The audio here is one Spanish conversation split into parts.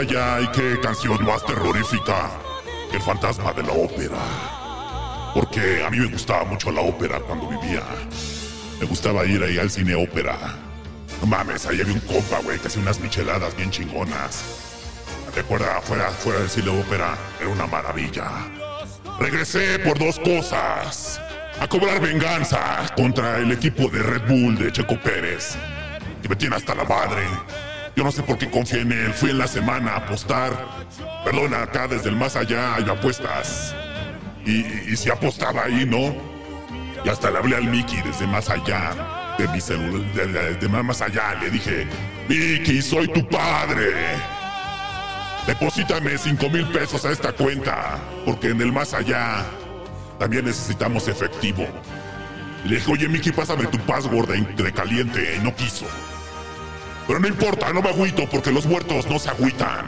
Allá y qué canción más terrorífica que el fantasma de la ópera. Porque a mí me gustaba mucho la ópera cuando vivía. Me gustaba ir ahí al cine ópera. No mames, ahí había un compa, güey, que hacía unas micheladas bien chingonas. Recuerda, fuera, fuera del cine ópera, era una maravilla. Regresé por dos cosas. A cobrar venganza contra el equipo de Red Bull de Checo Pérez. Que me tiene hasta la madre. Yo no sé por qué confié en él. Fui en la semana a apostar. Perdona, acá desde el más allá hay apuestas. Y, y, si apostaba ahí, ¿no? Y hasta le hablé al Mickey desde más allá de mi celular, de, de, de más allá. Le dije, Mickey, soy tu padre. Deposítame 5 mil pesos a esta cuenta, porque en el más allá también necesitamos efectivo. Le dije, oye Mickey, pásame tu password entre caliente, y no quiso. Pero no importa, no me agüito, porque los muertos no se agüitan.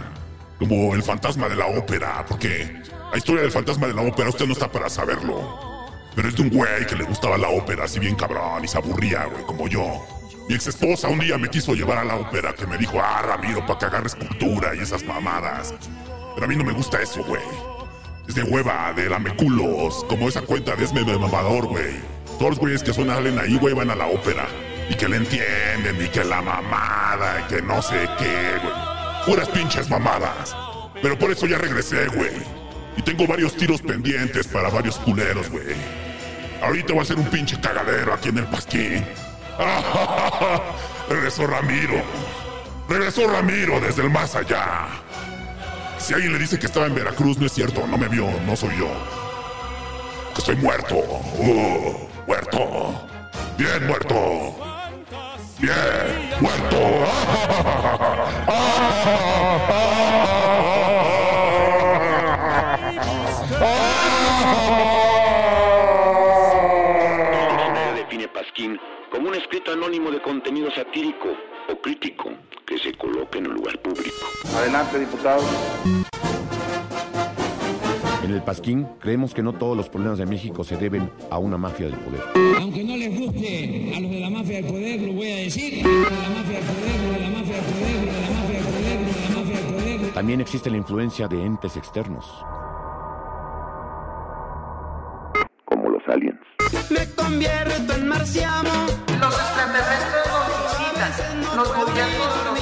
Como el fantasma de la ópera, porque la historia del fantasma de la ópera usted no está para saberlo. Pero es de un güey que le gustaba la ópera así bien cabrón y se aburría, güey, como yo. Mi ex esposa un día me quiso llevar a la ópera que me dijo, ah, Ramiro, para que agarres cultura y esas mamadas. Pero a mí no me gusta eso, güey. Es de hueva, de lameculos, como esa cuenta de Esme de mamador, güey. Todos los güeyes que salen ahí, güey, van a la ópera. Y que le entienden, y que la mamada, y que no sé qué, güey. Puras pinches mamadas. Pero por eso ya regresé, güey. Y tengo varios tiros pendientes para varios culeros, güey. Ahorita voy a hacer un pinche cagadero aquí en el pasquín. Regresó Ramiro. Regresó Ramiro desde el más allá. Si alguien le dice que estaba en Veracruz, no es cierto, no me vio, no soy yo. Que estoy muerto. Uh, muerto. Bien muerto. Bien muerto. define Pasquín como un escrito anónimo de contenido satírico o crítico que se coloque en un lugar público. Adelante, diputado. En el Pasquín creemos que no todos los problemas de México se deben a una mafia del poder. Aunque no les guste a los de la mafia del poder, lo voy a decir. La mafia del poder, lo de la mafia del poder, lo de la mafia del poder, lo de la mafia del poder. También existe la influencia de entes externos. Como los aliens. Me convierto en marciano. Los extraterrestres nos visitan. Los gobiernos nos.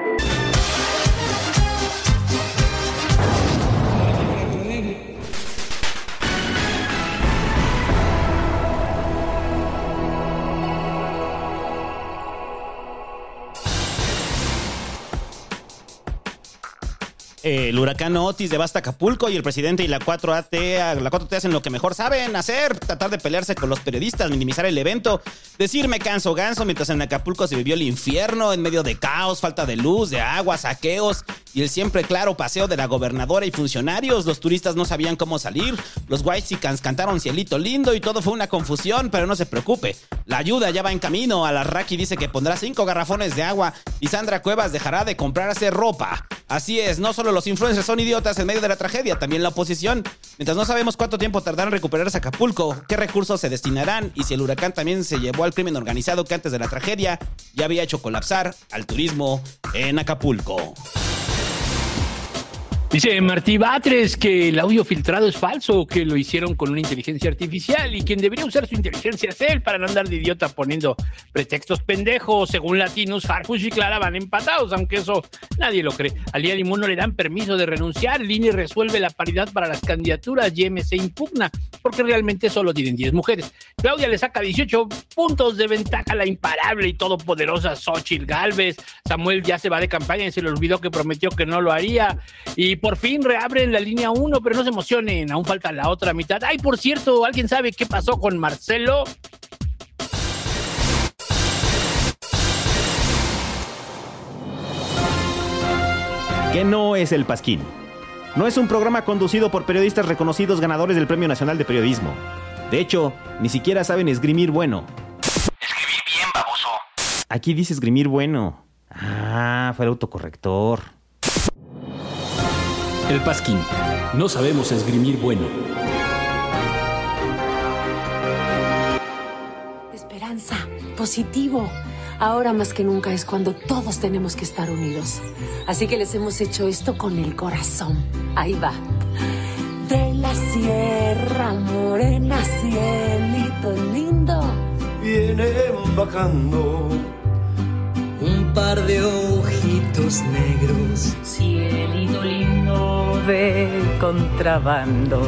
El huracán Otis devasta Acapulco y el presidente y la 4T, la 4T hacen lo que mejor saben hacer, tratar de pelearse con los periodistas, minimizar el evento, decir me canso ganso mientras en Acapulco se vivió el infierno en medio de caos, falta de luz, de agua, saqueos y el siempre claro paseo de la gobernadora y funcionarios. Los turistas no sabían cómo salir, los Whitesicans cantaron cielito lindo y todo fue una confusión, pero no se preocupe, la ayuda ya va en camino. Alarraqui dice que pondrá cinco garrafones de agua y Sandra Cuevas dejará de comprarse ropa. Así es, no solo los influencers son idiotas en medio de la tragedia, también la oposición. Mientras no sabemos cuánto tiempo tardará en recuperarse Acapulco, qué recursos se destinarán y si el huracán también se llevó al crimen organizado que antes de la tragedia ya había hecho colapsar al turismo en Acapulco. Dice Martí Batres que el audio filtrado es falso, que lo hicieron con una inteligencia artificial y quien debería usar su inteligencia es él para no andar de idiota poniendo pretextos pendejos. Según Latinos, Harfush y Clara van empatados, aunque eso nadie lo cree. Al día no le dan permiso de renunciar. Lini resuelve la paridad para las candidaturas y MC impugna porque realmente solo tienen 10 mujeres. Claudia le saca 18 puntos de ventaja a la imparable y todopoderosa Xochitl Galvez. Samuel ya se va de campaña y se le olvidó que prometió que no lo haría. Y por fin reabren la línea 1, pero no se emocionen, aún falta la otra mitad. Ay, por cierto, ¿alguien sabe qué pasó con Marcelo? que no es el Pasquín. No es un programa conducido por periodistas reconocidos ganadores del Premio Nacional de Periodismo. De hecho, ni siquiera saben esgrimir bueno. Escribí bien, baboso. Aquí dice esgrimir bueno. Ah, fue el autocorrector. El Pasquín. No sabemos esgrimir bueno. Esperanza, positivo. Ahora más que nunca es cuando todos tenemos que estar unidos. Así que les hemos hecho esto con el corazón. Ahí va. De la sierra morena, cielito lindo. Vienen bajando un par de ojitos negros. Cielito lindo de contrabando.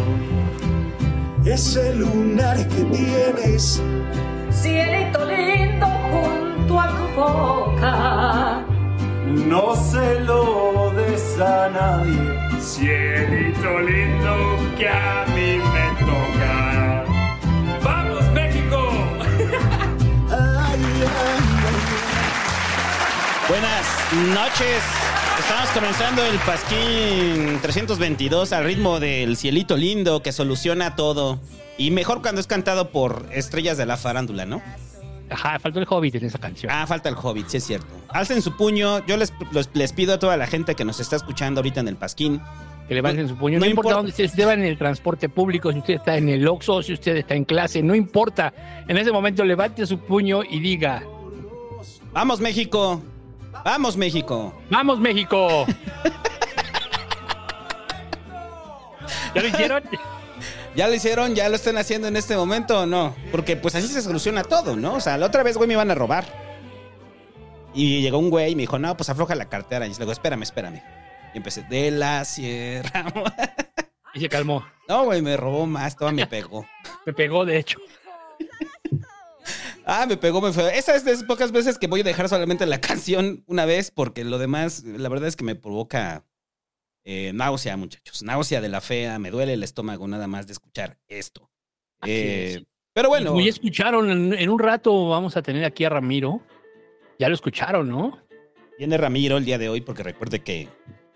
Ese lunar que tienes. Cielito lindo junto a tu boca. No se lo des a nadie. Cielito lindo que a mí me toca. Buenas noches. Estamos comenzando el Pasquín 322 al ritmo del cielito lindo que soluciona todo. Y mejor cuando es cantado por estrellas de la farándula, ¿no? Ajá, faltó el hobbit en esa canción. Ah, falta el hobbit, sí es cierto. Alcen su puño. Yo les, los- les pido a toda la gente que nos está escuchando ahorita en el Pasquín. Que levanten su puño. No, no importa, importa. dónde esté, si usted va en el transporte público, si usted está en el Oxxo, si usted está en clase, no importa. En ese momento levante su puño y diga, ¡Vamos, México! ¡Vamos, México! ¡Vamos, México! ¿Ya lo hicieron? ¿Ya lo hicieron? ¿Ya lo están haciendo en este momento o no? Porque pues así se soluciona todo, ¿no? O sea, la otra vez, güey, me iban a robar. Y llegó un güey y me dijo, no, pues afloja la cartera. Y le digo, espérame, espérame. Y empecé, de la sierra. Y se calmó. No, güey, me robó más, todo me pegó. Me pegó, de hecho. Ah, me pegó, me fue. Esa es de esas pocas veces que voy a dejar solamente la canción una vez, porque lo demás, la verdad es que me provoca eh, náusea, muchachos. Náusea de la fea, me duele el estómago nada más de escuchar esto. Eh, es. pero bueno. Y escucharon, en, en un rato vamos a tener aquí a Ramiro. Ya lo escucharon, ¿no? Viene Ramiro el día de hoy, porque recuerde que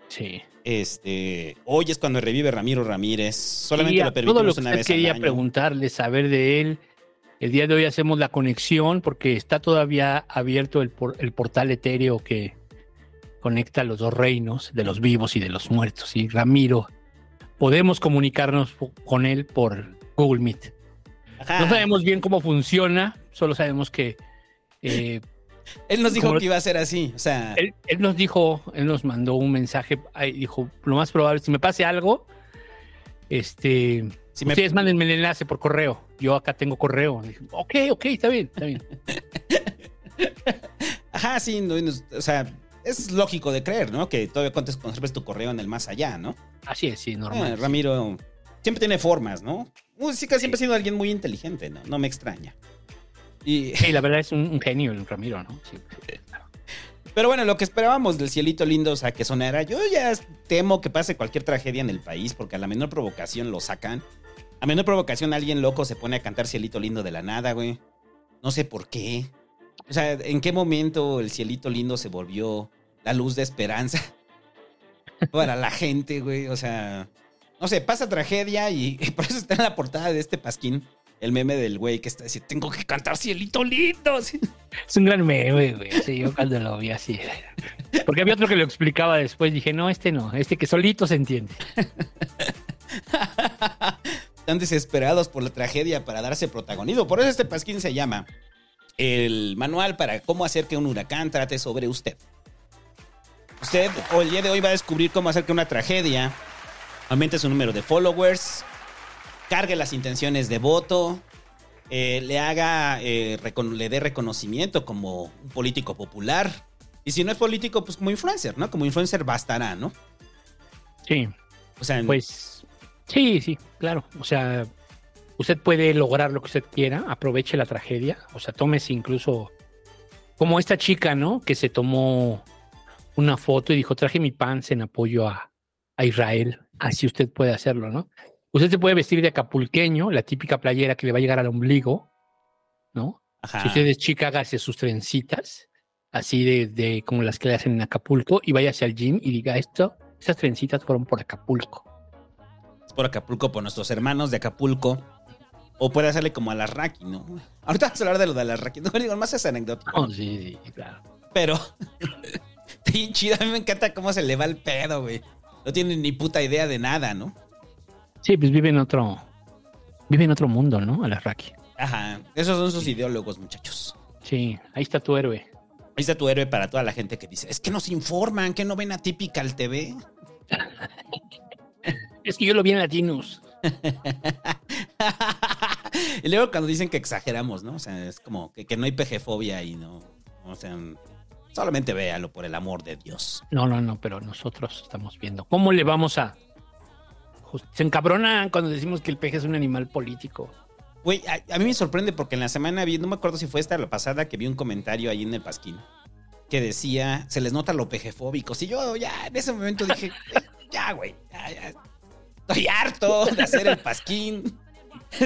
Sí. este hoy es cuando revive Ramiro Ramírez. Solamente lo todo permitimos lo que una vez al quería año. preguntarle, saber de él. El día de hoy hacemos la conexión porque está todavía abierto el, por- el portal etéreo que conecta los dos reinos, de los vivos y de los muertos. Y Ramiro, podemos comunicarnos con él por Google Meet. Ajá. No sabemos bien cómo funciona, solo sabemos que eh, Él nos dijo como- que iba a ser así. O sea, él, él nos dijo, él nos mandó un mensaje, dijo, lo más probable, si me pase algo, este, Si me- mándenme el enlace por correo. Yo acá tengo correo. Dije, ok, ok, está bien, está bien. ajá, sí, no, no, o sea, es lógico de creer, ¿no? Que todavía conserves tu correo en el más allá, ¿no? Así es, sí, normal. Eh, Ramiro siempre tiene formas, ¿no? Sí, que siempre ha sido alguien muy inteligente, ¿no? No me extraña. Y, Sí, la verdad es un, un genio el Ramiro, ¿no? Sí. pero bueno, lo que esperábamos del cielito lindo, o sea, que sonara, yo ya temo que pase cualquier tragedia en el país, porque a la menor provocación lo sacan. A menor provocación alguien loco se pone a cantar cielito lindo de la nada, güey. No sé por qué. O sea, ¿en qué momento el cielito lindo se volvió la luz de esperanza para la gente, güey? O sea, no sé, pasa tragedia y, y por eso está en la portada de este pasquín el meme del güey que está diciendo, tengo que cantar cielito lindo. Es un gran meme, güey. Sí, yo cuando lo vi así. Porque había otro que lo explicaba después. Dije, no, este no. Este que solito se entiende. Están desesperados por la tragedia para darse protagonismo. Por eso este pasquín se llama el manual para cómo hacer que un huracán trate sobre usted. Usted o el día de hoy va a descubrir cómo hacer que una tragedia aumente su número de followers, cargue las intenciones de voto, eh, le haga, eh, le dé reconocimiento como un político popular. Y si no es político, pues como influencer, ¿no? Como influencer bastará, ¿no? Sí. O sea, Pues sí, sí, claro. O sea, usted puede lograr lo que usted quiera, aproveche la tragedia, o sea, tómese incluso como esta chica, ¿no? Que se tomó una foto y dijo, traje mi pants en apoyo a, a Israel, así usted puede hacerlo, ¿no? Usted se puede vestir de acapulqueño, la típica playera que le va a llegar al ombligo, ¿no? Ajá. Si usted es chica, hágase sus trencitas, así de, de como las que le hacen en Acapulco, y vaya hacia el gym y diga esto, esas trencitas fueron por Acapulco. Por Acapulco, por nuestros hermanos de Acapulco. O puede hacerle como a la Raki, ¿no? Ahorita vamos a hablar de lo de la Raki. No digo, más es anecdótico. Oh, sí, sí, claro. Pero. sí, chido. A mí me encanta cómo se le va el pedo, güey. No tiene ni puta idea de nada, ¿no? Sí, pues vive en otro. Vive en otro mundo, ¿no? A la Raki. Ajá. Esos son sus ideólogos, muchachos. Sí, ahí está tu héroe. Ahí está tu héroe para toda la gente que dice: Es que nos informan, que no ven a Typical TV. es que yo lo vi en Latinos. y luego cuando dicen que exageramos, ¿no? O sea, es como que, que no hay pejefobia y no. O sea, solamente véalo por el amor de Dios. No, no, no, pero nosotros estamos viendo. ¿Cómo le vamos a.? Se encabrona cuando decimos que el peje es un animal político. Güey, a, a, mí me sorprende porque en la semana vi, no me acuerdo si fue esta o la pasada, que vi un comentario ahí en el Pasquín que decía, se les nota lo pejefóbicos. Y yo ya en ese momento dije, ya, güey, ya, ya, estoy harto de hacer el Pasquín.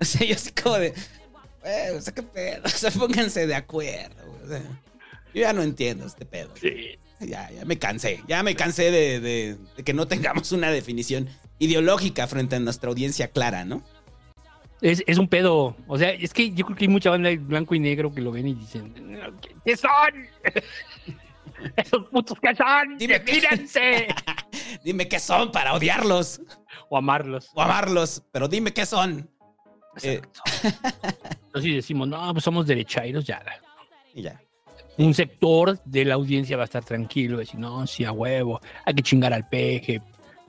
o sea, yo así como de, eh, o sea, qué pedo, o sea, pónganse de acuerdo. O sea, yo ya no entiendo este pedo. Sí. Ya, ya me cansé, ya me cansé de, de, de que no tengamos una definición ideológica frente a nuestra audiencia clara, ¿no? Es, es, un pedo. O sea, es que yo creo que hay mucha banda de blanco y negro que lo ven y dicen: ¿Qué son? Esos putos que son. Dime qué. dime qué son para odiarlos. O amarlos. O amarlos. Pero dime qué son. Exacto. Eh. Entonces decimos: No, pues somos derechairos, ya. Y ya. Un sector de la audiencia va a estar tranquilo, decir: No, sí, a huevo. Hay que chingar al peje,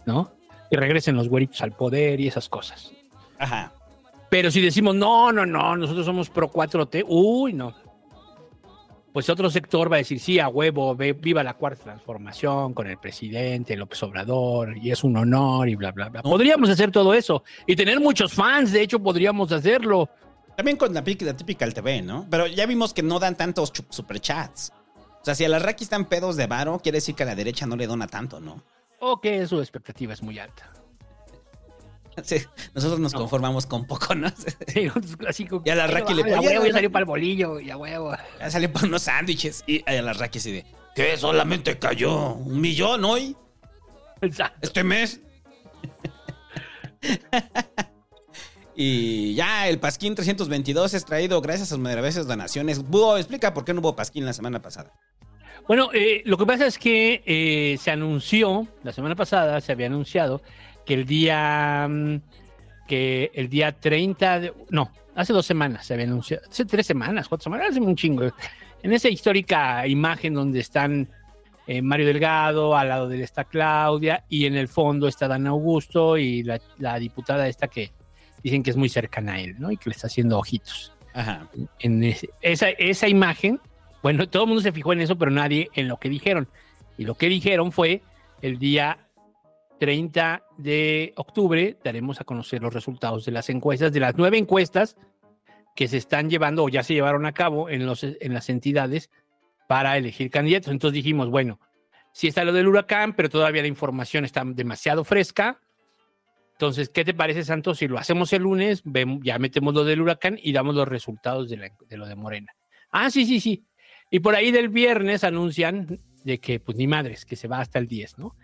¿no? Que regresen los güeritos al poder y esas cosas. Ajá. Pero si decimos, no, no, no, nosotros somos pro 4T, uy, no. Pues otro sector va a decir, sí, a huevo, ve, viva la cuarta transformación con el presidente López Obrador, y es un honor, y bla, bla, bla. Podríamos hacer todo eso y tener muchos fans, de hecho, podríamos hacerlo. También con la, la Typical TV, ¿no? Pero ya vimos que no dan tantos superchats. O sea, si a las Raki están pedos de varo, quiere decir que a la derecha no le dona tanto, ¿no? O que su expectativa es muy alta. Sí, nosotros nos no. conformamos con poco, ¿no? Sí, así como. Y a la Raki le ponen. Ya, ya salió para el bolillo, ya huevo. Ya salió para unos sándwiches. Y a la Raki así de. ¿Qué? Solamente cayó un millón hoy. Exacto. Este mes. y ya el Pasquín 322 es traído gracias a sus maravillas donaciones. Búho, explica por qué no hubo Pasquín la semana pasada. Bueno, eh, lo que pasa es que eh, se anunció, la semana pasada se había anunciado que el día que el día 30 de, no, hace dos semanas se había anunciado, hace tres semanas, cuatro semanas, hace un chingo. En esa histórica imagen donde están eh, Mario Delgado, al lado de él está Claudia, y en el fondo está Dan Augusto y la, la, diputada esta que dicen que es muy cercana a él, ¿no? Y que le está haciendo ojitos. Ajá. En ese, esa, esa imagen, bueno, todo el mundo se fijó en eso, pero nadie en lo que dijeron. Y lo que dijeron fue el día 30 de octubre daremos a conocer los resultados de las encuestas, de las nueve encuestas que se están llevando o ya se llevaron a cabo en, los, en las entidades para elegir candidatos. Entonces dijimos, bueno, sí está lo del huracán, pero todavía la información está demasiado fresca. Entonces, ¿qué te parece, Santos? Si lo hacemos el lunes, ya metemos lo del huracán y damos los resultados de, la, de lo de Morena. Ah, sí, sí, sí. Y por ahí del viernes anuncian de que, pues ni madres, que se va hasta el 10, ¿no?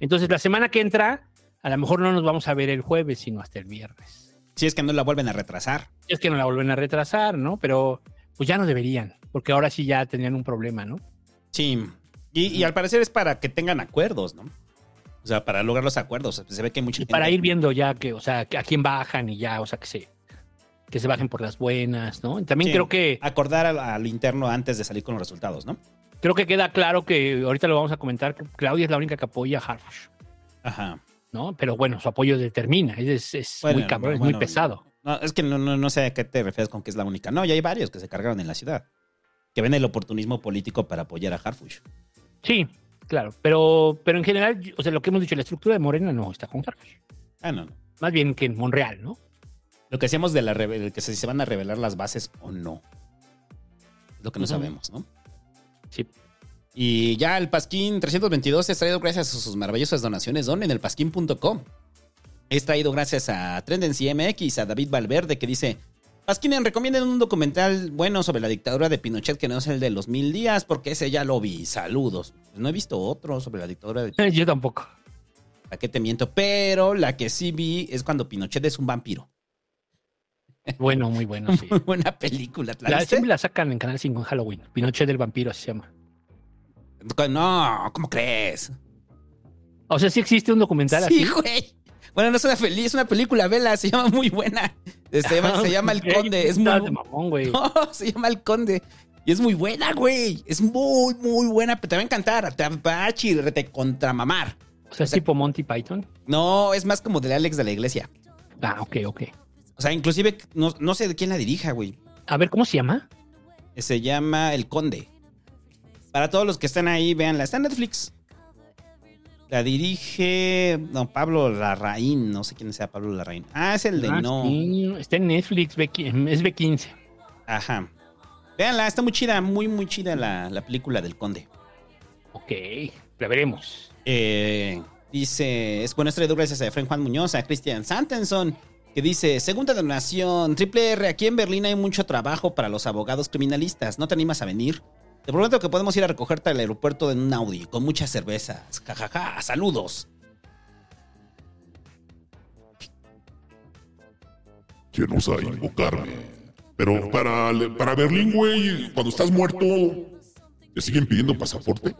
Entonces, la semana que entra, a lo mejor no nos vamos a ver el jueves, sino hasta el viernes. Si es que no la vuelven a retrasar. Si es que no la vuelven a retrasar, ¿no? Pero pues ya no deberían, porque ahora sí ya tenían un problema, ¿no? Sí. Y, y al parecer es para que tengan acuerdos, ¿no? O sea, para lograr los acuerdos. Se ve que hay mucha y Para ir viendo ya que, o sea, a quién bajan y ya, o sea, que se, que se bajen por las buenas, ¿no? También sí, creo que. Acordar al, al interno antes de salir con los resultados, ¿no? Creo que queda claro que ahorita lo vamos a comentar, que Claudia es la única que apoya a Harfush. Ajá. ¿No? Pero bueno, su apoyo determina, es, es bueno, muy cabrón, bueno, es muy pesado. No, es que no, no, no, sé a qué te refieres con que es la única. No, ya hay varios que se cargaron en la ciudad. Que ven el oportunismo político para apoyar a Harfush. Sí, claro. Pero, pero en general, o sea, lo que hemos dicho, la estructura de Morena no está con Harfush. Ah, no, no. Más bien que en Monreal, ¿no? Lo que decíamos de, la, que se, se van a revelar las bases o no. Lo que no uh -huh. sabemos, ¿no? Sí. Y ya el Pasquín 322 es traído gracias a sus maravillosas donaciones. Donen el pasquín.com. Es traído gracias a Tendency MX, a David Valverde, que dice: Pasquinen, recomienden un documental bueno sobre la dictadura de Pinochet que no es el de los mil días, porque ese ya lo vi. Saludos. Pues no he visto otro sobre la dictadura de Yo tampoco. ¿Para qué te miento? Pero la que sí vi es cuando Pinochet es un vampiro. Bueno, muy bueno, sí. Muy buena película. ¿La La, siempre la sacan en Canal 5 en Halloween. Pinochet del vampiro, así se llama. No, ¿cómo crees? O sea, sí existe un documental Sí, así. güey. Bueno, no es una feliz, es una película, vela, se llama muy buena. Se llama, se llama El Conde, es muy estás de mamón, güey. No, se llama El Conde. Y es muy buena, güey. Es muy, muy buena. Te va a encantar. Te va a chirrete contramamar. O sea, es tipo Monty Python. No, es más como del Alex de la iglesia. Ah, ok, ok. O sea, inclusive, no, no sé de quién la dirija, güey. A ver, ¿cómo se llama? Se llama El Conde. Para todos los que están ahí, véanla. Está en Netflix. La dirige. No, Pablo Larraín. No sé quién sea Pablo Larraín. Ah, es el de Ah, No. sí, está en Netflix, es B15. Ajá. Véanla, está muy chida, muy, muy chida la, la película del Conde. Ok, la veremos. Eh, dice, es bueno traído gracias a Efraín Juan Muñoz, a Christian Santenson, que dice, segunda donación, triple R, aquí en Berlín hay mucho trabajo para los abogados criminalistas, ¿no te animas a venir? Te prometo que podemos ir a recogerte al aeropuerto en un Audi, con muchas cervezas, jajaja, saludos. ¿Quién osa invocarme? Pero para, para Berlín, güey, cuando estás muerto, ¿te siguen pidiendo pasaporte?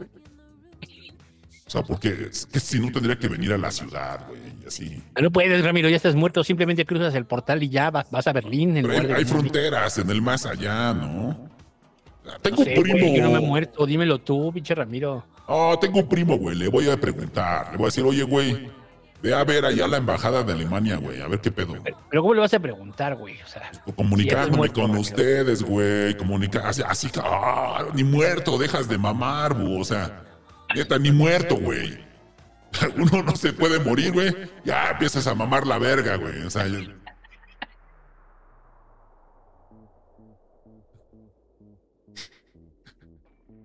O sea, porque es que si no tendría que venir a la ciudad, güey, y así. No puedes, Ramiro, ya estás muerto. Simplemente cruzas el portal y ya vas, vas a Berlín. En lugar hay, de hay fronteras en el más allá, ¿no? Tengo No sé, un primo. güey, yo no me he muerto. Dímelo tú, pinche Ramiro. Ah, tengo un primo, güey. Le voy a preguntar. Le voy a decir, oye, güey, ve a ver allá la embajada de Alemania, güey. A ver qué pedo. Pero ¿cómo le vas a preguntar, güey? O sea, Comunicándome muerto, con Ramiro. ustedes, güey. Comunica así, así ah, ni muerto, dejas de mamar, bu. O sea, neta, ni muerto, güey. Uno no se puede morir, güey. Ya empiezas a mamar la verga, güey. O sea, ya-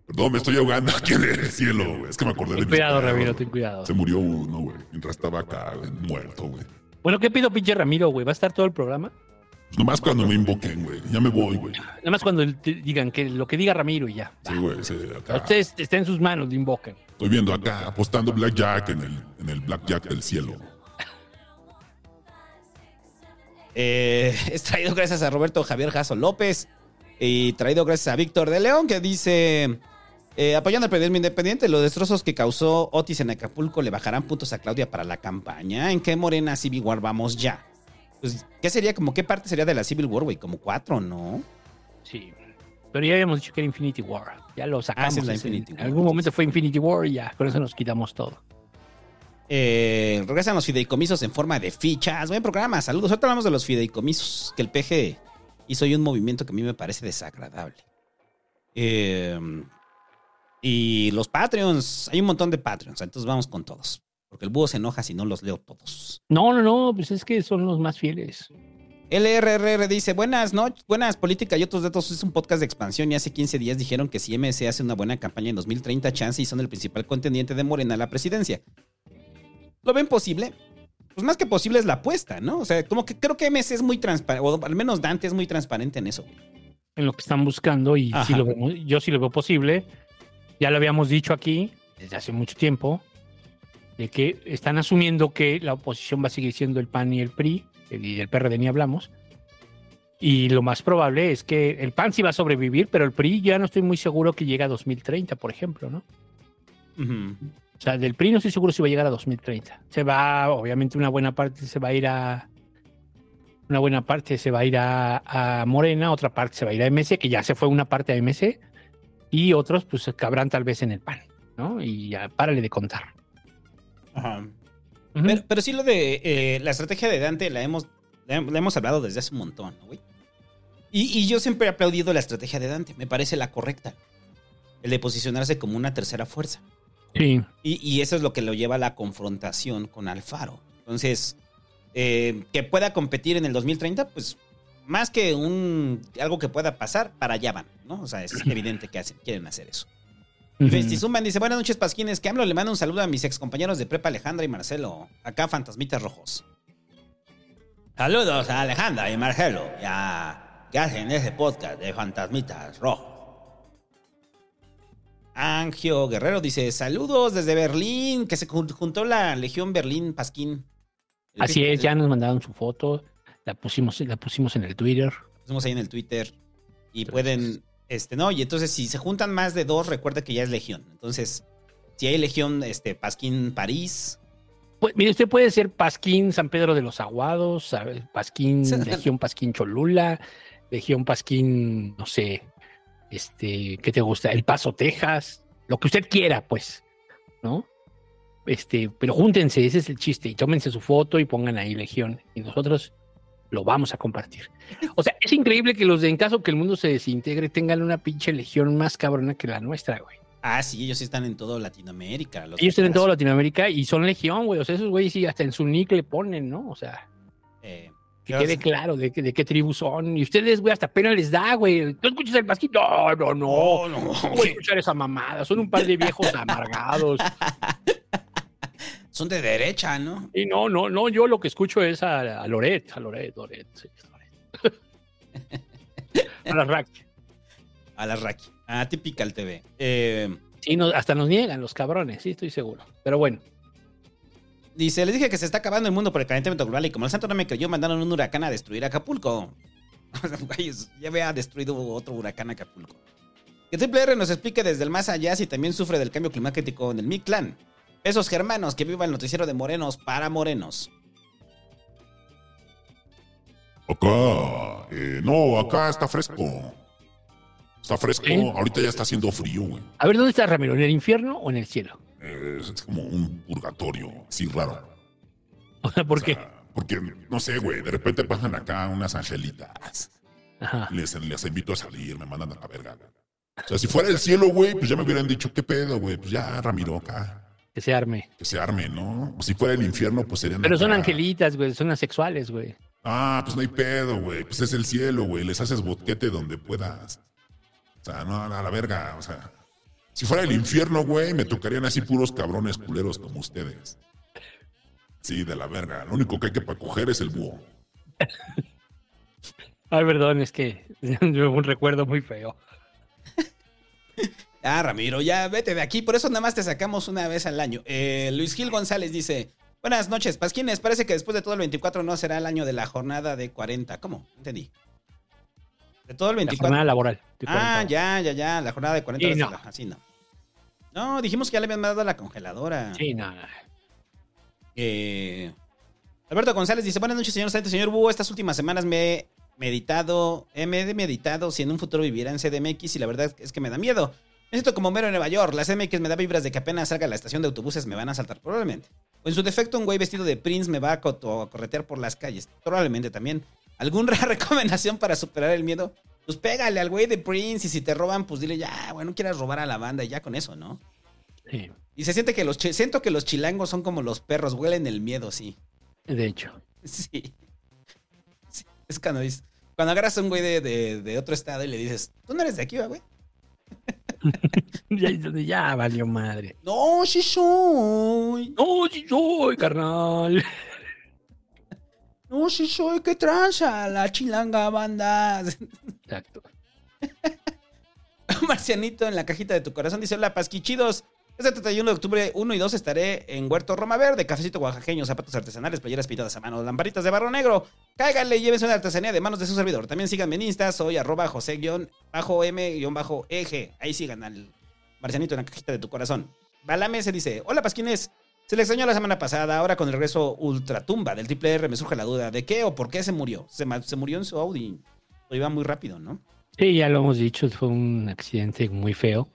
Perdón, me estoy ahogando aquí en el cielo, güey. Es que me acordé de ten mis cuidado, Ramiro, ten cuidado. Se murió uno, güey. Mientras estaba acá, güey, muerto, güey. Bueno, ¿qué pido, pinche Ramiro, güey? ¿Va a estar todo el programa? Nomás cuando me invoquen, güey. Ya me voy, güey. Nada más cuando digan que lo que diga Ramiro y ya. Sí, güey, sí, acá. Ustedes está en sus manos, lo invocan. Estoy viendo acá, apostando Blackjack en el, en el Blackjack del cielo. Eh, es traído gracias a Roberto Javier Jasso López y traído gracias a Víctor de León que dice, eh, apoyando al periodismo independiente, los destrozos que causó Otis en Acapulco le bajarán puntos a Claudia para la campaña. ¿En qué Morena Civil War vamos ya? Pues, ¿qué sería? Como qué parte sería de la Civil War, güey? Como cuatro, ¿no? Sí. Pero ya habíamos dicho que era Infinity War. Ya lo sacamos. Ah, es la Infinity en War. algún momento fue Infinity War y ya. Con eso nos quitamos todo. Eh, regresan los fideicomisos en forma de fichas. Buen programa, saludos. Ahorita hablamos de los fideicomisos que el PG hizo hoy un movimiento que a mí me parece desagradable. Eh, y los Patreons, hay un montón de Patreons, entonces vamos con todos. Porque el búho se enoja si no los leo todos. No, no, no, pues es que son los más fieles. LRRR dice, buenas noches, buenas política y otros datos. Es un podcast de expansión y hace 15 días dijeron que si MC hace una buena campaña en 2030, chance y son el principal contendiente de Morena a la presidencia. ¿Lo ven posible? Pues más que posible es la apuesta, ¿no? O sea, como que creo que MC es muy transparente, o al menos Dante es muy transparente en eso. En lo que están buscando y lo vemos, yo sí lo veo posible. Ya lo habíamos dicho aquí desde hace mucho tiempo, de que están asumiendo que la oposición va a seguir siendo el PAN y el PRI, y del PRD ni hablamos. Y lo más probable es que el PAN sí va a sobrevivir, pero el PRI ya no estoy muy seguro que llegue a 2030, por ejemplo, ¿no? O sea, del PRI no estoy seguro si va a llegar a 2030. Se va, obviamente, una buena parte se va a ir a. Una buena parte se va a ir a, a Morena, otra parte se va a ir a MC, que ya se fue una parte a MC, y otros, pues, cabrán tal vez en el PAN, ¿no? Y ya, párale de contar. Ajá. pero, pero sí lo de eh, la estrategia de Dante la hemos, la, la hemos hablado desde hace un montón, ¿no, güey? Y, y yo siempre he aplaudido la estrategia de Dante, me parece la correcta. El de posicionarse como una tercera fuerza. Sí. Y, y eso es lo que lo lleva a la confrontación con Alfaro. Entonces, eh, que pueda competir en el 2030, pues más que un algo que pueda pasar, para allá van, ¿no? O sea, es evidente que hacen, quieren hacer eso. Y Festizumban dice, buenas noches, Pasquines, que AMLO le manda un saludo a mis excompañeros de prepa Alejandra y Marcelo. Acá, fantasmitas rojos. Saludos a Alejandra y Marcelo. Ya. que hacen ese podcast de fantasmitas rojos. Angio Guerrero dice: Saludos desde Berlín, que se jun- juntó la Legión Berlín Pasquín. El Así es, ya nos mandaron su foto, la pusimos, la pusimos en el Twitter. pusimos ahí en el Twitter. Y pueden, este, no, y entonces si se juntan más de dos, recuerda que ya es Legión. Entonces, si hay Legión, este, Pasquín París. Pues, mire, usted puede ser Pasquín San Pedro de los Aguados. Pasquín, Legión Pasquín Cholula, Legión Pasquín, no sé, este, ¿qué te gusta? El Paso, Texas, lo que usted quiera, pues, ¿no? Este, pero júntense, ese es el chiste, y tómense su foto y pongan ahí Legión, y nosotros lo vamos a compartir. O sea, es increíble que los de en caso que el mundo se desintegre tengan una pinche legión más cabrona que la nuestra, güey. Ah, sí, ellos están en todo Latinoamérica. los Ellos tienen mexicanos. toda Latinoamérica y son legión, güey. O sea, esos güeyes sí hasta en su nick le ponen, ¿no? O sea, Eh, que quede claro de, qué- de qué tribu son. Y ustedes, güey, hasta pena les da, güey. ¿Tú escuchas el pasquito? No, no, no. no, No voy a escuchar esa mamada. Son un par de viejos amargados. Son de derecha, ¿no? Y no, no, no. Yo lo que escucho es a, a Loret, a Loret, Loret. sí, Loret. a la rack. A la Raki. A Typical TV. Eh, Sí, no, hasta nos niegan los cabrones, sí, estoy seguro. Pero bueno. dice, les dije que se está acabando el mundo por el calentamiento global y como el santo no me creyó, mandaron un huracán a destruir Acapulco. Ya había destruido otro huracán Acapulco. Que Triple R nos explique desde el más allá si también sufre del cambio climático en el Mictlán. Esos germanos que viva el noticiero de morenos para morenos. Acá, eh, no, acá está fresco. Está fresco. Ahorita ya está haciendo frío, güey. A ver, ¿dónde está Ramiro? ¿En el infierno o en el cielo? Eh, Es, como un purgatorio, así raro. O sea, ¿por qué? Porque, no sé, güey, de repente pasan acá unas angelitas. Ajá. Les, les invito a salir, me mandan a la verga. O sea, si fuera el cielo, güey, pues ya me hubieran dicho, ¿qué pedo, güey? Pues ya, Ramiro, acá, Que se arme. que se arme, ¿no? Si fuera el infierno, pues serían. Pero son angelitas, güey, son asexuales, güey. Ah, pues no hay pedo, güey. Pues es el cielo, güey. Les haces boquete donde puedas. O sea, no, a la verga. O sea, si fuera el infierno, güey, me tocarían así puros cabrones culeros como ustedes. Sí, de la verga. Lo único que hay que para coger es el búho. Ay, perdón, es que yo un recuerdo muy feo. Ah, Ramiro, ya vete de aquí. Por eso nada más te sacamos una vez al año. Eh, Luis Gil González dice: Buenas noches, Pasquines. Parece que después de todo el 24 no será el año de la jornada de 40. ¿Cómo? Entendí. De todo el La 24. jornada laboral. ah, 40. ya, ya, ya. La jornada de 40 Sí, horas. no. Así no. No, dijimos que ya le habían dado a la congeladora. Sí, no, no. Eh, Alberto González dice: Buenas noches, señor Sánchez. Señor Búho, estas últimas semanas me he meditado, me he meditado si en un futuro viviera en CDMX y la verdad es que me da miedo. Me siento como mero en Nueva York. La CDMX me da vibras de que apenas salga a la estación de autobuses me van a saltar, probablemente. O en su defecto, un güey vestido de Prince me va a, a corretear por las calles. Probablemente también. ¿Alguna recomendación para superar el miedo? Pues pégale al güey de Prince y si te roban, pues dile ya, güey, no quieras robar a la banda y ya con eso, ¿no? Sí, Y se siente que los siento que los chilangos son como los perros, huelen el miedo, sí. de hecho. Sí. Sí, Es cuando dices, cuando agarras a un güey de, de- de otro estado y le dices, tú no eres de aquí, ¿va, güey. Ya, ya valió madre. No, sí soy. No, sí soy, carnal. No, sí soy. ¿Qué tranza? La chilanga banda. Exacto. Marcianito en la cajita de tu corazón dice: Hola, pasquichidos. Este 31 de octubre 1 y 2 estaré en Huerto Roma Verde, cafecito oaxaqueño, zapatos artesanales, playeras pintadas a mano, lamparitas de barro negro. Cáiganle y llévense una artesanía de manos de su servidor. También síganme en Insta, soy arroba josé-m-eg. Ahí sigan al Marcianito en la cajita de tu corazón. Balame se dice: Hola, pasquines. Se le extrañó la semana pasada, ahora con el regreso ultratumba del triple R me surge la duda de qué o por qué se murió. Se, se murió en su Audi. Lo iba muy rápido, ¿no? Sí, ya lo hemos dicho, fue un accidente muy feo.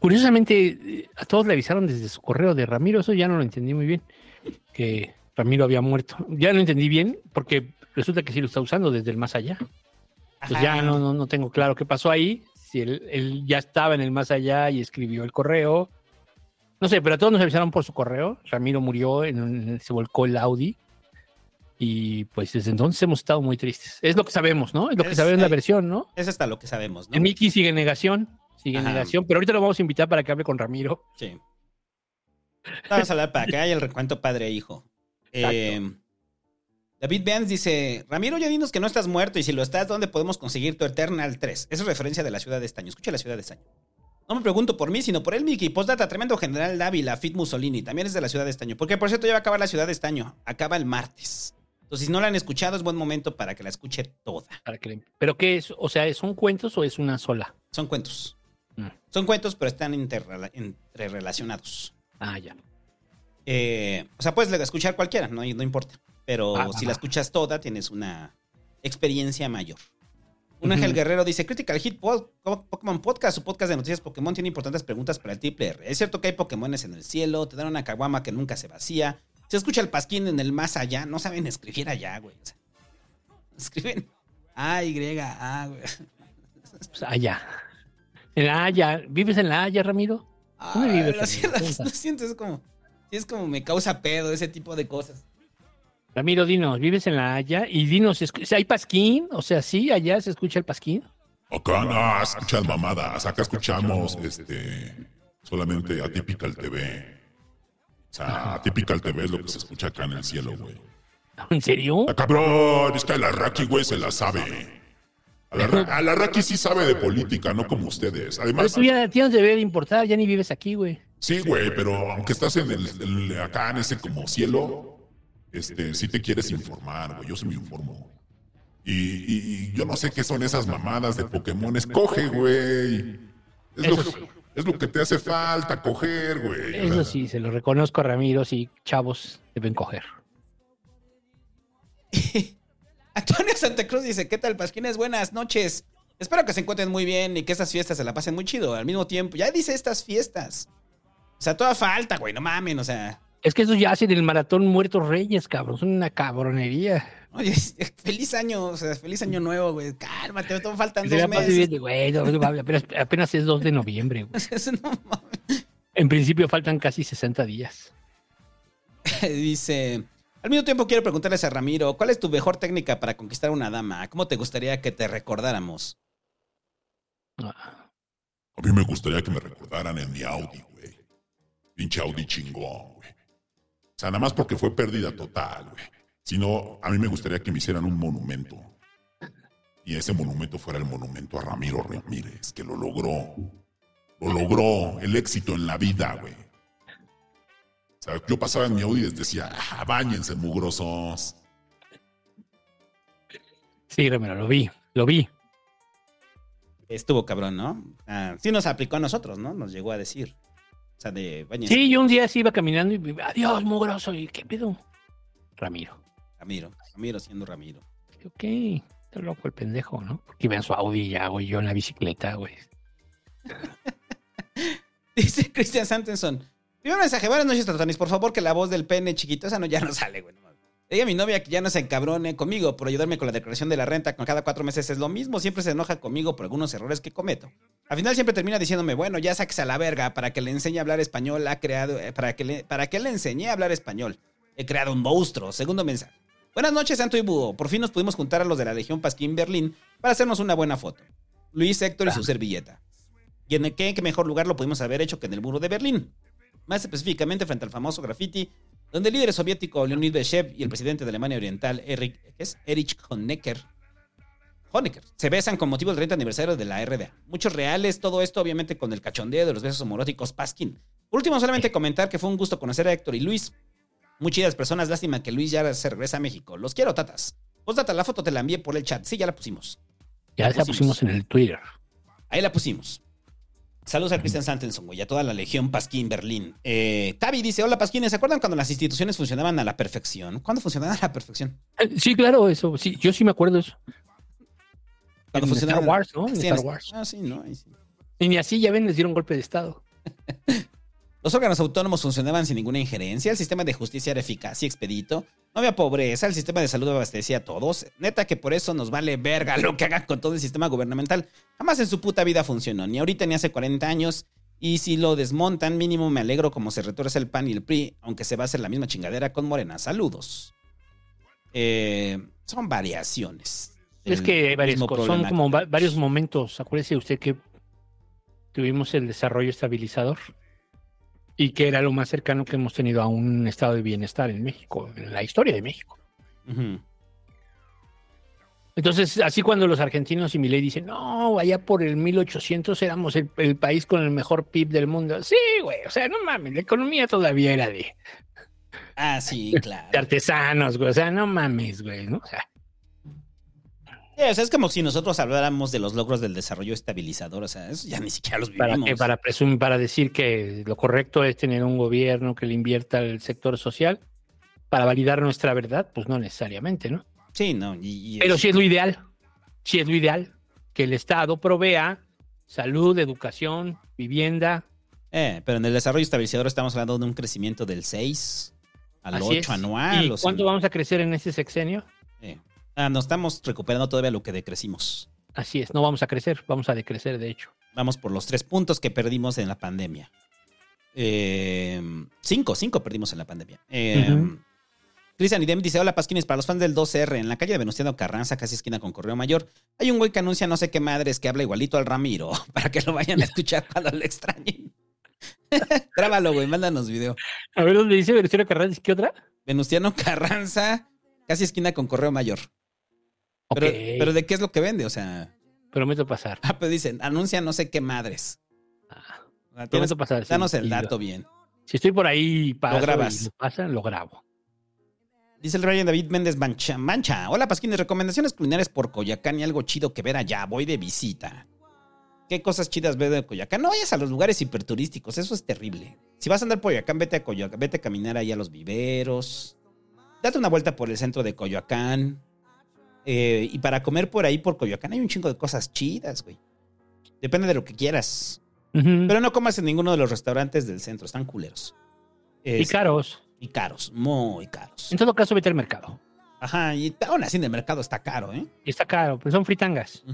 Curiosamente, a todos le avisaron desde su correo de Ramiro, eso ya no lo entendí muy bien, que Ramiro había muerto. Ya lo entendí bien, porque resulta que sí lo está usando desde el más allá. Pues ya no, no, no tengo claro qué pasó ahí, si él, él ya estaba en el más allá y escribió el correo. No sé, pero a todos nos avisaron por su correo. Ramiro murió, en un- se volcó el Audi. Y pues desde entonces hemos estado muy tristes. Es lo que sabemos, ¿no? Es lo que Es- sabemos la eh, versión, ¿no? Es hasta lo que sabemos, ¿no? El Mickey sigue en negación, sigue en negación, pero ahorita lo vamos a invitar para que hable con Ramiro. Sí. Vamos a hablar para que haya el recuento padre e hijo. Eh, David Benz dice, Ramiro, ya dinos que no estás muerto y si lo estás, ¿dónde podemos conseguir tu Eternal 3? Esa es referencia de la ciudad de estaño. Escucha la ciudad de estaño. No me pregunto por mí, sino por él, Miki. Postdata, tremendo general Dávila, Fit Mussolini. También es de la ciudad de estaño. Porque, por cierto, ya va a acabar la ciudad de estaño. Acaba el martes. Entonces, si no la han escuchado, es buen momento para que la escuche toda. Para que ¿Pero qué es? O sea, ¿son cuentos o es una sola? Son cuentos. Mm. Son cuentos, pero están entrerelacionados. Ah, ya. Eh, o sea, puedes escuchar cualquiera, no, no importa. Pero Ah, si ah. la escuchas toda, tienes una experiencia mayor. Un Ángel. Guerrero dice: Critical Hit Pokémon Podcast, su podcast de noticias Pokémon tiene importantes preguntas para el triple R. Es cierto que hay Pokémones en el cielo, te dan una caguama que nunca se vacía. Se escucha el pasquín en el más allá. No saben escribir allá, güey. O sea, escriben A, Y, A, güey. Pues allá. En la Haya. ¿Vives en la Haya, Ramiro? ¿Dónde Ah, vives? lo siento, Ramiro? lo siento, es como, es como me causa pedo ese tipo de cosas. Ramiro, dinos, ¿vives en la Haya? Y dinos, ¿escu- ¿hay pasquín? O sea, sí, allá se escucha el pasquín. Acá no escuchas mamadas. Acá escuchamos este solamente Atypical TV. O sea, Atypical TV es lo que se escucha acá en el cielo, güey. ¿En serio? Ah, cabrón, es que la Raki, güey, se la sabe. A la, Ra- a la Raki sí sabe de política, no como ustedes. Pero Además, tú ya tienes de de importar, ya ni vives aquí, güey. sí, güey, pero aunque estás en el, el- acá en ese como cielo, este, sí te quieres informar, güey. Yo sí me informo. Y, y- y yo no sé qué son esas mamadas de Pokémon. Escoge, güey. Es, lo, Eso sí. es lo que te hace falta, coger, güey. Eso sí, se lo reconozco a Ramiro, sí, chavos deben coger. Antonio Santa Cruz dice, ¿qué tal, Pasquines? Buenas noches. Espero que se encuentren muy bien y que estas fiestas se la pasen muy chido. Al mismo tiempo, ya dice estas fiestas. O sea, toda falta, güey, no mamen, o sea. Es que eso ya hacen el maratón Muertos Reyes, cabrón. Son una cabronería. Oye, feliz año, o sea, feliz año nuevo, güey. Cálmate, todo faltan dos meses. bien, güey, no, no, apenas, apenas es 2 de noviembre. güey. Eso no mames. En principio faltan casi 60 días. Dice, al mismo tiempo quiero preguntarles a Ramiro, ¿cuál es tu mejor técnica para conquistar una dama? ¿Cómo te gustaría que te recordáramos? A mí me gustaría que me recordaran en mi Audi, güey. Pinche Audi chingón, güey. O sea, nada más porque fue pérdida total, güey. Sino, a mí me gustaría que me hicieran un monumento. Y ese monumento fuera el monumento a Ramiro Ramírez, que lo logró. Lo logró, el éxito en la vida, güey. O sea, yo pasaba en mi Audi y les decía, ah, bañense, mugrosos. Sí, Ramiro, lo vi, lo vi. Estuvo cabrón, ¿no? Ah, sí nos aplicó a nosotros, ¿no? Nos llegó a decir. O sea, de bañense. Sí, yo un día sí iba caminando y adiós, mugroso. ¿Y qué pedo? Ramiro. Ramiro, Ramiro siendo Ramiro. Ok, está loco el pendejo, ¿no? Porque iba en su Audi ya, güey, yo en la bicicleta, güey. Dice Cristian Santenson. Primero mensaje, buenas noches, Tatonis. Por favor, que la voz del pene chiquito, esa no ya no sale, güey. no diga a mi novia que ya no se encabrone conmigo por ayudarme con la declaración de la renta con cada cuatro meses. Es lo mismo, siempre se enoja conmigo por algunos errores que cometo. Al final siempre termina diciéndome, bueno, ya saques a la verga para que le enseñe a hablar español. Ha creado, eh, para que le, para que le enseñe a hablar español. He creado un monstruo. Segundo mensaje. Buenas noches, Santo y Búho. Por fin nos pudimos juntar a los de la Legión Pasquín Berlín para hacernos una buena foto. Luis, Héctor y su servilleta. ¿Y en qué, qué mejor lugar lo pudimos haber hecho que en el muro de Berlín? Más específicamente frente al famoso graffiti, donde el líder soviético Leonid Brezhnev y el presidente de Alemania Oriental, Erich, ¿qué es? Erich Honecker, Honecker, se besan con motivo del 30 aniversario de la RDA. Muchos reales, todo esto obviamente con el cachondeo de los besos homoróticos Paskin. Por último, solamente comentar que fue un gusto conocer a Héctor y Luis. Muy chidas personas, lástima que Luis ya se regresa a México. Los quiero, tatas. Postdata, la foto te la envié por el chat. Sí, ya la pusimos. Ya la pusimos en el Twitter. Ahí la pusimos. Saludos a Christian Santenson, güey, a toda la Legión Pasquín Berlín. Eh, Tavi dice, hola Pasquines, ¿se acuerdan cuando las instituciones funcionaban a la perfección? ¿Cuándo funcionaban a la perfección? Eh, Sí, claro, eso, sí, yo sí me acuerdo eso. Cuando En funcionaban... Star Wars, ¿no? En Sí, Star Wars. Ah, sí, ¿no? Ahí sí. Y ni así, ya ven, les dieron golpe de Estado. Los órganos autónomos funcionaban sin ninguna injerencia, el sistema de justicia era eficaz y expedito, no había pobreza, el sistema de salud abastecía a todos. Neta que por eso nos vale verga lo que hagan con todo el sistema gubernamental. Jamás en su puta vida funcionó, ni ahorita ni hace 40 años. Y si lo desmontan, mínimo me alegro como se retuerce el PAN y el PRI, aunque se va a hacer la misma chingadera con Morena. Saludos. Eh, son variaciones. Es que hay varias cosas, son como va- varios momentos. Acuérdese usted que tuvimos el desarrollo estabilizador y que era lo más cercano que hemos tenido a un estado de bienestar en México, en la historia de México. Entonces, así cuando los argentinos y Milei dicen, no, allá por el 1800 éramos el, el país con el mejor PIB del mundo. Sí, güey, o sea, no mames, la economía todavía era de, Ah, sí, claro. de artesanos, güey, o sea, no mames, güey, ¿no? O sea, Sí, o sea, es como si nosotros habláramos de los logros del desarrollo estabilizador. O sea, eso ya ni siquiera los para, vivimos. para, presumir, para decir que lo correcto es tener un gobierno que le invierta al sector social para validar nuestra verdad, pues no necesariamente, ¿no? Sí, no. Y, y Pero sí es lo ideal, sí es lo ideal, que el Estado provea salud, educación, vivienda. eh, pero en el desarrollo estabilizador estamos hablando de un crecimiento del 6 al Así 8 es. anual. ¿Y o sea, cuánto vamos a crecer en este sexenio? eh. Ah, no estamos recuperando todavía lo que decrecimos. Así es, no vamos a crecer, vamos a decrecer, de hecho. Vamos por los tres puntos que perdimos en la pandemia. Eh, cinco, cinco perdimos en la pandemia. Eh, Ujú. Cristian Idem dice: Hola Pasquines, para los fans del 2R, en la calle de Venustiano Carranza, casi esquina con Correo Mayor, hay un güey que anuncia no sé qué madres que habla igualito al Ramiro, para que lo vayan a escuchar cuando lo extrañen. Grábalo, güey, mándanos video. A ver, ¿dónde dice Venustiano Carranza? ¿Qué otra? Venustiano Carranza, casi esquina con Correo Mayor. Pero, pero ¿de qué es lo que vende? O sea, Prometo pasar. ah, pues dicen, anuncia no sé qué madres. O sea, tienes- Prometo pasar. sí, danos el dato lo- bien. Si estoy por ahí, paso grabas. y lo pasan, lo grabo. Dice el Ryan David Méndez Mancha. Mancha. Hola, Pasquines. Recomendaciones culinarias por Coyacán y algo chido que ver allá. Voy de visita. ¿Qué cosas chidas ver de Coyacán? No vayas a los lugares hiperturísticos. Eso es terrible. Si vas a andar por Coyoacán, vete a Coyoacán. Vete a caminar ahí a los viveros. Date una vuelta por el centro de Coyoacán. Eh, y para comer por ahí, por Coyoacán, hay un chingo de cosas chidas, güey. Depende de lo que quieras. Pero no comas en ninguno de los restaurantes del centro. Están culeros. Y caros. Y caros. Muy caros. En todo caso, vete al mercado. Ajá, y aún así en el mercado está caro, ¿eh? Y está caro, pero son fritangas.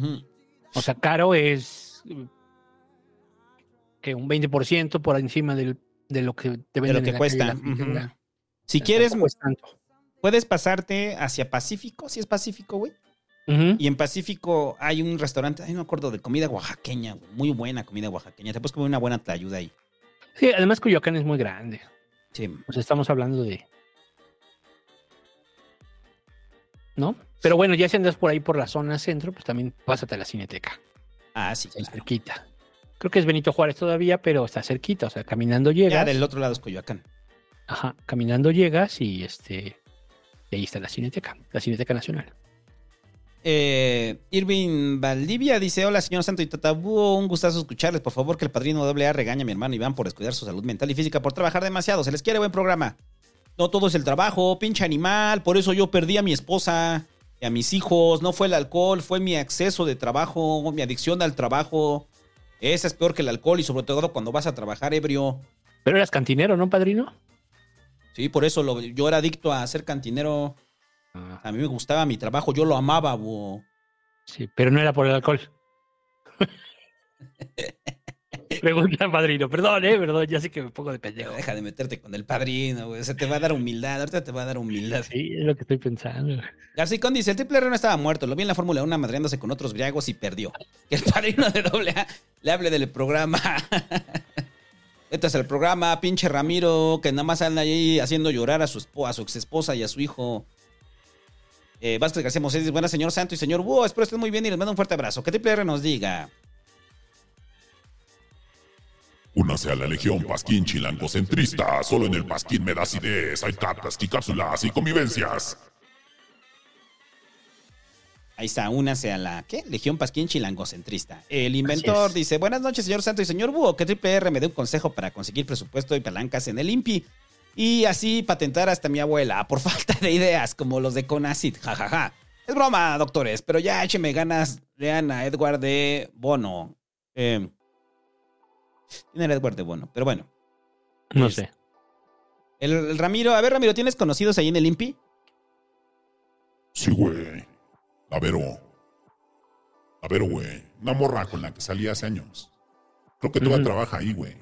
O sea, caro es que un 20% por encima del, de lo que te De venden lo en que la cuesta. calle, la. Si quieres, tanto. Puedes pasarte hacia Pacífico, si es Pacífico, güey. Y en Pacífico hay un restaurante, ay, no me acuerdo, de comida oaxaqueña, güey. Muy buena comida oaxaqueña. Te puedes comer una buena tlayuda ahí. Sí, además Coyoacán es muy grande. Sí. Sea, estamos hablando de. ¿No? Pero bueno, ya si andas por ahí por la zona centro, pues también pásate a la cineteca. Ah, sí, claro. cerquita. Creo que es Benito Juárez todavía, pero está cerquita. O sea, caminando llegas. Ya del otro lado es Coyoacán. Ajá, caminando llegas y este. Y ahí está la cineteca, la cineteca nacional. Eh, Irving Valdivia dice: Hola, señor Santo y Tatabúo. Un gustazo escucharles. Por favor, que el padrino AA regaña a mi hermano Iván por descuidar su salud mental y física, por trabajar demasiado. Se les quiere buen programa. No todo es el trabajo, pinche animal. Por eso yo perdí a mi esposa y a mis hijos. No fue el alcohol, fue mi exceso de trabajo, mi adicción al trabajo. Esa es peor que el alcohol y sobre todo cuando vas a trabajar ebrio. Pero eras cantinero, ¿no, padrino? Sí, por eso lo- yo era adicto a ser cantinero. A mí me gustaba mi trabajo, yo lo amaba, bo. Sí, pero no era por el alcohol. Pregunta, padrino. Perdón, eh, perdón, ya sé que me pongo de pendejo. Deja de meterte con el padrino, güey. Se te va a dar humildad, ahorita te va a dar humildad. Sí, es lo que estoy pensando. Garcicón dice, el triple R no estaba muerto, lo vi en la Fórmula 1 madreándose con otros briagos y perdió. Que el padrino de doble A le hable del programa. Este es el programa, pinche Ramiro, que nada más anda ahí haciendo llorar a su, espo- a su ex esposa y a su hijo. Eh, Vázquez García dice, buenas señor Santo y señor Búho, espero estén muy bien y les mando un fuerte abrazo. Que triple R nos diga. Únase a la Legión Pasquín Chilangocentrista. Solo en el Pasquín me das ideas, hay cartas y cápsulas y convivencias. Ahí está, únase a la ¿qué? Legión Pasquín Chilangocentrista. El inventor dice: Buenas noches, señor Santo y señor Búho. Que Triple R me dé un consejo para conseguir presupuesto y palancas en el INPI. Y así patentar hasta mi abuela por falta de ideas, como los de Conacid. Jajaja. Es broma, doctores, pero ya écheme ganas. Lean a Edward de Bono. Eh, ¿Quién era Edward de Bono? Pero bueno. No Es- sé. El, el Ramiro, a ver, Ramiro, ¿tienes conocidos ahí en el INPI? Sí, güey. La Vero. La Vero, güey. Una morra con la que salí hace años. Creo que todavía Ujú. trabaja ahí, güey.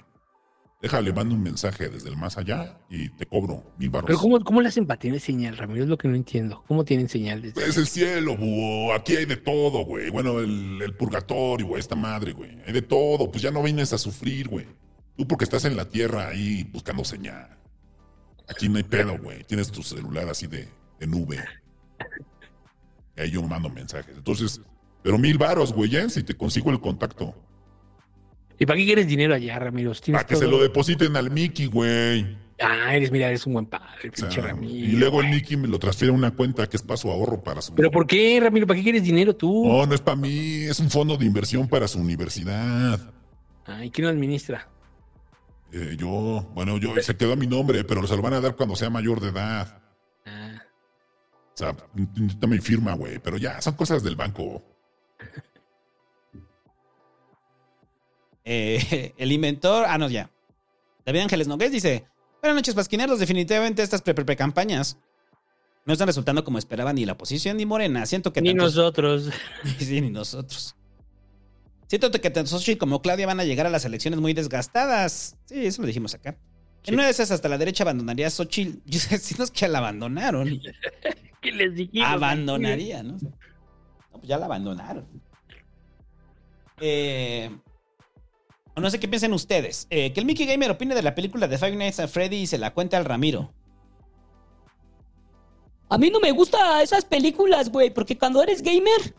Déjale, mando un mensaje desde el más allá y te cobro mil baros. Pero ¿cómo, ¿cómo le hacen para tener señal, Ramiro? Es lo que no entiendo. ¿Cómo tienen señal? desde- Es el cielo, búho. Aquí hay de todo, güey. Bueno, el, el purgatorio, güey. Esta madre, güey. Hay de todo. Pues ya no vienes a sufrir, güey. Tú porque estás en la tierra ahí buscando señal. Aquí no hay pedo, güey. Tienes tu celular así de, de nube. Ahí yo mando mensajes. Entonces, pero mil varos, güey, ya, si te consigo el contacto. ¿Y para qué quieres dinero allá, Ramiro? Para que se lo depositen al Mickey, güey. Ah, eres, mira, eres un buen padre, O sea, pinche Ramiro. y luego el Mickey me lo transfiere a una cuenta que es para su ahorro para su. ¿Pero por qué, Ramiro? ¿Para qué quieres dinero tú? No, no es para mí, es un fondo de inversión para su universidad. Ay, ¿quién lo administra? Eh, yo, bueno, yo se quedó a mi nombre, pero se lo van a dar cuando sea mayor de edad. O sea, mi firma, güey, pero ya, son cosas del banco. Eh, el inventor. Ah, no, ya. David Ángeles Nogués dice: Buenas noches, pasquineros. Definitivamente estas pre-pre-campañas no están resultando como esperaban ni la oposición ni Morena. Siento que Ni tanto- nosotros. Sí, ni nosotros. Siento que tanto Xochitl como Claudia van a llegar a las elecciones muy desgastadas. Sí, eso lo dijimos acá. En una de esas hasta la derecha abandonaría a Xochitl. Yo sé, si no es que la abandonaron. ¿Qué les dijimos? Abandonaría, ¿no? No, pues ya la abandonaron. Eh, no sé qué piensen ustedes. Eh, que el Mickey Gamer opine de la película de Five Nights at Freddy y se la cuente al Ramiro. A mí no me gustan esas películas, güey, porque cuando eres gamer,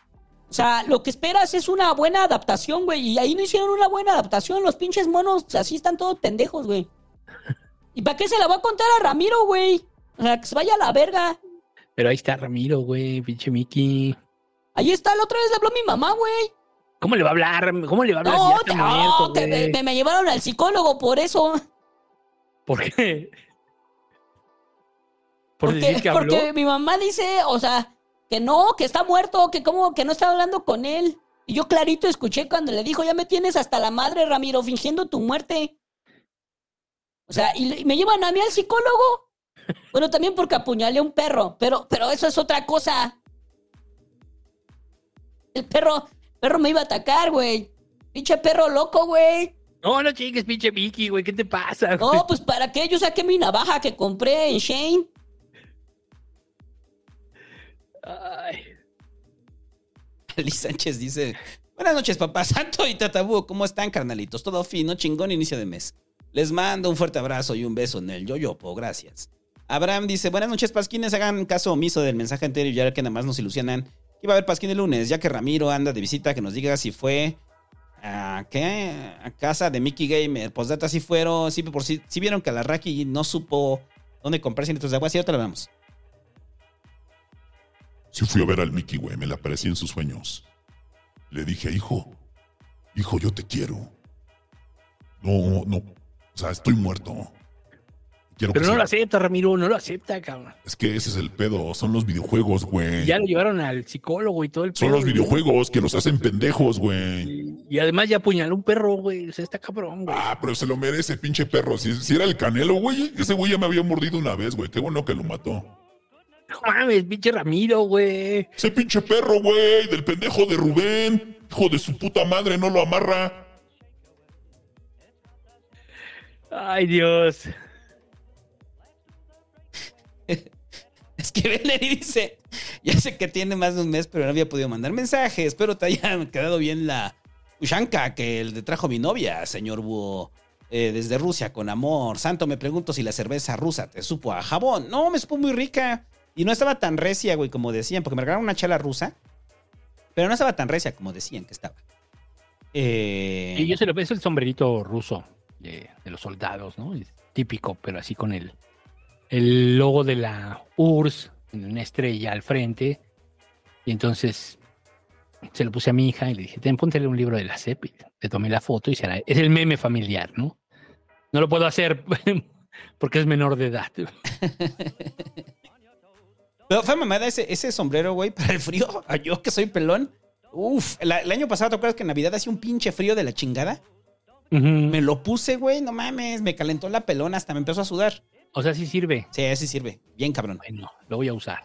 o sea, lo que esperas es una buena adaptación, güey, y ahí no hicieron una buena adaptación, los pinches monos así están todos pendejos, güey. ¿Y para qué se la va a contar a Ramiro, güey? O sea, que se vaya a la verga. Pero ahí está Ramiro, güey, pinche Mickey. Ahí está, la otra vez le habló mi mamá, güey. ¿Cómo le va a hablar? ¿Cómo le va a hablar? No, te- muerto, no, que me, me- llevaron al psicólogo por eso. ¿Por qué? ¿Por porque, decir que habló? porque mi mamá dice, o sea, que no, que está muerto, que como que no está hablando con él. Y yo clarito escuché cuando le dijo, ya me tienes hasta la madre, Ramiro, fingiendo tu muerte. O sea, y me llevan a mí al psicólogo. Bueno, también porque apuñalé a un perro, pero, pero eso es otra cosa. El perro, perro me iba a atacar, güey. Pinche perro loco, güey. No, no chingues, pinche Mickey, güey. ¿Qué te pasa? güey? No, pues para qué, yo saqué mi navaja que compré en Shane. Ay. Liz Sánchez dice: Buenas noches, papá santo y tatabú. ¿Cómo están, carnalitos? Todo fino, chingón, inicio de mes. Les mando un fuerte abrazo y un beso en el yoyopo. Gracias. Abraham dice: Buenas noches, pasquines. Hagan caso omiso del mensaje anterior, ya que nada más nos ilusionan. Iba a haber pasquín el lunes, ya que Ramiro anda de visita, que nos diga si fue a, ¿qué? a casa de Mickey Gamer. Postdata, si fueron, sí, por si, vieron que la Raki no supo dónde comprar 100 litros de agua. Sí, ahorita lo vemos. Sí fui a ver al Mickey, güey, me le aparecí en sus sueños. Le dije, hijo, hijo, yo te quiero. No, no, o sea, estoy muerto. Quiero Pero no lo acepta, Ramiro, no lo acepta, cabrón. Es que ese es el pedo, son los videojuegos, güey. Ya lo llevaron al psicólogo y todo el Son pedo, los güey. videojuegos que los hacen pendejos, güey. Y además ya apuñaló un perro, güey. O sea, está cabrón, güey. Ah, pero se lo merece, pinche perro. Si, si era el canelo, güey, ese güey ya me había mordido una vez, güey. Qué bueno que lo mató. No mames, pinche Ramiro, güey. Ese pinche perro, güey, del pendejo de Rubén. Hijo de su puta madre, no lo amarra. Ay, Dios. Es que Valery dice, ya sé que tiene más de un mes, pero no había podido mandar mensajes. Espero te haya quedado bien la ushanka que le trajo mi novia, señor Búho, eh, desde Rusia, con amor. Santo, me pregunto si la cerveza rusa te supo a jabón. No, me supo muy rica. Y no estaba tan recia, güey, como decían, porque me regalaron una chela rusa. Pero no estaba tan recia como decían que estaba. Eh, Y yo se lo es el sombrerito ruso de, de los soldados, ¿no? Es típico, pero así con el, el logo de la URSS, en una estrella al frente. Y entonces se lo puse a mi hija y le dije, ten, póntele un libro de la CEP. Le tomé la foto y será, es el meme familiar, ¿no? No lo puedo hacer porque es menor de edad. Pero fue mamada ese, ese sombrero, güey, para el frío. Yo que soy pelón. Uf, el, el año pasado, ¿te acuerdas que en Navidad hacía un pinche frío de la chingada? Me lo puse, güey, no mames, me calentó la pelona, hasta me empezó a sudar. O sea, sí sirve. Sí, sí sirve. Bien cabrón. Bueno, lo voy a usar.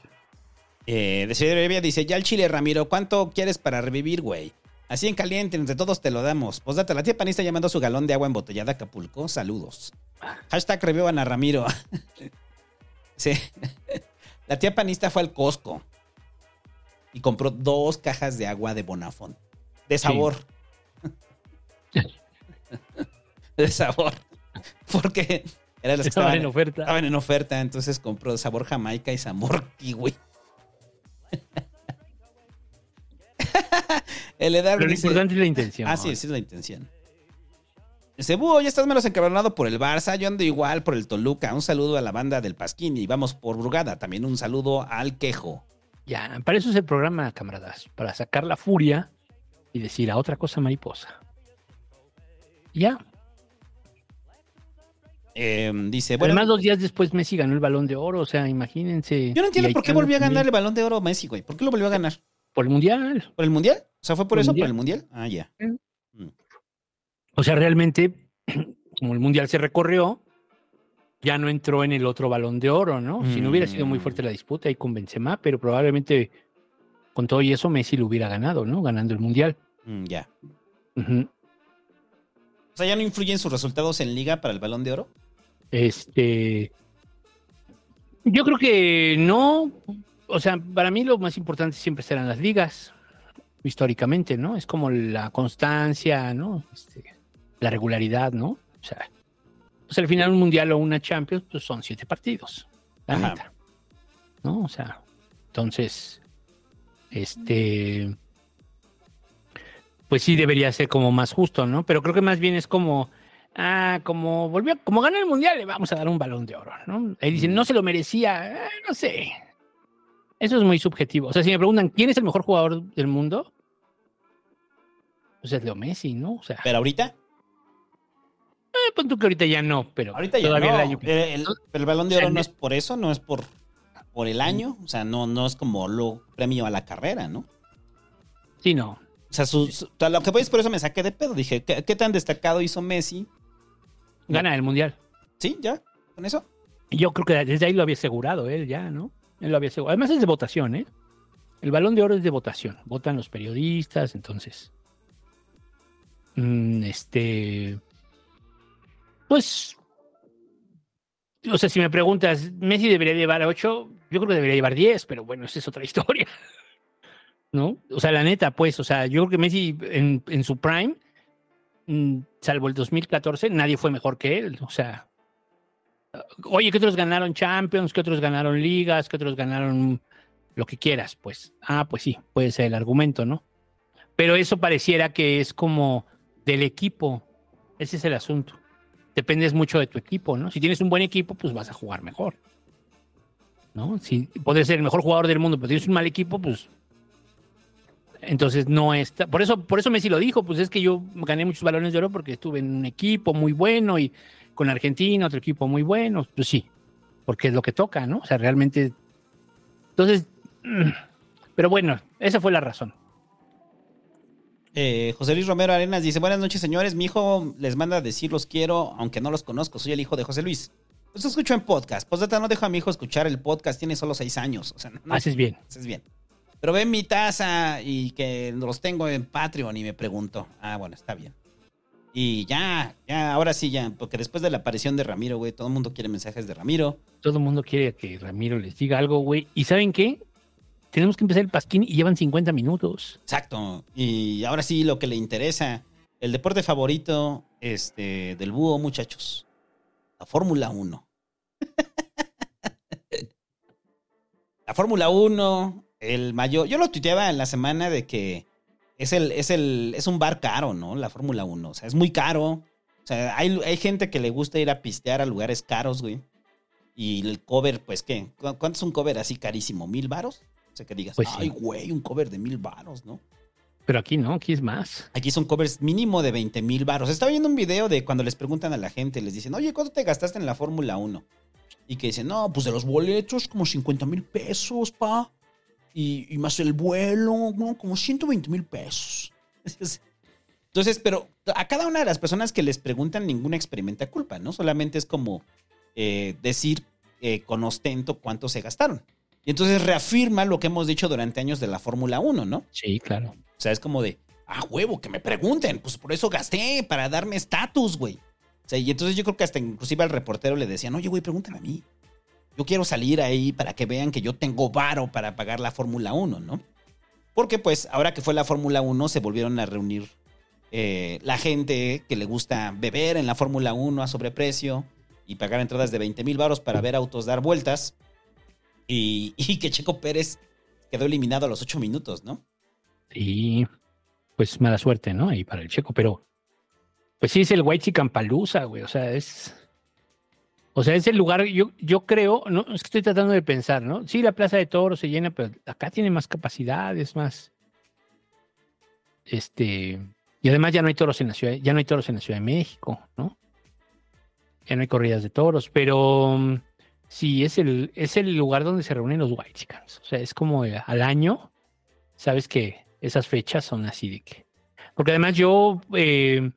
Eh, Desiderio Evia dice, ya el chile, Ramiro, ¿cuánto quieres para revivir, güey? Así en caliente, entre todos te lo damos. Date, la tía panista llamando su galón de agua embotellada a Acapulco. Saludos. Hashtag revivan a Ramiro. sí. La tía panista fue al Costco y compró dos cajas de agua de Bonafont. De sabor. de sabor. Porque eran las que Estaban estaban en oferta. Estaban en oferta, entonces compró sabor jamaica y sabor kiwi. El Edar Pero lo dice- importante es la intención. Ah, sí, sí es la intención. Dice, Búho, ya estás menos encabronado por el Barça, yo ando igual por el Toluca. Un saludo a la banda del Pasquín y vamos por Brugada. También un saludo al Quejo. Ya, para eso es el programa, camaradas. Para sacar la furia y decir a otra cosa mariposa. Ya. Eh, dice, bueno, Además, dos días después Messi ganó el balón de oro. O sea, imagínense. yo no entiendo por qué volvió a ganar el balón de oro Messi, güey. ¿Por qué lo volvió a ganar? Por el mundial. ¿Por el Mundial? O sea, ¿fue por eso? Mundial. ¿Por el Mundial? Ah, ya. O sea, realmente, como el mundial se recorrió, ya no entró en el otro balón de oro, ¿no? Si no hubiera sido muy fuerte la disputa ahí con Benzema, pero probablemente con todo y eso Messi lo hubiera ganado, ¿no? Ganando el mundial. Mm, ya. O sea, ¿ya no influyen sus resultados en liga para el balón de oro? Este. Yo creo que no. O sea, para mí lo más importante siempre serán las ligas, históricamente, ¿no? Es como la constancia, ¿no? Este, la regularidad, ¿no? O sea, pues al final un mundial o una Champions, pues son siete partidos, la Ajá. neta. ¿No? O sea, entonces, este. Pues sí debería ser como más justo, ¿no? Pero creo que más bien es como. Ah, como volvió, como ganó el mundial, le vamos a dar un balón de oro, ¿no? Ahí dicen, no se lo merecía, eh, no sé. Eso es muy subjetivo. O sea, si me preguntan quién es el mejor jugador del mundo, pues es Leo Messi, ¿no? O sea, ¿Pero ahorita? eh, pon tú que ahorita ya no, pero Ahorita ya todavía no. el año Eh, el- pero el balón de O sea, oro no es por eso, no es por, por el año. O sea, no, no es como lo premio a la carrera, ¿no? Sí, no. O sea, su, su- lo que voy es por eso me saqué de pedo. Dije, ¿qué, qué tan destacado hizo Messi? Gana el mundial. ¿Sí? ¿Ya? ¿Con eso? Yo creo que desde ahí lo había asegurado él ya, ¿no? Él lo había asegurado. Además es de votación, ¿eh? El balón de oro es de votación. Votan los periodistas, entonces. mm, este. Pues. O sea, si me preguntas, ¿Messi debería llevar 8? Yo creo que debería llevar 10, pero bueno, esa es otra historia. ¿No? O sea, la neta, pues, o sea, yo creo que Messi en, en su prime, mm, salvo el 2014, nadie fue mejor que él. O sea, Oye, que otros ganaron Champions, que otros ganaron ligas, que otros ganaron lo que quieras, pues. Ah, pues sí, puede ser el argumento, ¿no? Pero eso pareciera que es como del equipo. Ese es el asunto. Dependes mucho de tu equipo, ¿no? Si tienes un buen equipo, pues vas a jugar mejor. ¿No? Si puedes ser el mejor jugador del mundo, pero tienes un mal equipo, pues. Entonces no está. Por eso, por eso Messi lo dijo, pues es que yo gané muchos balones de oro porque estuve en un equipo muy bueno y con Argentina, otro equipo muy bueno, pues sí, porque es lo que toca, ¿no? O sea, realmente. Entonces, mm, pero bueno, esa fue la razón. Eh, José Luis Romero Arenas dice, buenas noches señores, mi hijo les manda a decir los quiero, aunque no los conozco, soy el hijo de José Luis. Los escucho en podcast. Postdata no dejo a mi hijo escuchar el podcast, tiene solo seis años. O sea, no, no- Haces bien. haces bien. Pero ve mi taza y que los tengo en Patreon y me pregunto. Ah, bueno, está bien. Y ya, ya, ahora sí ya, porque después de la aparición de Ramiro, güey, todo el mundo quiere mensajes de Ramiro. Todo el mundo quiere que Ramiro les diga algo, güey. ¿Y saben qué? Tenemos que empezar el pasquín y llevan 50 minutos. Exacto. Y ahora sí, lo que le interesa, el deporte favorito este, del búho, muchachos. La Fórmula 1. la Fórmula 1, el mayor. Yo lo tuiteaba en la semana de que es el, es el, es un bar caro, ¿no? La Fórmula 1. O sea, es muy caro. O sea, hay, hay gente que le gusta ir a pistear a lugares caros, güey. Y el cover, pues, ¿qué? ¿Cu- ¿Cuánto es un cover así carísimo? ¿Mil varos? O sea, que digas, Pues sí. ay, güey, un cover de mil varos, ¿no? Pero aquí no, aquí es más. Aquí son covers mínimo de 20 mil baros. Estaba viendo un video de cuando les preguntan a la gente, les dicen, oye, ¿cuánto te gastaste en la Fórmula 1? Y que dicen, no, pues de los boletos, como 50 mil pesos, pa. Y, y más el vuelo, ¿no? como 120 mil pesos. Entonces, pero a cada una de las personas que les preguntan, ninguna experimenta culpa, ¿no? Solamente es como eh, decir eh, con ostento cuánto se gastaron. Y entonces reafirma lo que hemos dicho durante años de la Fórmula 1, ¿no? Sí, claro. O sea, es como de, ah, huevo, que me pregunten. Pues por eso gasté, para darme estatus, güey. O sea, y entonces yo creo que hasta inclusive al reportero le decían, oye, güey, pregúntame a mí. Yo quiero salir ahí para que vean que yo tengo varo para pagar la Fórmula 1, ¿no? Porque pues ahora que fue la Fórmula 1 se volvieron a reunir eh, la gente que le gusta beber en la Fórmula 1 a sobreprecio y pagar entradas de 20 mil varos para ver autos dar vueltas. Y, y que Checo Pérez quedó eliminado a los 8 minutos, ¿no? Sí. pues mala suerte, ¿no? Ahí para el checo, pero pues sí es el White Campalusa, güey. O sea, es. O sea, es el lugar, yo, yo creo, no, es que estoy tratando de pensar, ¿no? Sí, la Plaza de Toros se llena, pero acá tiene más capacidades, más. Este. Y además ya no hay toros en la ciudad, ya no hay toros en la Ciudad de México, ¿no? Ya no hay corridas de toros, pero mm, sí es el, es el lugar donde se reúnen los White O sea, es como eh, al año, sabes que esas fechas son así de que. Porque además yo eh,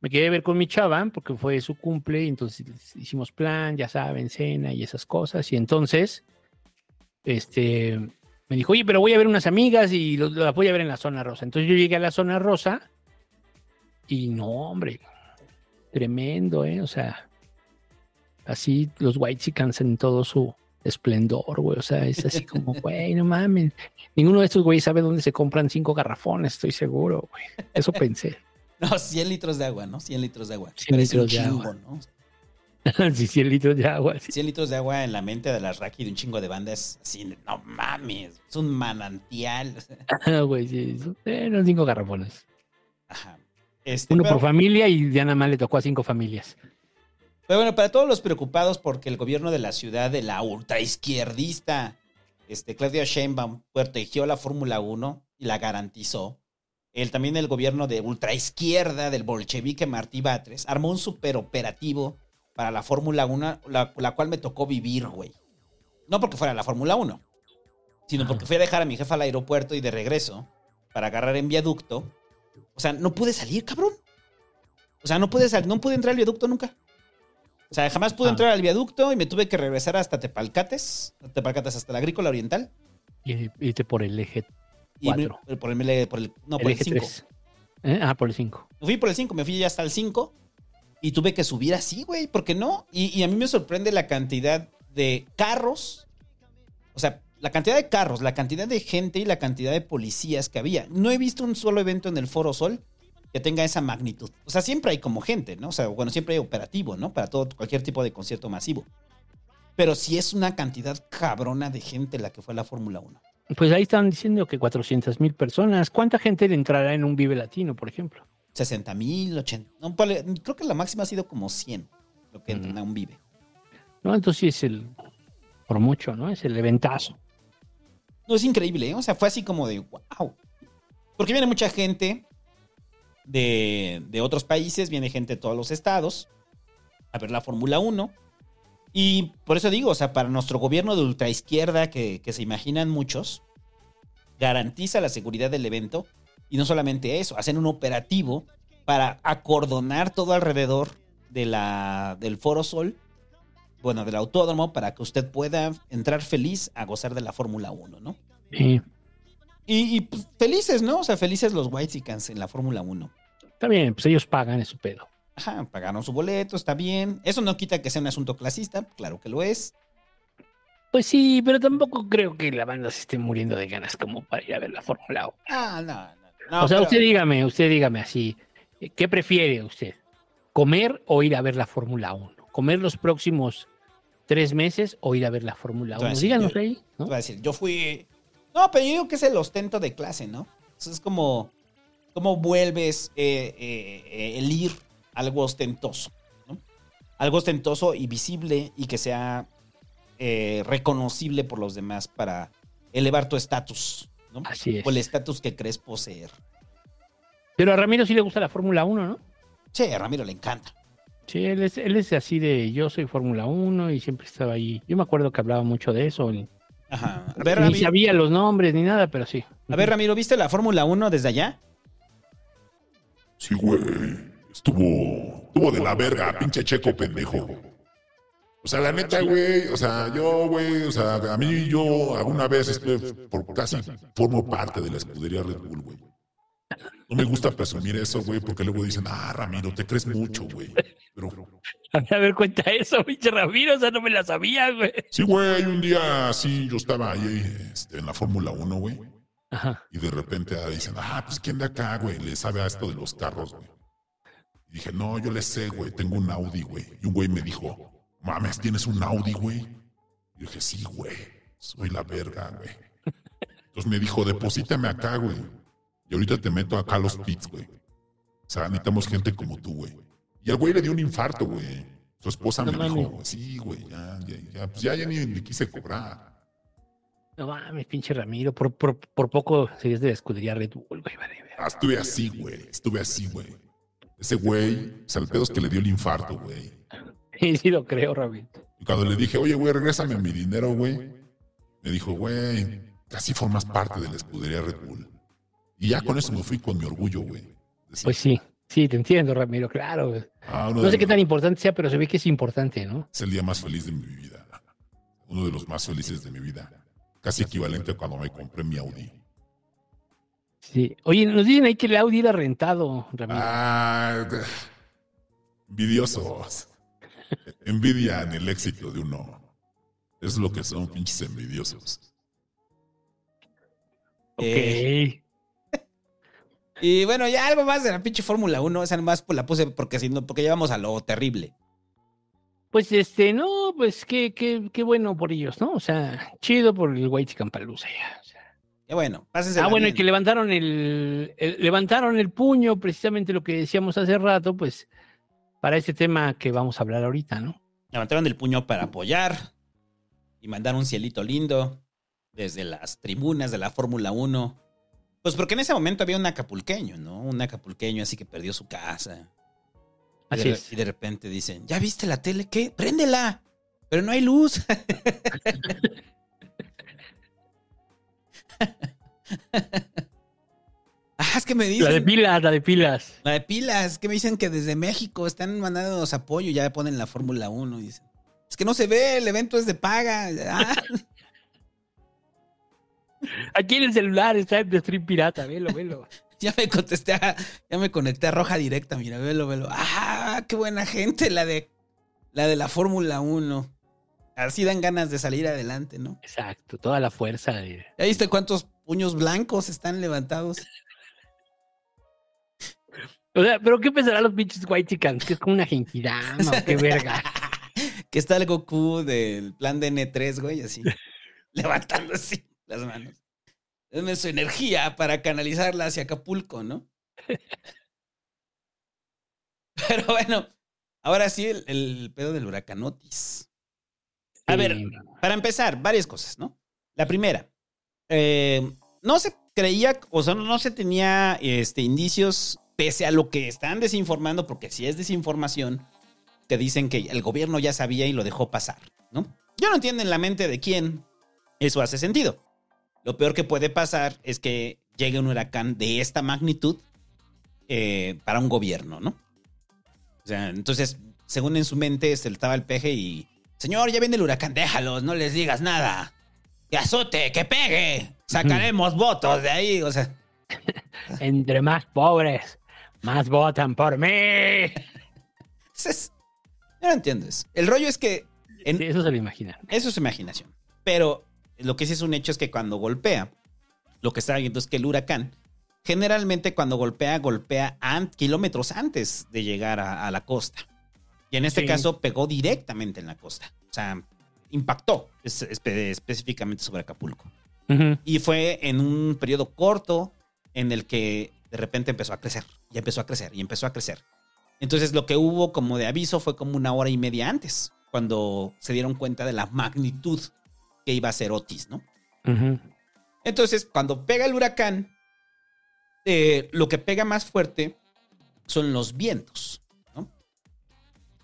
me quedé ver con mi chava porque fue su cumple, y entonces hicimos plan, ya saben, cena y esas cosas. Y entonces, este, me dijo, oye, pero voy a ver unas amigas y las voy a ver en la zona rosa. Entonces yo llegué a la zona rosa y no, hombre, tremendo, ¿eh? O sea, así los White Chickens en todo su esplendor, güey. O sea, es así como, güey, no mames. Ninguno de estos güeyes sabe dónde se compran cinco garrafones, estoy seguro, güey. Eso pensé. No, 100 litros de agua, ¿no? 100 litros de agua. 100 litros de agua. ¿no? sí, 100 litros de agua. 100 litros de agua en la mente de las Raki de un chingo de bandas. Así, no mames, es un manantial. Ah, güey, sí, son cinco garrafones. Ajá. Este, Uno por familia y ya nada más le tocó a cinco familias. Pero bueno, para todos los preocupados porque el gobierno de la ciudad de la ultraizquierdista, este, Claudia Sheinbaum protegió la Fórmula 1 y la garantizó el, también el gobierno de ultraizquierda del bolchevique Martí Batres armó un superoperativo para la Fórmula 1, la, cual me tocó vivir, güey. No porque fuera la Fórmula 1, sino porque fui a dejar a mi jefa al aeropuerto y de regreso para agarrar en viaducto. O sea, no pude salir, cabrón. O sea, no pude, no pude entrar al viaducto nunca. O sea, jamás pude ah. entrar al viaducto y me tuve que regresar hasta Tepalcates, Tepalcates hasta la Agrícola Oriental. Y irte por el eje y por el, por el, no, por el 5. ¿Eh? Ah, por el 5. Fui por el 5, me fui ya hasta el 5 y tuve que subir así, güey, ¿por qué no? Y, a mí me sorprende la cantidad de carros, o sea, la cantidad de carros, la cantidad de gente y la cantidad de policías que había. No he visto un solo evento en el Foro Sol que tenga esa magnitud. O sea, siempre hay como gente, ¿no? O sea, bueno, siempre hay operativo, ¿no? Para todo, cualquier tipo de concierto masivo. Pero sí es una cantidad cabrona de gente la que fue a la Fórmula 1. Pues ahí están diciendo que 400 mil personas. ¿Cuánta gente le entrará en un Vive Latino, por ejemplo? 60 mil, 80. creo que la máxima ha sido como 100 lo que entra en un Vive. No, entonces sí es el. Por mucho, ¿no? Es el eventazo. No, es increíble, ¿eh? O sea, fue así como de wow. Porque viene mucha gente de, de otros países, viene gente de todos los estados a ver la Fórmula 1 y por eso digo, o sea, para nuestro gobierno de ultraizquierda, que, que se imaginan muchos, garantiza la seguridad del evento. Y no solamente eso, hacen un operativo para acordonar todo alrededor de la, del Foro Sol, bueno, del autódromo, para que usted pueda entrar feliz a gozar de la Fórmula 1, ¿no? Sí. Y, pues, felices, ¿no? O sea, felices los Whitesicans en la Fórmula 1. Está bien, pues ellos pagan ese pedo. Ajá, pagaron su boleto, está bien. Eso no quita que sea un asunto clasista, claro que lo es. Pues sí, pero tampoco creo que la banda se esté muriendo de ganas como para ir a ver la Fórmula 1. Ah, no, no. o sea, usted dígame, usted dígame así, ¿qué prefiere usted? ¿Comer o ir a ver la Fórmula 1? ¿Comer los próximos tres meses o ir a ver la Fórmula 1? Díganos ahí. ¿no? Te voy a decir, yo fui... No, pero yo digo que es el ostento de clase, ¿no? es como, ¿cómo vuelves eh, eh, eh, el ir algo ostentoso, ¿no? Algo ostentoso y visible y que sea eh, reconocible por los demás para elevar tu estatus, ¿no? Así es. O el estatus que crees poseer. Pero a Ramiro sí le gusta la Fórmula 1, ¿no? Sí, a Ramiro le encanta. Sí, él es, él es así de yo soy Fórmula 1 y siempre estaba ahí. Yo me acuerdo que hablaba mucho de eso. Ajá. A ver, ni sabía los nombres ni nada, pero sí. A ver, Ramiro, ¿viste la Fórmula 1 desde allá? Sí, güey. Estuvo, estuvo de la verga, pinche checo pendejo. O sea, la neta, güey, o sea, yo, güey, o sea, a mí yo alguna vez este, por casi formo parte de la escudería Red Bull, güey. No me gusta presumir eso, güey, porque luego dicen, ah, Ramiro, te crees mucho, güey. Pero. A ver, cuenta eso, pinche Ramiro, o sea, no me la sabía, güey. Sí, güey, un día sí, yo estaba ahí este, en la Fórmula 1, güey. Ajá. Y de repente dicen, ah, pues quién de acá, güey, le sabe a esto de los carros, güey. Y dije, no, yo le sé, güey, tengo un Audi, güey. Y un güey me dijo, mames, ¿tienes un Audi, güey? Y dije, sí, güey, soy la verga, güey. Entonces me dijo, deposítame acá, güey. Y ahorita te meto acá a los pits, güey. O sea, necesitamos gente como tú, güey. Y al güey le dio un infarto, güey. Su esposa me dijo, sí, güey, ya, ya, ya, pues ya, ya ni le quise cobrar. No mames, pinche Ramiro. Por, por, por poco serías de escudería Red Bull, güey. vale, güey. Ah, estuve así, güey. Estuve así, güey. Ese güey, es que le dio el infarto, güey. Sí, sí lo creo, Ramiro. Y cuando le dije, oye, güey, regrésame mi dinero, güey, me dijo, güey, casi formas parte de la escudería Red Bull. Y ya con eso me fui con mi orgullo, güey. Pues sí, sí, te entiendo, Ramiro, claro. Ah, No sé qué tan importante sea, pero se ve que es importante, ¿no? Es el día más feliz de mi vida. Uno de los más felices de mi vida. Casi equivalente a cuando me compré mi Audi. Sí. Oye, nos dicen ahí que el Audi era rentado, Ramiro. Ah, envidiosos. Envidian el éxito de uno. Es lo que son pinches envidiosos. ok. Eh, Y bueno, ya algo más de la pinche Fórmula 1. Esa nomás pues, la puse porque, si no, porque llevamos a lo terrible. Pues este, no, pues qué, qué, qué bueno por ellos, ¿no? O sea, chido por el White Campalusa ya. o sea. Bueno, pásense. Ah, bueno, y que levantaron el, el- levantaron el puño, precisamente lo que decíamos hace rato, pues, para este tema que vamos a hablar ahorita, ¿no? Levantaron el puño para apoyar y mandar un cielito lindo desde las tribunas de la Fórmula 1. Pues porque en ese momento había un acapulqueño, ¿no? Un acapulqueño así que perdió su casa. Y Así de, es. y de repente dicen, ¿ya viste la tele? ¿Qué? Préndela. Pero no hay luz. ah, es que me dicen. La de pilas, la de pilas. La de pilas, que me dicen que desde México están mandándonos apoyo, ya ponen la Fórmula 1. Dicen. Es que no se ve, el evento es de paga. Ah, Aquí en el celular está el de stream pirata, velo, velo. ya me contesté, a- ya me conecté a Roja Directa, mira, velo, velo. Ah, qué buena gente la de la de la Fórmula 1. Así dan ganas de salir adelante, ¿no? Exacto, toda la fuerza de... ¿Ya viste cuántos puños blancos están levantados? O sea, pero ¿qué pensarán los pinches white chickens? Que es como una genkidama qué verga. Que está el Goku del plan de N3, güey, así. levantando así las manos. Denme su energía para canalizarla hacia Acapulco, ¿no? Pero bueno, ahora sí, el, el pedo del huracán Otis. A ver, para empezar, varias cosas, ¿no? La primera, eh, no se creía, o sea, no se tenía este, indicios, pese a lo que están desinformando, porque si es desinformación, que dicen que el gobierno ya sabía y lo dejó pasar, ¿no? Yo no entiendo en la mente de quién eso hace sentido. Lo peor que puede pasar es que llegue un huracán de esta magnitud eh, para un gobierno, ¿no? O sea, entonces, según en su mente, se le estaba el peje y, señor, ya viene el huracán, déjalos, no les digas nada. Que azote, que pegue, sacaremos votos de ahí, o sea. Entre más pobres, más votan por mí. No entiendo eso. El rollo es que... en- Sí, eso se lo imaginan. Eso es imaginación. Pero lo que sí es un hecho es que cuando golpea, lo que está viendo es que el huracán, generalmente cuando golpea, golpea kilómetros antes de llegar a, a la costa. Y en este Sí. caso pegó directamente en la costa. O sea, impactó es- espe- específicamente sobre Acapulco. Y fue en un periodo corto en el que de repente empezó a crecer, y empezó a crecer, y empezó a crecer. Entonces lo que hubo como de aviso fue como una hora y media antes, cuando se dieron cuenta de la magnitud que iba a ser Otis, ¿no? Entonces, cuando pega el huracán, eh, lo que pega más fuerte son los vientos,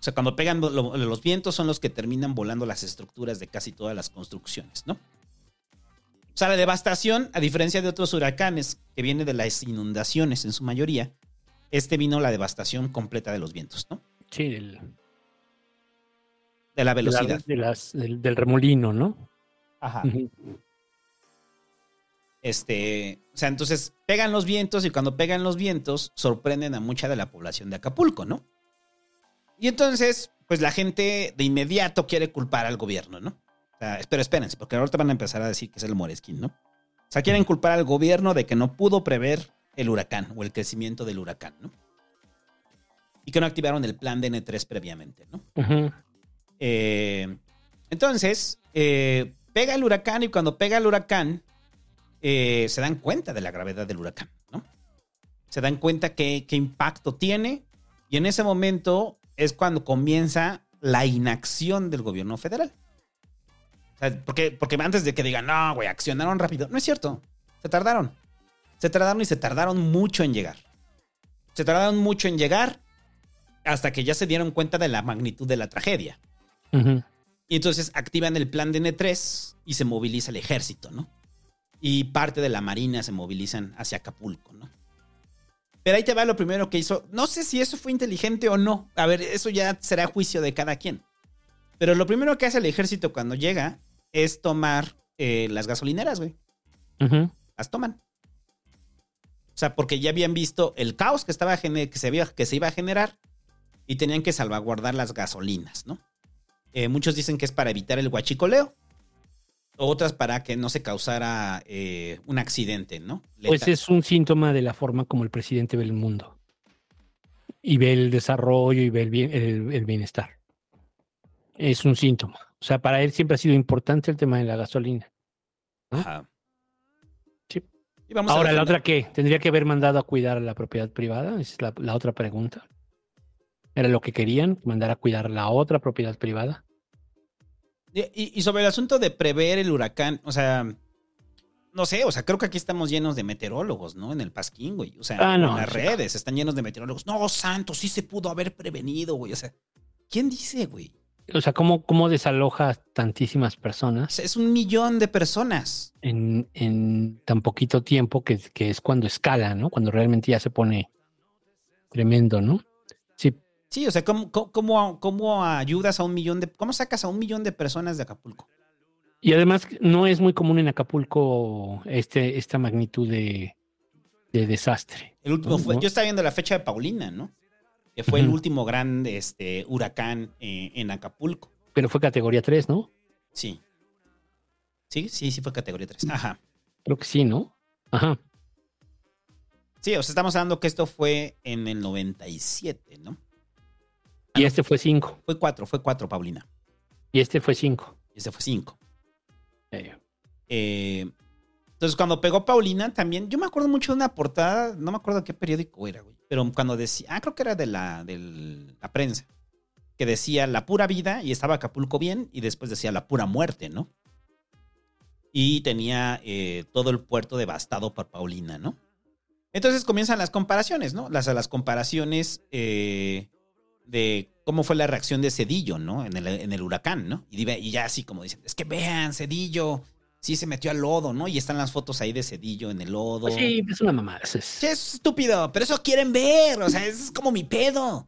sea, cuando pegan lo- lo- los vientos son los que terminan volando las estructuras de casi todas las construcciones, ¿no? O sea, la devastación, a diferencia de otros huracanes que viene de las inundaciones en su mayoría, este vino la devastación completa de los vientos, ¿no? Sí, del, De la velocidad. de las- del, del remolino, ¿no? Ajá. Este, o sea, entonces pegan los vientos y cuando pegan los vientos sorprenden a mucha de la población de Acapulco, ¿no? Y entonces, pues la gente de inmediato quiere culpar al gobierno, ¿no? O sea, pero espérense, porque ahorita van a empezar a decir que es el Moresquín, ¿no? O sea, quieren culpar al gobierno de que no pudo prever el huracán o el crecimiento del huracán, ¿no? Y que no activaron el plan de N3 previamente, ¿no? Eh, entonces, eh, pega el huracán y cuando pega el huracán, eh, se dan cuenta de la gravedad del huracán, ¿no? se dan cuenta qué, qué impacto tiene y en ese momento es cuando comienza la inacción del gobierno federal. O sea, porque, porque antes de que digan, no, güey, accionaron rápido. No es cierto. Se tardaron. Se tardaron y se tardaron mucho en llegar. Se tardaron mucho en llegar hasta que ya se dieron cuenta de la magnitud de la tragedia. Y entonces activan el plan de N3 y se moviliza el ejército, ¿no? Y parte de la marina se movilizan hacia Acapulco, ¿no? Pero ahí te va lo primero que hizo. No sé si eso fue inteligente o no. A ver, eso ya será juicio de cada quien. Pero lo primero que hace el ejército cuando llega es tomar eh, las gasolineras, güey. Las toman. O sea, porque ya habían visto el caos que, estaba que, se, había- que se iba a generar y tenían que salvaguardar las gasolinas, ¿no? Eh, muchos dicen que es para evitar el huachicoleo. Otras para que no se causara eh, un accidente, ¿no? Pues es un síntoma de la forma como el presidente ve el mundo. Y ve el desarrollo y ve el, bien- el- el bienestar. Es un síntoma. O sea, para él siempre ha sido importante el tema de la gasolina. Ajá. Sí. Y vamos a Ahora, ¿la otra qué? ¿Tendría que haber mandado a cuidar la propiedad privada? Esa es la, la otra pregunta. ¿Era lo que querían? ¿Mandar a cuidar la otra propiedad privada? Y, sobre el asunto de prever el huracán, o sea, no sé, o sea, creo que aquí estamos llenos de meteorólogos, ¿no? En el Pasquín, güey. O sea, Ah, no, en las redes están llenos de meteorólogos. No, santo, sí se pudo haber prevenido, güey. O sea, ¿quién dice, güey? O sea, ¿cómo, cómo desaloja tantísimas personas O sea, es un millón de personas. en, en tan poquito tiempo que, que es cuando escala, ¿no? Cuando realmente ya se pone tremendo, ¿no? Sí, o sea, ¿cómo, cómo, cómo- ayudas a un millón de... ¿Cómo sacas a un millón de personas de Acapulco? Y además no es muy común en Acapulco este, esta magnitud de, de desastre. El último fue... ¿No? Yo estaba viendo la fecha de Paulina, ¿no? Que fue el último gran este, huracán eh, en Acapulco. Pero fue categoría 3, ¿no? Sí. Sí, sí, sí fue categoría 3. Ajá. Creo que sí, ¿no? Ajá. Sí, o sea, estamos hablando que esto fue en el 97, ¿no? Y este fue 5. Fue 4, fue 4, Paulina. Y este fue 5. Y este fue 5. Eh, entonces, cuando pegó Paulina, también, yo me acuerdo mucho de una portada, no me acuerdo qué periódico era, güey. Pero cuando decía, ah, creo que era de la, de la prensa, que decía la pura vida y estaba Acapulco bien, y después decía la pura muerte, ¿no? Y tenía eh, todo el puerto devastado por Paulina, ¿no? Entonces comienzan las comparaciones, ¿no? Las, las comparaciones eh, de cómo fue la reacción de Cedillo, ¿no? En el, en el huracán, ¿no? Y, ya así como dicen, es que vean, Cedillo, sí se metió al lodo, ¿no? Y están las fotos ahí de Cedillo en el lodo. Pues sí, es una mamada. es- Sí, es estúpido, pero eso quieren ver, o sea, eso es como mi pedo.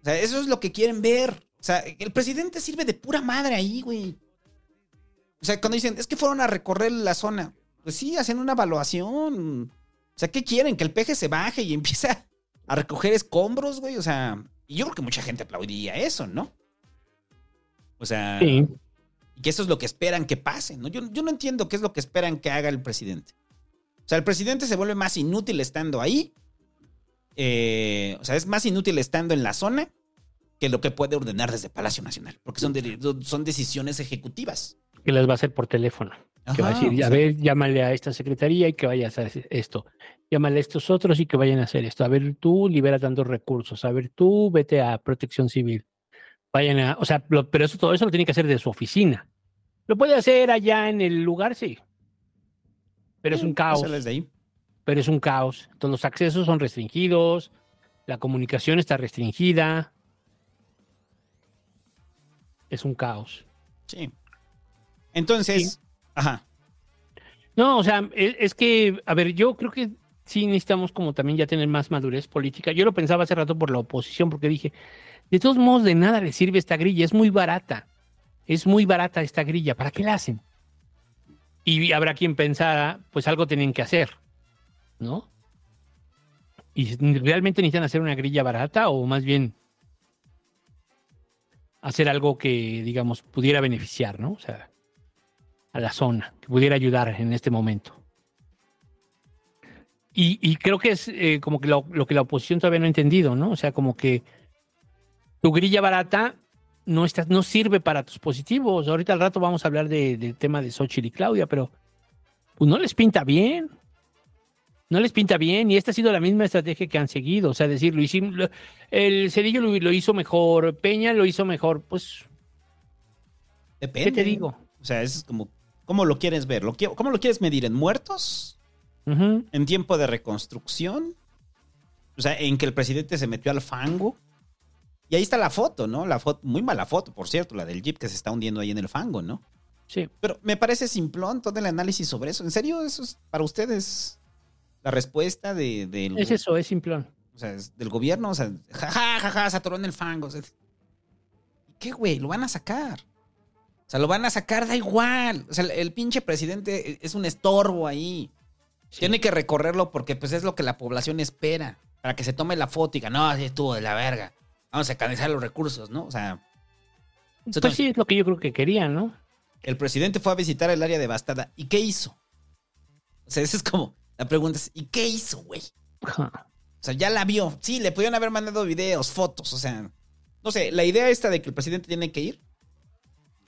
O sea, eso es lo que quieren ver. O sea, el presidente sirve de pura madre ahí, güey. O sea, cuando dicen, es que fueron a recorrer la zona. Pues sí, hacen una evaluación. O sea, ¿qué quieren? Que el peje se baje y empiece a recoger escombros, güey. O sea, y yo creo que mucha gente aplaudiría eso, ¿no? O sea, Sí. y que eso es lo que esperan que pase, ¿no? Yo, yo no entiendo qué es lo que esperan que haga el presidente. O sea, el presidente se vuelve más inútil estando ahí. Eh, o sea, es más inútil estando en la zona que lo que puede ordenar desde Palacio Nacional, porque son, de- son decisiones ejecutivas. Que las va a hacer por teléfono. Que va a decir, o a sea- ver, llámale a esta secretaría y que vaya a hacer esto. Llámale a estos otros y que vayan a hacer esto. A ver, tú libera tantos recursos. A ver, tú vete a protección civil. Vayan a, o sea, lo- pero eso, todo eso lo tiene que hacer de su oficina. Lo puede hacer allá en el lugar, sí. Pero es un caos. hacerlo desde ahí. Pero es un caos. Entonces los accesos son restringidos, la comunicación está restringida. Es un caos. Sí. Entonces, ajá. No, o sea, e- es, que, a ver, yo creo que sí necesitamos como también ya tener más madurez política. Yo lo pensaba hace rato por la oposición, porque dije, de todos modos, de nada le sirve esta grilla, es muy barata. Es muy barata esta grilla, ¿para qué la hacen? Y habrá quien pensara, pues algo tienen que hacer, ¿no? ¿Y realmente necesitan hacer una grilla barata o más bien hacer algo que, digamos, pudiera beneficiar, ¿no? O sea, a la zona, que pudiera ayudar en este momento. Y, y creo que es eh, como que lo, lo que la oposición todavía no ha entendido, ¿no? O sea, como que tu grilla barata no, está, no sirve para tus positivos. Ahorita al rato vamos a hablar de- del tema de Xochitl y Claudia, pero pues no les pinta bien. No les pinta bien y esta ha sido la misma estrategia que han seguido. O sea, decir, lo hicimos, lo- el Cedillo lo, lo hizo mejor, Peña lo hizo mejor. Pues, Depende. ¿qué te digo? O sea, es como, ¿cómo lo quieres ver? ¿Lo qui- ¿Cómo lo quieres medir? ¿En muertos? ¿En tiempo de reconstrucción? O sea, en que el presidente se metió al fango. Y ahí está la foto, ¿no? La foto, muy mala foto, por cierto, la del jeep que se está hundiendo ahí en el fango, ¿no? Sí. Pero me parece simplón todo el análisis sobre eso. ¿En serio eso es para ustedes la respuesta de, del, Es eso, es simplón. o sea, es del gobierno? O sea, jaja, jaja, se atoró en el fango. O sea, ¿Qué, güey? Lo van a sacar. O sea, lo van a sacar, da igual. O sea, el, pinche presidente es un estorbo ahí. Tiene que recorrerlo porque pues es lo que la población espera. Para que se tome la foto y diga, no, así estuvo de la verga. Vamos a canalizar los recursos, ¿no? O sea, Pues sí, es lo que yo creo que querían, ¿no? el presidente fue a visitar el área devastada. ¿Y qué hizo? O sea, esa es como, la pregunta es, ¿y qué hizo, güey? O sea, ya la vio. Sí, le pudieron haber mandado videos, fotos, o sea, no sé, la idea esta de que el presidente tiene que ir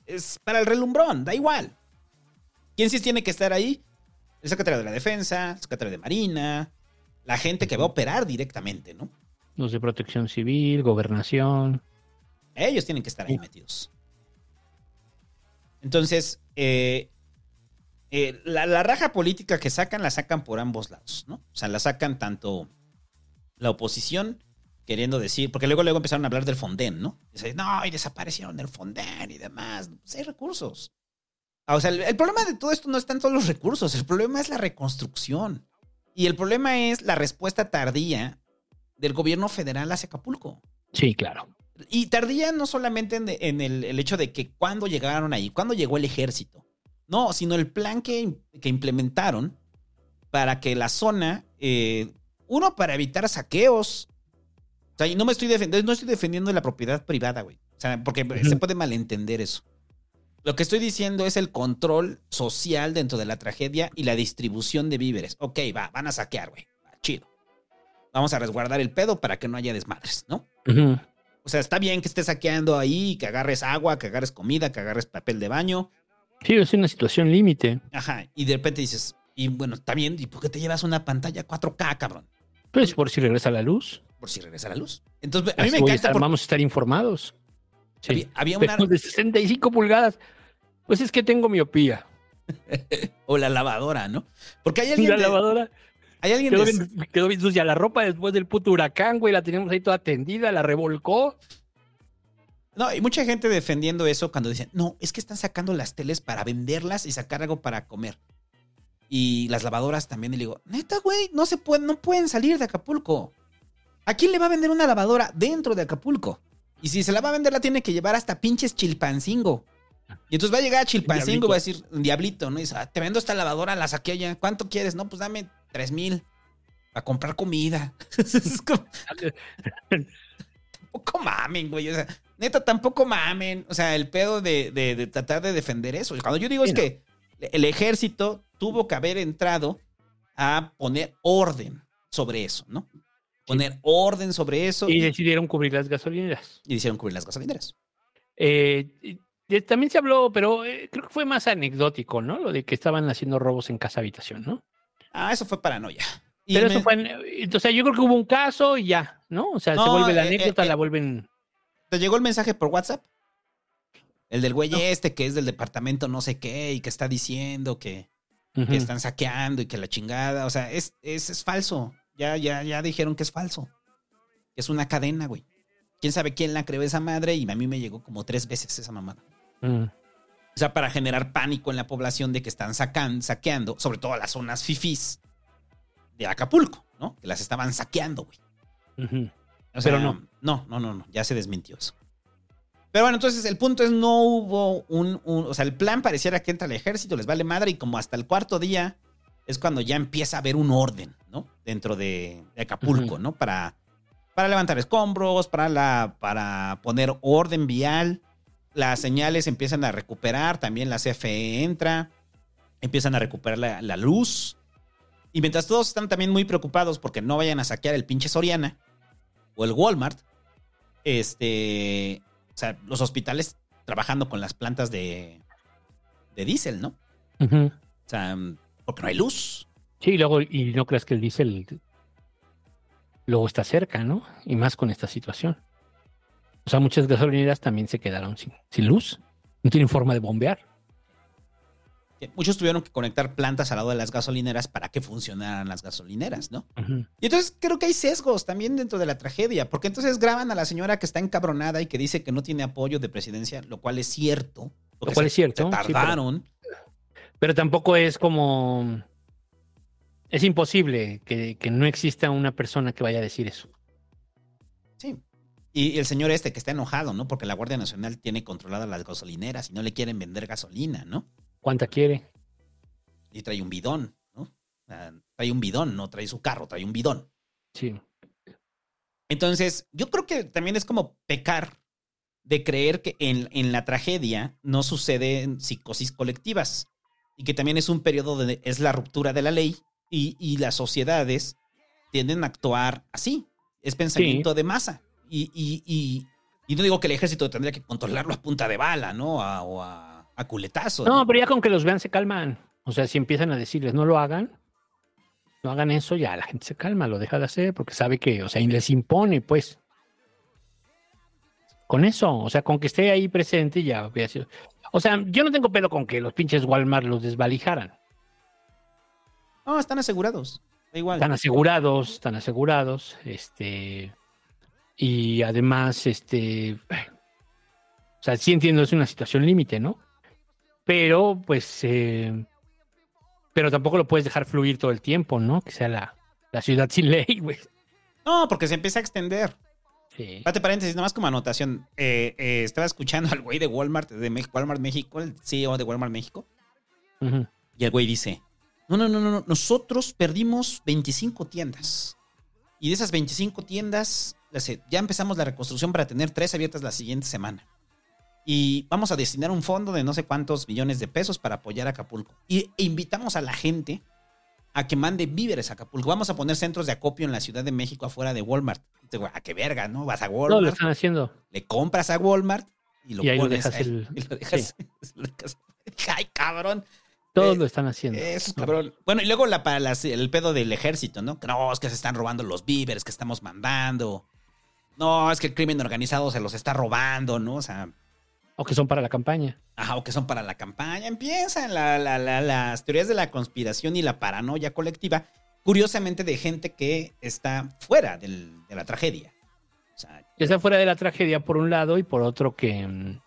es para el relumbrón, da igual. ¿Quién sí tiene que estar ahí? El secretario de la Defensa, el secretario de Marina, la gente que va a operar directamente, ¿no? Los de protección civil, gobernación. Ellos tienen que estar ahí metidos. Entonces, eh, eh, la, la raja política que sacan, la sacan por ambos lados, ¿no? O sea, la sacan tanto la oposición queriendo decir, porque luego luego empezaron a hablar del Fonden, ¿no? Dice, no, y desaparecieron el Fonden y demás. Pues hay recursos. Ah, o sea, el, el problema de todo esto no es tanto los recursos, el problema es la reconstrucción. Y el problema es la respuesta tardía del gobierno federal hacia Acapulco. Sí, claro. Y tardía no solamente en, en el, el hecho de que cuando llegaron ahí, cuando llegó el ejército. No, sino el plan que, que implementaron para que la zona, eh, uno, para evitar saqueos. O sea, y no me estoy defendiendo, no estoy defendiendo la propiedad privada, güey. O sea, porque se puede malentender eso. Lo que estoy diciendo es el control social dentro de la tragedia y la distribución de víveres. Ok, va, van a saquear, güey. Chido. Vamos a resguardar el pedo para que no haya desmadres, ¿no? O sea, está bien que estés saqueando ahí, que agarres agua, que agarres comida, que agarres papel de baño. Sí, es una situación límite. Ajá. Y de repente dices, y bueno, está bien, ¿y por qué te llevas una pantalla 4K, cabrón? Pues por si regresa la luz. Por si regresa la luz. Entonces, a mí me encanta estar- porque Vamos a estar informados. Sí. había, había una... Pero de 65 pulgadas. Pues es que tengo miopía. O la lavadora, ¿no? Porque hay alguien... la de- lavadora Hay alguien quedó de- bien, quedó bien sucia. La ropa después del puto huracán, güey, la teníamos ahí toda tendida, la revolcó. No, hay mucha gente defendiendo eso cuando dicen, no, es que están sacando las teles para venderlas y sacar algo para comer. Y las lavadoras también. Y le digo, neta, güey, no se pueden, no pueden salir de Acapulco. ¿A quién le va a vender una lavadora dentro de Acapulco? Y si se la va a vender, la tiene que llevar hasta pinches Chilpancingo. Y entonces va a llegar a Chilpancingo y va a decir, diablito, ¿no? Y dice, "Ah, te vendo esta lavadora, la saqué allá. ¿Cuánto quieres? No, pues dame tres mil. Para comprar comida. Es como- tampoco mamen, güey. O sea, neta, tampoco mamen. O sea, el pedo de, de- de tratar de defender eso. Cuando yo digo es no. que el ejército tuvo que haber entrado a poner orden sobre eso, ¿no? Poner orden sobre eso Y y, decidieron cubrir las gasolineras. y hicieron cubrir las gasolineras. Eh, también se habló, pero eh, creo que fue más anecdótico, ¿no? Lo de que estaban haciendo robos en casa habitación, ¿no? Ah, eso fue paranoia. Y Pero me- eso fue, en- entonces yo creo que hubo un caso y ya, ¿no? O sea, se vuelve la eh, anécdota, eh, eh. la vuelven. ¿Te llegó el mensaje por WhatsApp? El del güey este que es del departamento no sé qué y que está diciendo que, que están saqueando y que la chingada. O sea, es, es, es falso. Ya, ya, ya dijeron que es falso. Que es una cadena, güey. Quién sabe quién la creó esa madre y a mí me llegó como tres veces esa mamada. Mm. O sea, para generar pánico en la población de que están sacan, saqueando, sobre todo las zonas fifís de Acapulco, ¿no? Que las estaban saqueando, güey. O sea, Pero no. No, no, no, no. Ya se desmintió eso. Pero bueno, entonces el punto es no hubo un, un- O sea, el plan pareciera que entra el ejército, les vale madre y como hasta el cuarto día es cuando ya empieza a haber un orden, ¿no? Dentro de, de Acapulco. ¿no? Para, para levantar escombros, para, la, para poner orden vial. Las señales empiezan a recuperar, también la CFE entra, empiezan a recuperar la, la luz. Y mientras todos están también muy preocupados porque no vayan a saquear el pinche Soriana o el Walmart, este, o sea, los hospitales trabajando con las plantas de, de diésel, ¿no? O sea, porque no hay luz. Sí, y luego, y no creas que el diésel luego está cerca, ¿no? Y más con esta situación. O sea, muchas gasolineras también se quedaron sin, sin luz. No tienen forma de bombear. Muchos tuvieron que conectar plantas al lado de las gasolineras para que funcionaran las gasolineras, ¿no? Y entonces creo que hay sesgos también dentro de la tragedia, porque entonces graban a la señora que está encabronada y que dice que no tiene apoyo de presidencia, lo cual es cierto. Lo cual se- es cierto. se sí, pero- tampoco es como. Es imposible que, que no exista una persona que vaya a decir eso. Sí. Y el señor este que está enojado, ¿no? Porque la Guardia Nacional tiene controladas las gasolineras y no le quieren vender gasolina, ¿no? ¿Cuánta quiere? Y trae un bidón, ¿no? Trae un bidón, no trae su carro, trae un bidón. Sí. Entonces, yo creo que también es como pecar de creer que en, en la tragedia no suceden psicosis colectivas y que también es un periodo donde es la ruptura de la ley y, y las sociedades tienden a actuar así. Es pensamiento de masa. Y, y, y, y no digo que el ejército tendría que controlarlo a punta de bala, ¿no? A- o a, a culetazo. No, pero ya con que los vean se calman. O sea, si empiezan a decirles no lo hagan, no hagan eso, ya la gente se calma, lo deja de hacer porque sabe que, o sea, y les impone, pues. Con eso, o sea, con que esté ahí presente ya hubiera sido. O sea, yo no tengo pedo con que los pinches Walmart los desvalijaran. No, están asegurados. Da igual. Están asegurados, están asegurados, este, y además, este, o sea, sí entiendo, es una situación límite, ¿no? Pero, pues, eh, pero tampoco lo puedes dejar fluir todo el tiempo, ¿no? Que sea la, la ciudad sin ley, güey. No, porque se empieza a extender. Sí. Pate paréntesis, nada más como anotación. Eh, eh, estaba escuchando al güey de Walmart, de Mex- Walmart México, el CEO de Walmart México, Ujú. y el güey dice: No, no, no, no, no, nosotros perdimos 25 tiendas. Y de esas 25 tiendas, las- ya empezamos la reconstrucción para tener tres abiertas la siguiente semana. Y vamos a destinar un fondo de no sé cuántos millones de pesos para apoyar a Acapulco. Y e invitamos a la gente a que mande víveres a Acapulco. Vamos a poner centros de acopio en la Ciudad de México afuera de Walmart. Entonces, a qué verga, ¿no? Vas a Walmart lo están haciendo. le compras a Walmart y lo Y ahí lo pones dejas ahí, el- y lo dejas, lo dejas- Ay, cabrón. Todos Eh, lo están haciendo. Eso es cabrón. Bueno, y luego la, para las- el pedo del ejército, ¿no? Que no, es que se están robando los víveres que estamos mandando. No, es que el crimen organizado se los está robando, ¿no? O sea, O que son para la campaña. ajá, o que son para la campaña. Empiezan la- la- la- las teorías de la conspiración y la paranoia colectiva, curiosamente de gente que está fuera del- de la tragedia. O sea, Que está fuera de la tragedia por un lado y por otro que mm,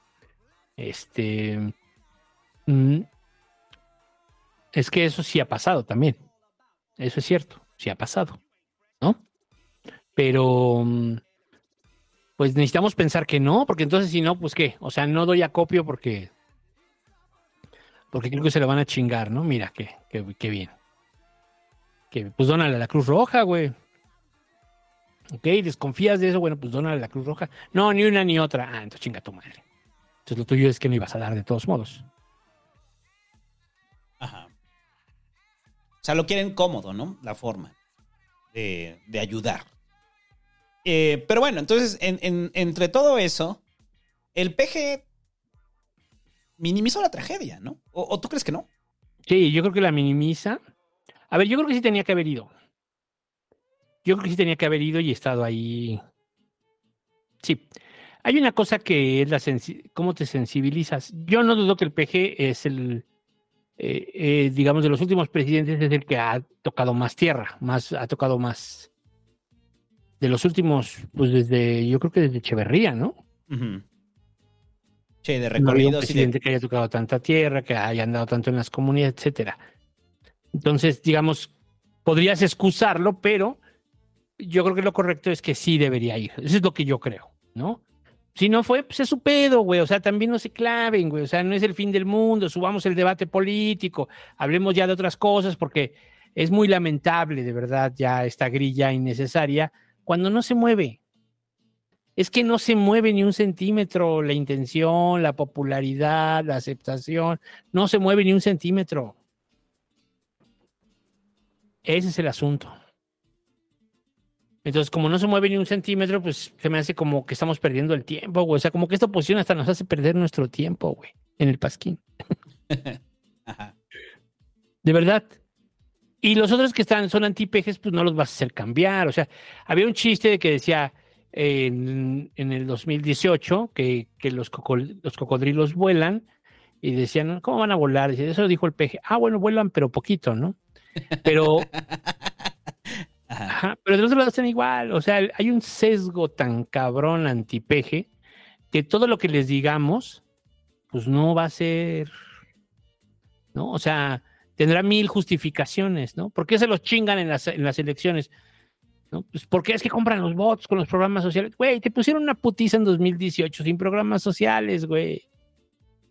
este mm, es que eso sí ha pasado también. Eso es cierto, sí ha pasado, ¿no? Pero mm, pues necesitamos pensar que no, porque entonces si no, pues qué, o sea, no doy acopio porque porque creo que se le van a chingar, ¿no? Mira, qué, qué, qué bien. Que pues dónale a la Cruz Roja, güey. Ok, desconfías de eso, bueno, pues dónale a la Cruz Roja. No, ni una ni otra. Ah, entonces chinga tu madre. Entonces lo tuyo es que no ibas a dar de todos modos. Ajá. O sea, lo quieren cómodo, ¿no? La forma de, de ayudar. Eh, pero bueno, entonces, en- en- entre todo eso, el PG minimizó la tragedia, ¿no? ¿O, tú crees que no? Sí, yo creo que la minimiza. A ver, yo creo que sí tenía que haber ido. Yo creo que sí tenía que haber ido y estado ahí. Sí. Hay una cosa que es la cómo te sensibilizas. Yo no dudo que el PG es el, eh, eh, digamos, de los últimos presidentes es el que ha tocado más tierra, más, ha tocado más. De los últimos, pues desde, yo creo que desde Echeverría, ¿no? Che, de No un recorridos y de... presidente que haya tocado tanta tierra, que haya andado tanto en las comunidades, etcétera. Entonces, digamos, podrías excusarlo, pero yo creo que lo correcto es que sí debería ir. Eso es lo que yo creo, ¿no? Si no fue, pues es su pedo, güey. O sea, también no se claven, güey. O sea, no es el fin del mundo. Subamos el debate político. Hablemos ya de otras cosas, porque es muy lamentable, de verdad, ya esta grilla innecesaria cuando no se mueve. Es que no se mueve ni un centímetro la intención, la popularidad, la aceptación. No se mueve ni un centímetro. Ese es el asunto. Entonces, como no se mueve ni un centímetro, pues se me hace como que estamos perdiendo el tiempo, güey. O sea, como que esta oposición hasta nos hace perder nuestro tiempo, güey, en el pasquín. Ajá. De verdad. Y los otros que están, son antipejes, pues no los vas a hacer cambiar. O sea, había un chiste de que decía en, en el 2018 que, que los, cocol- los cocodrilos vuelan y decían, ¿cómo van a volar? Dice, eso dijo el peje. Ah, bueno, vuelan, pero poquito, ¿no? Pero, Ajá, pero de otro lado están igual. O sea, hay un sesgo tan cabrón antipeje que todo lo que les digamos, pues no va a ser, ¿no? O sea, tendrá mil justificaciones, ¿no? ¿Por qué se los chingan en las, en las elecciones? ¿No? Pues porque es que compran los votos con los programas sociales. Güey, te pusieron una putiza en 2018 sin programas sociales, güey.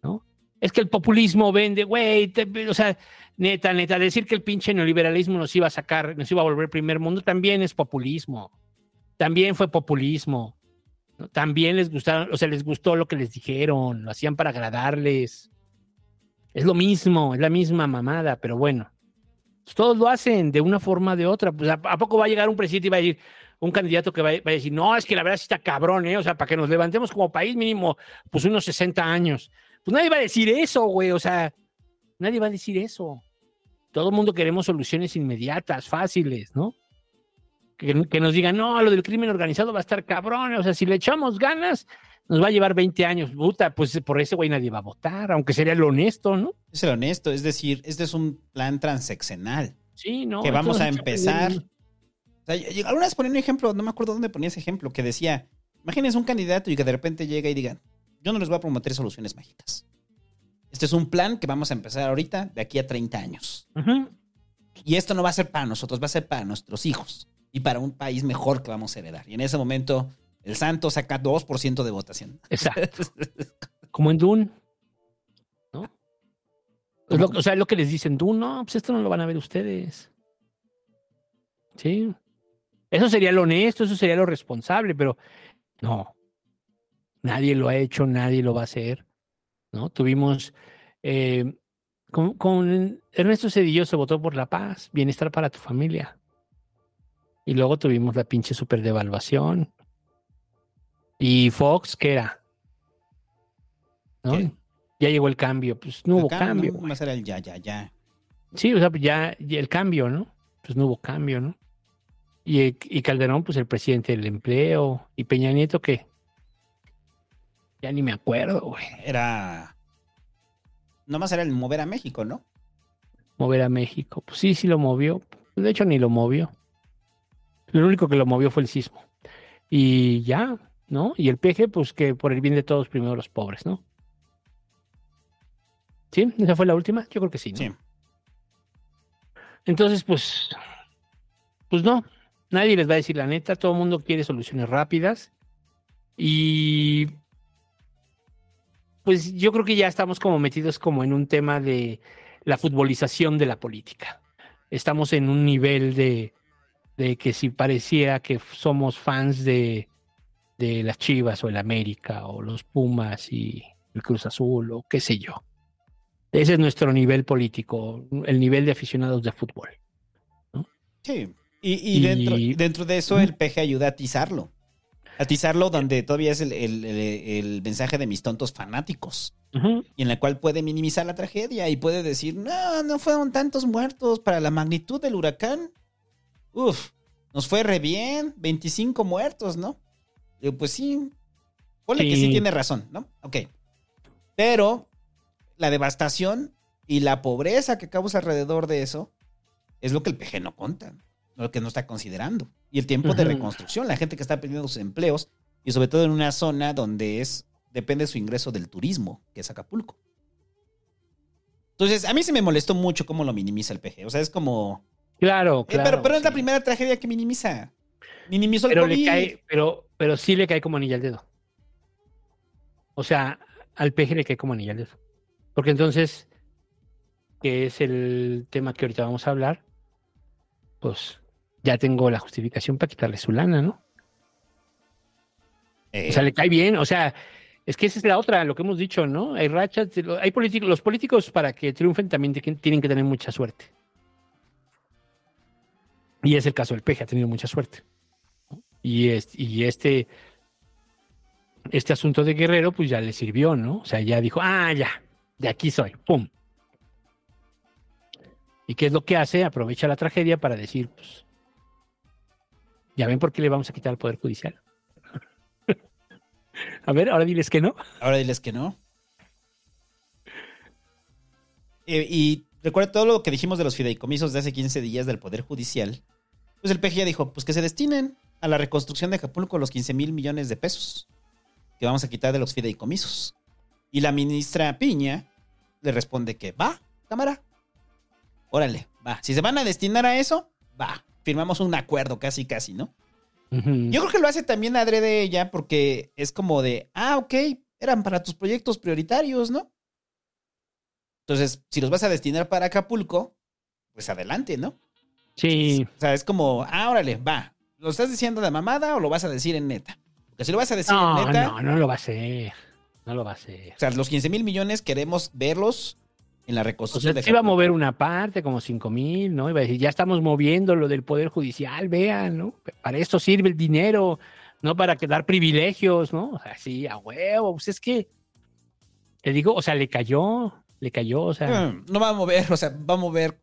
¿No? Es que el populismo vende, güey. O sea, neta, neta, decir que el pinche neoliberalismo nos iba a sacar, nos iba a volver primer mundo, también es populismo. También fue populismo. También les gustaron, o sea, les gustó lo que les dijeron, lo hacían para agradarles. Es lo mismo, es la misma mamada, pero bueno. Pues todos lo hacen de una forma o de otra. Pues, ¿a, poco va a llegar un presidente y va a decir, un candidato que va, a- va a decir, no, es que la verdad sí está cabrón, ¿eh? O sea, para que nos levantemos como país mínimo, pues unos 60 años. Pues nadie va a decir eso, güey. O sea, nadie va a decir eso. Todo el mundo queremos soluciones inmediatas, fáciles, ¿no? Que, que nos digan, no, lo del crimen organizado va a estar cabrón. O sea, si le echamos ganas, nos va a llevar 20 años. Puta, pues por ese güey nadie va a votar, aunque sería lo honesto, ¿no? Es el honesto, es decir, este es un plan transeccional. Sí, no. que vamos a empezar. O sea, alguna vez ponía un ejemplo, no me acuerdo dónde ponía ese ejemplo, que decía, imagínense un candidato y que de repente llega y diga, yo no les voy a prometer soluciones mágicas. Este es un plan que vamos a empezar ahorita, de aquí a 30 años. Ujú. Y esto no va a ser para nosotros, va a ser para nuestros hijos y para un país mejor que vamos a heredar. Y en ese momento, el santo saca 2% de votación. Exacto. Como en Dune. ¿No? Lo- o sea, es lo que les dicen, Dune, no, pues esto no lo van a ver ustedes. Sí. Eso sería lo honesto, eso sería lo responsable, pero no. Nadie lo ha hecho, nadie lo va a hacer. ¿No? Tuvimos. eh, con, con Ernesto Cedillo se votó por la paz, bienestar para tu familia. Y luego tuvimos la pinche superdevaluación. Y Fox, ¿qué era? ¿No? Ya llegó el cambio, pues no hubo cambio. ¿no? Más era el ya, ya, ya. Sí, o sea, pues ya, ya el cambio, ¿no? Pues no hubo cambio, ¿no? Y, y Calderón, pues el presidente del empleo. ¿Y Peña Nieto qué? Ya ni me acuerdo, güey. Era. Nomás era el mover a México, ¿no? Mover a México. Pues sí, sí lo movió. De hecho, ni lo movió. Lo único que lo movió fue el sismo. Y ya, ¿no? Y el PG, pues que por el bien de todos, primero los pobres, ¿no? ¿Sí? ¿Esa fue la última? Yo creo que sí, ¿no? Sí. Entonces, pues, pues no, nadie les va a decir la neta, todo el mundo quiere soluciones rápidas y pues yo creo que ya estamos como metidos como en un tema de la futbolización de la política. Estamos en un nivel de, de que si pareciera que somos fans de, de las Chivas o el América o los Pumas y el Cruz Azul o qué sé yo. Ese es nuestro nivel político, el nivel de aficionados de fútbol. Sí. Y, y Y- Dentro, dentro de eso el peje ayuda a atizarlo. Atizarlo donde todavía es el, el- el- el mensaje de mis tontos fanáticos. Y en la cual puede minimizar la tragedia y puede decir, no, no fueron tantos muertos para la magnitud del huracán. Uf, nos fue re bien, 25 muertos, ¿no? Pues sí, ponle que sí tiene razón, ¿no? Ok. Pero la devastación y la pobreza que causa alrededor de eso es lo que el PG no cuenta, lo que no está considerando. Y el tiempo de reconstrucción, la gente que está perdiendo sus empleos y sobre todo en una zona donde es depende su ingreso del turismo, que es Acapulco. Entonces, a mí se me molestó mucho cómo lo minimiza el PG. O sea, es como... Claro, Eh, claro. pero pero es la primera tragedia que minimiza. Minimizó el pero COVID. le cae, pero, pero sí le cae como anilla al dedo. O sea, al peje le cae como anilla al dedo. Porque entonces, que es el tema que ahorita vamos a hablar, pues ya tengo la justificación para quitarle su lana, ¿no? Eh, O sea, le cae bien, o sea, es que esa es la otra, lo que hemos dicho, ¿no? Hay rachas, hay políticos, los políticos para que triunfen también tienen que tener mucha suerte. Y es el caso del peje, ha tenido mucha suerte. Y, es, y este, este asunto de Guerrero, pues ya le sirvió, ¿no? O sea, ya dijo, ah, ya, de aquí soy, pum. ¿Y qué es lo que hace? Aprovecha la tragedia para decir, pues, ya ven por qué le vamos a quitar el Poder Judicial. a ver, ahora diles que no. Ahora diles que no. Eh, y recuerda todo lo que dijimos de los fideicomisos de hace 15 días del Poder Judicial. Pues el PG ya dijo, pues que se destinen a la reconstrucción de Acapulco los 15 mil millones de pesos que vamos a quitar de los fideicomisos. Y la ministra Piña le responde que va, cámara. Órale, va. Si se van a destinar a eso, va. Firmamos un acuerdo casi, casi, ¿no? Yo creo que lo hace también adrede ella porque es como de, ah, ok, eran para tus proyectos prioritarios, ¿no? Entonces, si los vas a destinar para Acapulco, pues adelante, ¿no? Sí. O sea, es como, ah, órale, va. ¿Lo estás diciendo de mamada o lo vas a decir en neta? Porque si lo vas a decir no, en neta. No, no lo va a hacer. No lo va a hacer. O sea, los 15 mil millones queremos verlos en la O reconstrucción sea, de se iba a mover una parte, como 5 mil, ¿no? Iba a decir, ya estamos moviendo lo del Poder Judicial, vean, ¿no? Para esto sirve el dinero, no para dar privilegios, ¿no? O sea, sí, a huevo. Pues es que, te digo, o sea, le cayó, le cayó, o sea. Mm, No va a mover, o sea, va a mover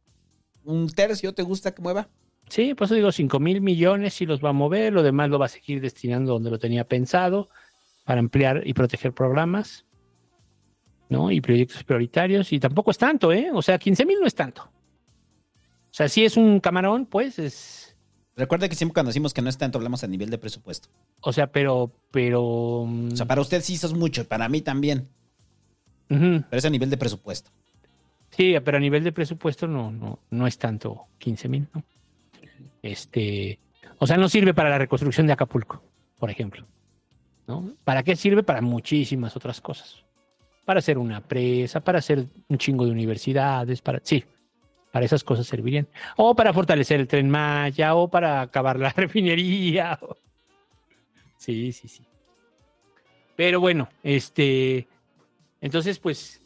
un tercio, ¿te gusta que mueva? Sí, por eso digo 5 mil millones sí los va a mover, lo demás lo va a seguir destinando donde lo tenía pensado para ampliar y proteger programas, ¿no? Y proyectos prioritarios, y tampoco es tanto, ¿eh? O sea, 15 mil no es tanto. O sea, si es un camarón, pues es, Recuerda que siempre cuando decimos que no es tanto, hablamos a nivel de presupuesto. o sea, pero, pero... mm, O sea, para usted sí eso es mucho, para mí también. Pero es a nivel de presupuesto. Sí, pero a nivel de presupuesto no, no, no es tanto 15 mil, ¿no? Este, o sea, no sirve para la reconstrucción de Acapulco, por ejemplo. ¿no? ¿Para qué sirve? Para muchísimas otras cosas. Para hacer una presa, para hacer un chingo de universidades, para, sí, para esas cosas servirían. O para fortalecer el tren Maya, o para acabar la refinería. Sí, sí, sí. Pero bueno, este, entonces, pues,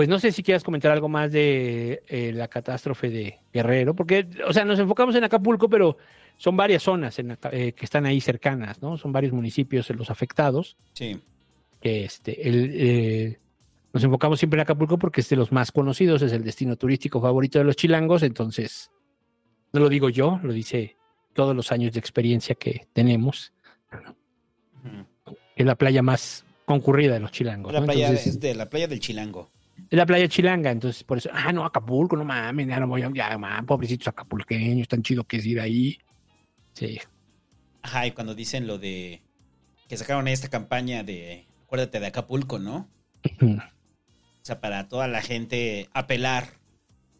pues no sé si quieras comentar algo más de eh, la catástrofe de Guerrero, porque, o sea, nos enfocamos en Acapulco, pero son varias zonas en eh, que están ahí cercanas, ¿no? Son varios municipios los afectados. Sí. Que este, el, eh, nos enfocamos siempre en Acapulco porque es de los más conocidos, es el destino turístico favorito de los chilangos, entonces, no lo digo yo, lo dice todos los años de experiencia que tenemos. Es la playa más concurrida de los chilangos. La ¿no? playa Entonces, es de la playa del Chilango. Es la playa chilanga, entonces por eso, ah, no, Acapulco, no mames, ya no voy a, ya, man, pobrecitos acapulqueños, tan chido que es ir ahí. Sí. Ajá, y cuando dicen lo de que sacaron esta campaña de acuérdate de Acapulco, ¿no? O sea, para toda la gente apelar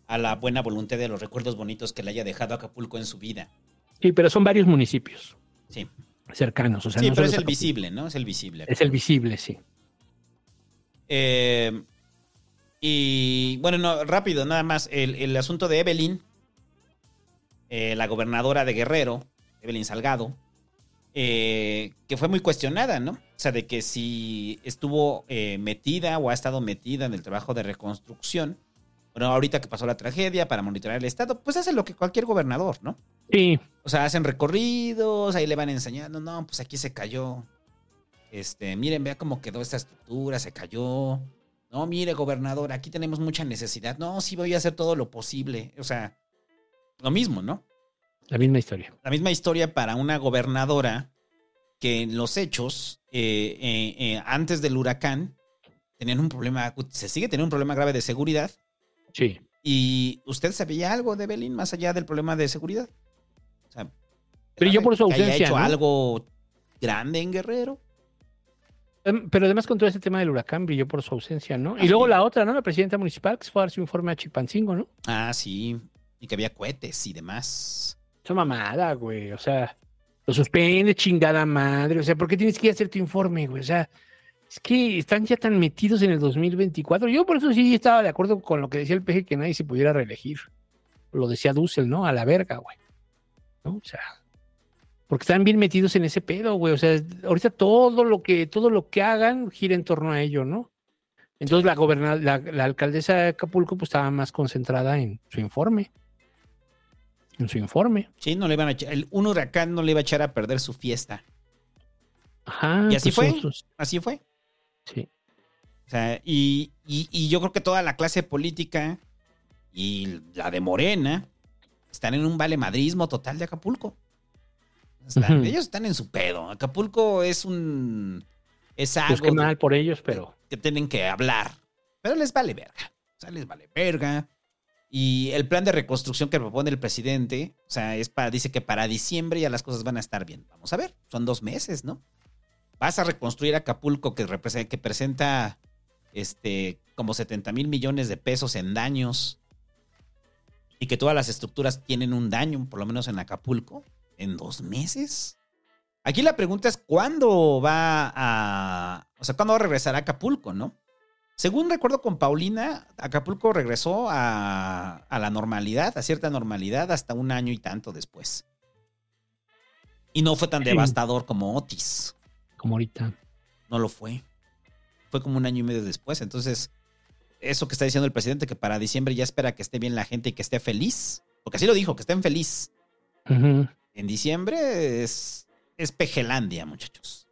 a la buena voluntad de los recuerdos bonitos que le haya dejado Acapulco en su vida. Sí, pero son varios municipios Sí. cercanos. O sea, sí, no pero es el Acapulco. visible, ¿no? Es el visible. Es el visible, sí. Eh, y bueno, no, rápido, nada más. El, el asunto de Evelyn, eh, la gobernadora de Guerrero, Evelyn Salgado, eh, que fue muy cuestionada, ¿no? O sea, de que si estuvo eh, metida o ha estado metida en el trabajo de reconstrucción. Bueno, ahorita que pasó la tragedia para monitorear el estado, pues hace lo que cualquier gobernador, ¿no? Sí. O sea, hacen recorridos, ahí le van enseñando, no, pues aquí se cayó. Este, miren, vea cómo quedó esta estructura, se cayó. No, mire, gobernador, aquí tenemos mucha necesidad. No, sí voy a hacer todo lo posible. O sea, lo mismo, ¿no? La misma historia. La misma historia para una gobernadora que en los hechos, eh, eh, eh, antes del huracán, tenían un problema, se sigue teniendo un problema grave de seguridad. Sí. ¿Y usted sabía algo de Belín más allá del problema de seguridad? O sea, Pero yo por su que haya ausencia, hecho ¿no? algo grande en Guerrero. Em, Pero además con todo este tema del huracán brilló por su ausencia, ¿no? Y luego la otra, ¿no? La presidenta municipal que se fue a dar su informe a Chilpancingo, ¿no? Ah, sí. Y que había cohetes y demás. Esa mamada, güey. O sea, lo suspende, chingada madre. O sea, ¿por qué tienes que ir a hacer tu informe, güey? O sea, es que están ya tan metidos en el 2024. Yo por eso sí estaba de acuerdo con lo que decía el PG que nadie se pudiera reelegir. Lo decía Dussel, ¿no? A la verga, güey. ¿No? O sea, porque están bien metidos en ese pedo, güey. O sea, ahorita todo lo que, todo lo que hagan gira en torno a ello, ¿no? Entonces la goberna la, la alcaldesa de Acapulco pues estaba más concentrada en su informe. En su informe. Sí, no le iban a echar, el, un huracán no le iba a echar a perder su fiesta. Ajá. y así pues, fue. sus- Así fue. Sí. O sea, y, y- y yo creo que toda la clase política y la de Morena están en un valemadrismo total de Acapulco. Están-. Ellos están en su pedo. Acapulco es un. Es algo Pues qué mal por ellos, pero que tienen que hablar. Pero les vale verga. O sea, les vale verga. Y el plan de reconstrucción que propone el presidente, o sea, es para, dice que para diciembre ya las cosas van a estar bien. Vamos a ver, son dos meses, ¿no? Vas a reconstruir Acapulco que, que presenta este, como 70 mil millones de pesos en daños y que todas las estructuras tienen un daño, por lo menos en Acapulco, en dos meses. Aquí la pregunta es cuándo va a, o sea, cuándo va a regresar a Acapulco, ¿no? Según recuerdo con Paulina, Acapulco regresó a, a la normalidad, a cierta normalidad, hasta un año y tanto después. Y no fue tan Sí. devastador como Otis. como ahorita. No lo fue. Fue como un año y medio después. Entonces, eso que está diciendo el presidente, que para diciembre ya espera que esté bien la gente y que esté feliz, porque así lo dijo, que estén feliz. Ujú. En diciembre es, es Pejelandia, muchachos.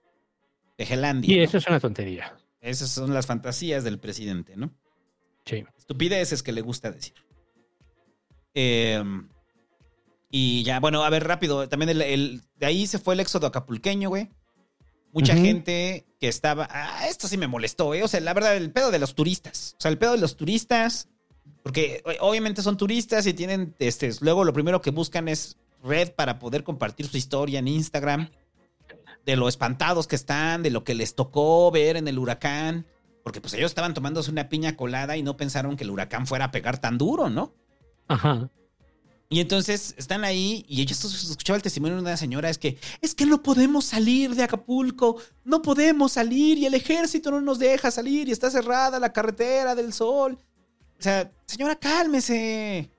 Pejelandia. Y ¿no? eso es una tontería. Esas son las fantasías del presidente, ¿no? Sí. Estupideces que le gusta decir. Eh, y ya, bueno, a ver, rápido. También el, el- de ahí se fue el éxodo acapulqueño, güey. Mucha gente que estaba. Ah, esto sí me molestó, ¿eh? O sea, la verdad, el pedo de los turistas. O sea, el pedo de los turistas. Porque obviamente son turistas y tienen. Este, luego lo primero que buscan es red para poder compartir su historia en Instagram. De lo espantados que están, de lo que les tocó ver en el huracán. Porque pues ellos estaban tomándose una piña colada y no pensaron que el huracán fuera a pegar tan duro, ¿no? Ajá. Y entonces están ahí y yo escuchaba el testimonio de una señora, es que es que no podemos salir de Acapulco, no podemos salir y el ejército no nos deja salir y está cerrada la carretera del sol. O sea, señora, cálmese.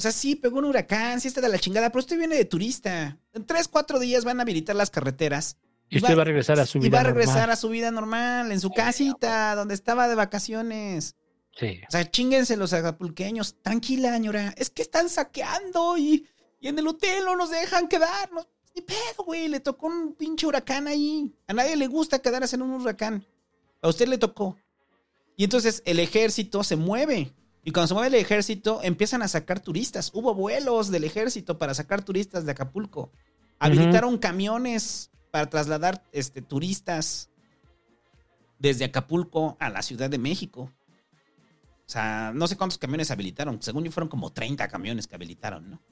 O sea, sí, pegó un huracán, sí está de la chingada, pero usted viene de turista. En tres, cuatro días van a habilitar las carreteras. Y usted va a regresar a su y vida va a regresar normal. a su vida normal, en su casita, donde estaba de vacaciones. Sí. O sea, chinguense los acapulqueños. Tranquila, señora. Es que están saqueando y, y en el hotel no nos dejan quedarnos. Ni pedo, güey. Le tocó un pinche huracán ahí. A nadie le gusta quedarse en un huracán. A usted le tocó. Y entonces el ejército se mueve. Y cuando se mueve el ejército, empiezan a sacar turistas. Hubo vuelos del ejército para sacar turistas de Acapulco. Habilitaron camiones para trasladar este, turistas desde Acapulco a la Ciudad de México. O sea, no sé cuántos camiones habilitaron. Según yo, fueron como 30 camiones que habilitaron, ¿no?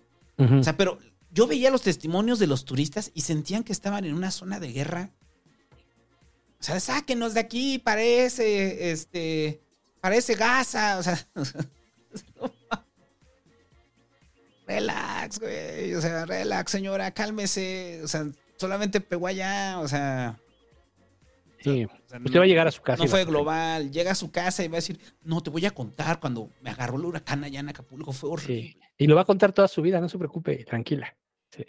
O sea, pero yo veía los testimonios de los turistas y sentían que estaban en una zona de guerra. O sea, sáquenos de aquí, parece, este, parece Gaza. O sea, relax, güey. O sea, relax, señora, cálmese. O sea, solamente pegó allá. O sea, Sí. o sea, Usted va a llegar a su casa. no fue global. Llega a su casa y va a decir, no, te voy a contar cuando me agarró el huracán allá en Acapulco. Fue horrible. Sí. Y lo va a contar toda su vida, no se preocupe, tranquila. Sí.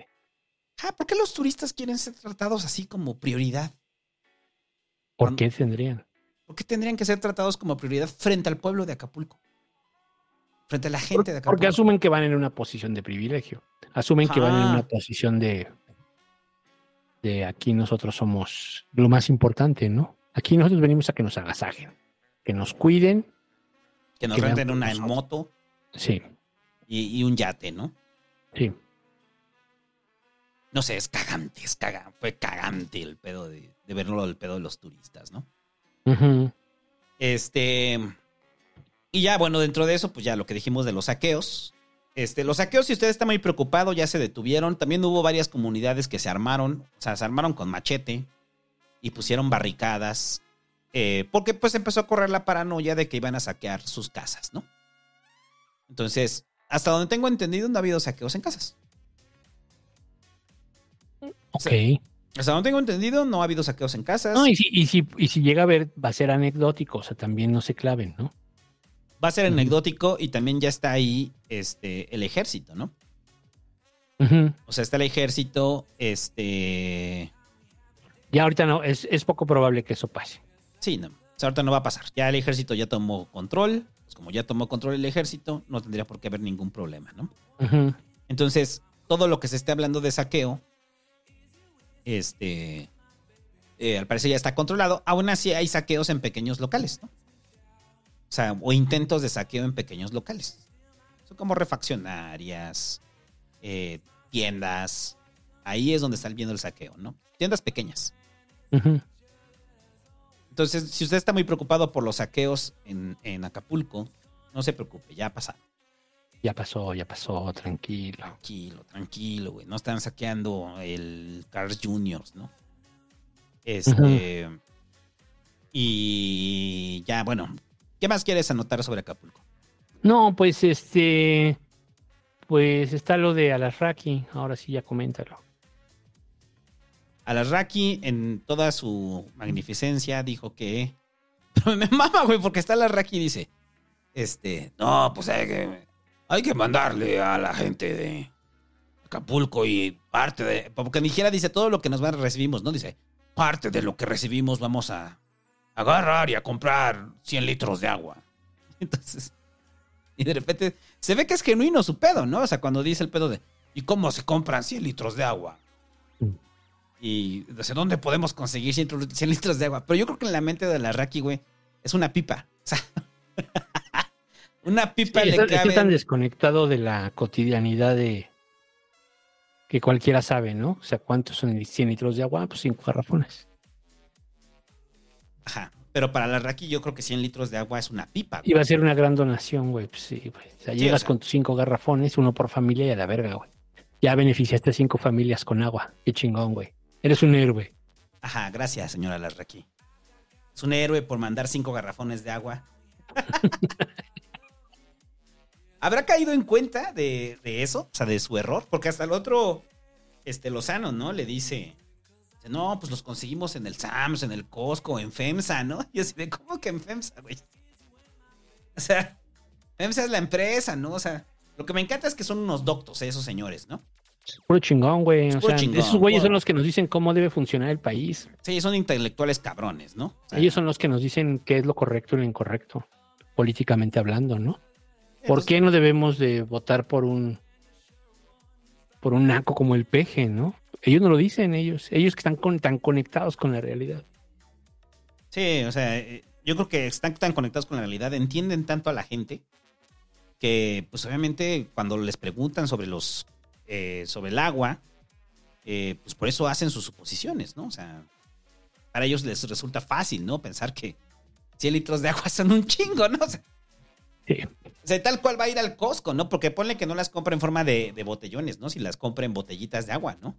Ah, ¿por qué los turistas quieren ser tratados así como prioridad? ¿Por qué tendrían? ¿Por qué tendrían que ser tratados como prioridad frente al pueblo de Acapulco? Frente a la gente de Acapulco. Porque asumen que van en una posición de privilegio. Asumen que van en una posición de, de aquí nosotros somos lo más importante, ¿no? Aquí nosotros venimos a que nos agasajen, que nos cuiden. que nos que renten una nosotros. moto Sí, y, y un yate, ¿no? sí. No sé, es cagante, es cagante. Fue cagante el pedo de, de verlo el pedo de los turistas, ¿no? Este. Y ya, bueno, dentro de eso, pues ya lo que dijimos de los saqueos. Este, los saqueos, si usted está muy preocupado, ya se detuvieron. También hubo varias comunidades que se armaron, o sea, se armaron con machete y pusieron barricadas. eh, porque pues empezó a correr la paranoia de que iban a saquear sus casas, ¿no? Entonces, hasta donde tengo entendido, no ha habido saqueos en casas. Ok. Hasta donde tengo entendido, no ha habido saqueos en casas. No, y si, y, si, y si llega a ver, va a ser anecdótico, o sea, también no se claven, ¿no? Va a ser anecdótico y también ya está ahí este, el ejército, ¿no? O sea, está el ejército, este... Ya ahorita no, es, es poco probable que eso pase. Sí, no. O sea, ahorita no va a pasar. Ya el ejército ya tomó control. Pues como ya tomó control el ejército, no tendría por qué haber ningún problema, ¿no? Entonces, todo lo que se esté hablando de saqueo, este... eh, al parecer ya está controlado. Aún así hay saqueos en pequeños locales, ¿no? O sea, o intentos de saqueo en pequeños locales. Son como refaccionarias, eh, tiendas. Ahí es donde está viendo el saqueo, ¿no? Tiendas pequeñas. Entonces, si usted está muy preocupado por los saqueos en, en Acapulco, no se preocupe, ya pasaron. Ya pasó, ya pasó, tranquilo. Tranquilo, tranquilo, güey. No están saqueando el Cars Juniors, ¿no? Este. Y ya, bueno. ¿Qué más quieres anotar sobre Acapulco? No, pues este. Pues está lo de Alasraki. Ahora sí, ya coméntalo. Alarraqui, en toda su magnificencia, dijo que. Me mama, güey, porque está Alarraqui y dice: Este, no, pues que, hay que mandarle a la gente de Acapulco y parte de. Porque siquiera dice todo lo que nos recibimos, ¿no? Dice: Parte de lo que recibimos vamos a agarrar y a comprar 100 litros de agua. Entonces. Y de repente se ve que es genuino su pedo, ¿no? O sea, cuando dice el pedo de. ¿Y cómo se compran 100 litros de agua? Y desde dónde podemos conseguir 100 litros- 100 litros de agua. Pero yo creo que en la mente de la Raki, güey, es una pipa. O sea, una pipa Sí, le está, cabe. tan desconectado de la cotidianidad de que cualquiera sabe, ¿no? O sea, ¿cuántos son 100 litros de agua? Pues cinco garrafones. Ajá. Pero para la Raki, yo creo que 100 litros de agua es una pipa. güey. Iba a ser una gran donación, güey. Pues sí, güey. O sea, Sí, llegas o sea. con tus cinco garrafones, uno por familia y a la verga, güey. Ya beneficiaste a cinco familias con agua. Qué chingón, güey. Eres un héroe. Ajá, gracias, señora Larraqui. Es un héroe por mandar cinco garrafones de agua. ¿Habrá caído en cuenta de, de eso? O sea, de su error. Porque hasta el otro, este Lozano, ¿no? Le dice, no, pues los conseguimos en el Sams, en el Costco, en FEMSA, ¿no? Y así de, ¿cómo que en FEMSA, güey? O sea, FEMSA es la empresa, ¿no? O sea, lo que me encanta es que son unos doctos, esos señores, ¿no? Puro chingón, güey. O sea, chingón, esos güeyes son los que nos dicen cómo debe funcionar el país. Sí, son intelectuales cabrones, ¿no? O sea, Ellos son los que nos dicen qué es lo correcto y lo incorrecto, políticamente hablando, ¿no? ¿Por qué no debemos de votar por un por un naco como el peje, no? Ellos no lo dicen, ellos, ellos que están con- tan conectados con la realidad. Sí, o sea, eh, yo creo que están tan conectados con la realidad, entienden tanto a la gente que, pues obviamente, cuando les preguntan sobre los, eh, sobre el agua, eh, pues por eso hacen sus suposiciones, ¿no? O sea, para ellos les resulta fácil, ¿no? Pensar que 100 litros de agua son un chingo, ¿no? O sea, Sí. Sea, tal cual va a ir al Costco, ¿no? Porque ponle que no las compra en forma de, de botellones, ¿no? Si las compra en botellitas de agua, ¿no?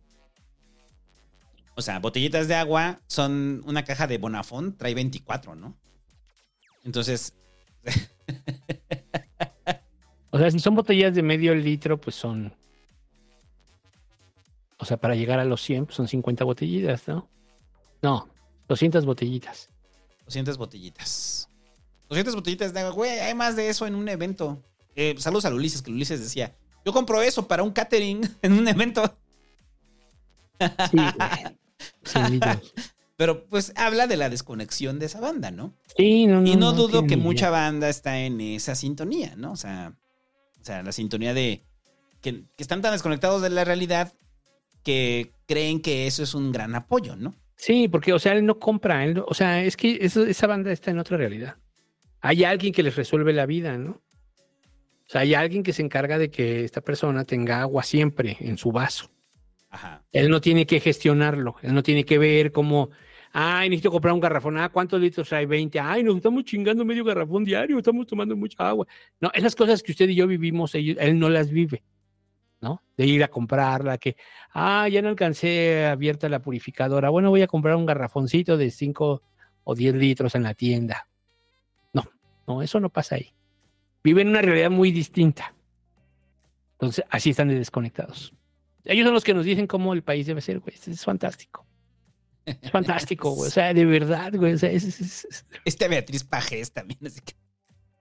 O sea, botellitas de agua son una caja de Bonafont, trae 24, ¿no? Entonces, O sea, si son botellas de medio litro, pues son. O sea, para llegar a los 100, pues son 50 botellitas, ¿no? No, 200 botellitas. 200 botellitas. 200 botellitas de agua. Güey, hay más de eso en un evento. Eh, saludos a Ulises, que Ulises decía, yo compro eso para un catering en un evento. Sí, güey. 100 litros. Pero pues habla de la desconexión de esa banda, ¿no? Sí, no, no. Y no dudo que mucha banda está en esa sintonía, ¿no? O sea, o sea la sintonía de que, que están tan desconectados de la realidad que creen que eso es un gran apoyo, ¿no? Sí, porque, o sea, él no compra, él no- o sea, es que eso- esa banda está en otra realidad. Hay alguien que les resuelve la vida, ¿no? O sea, hay alguien que se encarga de que esta persona tenga agua siempre en su vaso. Ajá. Él no tiene que gestionarlo, él no tiene que ver cómo, ay, necesito comprar un garrafón, ah, ¿cuántos litros hay? 20, ay, nos estamos chingando medio garrafón diario, estamos tomando mucha agua. No, esas cosas que usted y yo vivimos, ellos- él no las vive, ¿no? De ir a comprarla, que, ah, ya no alcancé abierta la purificadora, bueno, voy a comprar un garrafoncito de 5 o 10 litros en la tienda. No, eso no pasa ahí. Viven una realidad muy distinta. Entonces, así están de desconectados. Ellos son los que nos dicen cómo el país debe ser, güey. Es, fantástico. Es fantástico, güey. O sea, de verdad, güey. O sea, es, es- es- Este Beatriz Pajés también, así que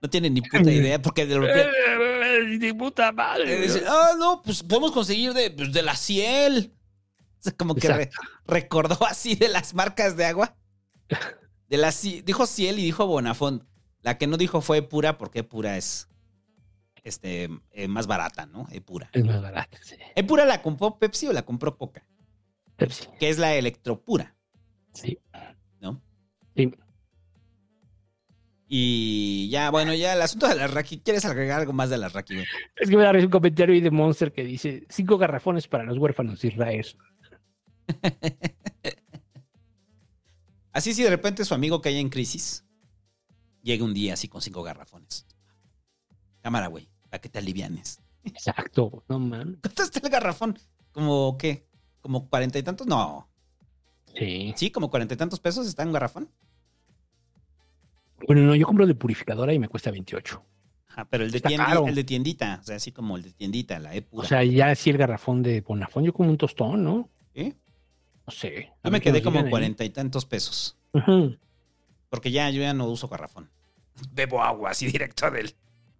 no tiene ni puta idea porque de repente de puta madre. eh, dice, ah, no, pues podemos conseguir de, pues, de la Ciel. O sea, como que re- recordó así de las marcas de agua. De la dijo Ciel y dijo Bonafont. La que no dijo fue pura porque pura es este eh, más barata, ¿no? Epura. Es más barato, sí. ¿Epura la compró Pepsi o la compró Coca? Pepsi. Que es la electropura, Sí. ¿no? Sí. Y ya, bueno, ya el asunto de la Raki. ¿Quieres agregar algo más de la Raki? Es que me da un comentario ahí de Monster que dice: cinco garrafones para los huérfanos de Israel. Así si de repente su amigo cae en crisis, llega un día así con cinco garrafones. Cámara, güey, para que te alivianes. Exacto, no man. ¿Cuánto está el garrafón? ¿Como qué? ¿Como cuarenta y tantos? No. Sí. Sí, como cuarenta y tantos pesos está un garrafón. Bueno, no, yo compro de purificadora y me cuesta 28. Ah, pero el de, Está tiendi- caro. el de tiendita, o sea, así como el de tiendita, la E pura. O sea, ya sí el garrafón de Bonafón, yo como un tostón, ¿no? ¿Sí? No sé. yo me quedé como cuarenta y tantos pesos. Ujú. Porque ya yo ya no uso garrafón. Bebo agua así directo del.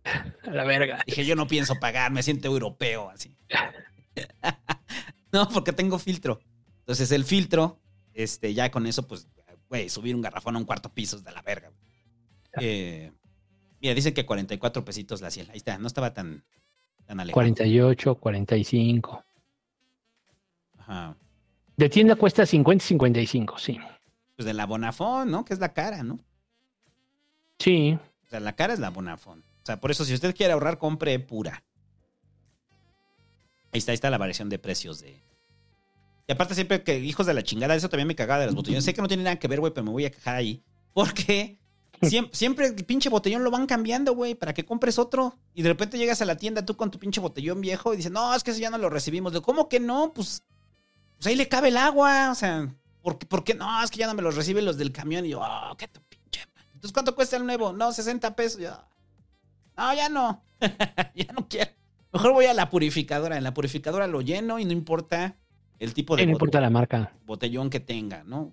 A la verga. Dije, yo no pienso pagar, me siento europeo así. no, porque tengo filtro. Entonces el filtro, este, ya con eso, pues, güey, subir un garrafón a un cuarto piso es de la verga. güey. Eh, mira, dicen que 44 pesitos la ciel. Ahí está, no estaba tan, tan alejado. 48, 45. Ajá. De tienda cuesta 50 y 55, sí. Pues de la Bonafón, ¿no? Que es la cara, ¿no? Sí. O sea, la cara es la Bonafón. O sea, por eso, si usted quiere ahorrar, compre pura. Ahí está, ahí está la variación de precios de. Y aparte, siempre que hijos de la chingada, eso también me cagaba de las botellones. Sé que no tiene nada que ver, güey, pero me voy a quejar ahí. Porque siempre, siempre el pinche botellón lo van cambiando, güey, para que compres otro. Y de repente llegas a la tienda tú con tu pinche botellón viejo y dices, no, es que ese ya no lo recibimos. Digo, ¿Cómo que no? Pues, pues ahí le cabe el agua. O sea, ¿por, qué- por qué no? Es que ya no me los reciben los del camión. Y yo, oh, qué tu pinche. madre". Entonces, ¿cuánto cuesta el nuevo? No, 60 pesos. Yo, no, ya no. ya no quiero. Mejor voy a la purificadora. En la purificadora lo lleno y no importa el tipo de no importa la marca. botellón que tenga, ¿no?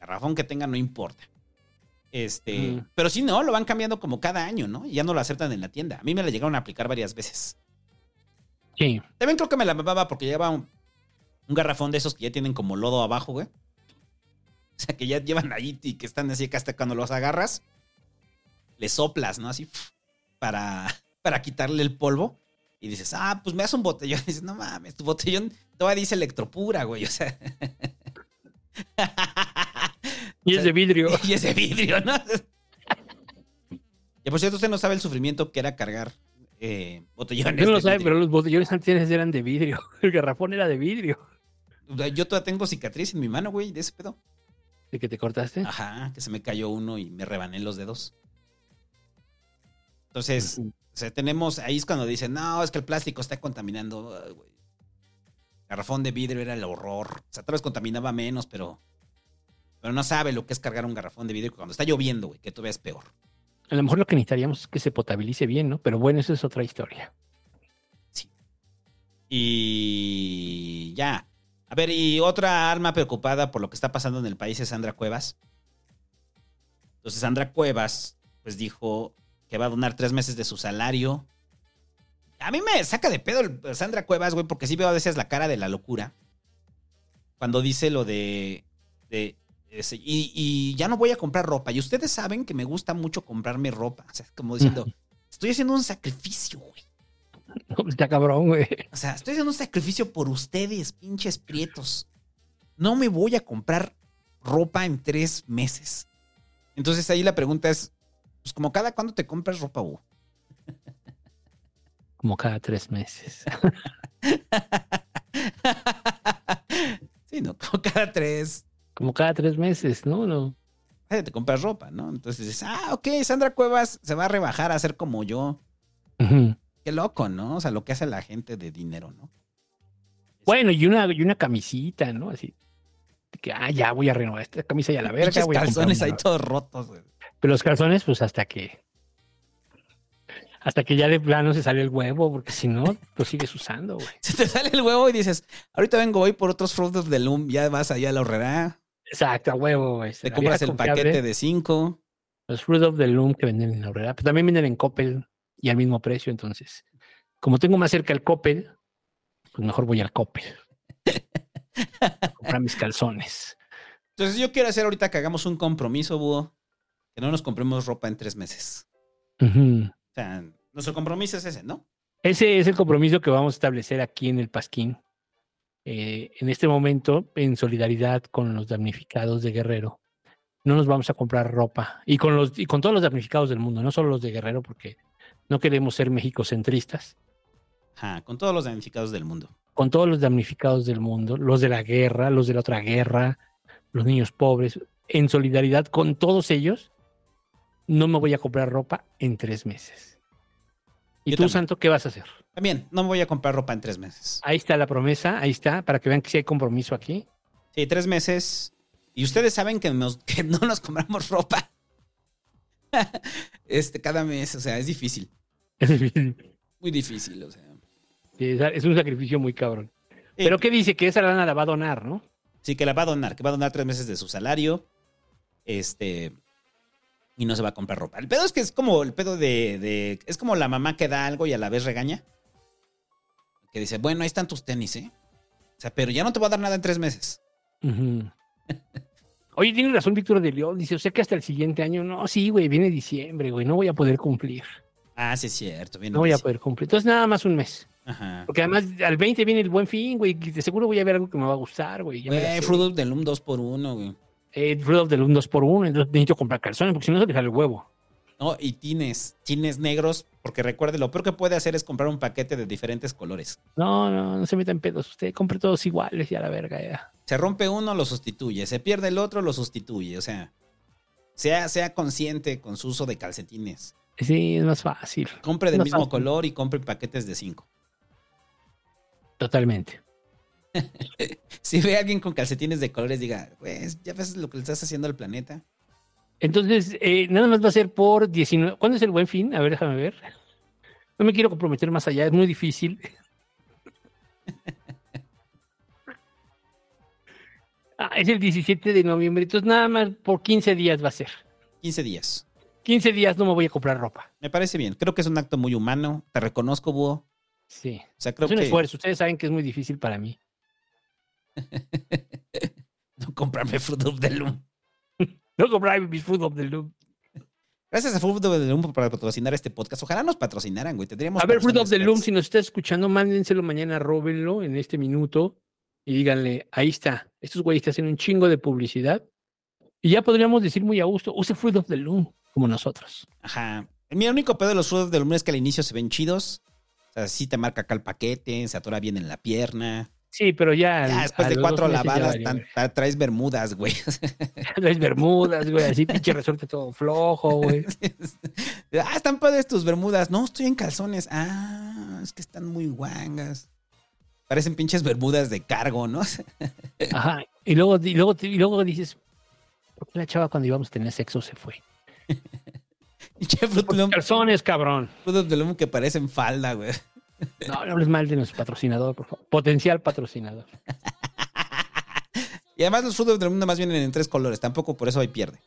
Garrafón que tenga, no importa. Este, Mm. pero sí, no, lo van cambiando como cada año, ¿no? Y ya no lo aceptan en la tienda. A mí me la llegaron a aplicar varias veces. Sí. También creo que me la mamaba porque lleva un, un garrafón de esos que ya tienen como lodo abajo, güey. O sea, que ya llevan ahí y que están así que hasta cuando los agarras, le soplas, ¿no? Así para, para quitarle el polvo. Y dices, ah, pues me das un botellón. Y dices, no mames, tu botellón todavía dice electropura, güey. O sea. Y es de vidrio. y es de vidrio, ¿no? Y por cierto, usted no sabe el sufrimiento que era cargar eh, botellones. Yo no lo sabe, pero los botellones antes eran de vidrio. El garrafón era de vidrio. Yo todavía tengo cicatriz en mi mano, güey, de ese pedo. ¿De que te cortaste? Ajá, que se me cayó uno y me rebané los dedos. Entonces, o sea, tenemos, ahí es cuando dicen, no, es que el plástico está contaminando. Ay. Garrafón de vidrio era el horror. O sea, tal vez contaminaba menos, pero, pero no sabe lo que es cargar un garrafón de vidrio cuando está lloviendo, güey, que todavía es peor. A lo mejor lo que necesitaríamos es que se potabilice bien, ¿no? Pero bueno, eso es otra historia. Y ya. A ver, y otra alma preocupada por lo que está pasando en el país es Sandra Cuevas. Entonces, Sandra Cuevas, pues dijo que va a donar tres meses de su salario. A mí me saca de pedo el- Sandra Cuevas, güey, porque sí veo a veces la cara de la locura. Cuando dice lo de. de ese- y, y ya no voy a comprar ropa. Y ustedes saben que me gusta mucho comprarme ropa. O sea, como diciendo, estoy haciendo un sacrificio, güey. Está cabrón, güey. O sea, estoy haciendo un sacrificio por ustedes, pinches prietos. No me voy a comprar ropa en tres meses. Entonces ahí la pregunta es, pues como cada cuándo te compras ropa, Hugo? Como cada tres meses. Sí, no, como cada tres. Como cada tres meses, ¿no? no. Te compras ropa, ¿no? Entonces dices, ah, ok, Sandra Cuevas se va a rebajar a ser como yo. Ujú. Qué loco, ¿no? O sea, lo que hace la gente de dinero, ¿no? Bueno, y una, y una camisita, ¿no? Así. de Que, ah, ya voy a renovar esta camisa y a la verga. Voy comprar calzones ahí todos rotos, güey. Pero los calzones, pues hasta que. Hasta que ya de plano se sale el huevo, porque si no, lo sigues usando, güey. Se te sale el huevo y dices, ahorita vengo hoy por otros Fruit of the Loom, ya vas allá a la horrera. Exacto, a huevo, güey. Te compras el confiable, paquete de cinco. Los Fruit of the Loom que venden en la horrera, pero también venden en Coppel y al mismo precio. Entonces, como tengo más cerca el Coppel, pues mejor voy al Coppel. a comprar mis calzones. Entonces yo quiero hacer ahorita que hagamos un compromiso, Búho, que no nos compremos ropa en tres meses. O sea, nuestro compromiso es ese, ¿no? Ese es el compromiso que vamos a establecer aquí en el Pasquín. Eh, en este momento, en solidaridad con los damnificados de Guerrero, no nos vamos a comprar ropa. Y con, los, y con todos los damnificados del mundo, no solo los de Guerrero, porque no queremos ser mexicocentristas. Ajá, con todos los damnificados del mundo. Con todos los damnificados del mundo, los de la guerra, los de la otra guerra, los niños pobres, en solidaridad con todos ellos, no me voy a comprar ropa en tres meses. ¿Y Yo tú, también. Santo, qué vas a hacer? También, no me voy a comprar ropa en tres meses. Ahí está la promesa, ahí está, para que vean que sí hay compromiso aquí. Sí, tres meses. Y ustedes saben que, nos- que no nos compramos ropa. este, cada mes, o sea, es difícil. Muy difícil, o sea. Sí, es un sacrificio muy cabrón. Pero ¿qué dice? Que esa lana la va a donar, ¿no? Sí, que la va a donar, que va a donar tres meses de su salario. Este. Y no se va a comprar ropa. El pedo es que es como el pedo de, de- Es como la mamá que da algo y a la vez regaña. Que dice, bueno, ahí están tus tenis, ¿eh? O sea, pero ya no te voy a dar nada en tres meses. Ujú. Oye, tiene razón Víctor de León. Dice, o sea que hasta el siguiente año. No, sí, güey, viene diciembre, güey. No voy a poder cumplir. Ah, sí, es cierto. Bien No voy a poder cumplir. Entonces, nada más un mes. Ajá. Porque además, al 20 viene el buen fin, güey. De seguro voy a ver algo que me va a gustar, güey. Güey, sé. Fruit of the Loom 2 por 1 güey. Eh, Fruit of the Loom 2 por 1 Entonces necesito comprar calzones, porque si no se le sale el huevo. No, y tines, tines negros, porque recuerde, lo peor que puede hacer es comprar un paquete de diferentes colores. No, no, no se meta en pedos. Usted compre todos iguales y a la verga ya. Se rompe uno, lo sustituye. Se pierde el otro, lo sustituye. O sea, sea, sea consciente con su uso de calcetines. Sí, es más fácil. Compre del mismo fácil. color y compre paquetes de cinco. Totalmente. Si ve a alguien con calcetines de colores, diga, pues, ya ves lo que le estás haciendo al planeta. Entonces, eh, nada más va a ser por 19. ¿Cuándo es el buen fin? A ver, déjame ver. No me quiero comprometer más allá, es muy difícil. Ah, es el 17 de noviembre, entonces nada más por 15 días va a ser. 15 días. 15 días no me voy a comprar ropa. Me parece bien. Creo que es un acto muy humano. Te reconozco, Búho. Sí. O sea, creo es un que esfuerzo. Ustedes saben que es muy difícil para mí. no comprarme Fruit of the Loom. No comprar mis Food of the Loom. Gracias a Fruit of the Loom por patrocinar este podcast. Ojalá nos patrocinaran, güey. Tendríamos A ver, Fruit of the Loom, si nos está escuchando, mándenselo mañana, róbenlo en este minuto y díganle, ahí está, estos güeyes te hacen un chingo de publicidad. Y ya podríamos decir muy a gusto, use Fruit of the Loom, como nosotros. Ajá. Mi único pedo de los of the Loom es que al inicio se ven chidos. O sea, sí te marca acá el paquete, se atora bien en la pierna. Sí, pero ya. Ya después de cuatro lavadas tan- traes bermudas, güey. Las bermudas, güey, así pinche resorte todo flojo, güey. ah, están padres tus bermudas. No, estoy en calzones. Ah, es que están muy guangas. Parecen pinches bermudas de cargo, ¿no? Ajá. Y luego, y luego, y luego dices, ¿por qué la chava cuando íbamos a tener sexo se fue? Loom. Calzones, cabrón. The Loom que parecen falda, güey. No, no hables mal de nuestro patrocinador, por favor. Potencial patrocinador. Y además los of the Loom más vienen en tres colores. Tampoco por eso hay pierde.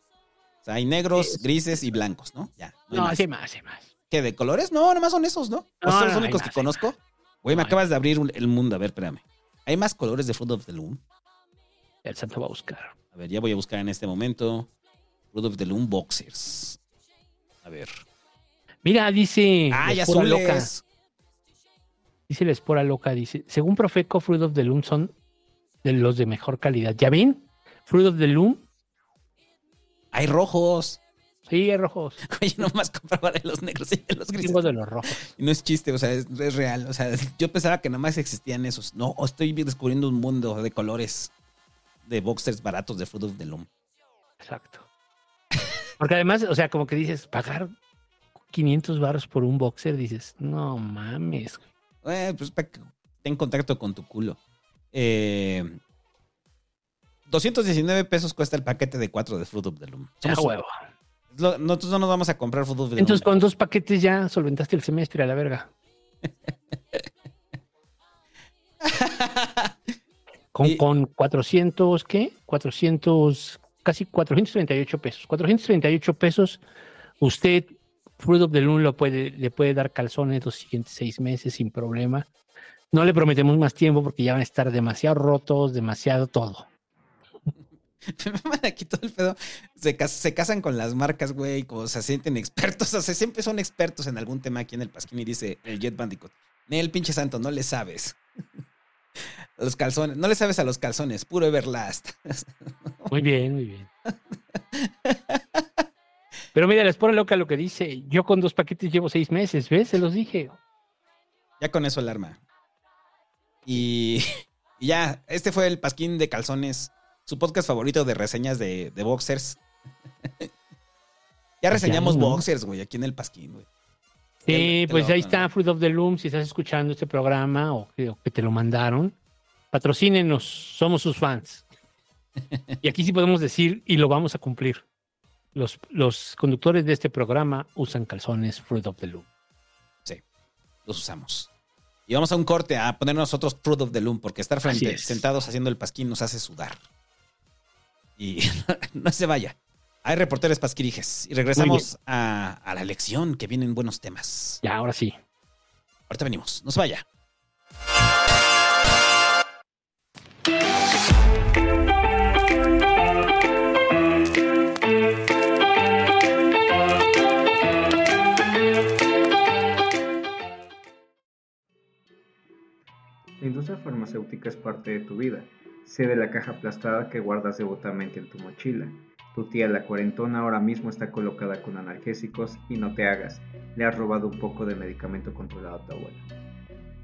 O sea, hay negros, grises y blancos, ¿no? Ya. No, más. sí hay más, hay más. ¿Qué, de colores? No, nomás son esos, ¿no? ¿O No, son no, los únicos más, que conozco? Güey, me acabas de abrir un- el mundo. A ver, espérame. ¿Hay más colores de Fruit of the Loom? El santo va a buscar. A ver, ya voy a buscar en este momento. Fruit of the Loom Boxers. A ver. Mira, dice. Ah, ya espora loca. azules. Dice la espora loca, dice. Según Profeco, Fruit of the Loom son de los de mejor calidad. ¿Ya ven? Fruit of the Loom. Hay rojos. Sí, hay rojos. Güey, nomás compraba de los negros y de los grises. Tengo de los rojos. Y no es chiste, o sea, es, es real. O sea, yo pensaba que nada más existían esos. No, estoy descubriendo un mundo de colores de boxers baratos de Fruit of the Loom. Exacto. Porque además, o sea, como que dices, pagar 500 barros por un boxer, dices, no mames. Eh, pues para que esté en contacto con tu culo. Eh, 219 pesos cuesta el paquete de 4 de Fruit of the Loom. Ya, Somos- huevo. lo- nosotros no nos vamos a comprar Fruit of the Loom. Entonces, con dos paquetes ya solventaste el semestre a la verga. Con, con 400, ¿qué? 400, casi 438 pesos. 438 pesos, usted, Fruit of the Loom, lo puede, le puede dar calzones los siguientes seis meses sin problema. No le prometemos más tiempo porque ya van a estar demasiado rotos, demasiado todo. Aquí todo el pedo. Se, cas- se casan con las marcas, güey, como se sienten expertos. O sea, siempre son expertos en algún tema aquí en el Pasquín y dice el Jet Bandicoot. Nel, pinche santo, no le sabes. Los calzones, no le sabes a los calzones, puro Everlast. Muy bien, muy bien. Pero mira, les pone loca lo que dice. Yo con dos paquetes llevo seis meses, ¿ves? Se los dije. Ya con eso alarma. Y, y ya, este fue el Pasquín de Calzones, su podcast favorito de reseñas de, de boxers. ya reseñamos Ya, ¿no? boxers, güey, aquí en el Pasquín, güey. Sí, pues ahí está Fruit of the Loom. Si estás escuchando este programa o que, o que te lo mandaron, patrocínenos. Somos sus fans. Y aquí sí podemos decir y lo vamos a cumplir. Los, los conductores de este programa usan calzones Fruit of the Loom. Sí, los usamos. Y vamos a un corte a poner nosotros Fruit of the Loom, porque estar frente, es. sentados haciendo el pasquín nos hace sudar. Y no se vaya. Hay reporteros pasquirijes. Y regresamos a, a la lección, que vienen buenos temas. Ya, ahora sí. Ahorita venimos. No se vaya. La industria farmacéutica es parte de tu vida. Sé de la caja aplastada que guardas devotamente en tu mochila. Tu tía la cuarentona ahora mismo está colocada con analgésicos y no te hagas, le has robado un poco de medicamento controlado a tu abuela.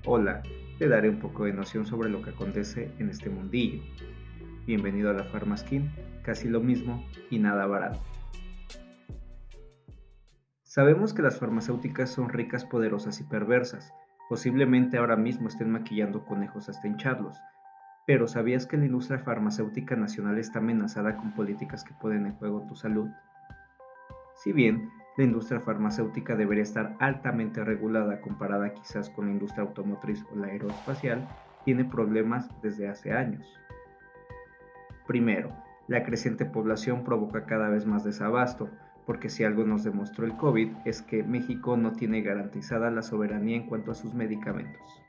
Hola, te daré un poco de noción sobre lo que acontece en este mundillo. Bienvenido a la Pharmaskin, casi lo mismo y nada barato. Sabemos que las farmacéuticas son ricas, poderosas y perversas. Posiblemente ahora mismo estén maquillando conejos hasta hincharlos. Pero ¿sabías que la industria farmacéutica nacional está amenazada con políticas que ponen en juego tu salud? Si bien la industria farmacéutica debería estar altamente regulada comparada quizás con la industria automotriz o la aeroespacial, tiene problemas desde hace años. Primero, la creciente población provoca cada vez más desabasto, porque si algo nos demostró el COVID es que México no tiene garantizada la soberanía en cuanto a sus medicamentos.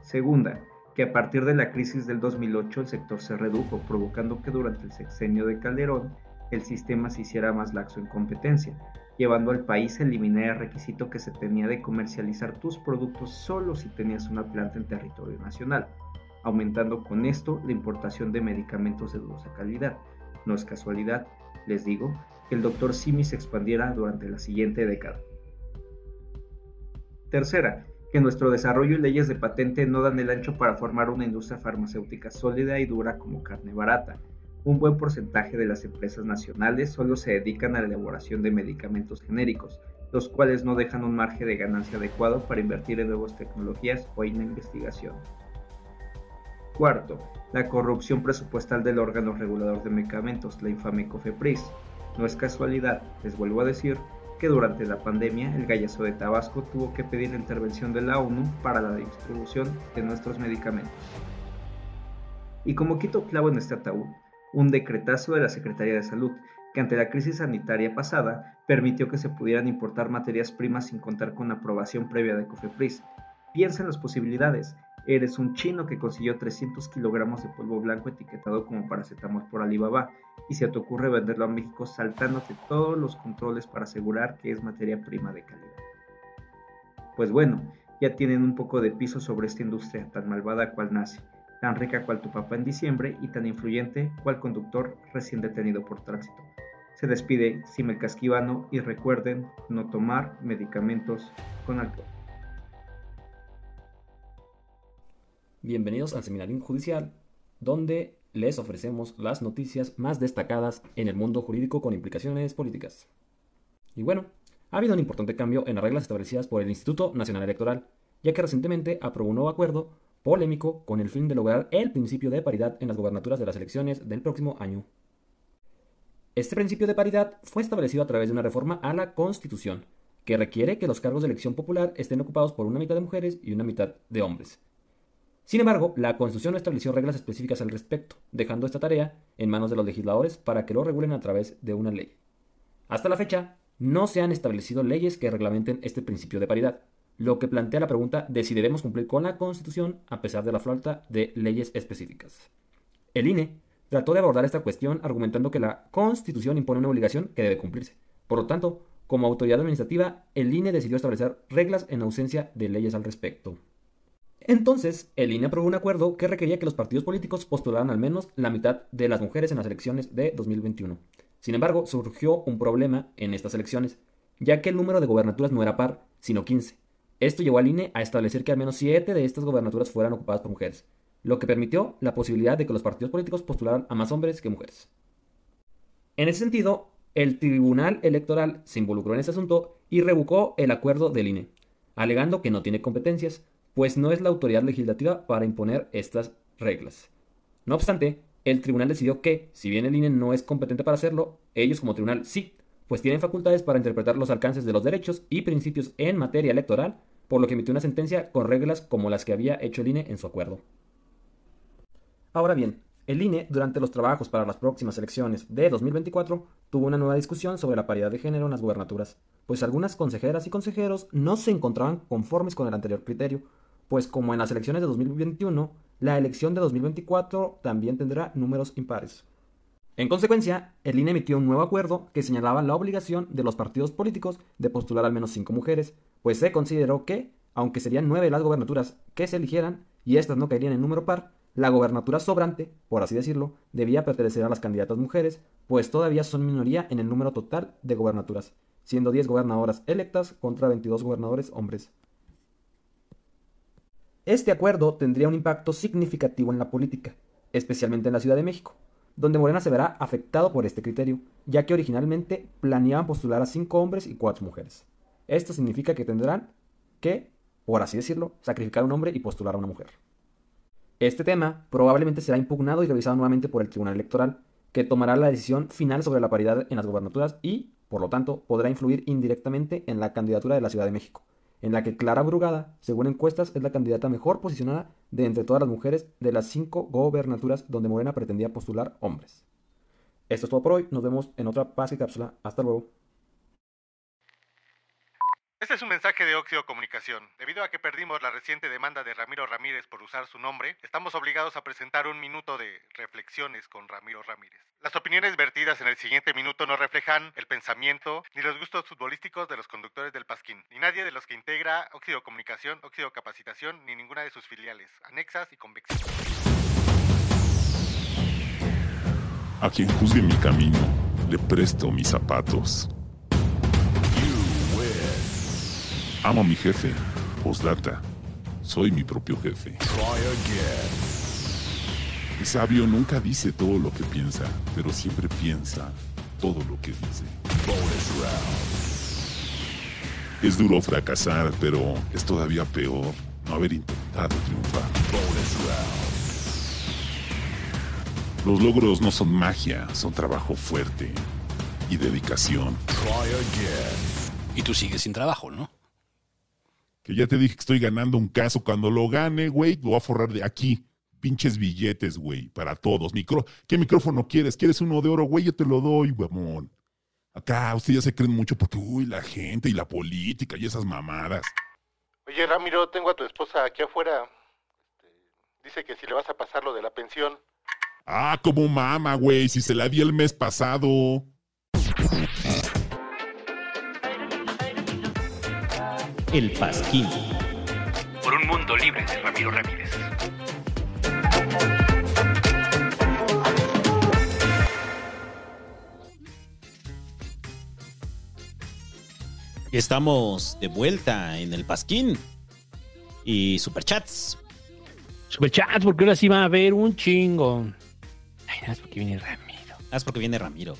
Segunda, que a partir de la crisis del 2008 el sector se redujo, provocando que durante el sexenio de Calderón el sistema se hiciera más laxo en competencia, llevando al país a eliminar el requisito que se tenía de comercializar tus productos solo si tenías una planta en territorio nacional, aumentando con esto la importación de medicamentos de dudosa calidad. No es casualidad, les digo, que el doctor Simi se expandiera durante la siguiente década. Tercera, que nuestro desarrollo y leyes de patente no dan el ancho para formar una industria farmacéutica sólida y dura como carne barata. Un buen porcentaje de las empresas nacionales solo se dedican a la elaboración de medicamentos genéricos, los cuales no dejan un margen de ganancia adecuado para invertir en nuevas tecnologías o en la investigación. Cuarto, la corrupción presupuestal del órgano regulador de medicamentos, la infame COFEPRIS. No es casualidad, les vuelvo a decir, que durante la pandemia el gallazo de Tabasco tuvo que pedir la intervención de la ONU para la distribución de nuestros medicamentos. Y como quito clavo en este ataúd, un decretazo de la Secretaría de Salud, que ante la crisis sanitaria pasada permitió que se pudieran importar materias primas sin contar con aprobación previa de COFEPRIS. Piensa en las posibilidades. Eres un chino que consiguió 300 kilogramos de polvo blanco etiquetado como paracetamol por Alibaba y se te ocurre venderlo a México saltándote todos los controles para asegurar que es materia prima de calidad. Pues bueno, ya tienen un poco de piso sobre esta industria tan malvada cual nace, tan rica cual tu papá en diciembre y tan influyente cual conductor recién detenido por tránsito. Se despide Simel Casquivano y recuerden no tomar medicamentos con alcohol. Bienvenidos al Seminario Judicial, donde les ofrecemos las noticias más destacadas en el mundo jurídico con implicaciones políticas. Y bueno, ha habido un importante cambio en las reglas establecidas por el Instituto Nacional Electoral, ya que recientemente aprobó un nuevo acuerdo polémico con el fin de lograr el principio de paridad en las gobernaturas de las elecciones del próximo año. Este principio de paridad fue establecido a través de una reforma a la Constitución, que requiere que los cargos de elección popular estén ocupados por una mitad de mujeres y una mitad de hombres. Sin embargo, la Constitución no estableció reglas específicas al respecto, dejando esta tarea en manos de los legisladores para que lo regulen a través de una ley. Hasta la fecha, no se han establecido leyes que reglamenten este principio de paridad, lo que plantea la pregunta de si debemos cumplir con la Constitución a pesar de la falta de leyes específicas. El INE trató de abordar esta cuestión argumentando que la Constitución impone una obligación que debe cumplirse. Por lo tanto, como autoridad administrativa, el INE decidió establecer reglas en ausencia de leyes al respecto. Entonces, el INE aprobó un acuerdo que requería que los partidos políticos postularan al menos la mitad de las mujeres en las elecciones de 2021. Sin embargo, surgió un problema en estas elecciones, ya que el número de gobernaturas no era par, sino 15. Esto llevó al INE a establecer que al menos 7 de estas gobernaturas fueran ocupadas por mujeres, lo que permitió la posibilidad de que los partidos políticos postularan a más hombres que mujeres. En ese sentido, el Tribunal Electoral se involucró en este asunto y revocó el acuerdo del INE, alegando que no tiene competencias, pues no es la autoridad legislativa para imponer estas reglas. No obstante, el tribunal decidió que, si bien el INE no es competente para hacerlo, ellos como tribunal sí, pues tienen facultades para interpretar los alcances de los derechos y principios en materia electoral, por lo que emitió una sentencia con reglas como las que había hecho el INE en su acuerdo. Ahora bien, el INE, durante los trabajos para las próximas elecciones de 2024, tuvo una nueva discusión sobre la paridad de género en las gubernaturas, pues algunas consejeras y consejeros no se encontraban conformes con el anterior criterio, pues como en las elecciones de 2021, la elección de 2024 también tendrá números impares. En consecuencia, el INE emitió un nuevo acuerdo que señalaba la obligación de los partidos políticos de postular al menos cinco mujeres, pues se consideró que, aunque serían nueve las gobernaturas que se eligieran, y estas no caerían en número par, la gobernatura sobrante, por así decirlo, debía pertenecer a las candidatas mujeres, pues todavía son minoría en el número total de gobernaturas, siendo 10 gobernadoras electas contra 22 gobernadores hombres. Este acuerdo tendría un impacto significativo en la política, especialmente en la Ciudad de México, donde Morena se verá afectado por este criterio, ya que originalmente planeaban postular a cinco hombres y cuatro mujeres. Esto significa que tendrán que, por así decirlo, sacrificar a un hombre y postular a una mujer. Este tema probablemente será impugnado y revisado nuevamente por el Tribunal Electoral, que tomará la decisión final sobre la paridad en las gobernaturas y, por lo tanto, podrá influir indirectamente en la candidatura de la Ciudad de México, en la que Clara Brugada, según encuestas, es la candidata mejor posicionada de entre todas las mujeres de las cinco gobernaturas donde Morena pretendía postular hombres. Esto es todo por hoy, nos vemos en otra Paz Cápsula, hasta luego. Este es un mensaje de Óxido Comunicación. Debido a que perdimos la reciente demanda de Ramiro Ramírez por usar su nombre, estamos obligados a presentar un minuto de reflexiones con Ramiro Ramírez. Las opiniones vertidas en el siguiente minuto no reflejan el pensamiento ni los gustos futbolísticos de los conductores del Pasquín, ni nadie de los que integra Óxido Comunicación, Óxido Capacitación, ni ninguna de sus filiales, anexas y convexas. A quien juzgue mi camino, le presto mis zapatos. Amo a mi jefe. Postdata. Soy mi propio jefe. El sabio nunca dice todo lo que piensa, pero siempre piensa todo lo que dice. Es duro fracasar, pero es todavía peor no haber intentado triunfar. Los logros no son magia, son trabajo fuerte y dedicación. Y tú sigues sin trabajo, ¿no? Que ya te dije que estoy ganando un caso. Cuando lo gane, güey, lo voy a forrar de aquí. Pinches billetes, güey, para todos. Micro... ¿Qué micrófono quieres? ¿Quieres uno de oro, güey? Yo te lo doy, güey. Acá ustedes ya se creen mucho porque, uy, la gente y la política y esas mamadas. Oye, Ramiro, tengo a tu esposa aquí afuera. Este, dice que si le vas a pasar lo de la pensión. Ah, como mama, güey, si se la di el mes pasado. El Pasquín. Por un mundo libre de Ramiro Ramírez. Estamos de vuelta en el Pasquín. Y superchats. Superchats, porque ahora sí va a haber un chingo. Ay, nada, es porque viene Ramiro. Nada, es porque viene Ramiro.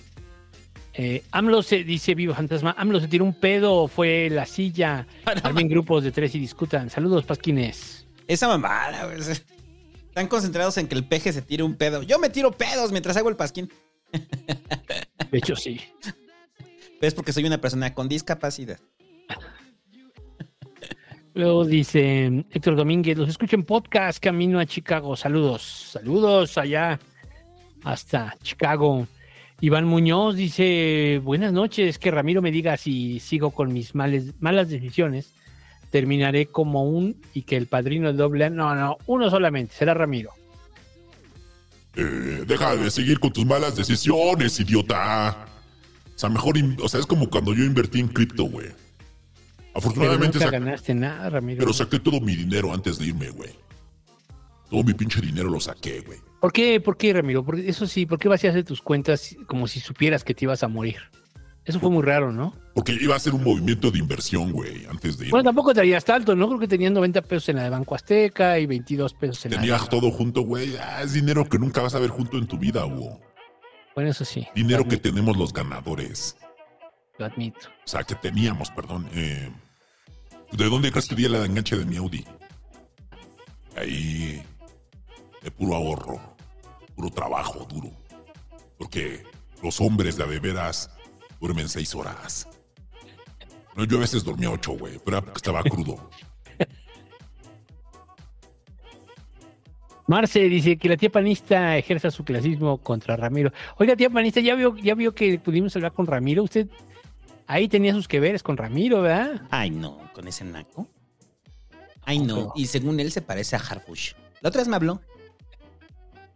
Eh, AMLO se dice Vivo Fantasma, AMLO se tiró un pedo, fue la silla. Armen grupos de tres y discutan. Saludos, pasquines. Esa mamada, güey. Están concentrados en que el peje se tire un pedo. Yo me tiro pedos mientras hago el pasquín. De hecho, sí. Es porque soy una persona con discapacidad. Luego dice Héctor Domínguez, los escucho en podcast Camino a Chicago. Saludos, saludos allá hasta Chicago. Iván Muñoz dice, buenas noches, que Ramiro me diga si sigo con mis males, malas decisiones, terminaré como un y que el padrino doble, no, no, uno solamente, será Ramiro. Eh, deja de seguir con tus malas decisiones, idiota. O sea, mejor, o sea, es como cuando yo invertí en cripto, güey. Afortunadamente Pero nunca ganaste nada, Ramiro. Pero saqué todo mi dinero antes de irme, güey. Todo mi pinche dinero lo saqué, güey. ¿Por qué, por qué, Ramiro? Porque eso sí, ¿por qué vacías de tus cuentas como si supieras que te ibas a morir? Eso fue muy raro, ¿no? Porque iba a ser un movimiento de inversión, güey, antes de ir. Bueno, tampoco traías tanto, ¿no? Creo que tenían 90 pesos en la de Banco Azteca y 22 pesos en Tenía la de... todo junto, güey. Ah, es dinero que nunca vas a ver junto en tu vida, güey. Bueno, eso sí. Dinero que tenemos los ganadores. Lo admito. O sea, que teníamos, perdón. eh, ¿De dónde crees que di el enganche de mi Audi? Ahí. De puro ahorro. Puro trabajo duro. Porque los hombres de a de veras duermen seis horas. No, yo a veces dormía ocho, güey, pero era porque estaba crudo. Marce dice que la tía panista ejerza su clasismo contra Ramiro. Oiga, tía panista, ya vio, ya vio que pudimos hablar con Ramiro. Usted ahí tenía sus que veres con Ramiro, ¿verdad? Ay, no, con ese naco. Ay, no. Y según él se parece a Harfush. La otra vez me habló.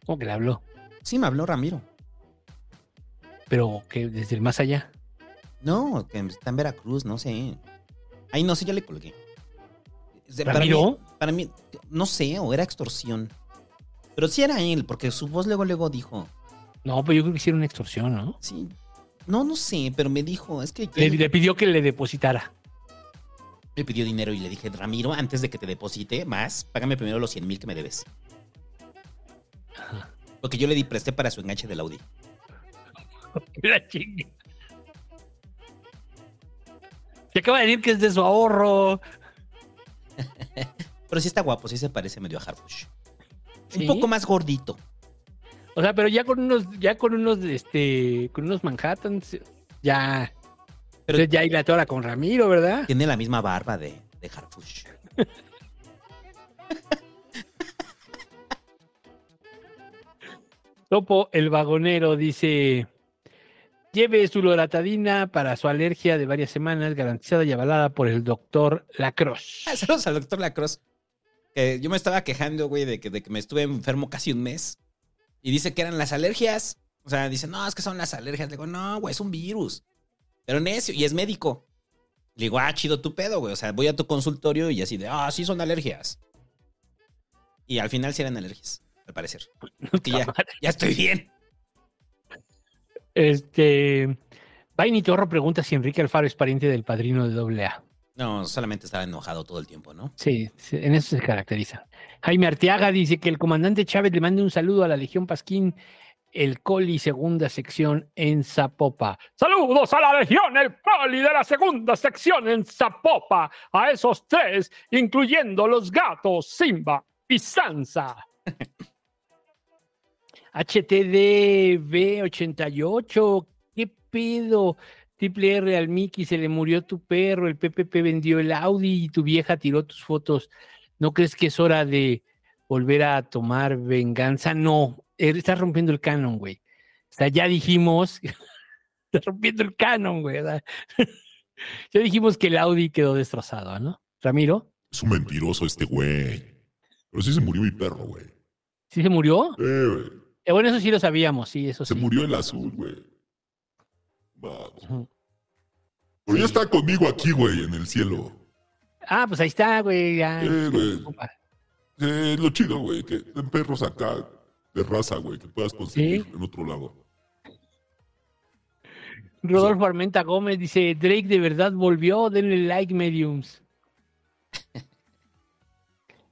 ¿Cómo que le habló? Sí, me habló Ramiro. Pero que desde el más allá. No, que está en Veracruz, no sé. Ay, no sé, ya le colgué. ¿Ramiro? Para mí, para mí, no sé, o era extorsión. Pero sí era él, porque su voz luego, luego dijo. No, pues yo creo que hicieron una extorsión, ¿no? Sí. No, no sé, pero me dijo, es que Le, le pidió que le depositara. me pidió dinero y le dije, Ramiro, antes de que te deposite más, págame primero los 100 mil que me debes. Porque yo le di presté para su enganche del Audi. La chingue. Se acaba de decir que es de su ahorro. Pero sí está guapo, sí se parece medio a Harfush. ¿Sí? Un poco más gordito. O sea, pero ya con unos, ya con unos, este, con unos Manhattans, ya. Pero ya hay la tora con Ramiro, ¿verdad? Tiene la misma barba de, de Harfush. Topo el vagonero dice: Lleve su loratadina para su alergia de varias semanas, garantizada y avalada por el doctor Lacrosse. Ah, Saludos al doctor Lacrosse. Yo me estaba quejando, güey, de que, de que me estuve enfermo casi un mes. Y dice que eran las alergias. O sea, dice, no, es que son las alergias. Le digo, no, güey, es un virus. Pero necio, y es médico. Le digo, ah, chido tu pedo, güey. O sea, voy a tu consultorio y así de, ah, sí son alergias. Y al final sí eran alergias, al parecer. Porque ya, ya estoy bien. Este. Vaini Torro pregunta si Enrique Alfaro es pariente del padrino de AA. No, solamente estaba enojado todo el tiempo, ¿no? Sí, sí, en eso se caracteriza. Jaime Arteaga dice que el comandante Chávez le mande un saludo a la Legión Pasquín, el Coli segunda sección en Zapopa. Saludos a la Legión, el Coli de la segunda sección en Zapopa, a esos tres, incluyendo los gatos Simba y Sansa. HTDB88, ¿qué pedo? Triple R al Mickey, se le murió tu perro, el PPP vendió el Audi y tu vieja tiró tus fotos. ¿No crees que es hora de volver a tomar venganza? No, eh, estás rompiendo el canon, güey. O sea, ya dijimos, estás rompiendo el canon, güey. ya dijimos que el Audi quedó destrozado, ¿no? Ramiro, Es un mentiroso este güey. Pero sí se murió mi perro, güey. ¿sí se murió? Eh, güey. Eh, bueno, eso sí lo sabíamos, sí, eso Se sí. murió el azul, güey. Vamos. Pero ya está conmigo aquí, güey, en el cielo. Ah, pues ahí está, güey. Ya. Eh, güey. Eh, lo chido, güey, que den perros acá de raza, güey, que puedas conseguir en otro lado. Rodolfo Armenta Gómez dice, Drake de verdad volvió, denle like mediums.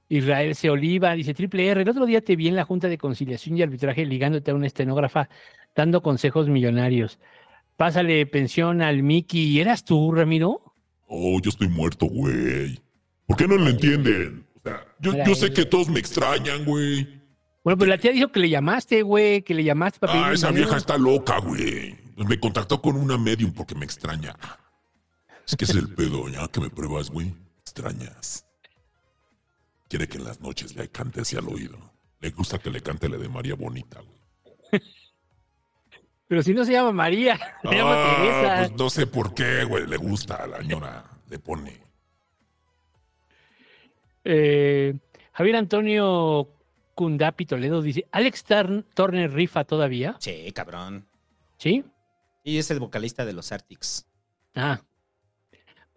Israel C. Oliva dice, triple R, el otro día te vi en la Junta de Conciliación y Arbitraje ligándote a una estenógrafa dando consejos millonarios. Pásale pensión al Mickey. ¿Eras tú, Ramiro? Oh, yo estoy muerto, güey. ¿Por qué no lo entienden? O sea, yo, yo sé que todos me extrañan, güey. Bueno, pero la tía dijo que le llamaste, güey, que le llamaste para Ah, esa dinero. vieja está loca, güey. Me contactó con una medium porque me extraña. Es que es el pedo, ya que me pruebas, güey. Extrañas. Quiere que en las noches le cante hacia el oído. Le gusta que le cante la de María Bonita, güey. Pero si no se llama María, se llama Ah, Teresa. pues no sé por qué, güey. Le gusta a la señora. Le pone. Eh, Javier Antonio Cundapi Toledo dice, ¿Alex Turn- Turner rifa todavía? Sí, cabrón. ¿Sí? Y es el vocalista de los Arctics. Ah.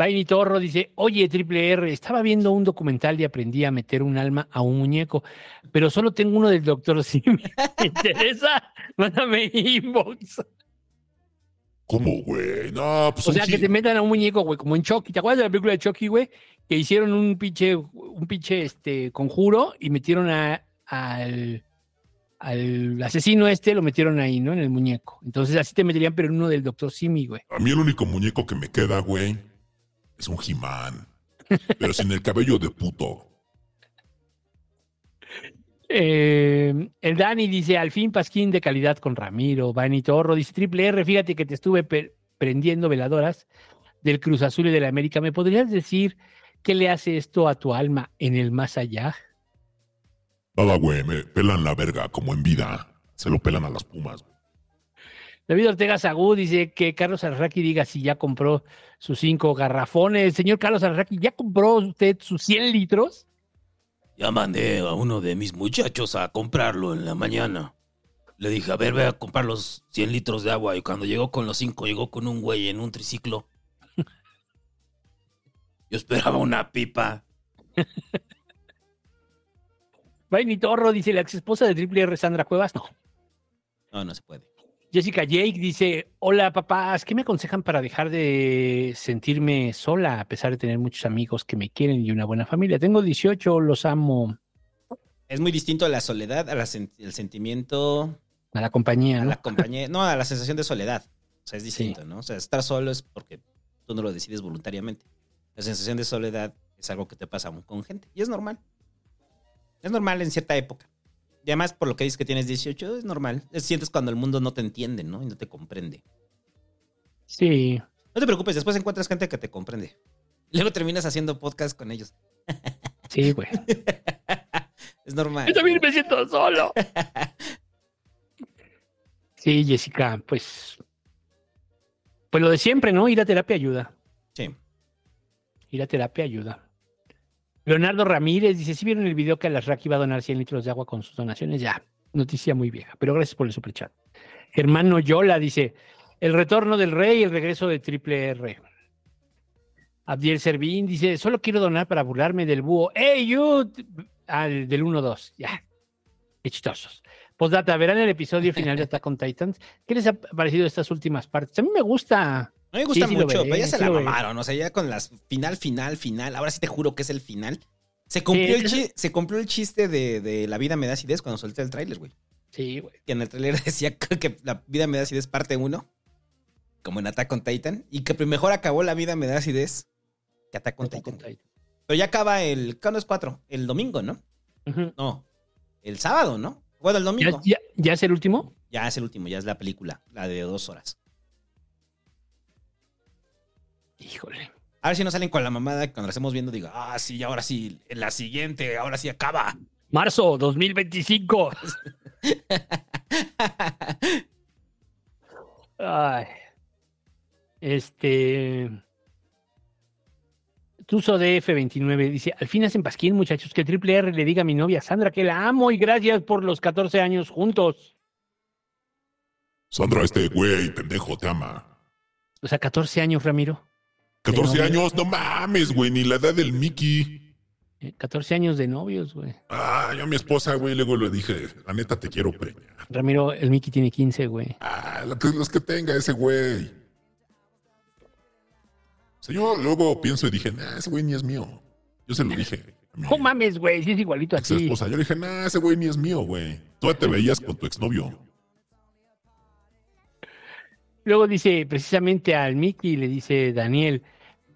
Vaini Torro dice, oye, Triple R, estaba viendo un documental y aprendí a meter un alma a un muñeco, pero solo tengo uno del Doctor Simi. ¿Te interesa? Mándame inbox. ¿Cómo, güey? No, pues O sea, que te metan a un muñeco, güey, como en Chucky. ¿Te acuerdas de la película de Chucky, güey? Que hicieron un pinche, un pinche este, conjuro y metieron a- al, al asesino este, lo metieron ahí, ¿no? En el muñeco. Entonces así te meterían, pero en uno del Doctor Simi, güey. A mí el único muñeco que me queda, güey, es un He-Man. Pero sin el cabello de puto. Eh, el Dani dice, al fin Pasquín de calidad con Ramiro. Vani Torro dice, Triple R, fíjate que te estuve prendiendo veladoras del Cruz Azul y de la América. ¿Me podrías decir qué le hace esto a tu alma en el más allá? Nada, güey, me pelan la verga como en vida. Se lo pelan a las pumas. güey. David Ortega Sagú dice que Carlos Arraqui diga si ya compró sus cinco garrafones. Señor Carlos Arraqui, ¿ya compró usted sus 100 litros? Ya mandé a uno de mis muchachos a comprarlo en la mañana. Le dije, a ver, ve a comprar los 100 litros de agua. Y cuando llegó con los 5, llegó con un güey en un triciclo. Yo esperaba una pipa. Vaini Torro dice, la ex esposa de Triple R, Sandra Cuevas, no. No, no se puede. Jessica Jake dice, hola papás, ¿qué me aconsejan para dejar de sentirme sola a pesar de tener muchos amigos que me quieren y una buena familia? Tengo 18, los amo. Es muy distinto a la soledad, al sentimiento, A la compañía, a ¿no? la compañía, no, a la sensación de soledad. O sea, es distinto, ¿no? O sea, estar solo es porque tú no lo decides voluntariamente. La sensación de soledad es algo que te pasa aún con gente y es normal. Es normal en cierta época. Y además, por lo que dices que tienes 18, es normal. Es- Sientes cuando el mundo no te entiende, ¿no? Y no te comprende. Sí. No te preocupes, después encuentras gente que te comprende. Luego terminas haciendo podcast con ellos. Sí, güey. Es normal. Yo también me siento solo. Sí, Jessica, pues. Pues lo de siempre, ¿no? Ir a terapia ayuda. Sí. Ir a terapia ayuda. Leonardo Ramírez dice: ¿Sí vieron el video que Alasraq iba a donar 100 litros de agua con sus donaciones? Ya, noticia muy vieja, pero gracias por el superchat. Germán Noyola dice: El retorno del rey, el regreso de Triple R. Abdiel Servín dice: Solo quiero donar para burlarme del búho. ¡Hey, you! Al del 1-2. Ya. Qué chistosos. Postdata, verán el episodio final de Attack on Titans. ¿Qué les ha parecido estas últimas partes? A mí me gusta. A mí me gusta Sí, sí lo mucho, veré, pero ya se sí la mamaron. O sea, ya con las final, final, final. Ahora sí te juro que es el final. Se cumplió, el, es- chi- se cumplió el chiste de, de La vida me da acidez cuando solté el tráiler, güey. Sí, güey. Que en el tráiler decía que La vida me da acidez parte 1. Como en Attack on Titan. Y que mejor acabó La vida me da acidez que Attack on Titan. Pero ya acaba el... ¿Cuándo es 4? El domingo, ¿no? No. El sábado, ¿no? Bueno, el ¿Ya, domingo. ya- ya es el último? Ya es el último, ya es la película. La de dos horas. Híjole. A ver si no salen con la mamada que cuando la estemos viendo digo, ah, sí, ahora sí, en la siguiente, ahora sí acaba. Marzo 2025. Ay. Este. Tuzo DF29 dice: Al fin hacen pasquín, muchachos. Que Triple R le diga a mi novia Sandra que la amo y gracias por los 14 años juntos. Sandra, este güey, pendejo, te ama. O sea, 14 años, Ramiro. 14 novio. años, no mames, güey, ni la edad del Mickey. Eh, 14 años de novios, güey. Ah, yo a mi esposa, güey, luego le dije, la neta te quiero premiar. Ramiro, el Mickey tiene 15, güey. Ah, que- los que tenga ese güey. O sea, yo luego pienso y dije, nah, ese güey ni es mío. Yo se lo dije No mames, güey. Sí es igualito a ti. esposa. Yo le dije, nah, ese güey ni es mío, güey. Tú te veías con tu exnovio. Luego dice precisamente al Mickey, le dice Daniel,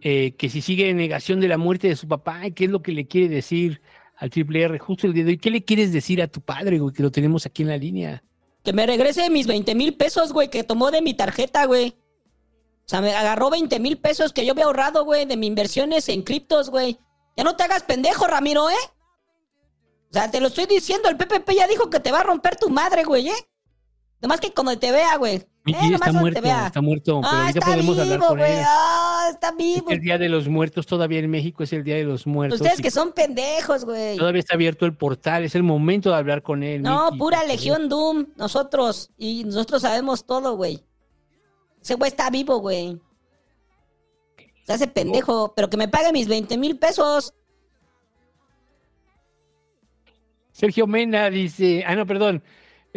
eh, que si sigue negación de la muerte de su papá, ¿qué es lo que le quiere decir al Triple R justo el día de hoy? ¿Qué le quieres decir a tu padre, güey, que lo tenemos aquí en la línea? Que me regrese mis 20 mil pesos, güey, que tomó de mi tarjeta, güey. O sea, me agarró 20 mil pesos que yo había ahorrado, güey, de mis inversiones en criptos, güey. Ya no te hagas pendejo, Ramiro, ¿eh? O sea, te lo estoy diciendo, el PPP ya dijo que te va a romper tu madre, güey, ¿eh? Nomás que cuando te vea, güey. Mickey Eh, está muerto, vea. está muerto, pero Ah, está podemos hablar vivo, güey. Ah, está Es vivo. el Día de los Muertos, todavía en México es el Día de los Muertos. Ustedes que son pendejos, güey. Todavía está abierto el portal, es el momento de hablar con él. No, Mickey, pura. Legión Doom, nosotros. Y nosotros sabemos todo, güey. Ese güey está vivo, güey. Se hace pendejo, pero que me pague mis 20 mil pesos. Sergio Mena dice, ah, no, perdón.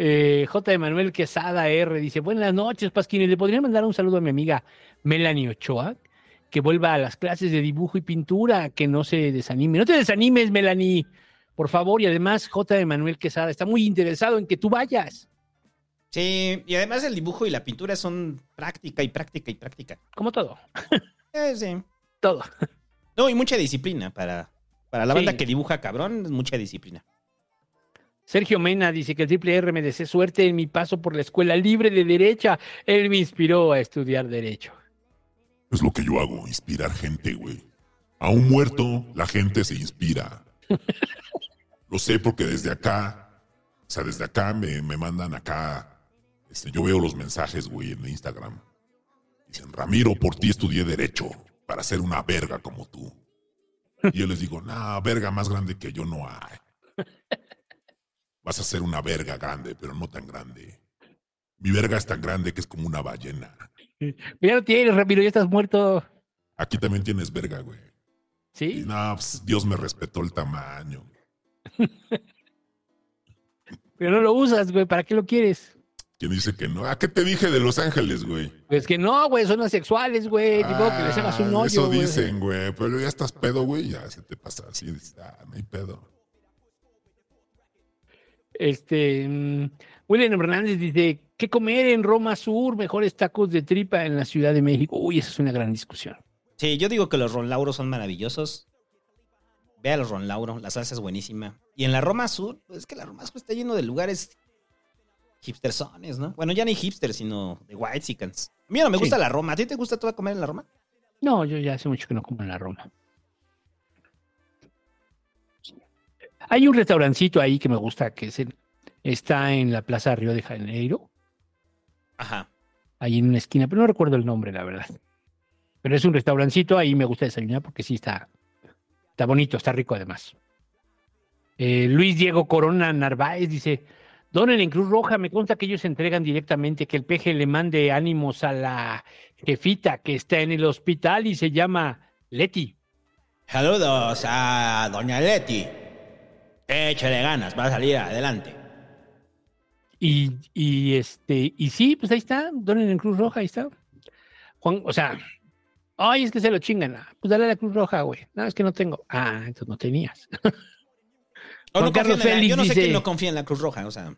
Eh, J. Emanuel Quesada R dice, buenas noches, Pasquines. ¿Le podría mandar un saludo a mi amiga Melanie Ochoa? Que vuelva a las clases de dibujo y pintura, que no se desanime. No te desanimes, Melanie, por favor. Y además, J. Emanuel Quesada está muy interesado en que tú vayas. Sí, y además el dibujo y la pintura son práctica y práctica y práctica. Como todo. Eh, sí. Todo. No, y mucha disciplina para, para la banda Sí. que dibuja cabrón, mucha disciplina. Sergio Mena dice que el Triple R me desee suerte en mi paso por la escuela libre de derecha. Él me inspiró a estudiar derecho. Es lo que yo hago, inspirar gente, güey. A un muerto, la gente se inspira. Lo sé porque desde acá, o sea, desde acá me, me mandan acá. Este, yo veo los mensajes, güey, en Instagram. Dicen, Ramiro, por ti estudié Derecho, para ser una verga como tú. Y yo les digo, nah, verga más grande que yo no hay. Vas a ser una verga grande, pero no tan grande. Mi verga es tan grande que es como una ballena. Ya lo tienes, Ramiro, ya estás muerto. Aquí también tienes verga, güey. ¿Sí? Y no, pues, Dios me respetó el tamaño. Pero no lo usas, güey. ¿Para qué lo quieres? ¿Quién dice que no? ¿A qué te dije de Los Ángeles, güey? Pues que no, güey, son asexuales, güey. Modo que les hagas un Ah, hoyo. Eso dicen, güey. Pero ya estás pedo, güey. Ya se te pasa así. Ah, no hay pedo. Este. mm, William Hernández dice: ¿Qué comer en Roma Sur? Mejores tacos de tripa en la Ciudad de México. Uy, esa es una gran discusión. Sí, yo digo que los Ron Lauro son maravillosos. Ve a los Ron Lauro, la salsa es buenísima. Y en la Roma Sur, pues es que la Roma Sur está lleno de lugares hipstersones, ¿no? Bueno, ya ni hipsters, sino de white chickens. A mí no me Sí. gusta la Roma. ¿A ti te gusta todo comer en la Roma? No, yo ya hace mucho que no como en la Roma. Hay un restaurancito ahí que me gusta, que es el- está en la Plaza Río de Janeiro, Ajá. ahí en una esquina, pero no recuerdo el nombre, la verdad. Pero es un restaurancito, ahí me gusta desayunar porque sí está, está bonito, está rico además. Eh, Luis Diego Corona Narváez dice, Donen en Cruz Roja, me consta que ellos entregan directamente, que el peje le mande ánimos a la jefita que está en el hospital y se llama Leti. Saludos a Doña Leti. Échale ganas, va a salir adelante. Y, y este, y sí, pues ahí está, donen en Cruz Roja, ahí está. Juan, o sea, ay, es que se lo chingan. Ah, Pues dale a la Cruz Roja, güey. No, es que no tengo. Ah, entonces no tenías. O Juan no Carlos la- yo no sé dice- quién no confía en la Cruz Roja, o sea.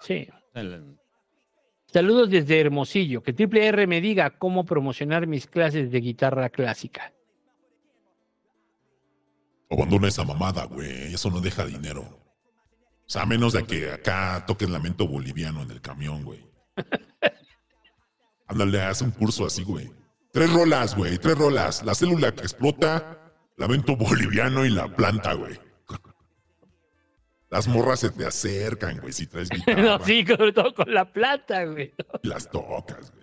Sí. el- Saludos desde Hermosillo. Que Triple R me diga cómo promocionar mis clases de guitarra clásica. Abandona esa mamada, güey. Eso no deja dinero. O sea, a menos de que acá toques lamento boliviano en el camión, güey. Ándale, haz un curso así, güey. Tres rolas, güey. Tres rolas. La célula que explota, lamento boliviano y la planta, güey. Las morras se te acercan, güey, si traes guitarra. no, sí, sobre todo con la plata, güey. Y las tocas, güey.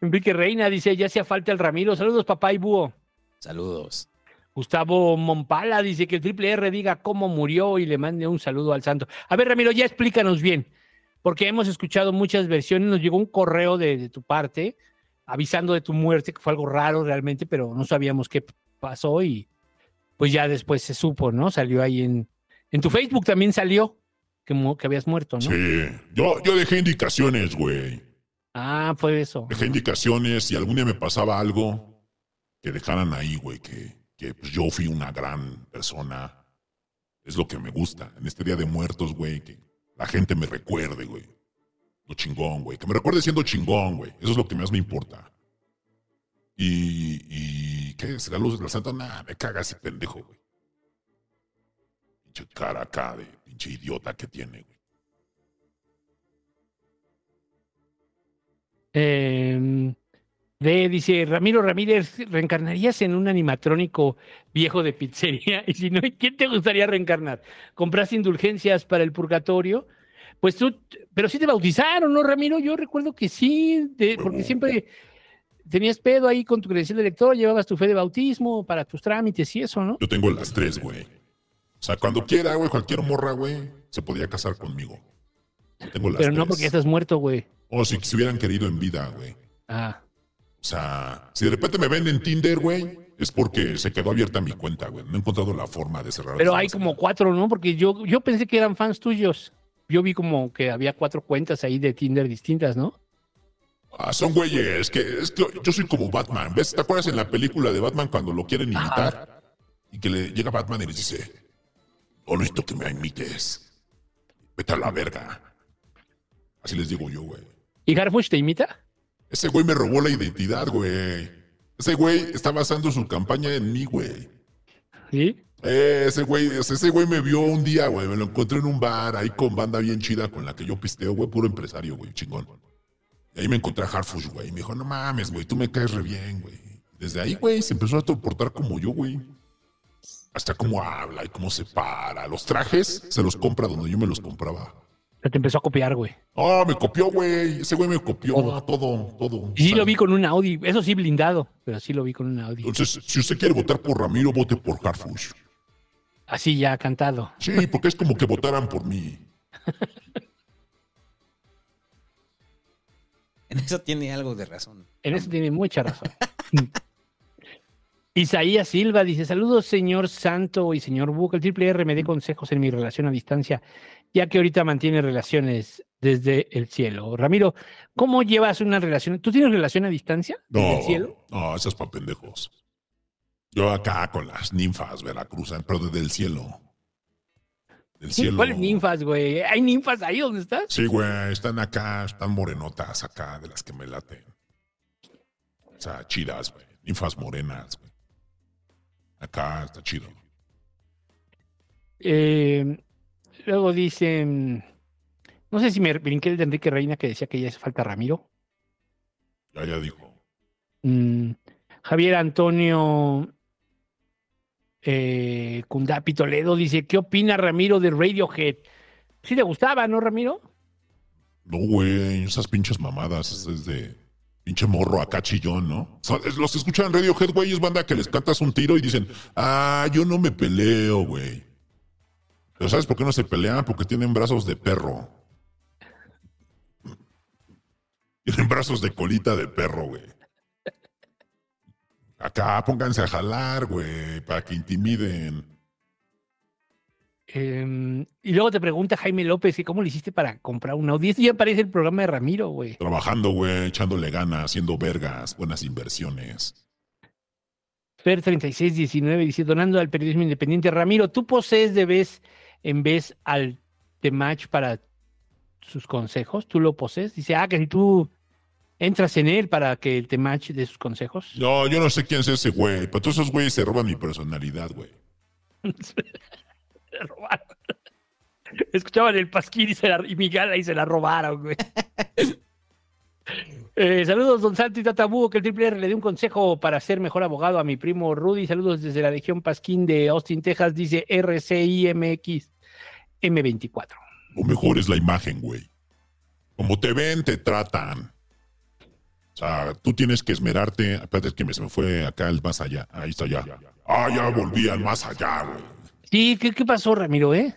Enrique Reina dice, ya hacía falta el Ramiro. Saludos, papá y búho. Saludos. Gustavo Mompala dice que el Triple R diga cómo murió y le mande un saludo al santo. A ver, Ramiro, ya explícanos bien, porque hemos escuchado muchas versiones. Nos llegó un correo de, de tu parte avisando de tu muerte, que fue algo raro realmente, pero no sabíamos qué pasó y pues ya después se supo, ¿no? Salió ahí en, en tu Facebook también salió que, mu- que habías muerto, ¿no? Sí. Yo, yo dejé indicaciones, güey. Ah, fue eso. Dejé indicaciones. Si algún día me pasaba algo, que dejaran ahí, güey, que, que pues, yo fui una gran persona. Es lo que me gusta. En este día de muertos, güey, que la gente me recuerde, güey. Lo chingón, güey. Que me recuerde siendo chingón, güey. Eso es lo que más me importa. Y, y ¿qué? ¿Será luz del santo? Nah, me caga ese pendejo, güey. Pinche cara acá de pinche idiota que tiene, güey. Eh, de, dice Ramiro Ramírez, ¿reencarnarías en un animatrónico viejo de pizzería? Y si no, ¿quién te gustaría reencarnar? ¿Compraste indulgencias para el purgatorio? Pues tú, pero sí te bautizaron, ¿no, Ramiro? Yo recuerdo que sí, de- porque siempre tenías pedo ahí con tu credencial de lector, llevabas tu fe de bautismo para tus trámites y eso, ¿no? Yo tengo las tres, güey. O sea, cuando quiera, güey, cualquier morra, güey, se podía casar conmigo. Tengo las Pero no porque ya estás muerto, güey. O si se hubieran querido en vida, güey. Ah. O sea, si de repente me ven en Tinder, güey, es porque se quedó abierta mi cuenta, güey. No he encontrado la forma de cerrar. Pero hay como cuatro, ¿no? Porque yo, yo pensé que eran fans tuyos. Yo vi como que había cuatro cuentas ahí de Tinder distintas, ¿no? Ah, son güeyes, que, es que yo soy como Batman. ¿Ves? ¿Te acuerdas en la película de Batman cuando lo quieren imitar? Y que le llega Batman y les dice, no necesito que me imites. Vete a la verga. Así les digo yo, güey. ¿Y Harfush te imita? Ese güey me robó la identidad, güey. Ese güey está basando su campaña en mí, güey. ¿Sí? Eh, ese güey, ese güey me vio un día, güey. Me lo encontré en un bar ahí con banda bien chida con la que yo pisteo, güey. Puro empresario, güey. Chingón. Y ahí me encontré a Harfush, güey. Y me dijo, no mames, güey. Tú me caes re bien, güey. Desde ahí, güey, se empezó a portar como yo, güey. Hasta cómo habla y cómo se para. Los trajes se los compra donde yo me los compraba. Se te empezó a copiar, güey. Ah, me copió, güey. Ese güey me copió todo, todo. todo. Y sí lo vi con un Audi. Eso sí, blindado. Pero sí lo vi con un Audi. Entonces, si usted quiere votar por Ramiro, vote por Harfush. Así ya cantado. Sí, porque es como que votaran por mí. En eso tiene algo de razón. En eso tiene mucha razón. Isaías Silva dice: Saludos, señor Santo y señor Buca. El triple R me dé consejos en mi relación a distancia, ya que ahorita mantiene relaciones desde el cielo. Ramiro, ¿cómo llevas una relación? ¿Tú tienes relación a distancia? No, ¿Desde el cielo? no, eso es para pendejos. Yo acá con las ninfas Veracruz, pero desde el cielo. Del cielo. ¿Cuáles ninfas, güey? ¿Hay ninfas ahí donde estás? Sí, güey, están acá, están morenotas acá, de las que me laten. O sea, chidas, güey. Ninfas morenas, güey. Acá está chido. Eh, luego dicen, no sé si me brinqué el de Enrique Reina que decía que ya hace falta Ramiro. Ya, ya dijo. Mm, Javier Antonio eh, Cundapi Toledo dice, ¿qué opina Ramiro de Radiohead? Sí le gustaba, ¿no, Ramiro? No, güey, esas pinches mamadas es de pinche morro acá chillón, ¿no? Los que escuchan Radiohead, güey, es banda que les cantas un tiro y dicen, ah, yo no me peleo, güey. Pero ¿sabes por qué no se pelean? Porque tienen brazos de perro. Tienen brazos de colita de perro, güey. Acá pónganse a jalar, güey, para que intimiden. Eh, y luego te pregunta Jaime López, que ¿cómo le hiciste para comprar un Audi? Esto ya parece el programa de Ramiro, güey. Trabajando, güey, echándole ganas, haciendo vergas, buenas inversiones. Fer 3619 dice, donando al periodismo independiente. Ramiro, ¿tú posees de vez en vez al Temach para sus consejos? ¿Tú lo posees? Dice, ah, que si tú entras en él para que el Temach dé sus consejos. No, yo no sé quién es ese güey, pero todos esos güeyes se roban mi personalidad, güey. Se la robaron. Escuchaban el pasquín y, se la, y mi gala y se la robaron, güey. Eh, saludos, don Santi Tatabú, que el Triple R le dé un consejo para ser mejor abogado a mi primo Rudy. Saludos desde la región Pasquín de Austin, Texas, dice RCIMX M24. Lo mejor es la imagen, güey. Como te ven, te tratan. O sea, tú tienes que esmerarte. Espérate, es que me, se me fue acá el más allá. Ahí está ya. Ah, ya volví al más allá, güey. Sí, ¿qué, qué pasó, Ramiro, eh?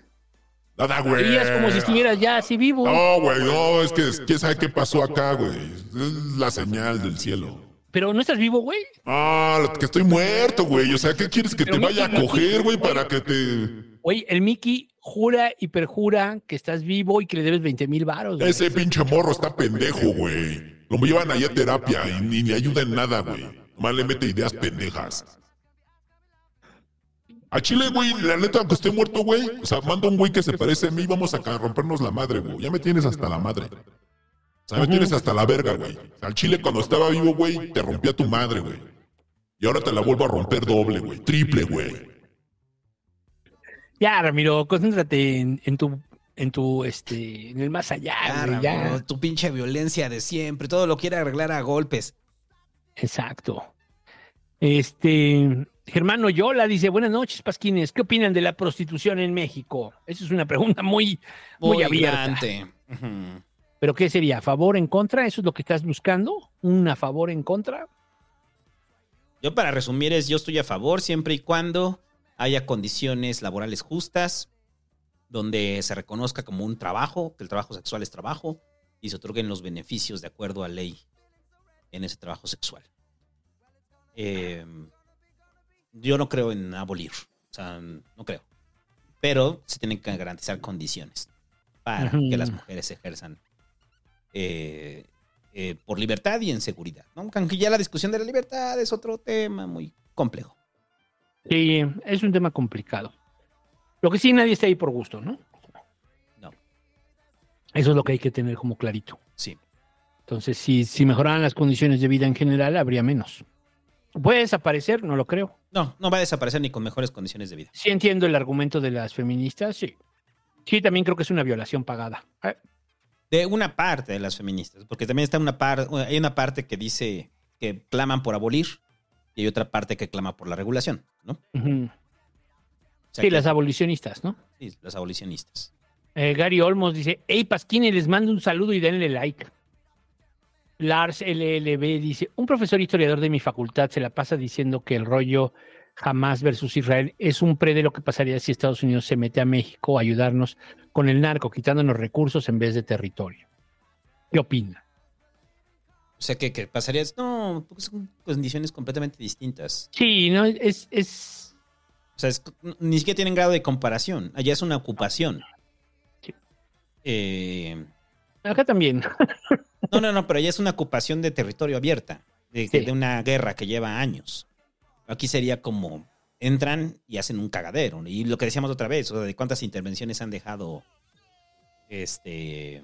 Nada, güey. Veías como si estuvieras ya así vivo. No, güey, no, es que quién sabe qué pasó acá, güey. Es la señal del cielo. Pero no estás vivo, güey. Ah, que estoy muerto, güey. O sea, ¿qué quieres que Pero te vaya a coger, güey, para que te. Güey, el Mickey jura y perjura que estás vivo y que le debes 20 mil varos. güey. Ese pinche morro está pendejo, güey. Lo llevan allá a terapia y ni le ayuda en nada, güey. Nomás le mete ideas pendejas. A Chile, güey, la neta, aunque esté muerto, güey. O sea, manda un güey que se parece a mí, vamos a rompernos la madre, güey. Ya me tienes hasta la madre. O sea, me tienes hasta la verga, güey. Al Chile, cuando estaba vivo, güey, te rompía tu madre, güey. Y ahora te la vuelvo a romper doble, güey. Triple, güey. Ya, Ramiro, concéntrate en, en tu, en tu, este, en el más allá, Ya, güey, ya. Ramiro, tu pinche violencia de siempre. Todo lo quiere arreglar a golpes. Exacto. Este, Germán Oyola dice, buenas noches, Pasquines. ¿Qué opinan de la prostitución en México? Esa es una pregunta muy, muy, Muy abierta. ¿Pero qué sería? ¿A favor, en contra? ¿Eso es lo que estás buscando? ¿Un a favor, en contra? Yo para resumir es, yo estoy a favor siempre y cuando haya condiciones laborales justas, donde se reconozca como un trabajo, que el trabajo sexual es trabajo, y se otorguen los beneficios de acuerdo a ley. en ese trabajo sexual. Eh, yo no creo en abolir, o sea, no creo. Pero se tienen que garantizar condiciones para que las mujeres ejerzan eh, eh, por libertad y en seguridad. ¿no? Aunque ya la discusión de la libertad es otro tema muy complejo. Sí, es un tema complicado. Lo que sí, nadie está ahí por gusto, ¿no? No. Eso es lo que hay que tener como clarito. Sí. Entonces, si, si mejoraran las condiciones de vida en general, habría menos. ¿Puede desaparecer? No lo creo. No, no va a desaparecer ni con mejores condiciones de vida. Sí entiendo el argumento de las feministas, sí. Sí, también creo que es una violación pagada. Eh, De una parte de las feministas, porque también está una parte, hay una parte que dice que claman por abolir y hay otra parte que clama por la regulación, ¿no? ujú. O sea Sí, que- las abolicionistas, ¿no? sí, las abolicionistas. Eh, Gary Olmos dice, hey Pasquini, les mando un saludo y denle like. Lars LLB dice, un profesor historiador de mi facultad se la pasa diciendo que el rollo Hamas versus Israel es un pre de lo que pasaría si Estados Unidos se mete a México a ayudarnos con el narco, quitándonos recursos en vez de territorio. ¿Qué opina? O sea que, que pasaría, no, porque son condiciones completamente distintas. Sí, no, es, es, O sea, es- ni siquiera tienen grado de comparación. Allá es una ocupación. Eh, acá también. no, no, no, pero allá es una ocupación de territorio abierta, de, Sí. de una guerra que lleva años. Aquí sería como entran y hacen un cagadero. Y lo que decíamos otra vez, o sea, de cuántas intervenciones han dejado este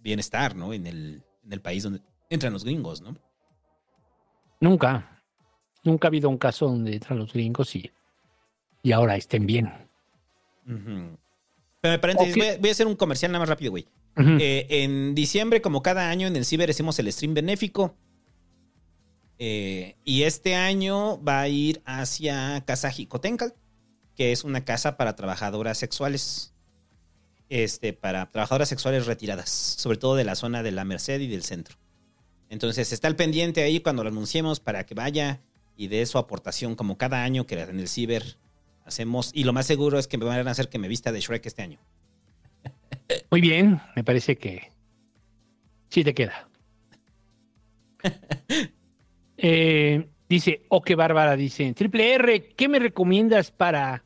bienestar, ¿no? En el, en el país donde entran los gringos, ¿no? Nunca, nunca ha habido un caso donde entran los gringos y, y ahora estén bien. Pero paréntesis, Ok. voy, a, voy a hacer un comercial nada más rápido, güey. Eh, en diciembre, como cada año, en el Ciber hacemos el stream benéfico. Eh, y este año va a ir hacia Casa Jicotencal, que es una casa para trabajadoras sexuales. Este, para trabajadoras sexuales retiradas, sobre todo de la zona de la Merced y del centro. Entonces está al pendiente ahí cuando lo anunciemos para que vaya y dé su aportación como cada año que en el Ciber hacemos. Y lo más seguro es que me van a hacer que me vista de Shrek este año. Muy bien, me parece que sí te queda. Eh, dice, oh, qué bárbara, dice, Triple R, ¿qué me recomiendas para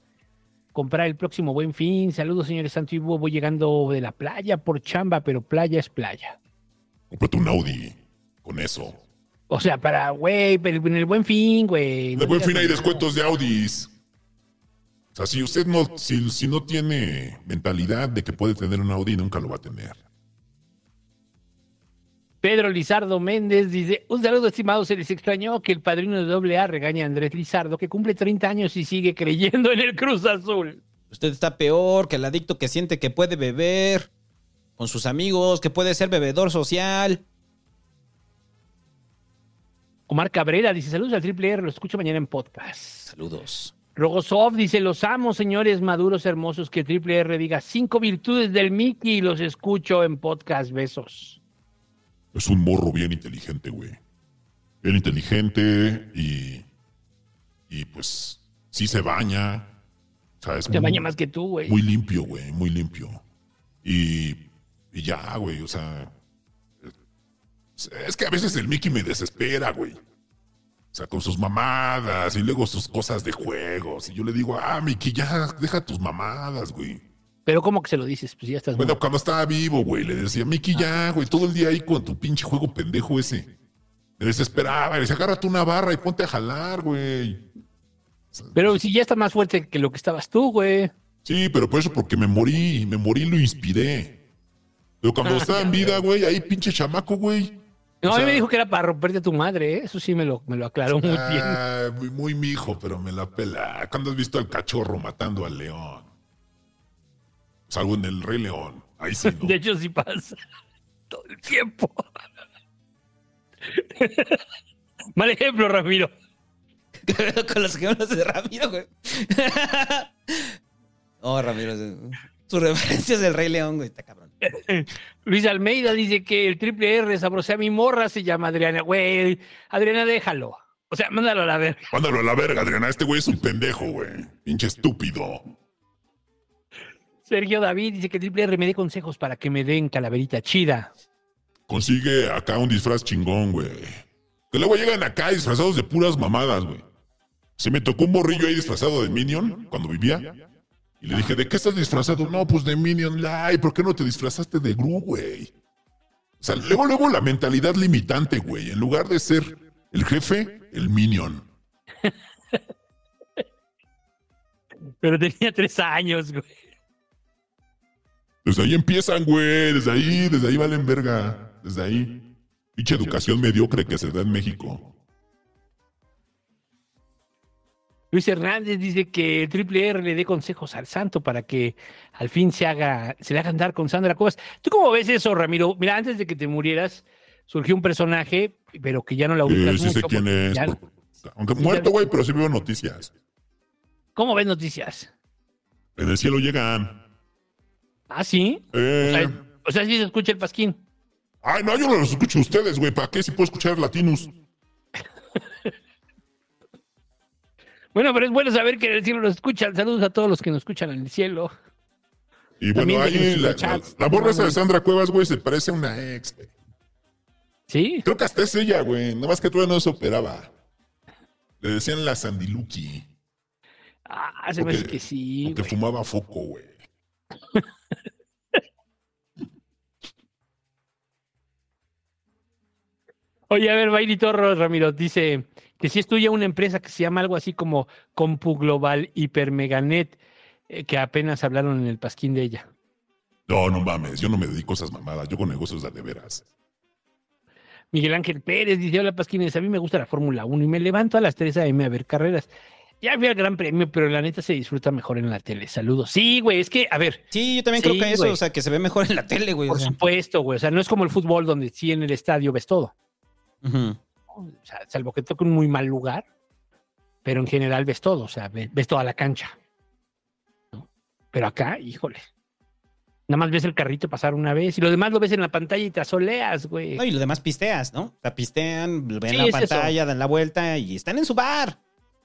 comprar el próximo Buen Fin? Saludos, señores Santo y voy llegando de la playa por chamba, pero playa es playa. Cómprate un Audi con eso. O sea, para, güey, pero en el Buen Fin, güey. De no buen fin hay descuentos de Audis. O sea, si usted no, si, si no tiene mentalidad de que puede tener un Audi, nunca lo va a tener. Pedro Lizardo Méndez dice, un saludo estimado, se les extrañó que el padrino de AA regaña a Andrés Lizardo, que cumple 30 años y sigue creyendo en el Cruz Azul. Usted está peor que el adicto que siente que puede beber con sus amigos, que puede ser bebedor social. Omar Cabrera dice, saludos al Triple R, lo escucho mañana en podcast. Saludos. Rogosov dice, los amo, señores maduros hermosos, que Triple R diga cinco virtudes del Mickey y los escucho en podcast. Besos. Es un morro bien inteligente, güey. Bien inteligente y. Y pues. Sí se baña. O sea, es Se muy- baña más que tú, güey. Muy limpio, güey. Muy limpio. Y. Y ya, güey. O sea. Es que a veces el Mickey me desespera, güey. O sea, con sus mamadas y luego sus cosas de juegos. Y yo le digo, ah, Mickey, ya deja tus mamadas, güey. Pero ¿cómo que se lo dices? Pues ya estás... Bueno, cuando estaba vivo, güey, le decía, Mickey, ya, güey, todo el día ahí con tu pinche juego pendejo ese. Me desesperaba, le decía, agárrate una barra y ponte a jalar, güey. Pero si ya está más fuerte que lo que estabas tú, güey. Sí, pero por eso porque me morí, me morí y lo inspiré. Pero cuando Ah, estaba en vida, güey, ahí pinche chamaco, güey. No, O a mí me dijo que era para romperte a tu madre, ¿eh? Eso sí me lo, me lo aclaró muy bien. ah, muy, muy mijo, pero me la pela. ¿Cuándo has visto al cachorro matando al león? Salvo en el Rey León. Ahí sí, ¿no? De hecho, sí pasa. Todo el tiempo. Mal ejemplo, Ramiro. con los gemelos de Ramiro, güey. oh, Ramiro. Sus referencias del Rey León, güey, está cabrón. Luis Almeida dice que el triple R sabrosea a mi morra, se llama Adriana. Güey, Adriana, déjalo. O sea, mándalo a la verga. Mándalo a la verga, Adriana. Este güey es un pendejo, güey. Pinche estúpido. Sergio David dice que el triple R me dé consejos para que me den calaverita chida. Consigue acá un disfraz chingón, güey. Que luego llegan acá disfrazados de puras mamadas, güey. Se me tocó un morrillo ahí disfrazado de Minion cuando vivía. Y le dije, ¿de qué estás disfrazado? No, pues de Minion. Ay, ¿por qué no te disfrazaste de Gru, güey? O sea, luego, luego la mentalidad limitante, güey. En lugar de ser el jefe, el Minion. Pero tenía tres años, güey. Desde ahí empiezan, güey. Desde ahí, desde ahí valen verga. Desde ahí. Pinche educación mediocre que se da en México. Luis Hernández dice que el Triple R le dé consejos al santo para que al fin se haga, se le haga andar con Sandra Cuevas. ¿Tú cómo ves eso, Ramiro? Mira, antes de que te murieras, surgió un personaje, pero que ya no la ubicas Sí, sí sé mucho, quién porque es. ya- por- Aunque muerto, güey, pero sí veo noticias. ¿Cómo ves noticias? En el cielo llegan. ¿Ah, sí? Eh, O sea, o sea, sí se escucha el pasquín. Ay, no, yo no los escucho a ustedes, güey. ¿Para qué si puedo escuchar latinos? Bueno, pero es bueno saber que en el cielo nos escuchan. Saludos a todos los que nos escuchan en el cielo. Y bueno, ahí la, la, la morra esa de. Sandra Cuevas, güey, se parece a una ex. güey. ¿Sí? Creo que hasta es ella, güey. Nada más que todavía no se operaba. Le decían la Sandiluki. Ah, se me hace que sí. Que fumaba foco, güey. Oye, a ver, Bailey Torros, Ramiro, dice que si es tuya una empresa que se llama algo así como Compu Global Hipermeganet, eh, que apenas hablaron en el pasquín de ella. No, no mames. Yo no me dedico a esas mamadas. Yo con negocios de, veras. Miguel Ángel Pérez dice, hola Pasquines, a mí me gusta la Fórmula 1 y me levanto a las 3 a.m. a ver carreras. Ya vi al Gran Premio, pero la neta se disfruta mejor en la tele. Saludos. Sí, güey, es que, a ver. Sí, yo también creo Sí, que eso, güey. o sea, que se ve mejor en la tele, güey. o Por sea. supuesto, güey. O sea, no es como el fútbol donde sí en el estadio ves todo. Ujú. O sea, salvo que toque un muy mal lugar, pero en general ves todo, o sea, ves, ves toda la cancha. ¿no? Pero acá, híjole. Nada más ves el carrito pasar una vez y lo demás lo ves en la pantalla y te asoleas, güey. No, y lo demás pisteas, ¿no? Sea, pistean, ven Sí, la es pantalla, eso. dan la vuelta y están en su bar.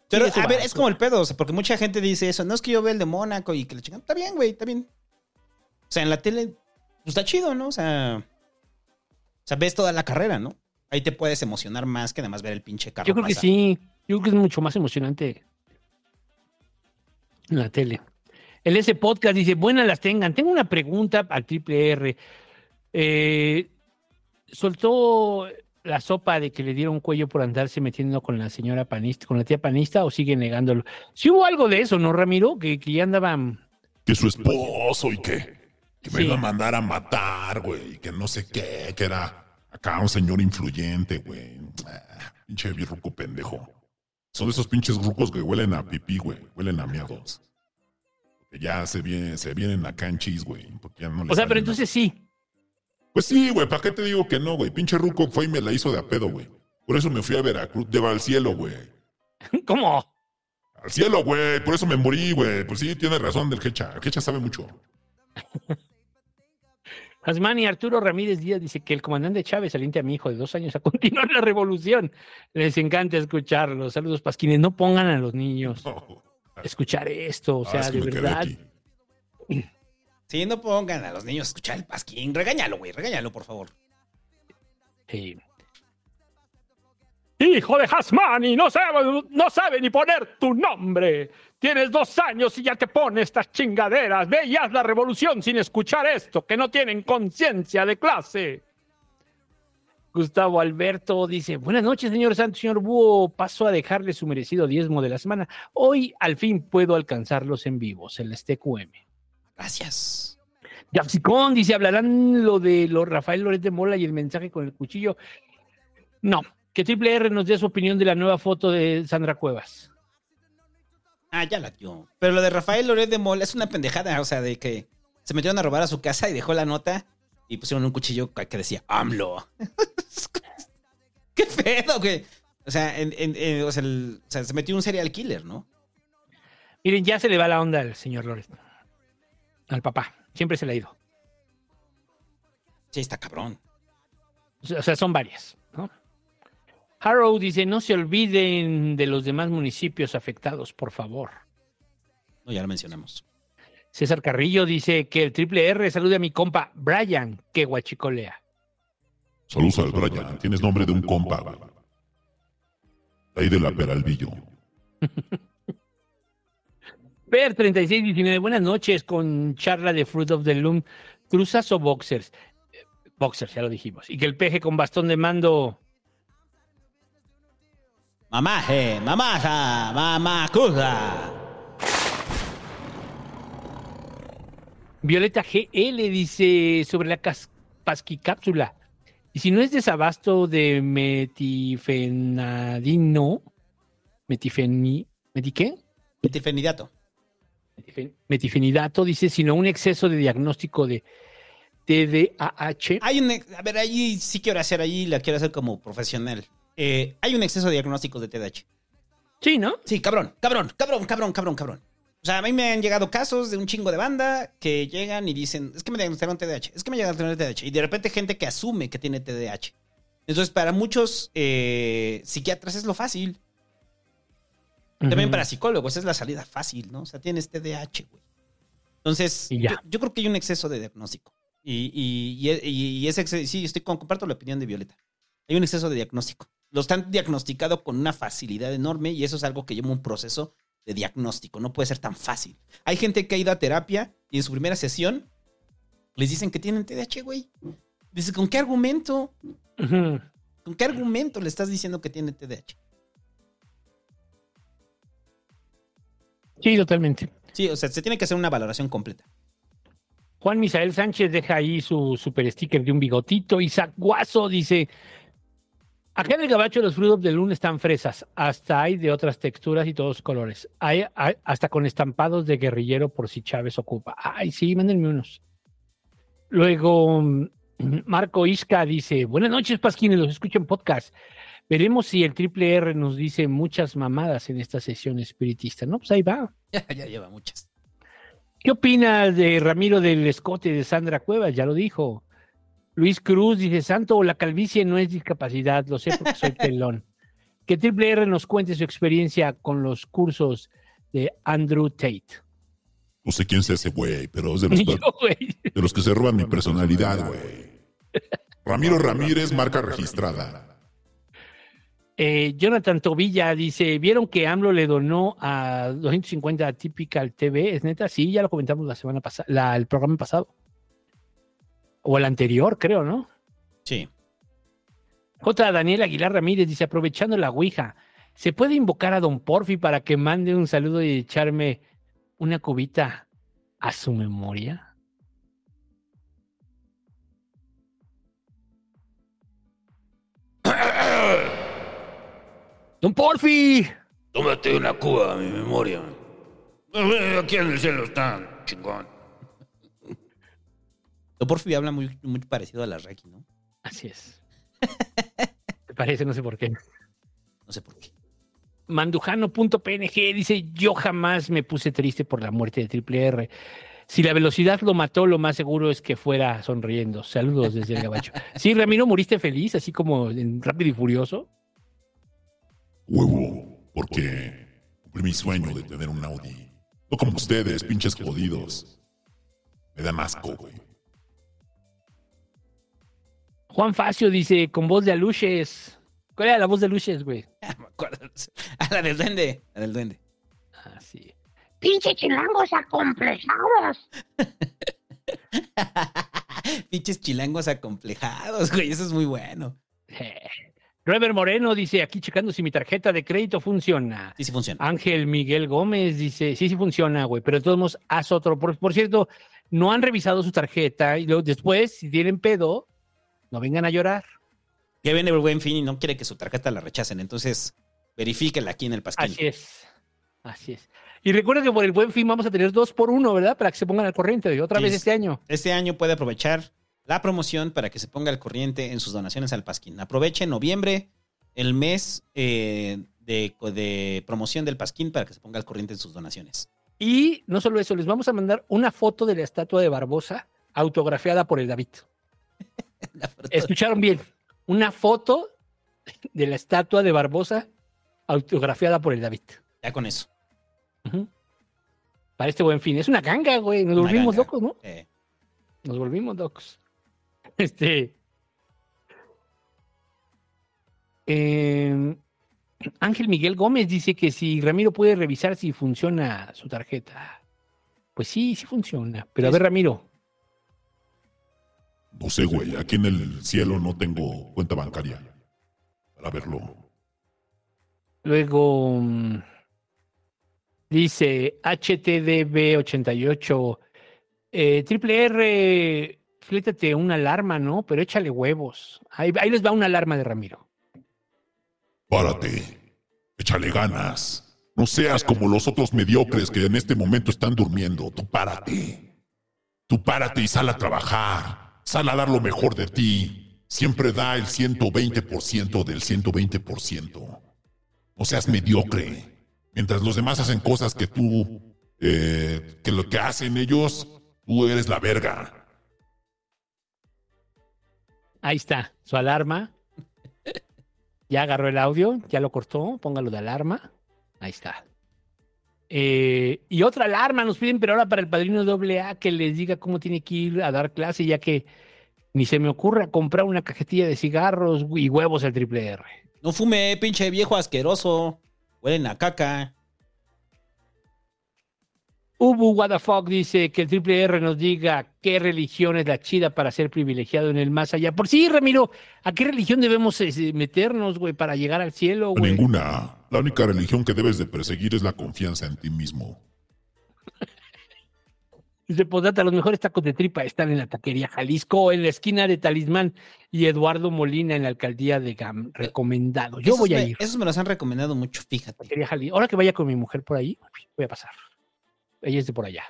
Pero, su a ver, es como el pedo, o sea, porque mucha gente dice eso. No es que yo vea el de Mónaco y que le chingan. Está bien, güey, está bien. O sea, en la tele, pues está chido, ¿no? O sea, o sea, ves toda la carrera, ¿no? Ahí te puedes emocionar más que nada más ver el pinche carro. Yo creo que sí. Yo creo que es mucho más emocionante en la tele. El S Podcast dice, buenas las tengan. Tengo una pregunta al triple R. Eh, ¿Soltó la sopa de que le dieron cuello por andarse metiendo con la señora panista, con la tía panista, o sigue negándolo? Si hubo algo de eso, ¿no, Ramiro? Que, que ya andaban. Que su esposo y que, que me Sí. iba a mandar a matar, güey. Que no sé qué, que era acá un señor influyente, güey. Ah, pinche birruco pendejo. Son de esos pinches rucos que huelen a pipí, güey. Huelen a miados. Que ya se, viene, se vienen acá en chis, güey. Porque ya no les O sea, pero entonces sí. Pues sí, güey, ¿para qué te digo que no, güey? Pinche ruco fue y me la hizo de a pedo, güey. Por eso me fui a Veracruz, lleva al cielo, güey. ¿Cómo? Al cielo, güey. Por eso me morí, güey. Pues sí, tiene razón del Hecha. El Hecha sabe mucho. Asmani Arturo Ramírez Díaz dice que el comandante Chávez aliente a mi hijo de dos años a continuar la revolución. Les encanta escucharlo. Saludos, Pasquines. No pongan a los niños a escuchar esto. O Ah, sea, es que de verdad. Sí, no pongan a los niños a escuchar el pasquín. Regáñalo, güey, regáñalo, por favor. Sí. Hijo de Hasmani, no sabe, no sabe ni poner tu nombre. Tienes dos años y ya te pone estas chingaderas. Ve y haz la revolución sin escuchar esto, que no tienen conciencia de clase. Gustavo Alberto dice, buenas noches, señor Santos, señor Búho. Paso a dejarle su merecido diezmo de la semana. Hoy al fin puedo alcanzarlos en vivo, Celeste QM. Gracias. Yapsicón dice, ¿hablarán lo de los Rafael Loret de Mola y el mensaje con el cuchillo? No, que Triple R nos dé su opinión de la nueva foto de Sandra Cuevas. Ah, ya la dio. Pero lo de Rafael Loret de Mola es una pendejada, o sea, de que se metieron a robar a su casa y dejó la nota y pusieron un cuchillo que decía AMLO. ¿Qué pedo, güey? O sea, en- en- en- o, sea, el- o sea, se metió un serial killer, ¿no? Miren, ya se le va la onda al señor Loret. Al papá. Siempre se le ha ido. Sí, está cabrón. O sea, son varias. Harrow dice, no se olviden de los demás municipios afectados, por favor. No, ya lo mencionamos. César Carrillo dice que el Triple R salude a mi compa Brian, que guachicolea. Saludos al Brian. Tienes nombre de un compa, güey. Ahí de la Peralvillo. Per 3619, buenas noches con charla de Fruit of the Loom. ¿Cruzas o boxers? Eh, Boxers, ya lo dijimos. Y que el peje con bastón de mando. Mamaje, mamaja, mamacuda. Violeta GL dice sobre la pasquicápsula. Y si no es desabasto de metifenadino, metifeni, ¿meti qué? Metifenidato. Metifen- Metifenidato dice, sino un exceso de diagnóstico de TDAH. Hay un, a ver, ahí sí quiero hacer, ahí la quiero hacer como profesional. Eh, hay un exceso de diagnósticos de TDAH. Sí, ¿no? Sí, cabrón, cabrón, cabrón, cabrón, cabrón, cabrón. O sea, a mí me han llegado casos de un chingo de banda que llegan y dicen, es que me diagnosticaron TDAH, es que me diagnosticaron TDAH. Y de repente gente que asume que tiene TDAH. Entonces, para muchos eh, psiquiatras es lo fácil. También para psicólogos es la salida fácil, ¿no? O sea, tienes TDAH, güey. Entonces. Yo, yo creo que hay un exceso de diagnóstico. Y, y, y, y- y ese exceso, sí, estoy con, comparto la opinión de Violeta. Hay un exceso de diagnóstico. Lo están diagnosticado con una facilidad enorme y eso es algo que lleva un proceso de diagnóstico. No puede ser tan fácil. Hay gente que ha ido a terapia y en su primera sesión les dicen que tienen TDAH, güey. Dice, ¿con qué argumento? ¿Con qué argumento le estás diciendo que tiene TDAH? Sí, totalmente. Sí, o sea, se tiene que hacer una valoración completa. Juan Misael Sánchez deja ahí su super sticker de un bigotito. Isaac Guaso dice: Acá en el gabacho los frutos del lunes están fresas. Hasta hay de otras texturas y todos colores. Hay, hay hasta con estampados de guerrillero por si Chávez ocupa. Ay, sí, mándenme unos. Luego, mm, Marco Isca dice: Buenas noches, Pasquines, los escucho en podcast. Veremos si el triple R nos dice muchas mamadas en esta sesión espiritista. No, pues ahí va. Ya, ya lleva muchas. ¿Qué opinas de Ramiro del escote de Sandra Cuevas? Ya lo dijo. Luis Cruz dice, Santo, la calvicie no es discapacidad, lo sé porque soy pelón. Que Triple R nos cuente su experiencia con los cursos de Andrew Tate. No sé quién sea ese güey, pero es de los, yo, de los que se roban mi personalidad, güey. Ramiro Ramírez, marca registrada. Eh, Jonathan Tobilla dice, ¿vieron que AMLO le donó a 250 a Typical TV? ¿Es neta? Sí, ya lo comentamos la semana pasada, el programa pasado. O el anterior, creo, ¿no? Sí. J. Daniel Aguilar Ramírez dice, aprovechando la Ouija, ¿se puede invocar a Don Porfi para que mande un saludo y echarme una cubita a su memoria? ¡Don Porfi! Tómate una cuba a mi memoria. Aquí en el cielo está chingón. Don Porfi habla muy, muy parecido a la Reiki, ¿no? Así es. ¿Te parece? No sé por qué. No sé por qué. Mandujano.png dice: Yo jamás me puse triste por la muerte de Triple R. Si la velocidad lo mató, lo más seguro es que fuera sonriendo. Saludos desde el gabacho. Sí, Ramiro, moriste feliz, así como en Rápido y Furioso. Huevo, porque cumplí mi sueño de tener un Audi. No como ustedes, pinches jodidos. Me dan asco, güey. Juan Facio dice: Con voz de Aluches. ¿Cuál era la voz de Aluches, güey? Me acuerdo. Ah, la del duende. La del duende. Ah, sí. Pinche chilangos acomplejados. Pinches chilangos acomplejados, güey. Eso es muy bueno. Rever Moreno dice, aquí checando si mi tarjeta de crédito funciona. Sí, sí funciona. Ángel Miguel Gómez dice, sí, sí funciona, güey, pero de todos modos, haz otro. Por, por cierto, no han revisado su tarjeta y luego después, si tienen pedo, no vengan a llorar. Que viene el buen fin y no quiere que su tarjeta la rechacen. Entonces, verifíquela aquí en el pasquín. Así es. Así es. Y recuerden que por el buen fin vamos a tener dos por uno, ¿verdad? Para que se pongan al corriente. Otra Sí, vez es- este año. Este año puede aprovechar la promoción para que se ponga al corriente en sus donaciones al Pasquín. Aproveche noviembre, el mes eh, de, de promoción del Pasquín para que se ponga al corriente en sus donaciones. Y no solo eso, les vamos a mandar una foto de la estatua de Barbosa autografiada por el David. Escucharon bien. Una foto de la estatua de Barbosa autografiada por el David. Ya con eso. Ujú. Para este buen fin. Es una ganga, güey. Nos Una volvimos ganga. locos, ¿no? Eh, Nos volvimos locos. Este. eh, Ángel Miguel Gómez dice que si Ramiro puede revisar si funciona su tarjeta. Pues sí, sí funciona. Pero a ver, Ramiro. No sé, güey. Aquí en el cielo no tengo cuenta bancaria para verlo. Luego mm, dice HTDB88. Eh, triple R, flétate una alarma, ¿no? Pero échale huevos. Ahí, ahí les va una alarma de Ramiro. Párate. Échale ganas. No seas como los otros mediocres que en este momento están durmiendo. Tú párate. Tú párate y sal a trabajar. Sal a dar lo mejor de ti. Siempre da el 120% del 120%. No seas mediocre. Mientras los demás hacen cosas que tú... eh, que lo que hacen ellos, tú eres la verga. Ahí está, su alarma. Ya agarró el audio, ya lo cortó, póngalo de alarma. Ahí está. Eh, y otra alarma nos piden, pero ahora para el padrino doble A que les diga cómo tiene que ir a dar clase, ya que ni se me ocurre comprar una cajetilla de cigarros y huevos al triple R. No fume, pinche viejo asqueroso. Huelen a caca. Ubu What the fuck dice que el triple R nos diga qué religión es la chida para ser privilegiado en el más allá. Por sí, Ramiro, ¿a qué religión debemos eh, meternos, güey, para llegar al cielo, güey? ninguna. La única religión que debes de perseguir es la confianza en ti mismo. Dice Podata, los mejores tacos de tripa están en la taquería Jalisco, en la esquina de Talismán y Eduardo Molina en la alcaldía de GAM. Recomendado. Yo Esos voy a me- ir. Esos me los han recomendado mucho, fíjate. Taquería Jalisco. Ahora que vaya con mi mujer por ahí, voy a pasar. Ella es de por allá.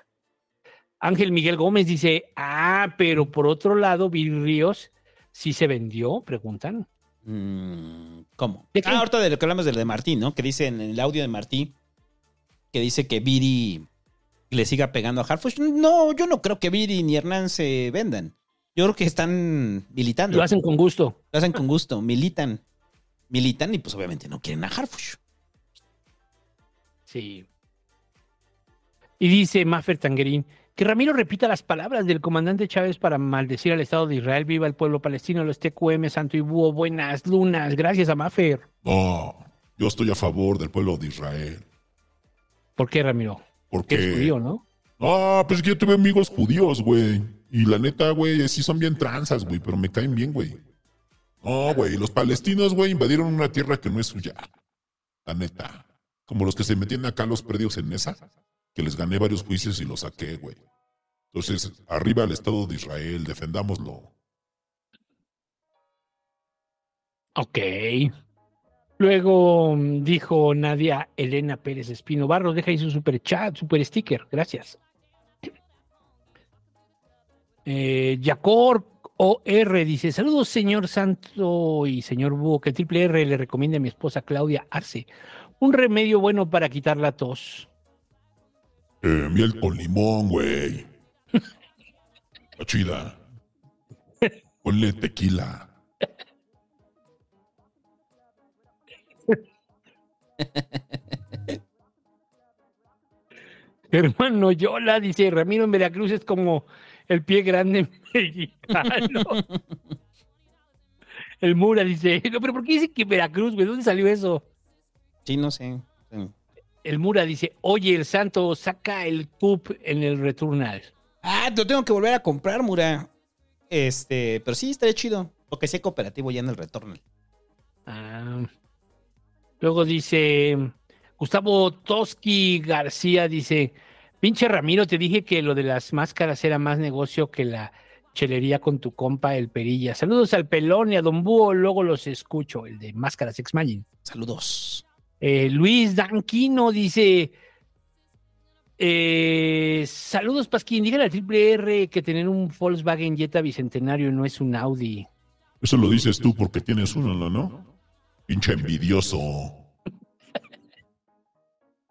Ángel Miguel Gómez dice, ah, pero por otro lado, Bill Ríos sí se vendió, preguntan. Mm, ¿Cómo? Ah, ahorita de lo que hablamos del de Martín, ¿no? Que dice en el audio de Martín que dice que Viri le siga pegando a Harfush. No, yo no creo que Viri ni Hernán se vendan. Yo creo que están militando. Lo hacen con gusto. Lo hacen con gusto, militan. Militan y pues obviamente no quieren a Harfush. Sí. Y dice Maffer Tangerín que Ramiro repita las palabras del comandante Chávez para maldecir al Estado de Israel. Viva el pueblo palestino, los TQM, Santo y Búho. Buenas lunas. Gracias a Maffer. No, yo estoy a favor del pueblo de Israel. ¿Por qué, Ramiro? Porque... Es judío, ¿no? Ah, pues es que yo tuve amigos judíos, güey. Y la neta, güey, sí son bien tranzas, güey, pero me caen bien, güey. No, güey, los palestinos, güey, invadieron una tierra que no es suya. La neta. Como los que se metían acá los perdidos en esa, que les gané varios juicios y los saqué, güey. Entonces, arriba al Estado de Israel, defendámoslo. Ok. Luego mm, dijo Nadia Elena Pérez Espino Barros, deja ahí su super chat, super sticker, gracias. Eh, Yacor OR dice: Saludos, señor Santo y señor Búho, que el triple R le recomienda a mi esposa Claudia Arce un remedio bueno para quitar la tos. Eh, miel con limón, güey. Está chida. Ponle tequila. Hermano Yola dice: Ramiro en Veracruz es como el pie grande mexicano. el Mura dice: No, pero ¿por qué dice que Veracruz, güey? ¿Dónde salió eso? Sí, no sé. El Mura dice, oye, el santo saca el cup en el Returnal. Ah, lo tengo que volver a comprar, Mura. Este, pero sí, estaría chido. Lo que sea cooperativo ya en el retorno. Ah. Luego dice Gustavo Toski García, dice, pinche Ramiro, te dije que lo de las máscaras era más negocio que la chelería con tu compa, el Perilla. Saludos al Pelón y a Don Búho, luego los escucho, el de Máscaras Ex Magin. Saludos. Eh, Luis Danquino dice: eh, Saludos, Pasquín. Dígale al triple R que tener un Volkswagen Jetta bicentenario no es un Audi. Eso lo dices tú porque tienes uno, ¿no? ¿no? Pinche envidioso.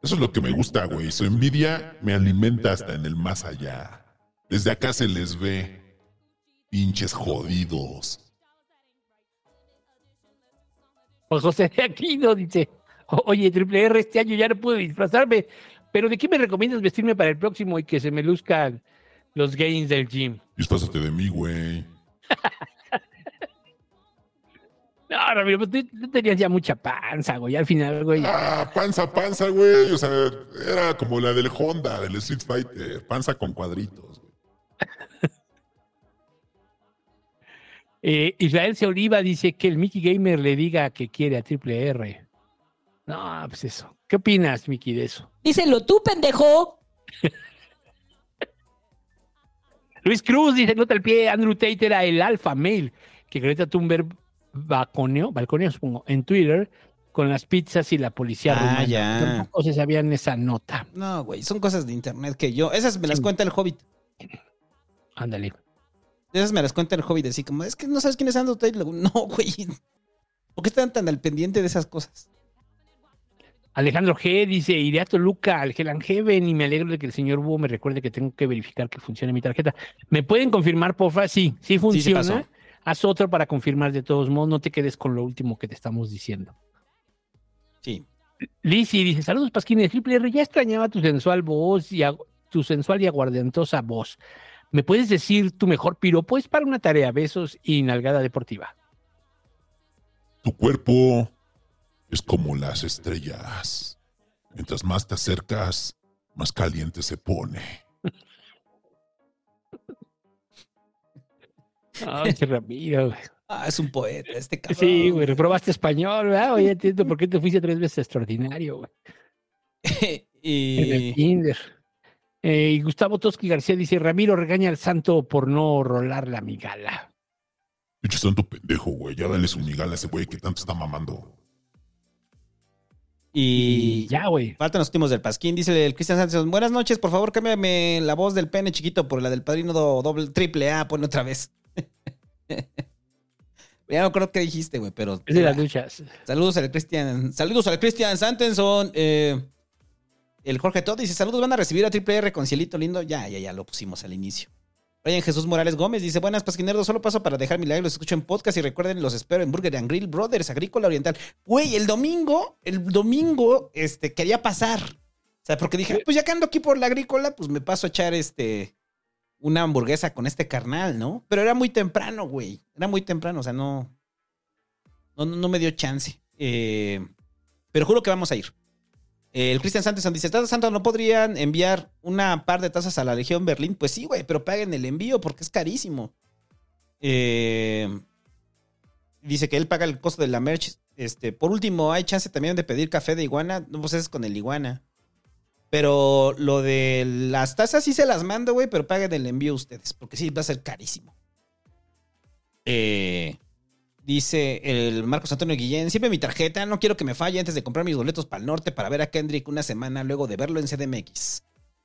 Eso es lo que me gusta, güey. Su envidia me alimenta hasta en el más allá. Desde acá se les ve. Pinches jodidos. Pues José de Aquino dice: Oye, triple R, este año ya no puedo disfrazarme, pero ¿de qué me recomiendas vestirme para el próximo y que se me luzcan los gains del gym? Disfrázate de mí, güey. No, Ramiro, tú, tú tenías ya mucha panza, güey. Al final, güey. Ah, panza, panza, güey. O sea, era como la del Honda, del Street Fighter. Panza con cuadritos. güey. Eh, Israel C. Oliva dice que el Mickey Gamer le diga que quiere a Triple R. No, pues eso. ¿Qué opinas, Mickey, de eso? Díselo tú, pendejo. Luis Cruz dice, nota el pie, Andrew Tate era el alfa male que Greta Thunberg balconeó, balconeó supongo, en Twitter con las pizzas y la policía Ah, rumana. ya. Tampoco se sabían esa nota. No, güey, son cosas de internet que yo. Esas me las cuenta el Hobbit. Ándale. Esas me las cuenta el Hobbit, así como, es que no sabes quién es Andrew Tate. No, güey. ¿Por qué están tan al pendiente de esas cosas? Alejandro G dice, iré a Toluca al Hell and Heaven y me alegro de que el señor Búho me recuerde que tengo que verificar que funcione mi tarjeta. ¿Me pueden confirmar, porfa? Sí, sí funciona. Haz otro para confirmar de todos modos, no te quedes con lo último que te estamos diciendo. Sí. Lizzy dice, saludos Pasquines, Triple R, ya extrañaba tu sensual voz y tu sensual y aguardentosa voz. ¿Me puedes decir tu mejor piropo? Es para una tarea, besos y nalgada deportiva. Tu cuerpo es como las estrellas. Mientras más te acercas, más caliente se pone. Ay, qué Ramiro, güey. Ah, es un poeta, este cabrón. Sí, güey, reprobaste español, ¿verdad? Oye, entiendo por qué te fuiste tres veces extraordinario, güey. En el kinder. Eh, y Gustavo Toski García dice, Ramiro regaña al santo por no rolar la migala. Pinche santo pendejo, güey. Ya dale su migala a ese güey que tanto está mamando. Y. Ya, güey. Faltan los últimos del Pasquín. Dice el Cristian Sánchez. Buenas noches, por favor, cámbiame la voz del pene chiquito por la del padrino do- doble triple A. Pone otra vez. ya no creo que dijiste, güey, pero. Es de las duchas. Saludos al Cristian. Saludos al Cristian Santenson. Eh, el Jorge Todd dice: Saludos, van a recibir a Triple R con cielito lindo. Ya, ya, ya lo pusimos al inicio. Brian Jesús Morales Gómez dice: Buenas, Pasquinerdos. Solo paso para dejar mi like. Los escucho en podcast y recuerden, los espero en Burger and Grill Brothers, Agrícola Oriental. Güey, el domingo, el domingo, este, quería pasar. O sea, porque dije, pues ya que ando aquí por la agrícola, pues me paso a echar este una hamburguesa con este carnal, ¿no? Pero era muy temprano, güey. Era muy temprano, o sea, no. No, no, me dio chance. Eh, pero juro que vamos a ir. Eh, el Cristian Santos dice: ¿Tazas Santos no podrían enviar una par de tazas a la Legión Berlín? Pues sí, güey, pero paguen el envío porque es carísimo. Eh, dice que él paga el costo de la merch. Este, por último, hay chance también de pedir café de iguana. No, pues es con el iguana. Pero lo de las tazas sí se las mando, güey, pero paguen el envío ustedes, porque sí va a ser carísimo. Eh, dice el Marcos Antonio Guillén, siempre mi tarjeta, no quiero que me falle antes de comprar mis boletos para el norte para ver a Kendrick una semana luego de verlo en CDMX.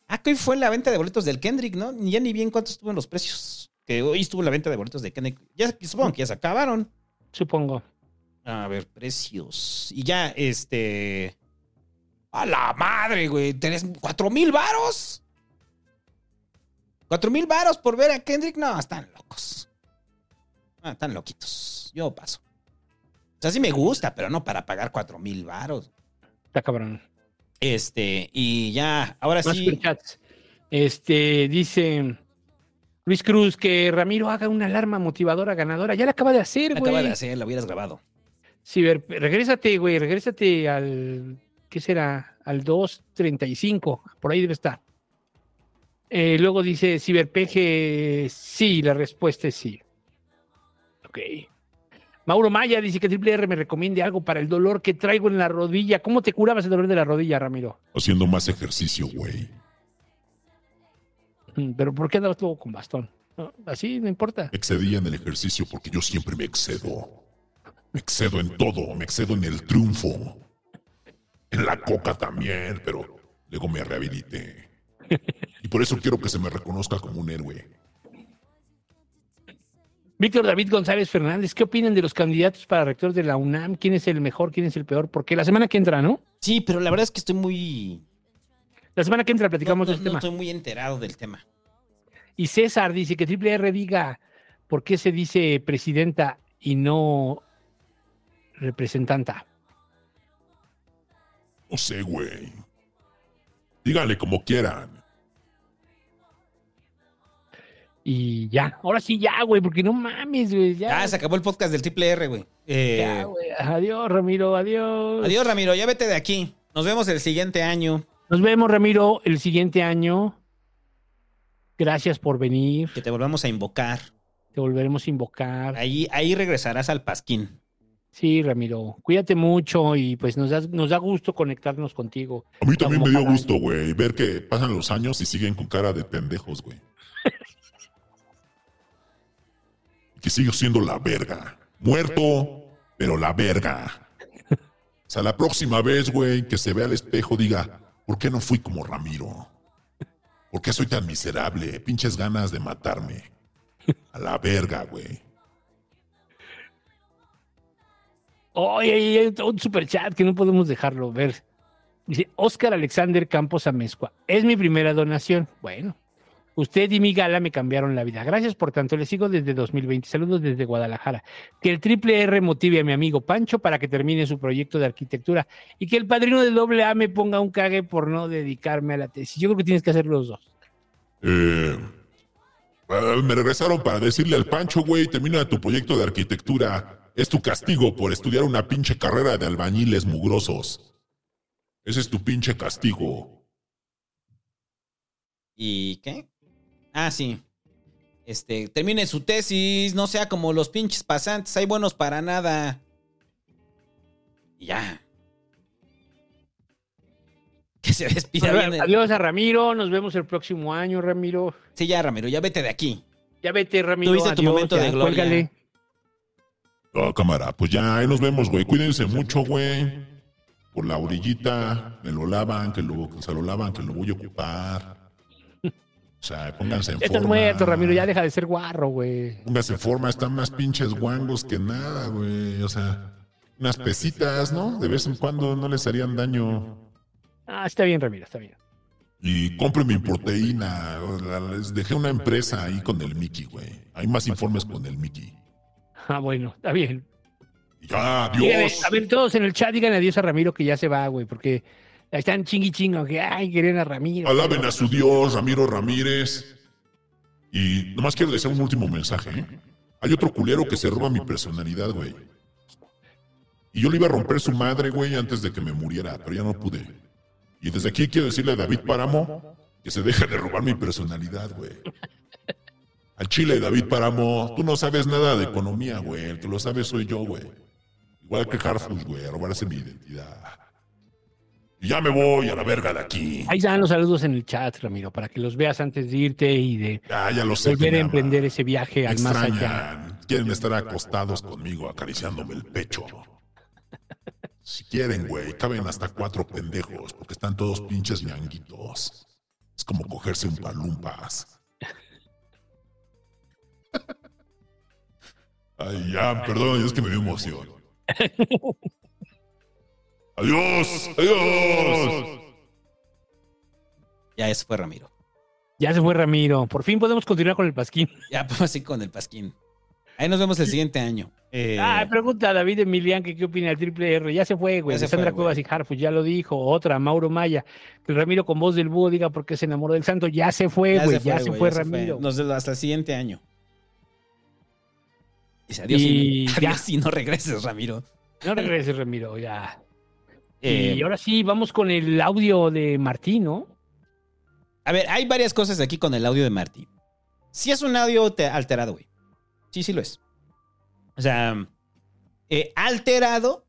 Ah, que hoy fue la venta de boletos del Kendrick, ¿no? Ya ni bien cuántos estuvo en los precios. Que hoy estuvo la venta de boletos de Kendrick. Ya supongo que ya se acabaron. Supongo. A ver, precios. Y ya, este. A la madre, güey. ¿Tenés cuatro mil varos? ¿Cuatro mil varos por ver a Kendrick? No, están locos. Ah, están loquitos. Yo paso. O sea, sí me gusta, pero no para pagar cuatro mil varos. Está cabrón. Este, y ya, ahora Más sí. Este, dice Luis Cruz que Ramiro haga una alarma motivadora ganadora. Ya la acaba de hacer, güey. Acaba de hacer, la hubieras grabado. Ciber, regrésate, güey, regrésate al, ¿qué será? Al 2.35, por ahí debe estar. Eh, luego dice Ciberpeje, sí, la respuesta es sí. Ok. Mauro Maya dice que Triple R me recomiende algo para el dolor que traigo en la rodilla. ¿Cómo te curabas el dolor de la rodilla, Ramiro? Haciendo más ejercicio, güey. Mm, Pero ¿por qué andabas luego con bastón? No, Así no importa. Me excedía en el ejercicio porque yo siempre me excedo. Me excedo en todo, me excedo en el triunfo. En la coca también, pero luego me rehabilité. Y por eso quiero que se me reconozca como un héroe. Víctor David González Fernández, ¿qué opinan de los candidatos para rector de la UNAM? ¿Quién es el mejor? ¿Quién es el peor? Porque la semana que entra, ¿no? Sí, pero la verdad es que estoy muy. La semana que entra platicamos no, del no tema. estoy muy enterado del tema. Y César dice que Triple R diga por qué se dice presidenta y no representanta. No sé, güey. Díganle como quieran. Y ya, ahora sí ya, güey, porque no mames, güey. Ya, Ya, se acabó el podcast del Triple R, güey. Eh, ya, güey. Adiós, Ramiro, adiós. adiós, Ramiro. Ya vete de aquí. Nos vemos el siguiente año. Nos vemos, Ramiro, el siguiente año. Gracias por venir. Que te volvamos a invocar. Te volveremos a invocar. Ahí, ahí regresarás al Pasquín. Sí, Ramiro. Cuídate mucho y pues nos da, nos da gusto conectarnos contigo. A mí también me dio gusto, güey, ver que pasan los años y siguen con cara de pendejos, güey. Que sigo siendo la verga. Muerto, pero la verga. O sea, la próxima vez, güey, que se vea al espejo, diga, ¿por qué no fui como Ramiro? ¿Por qué soy tan miserable? Pinches ganas de matarme. A la verga, güey. Oye, hay hay un super chat que no podemos dejarlo ver. Dice Oscar Alexander Campos Amezcua. Es mi primera donación. Bueno, usted y mi gala me cambiaron la vida. Gracias por tanto. Le sigo desde 2020. Saludos desde Guadalajara. Que el triple R motive a mi amigo Pancho para que termine su proyecto de arquitectura y que el padrino del doble A me ponga un cague por no dedicarme a la tesis. Yo creo que tienes que hacer los dos. Eh, ah, me regresaron para decirle al Pancho, güey, termina tu proyecto de arquitectura. Es tu castigo por estudiar una pinche carrera de albañiles mugrosos. Ese es tu pinche castigo. ¿Y qué? Ah, sí. Este, termine su tesis, no sea como los pinches pasantes, hay buenos para nada. Y ya. Que se despida bien. el- Adiós a Ramiro. Nos vemos el próximo año, Ramiro. Sí, ya, Ramiro, ya vete de aquí. Ya vete, Ramiro. Tuviste tu momento ya, de gloria. cuélgale. Ah, cámara, pues ya, ahí nos vemos, güey. Cuídense mucho, güey. Por la orillita, me lo lavan, que lo, que se lo lavan, que lo voy a ocupar. O sea, pónganse en Ya estás forma. muerto, Ramiro. Ya deja de ser guarro, güey. Pónganse en forma, están más pinches guangos que nada, güey. O sea, unas pesitas, ¿no? De vez en cuando no les harían daño. Ah, está bien, Ramiro, está bien. Y compren mi proteína. Les dejé una empresa ahí con el Mickey, güey. Hay más informes con el Mickey. Ah, bueno, está bien. Ya, Díganle, adiós. a ver, todos en el chat digan adiós a Ramiro que ya se va, güey, porque están chingui chingo, que ay, querían a Ramiro. Alaben a su Dios, Ramiro Ramírez. Y nomás quiero decir un último mensaje. ¿eh? Hay otro culero que se roba mi personalidad, güey. Y yo le iba a romper su madre, güey, antes de que me muriera, pero ya no pude. Y desde aquí quiero decirle a David Páramo que se deje de robar mi personalidad, güey. Al Chile, David Páramo, tú no sabes nada de economía, güey. El que lo sabe soy yo, güey. Igual que Harfus, güey, a robarse mi identidad. Ya me voy a la verga de aquí. Ahí están los saludos en el chat, Ramiro, para que los veas antes de irte y de Ah, ya lo sé. volver a emprender ese viaje Me al más allá. Quieren estar acostados conmigo, acariciándome el pecho. Si quieren, güey, caben hasta cuatro pendejos, porque están todos pinches ñanguitos. Es como cogerse un palumpas. Ay, ya, perdón, es que me dio emoción. Adiós, adiós. Ya, eso fue Ramiro. Ya se fue Ramiro. Por fin podemos continuar con el pasquín. Ya, pues así con el Pasquín. Ahí nos vemos el siguiente año. Eh, Ah, pregunta a David Emilián que qué opina del triple R. Ya se fue, güey. Se Sandra fue, Cuevas y Harfus ya lo dijo. Otra, Mauro Maya. Que Ramiro con voz del búho diga por qué se enamoró del santo. Ya se fue, güey. Ya, se güey, fue ya se Ramiro. Nos vemos hasta el siguiente año. Dice adiós Y y, ya. adiós y no regreses, Ramiro. No regreses, Ramiro, ya. Eh, y ahora sí, vamos con el audio de Martín, ¿no? A ver, hay varias cosas aquí con el audio de Marty. Sí es un audio te- alterado, güey. Sí, sí lo es. O sea, eh, alterado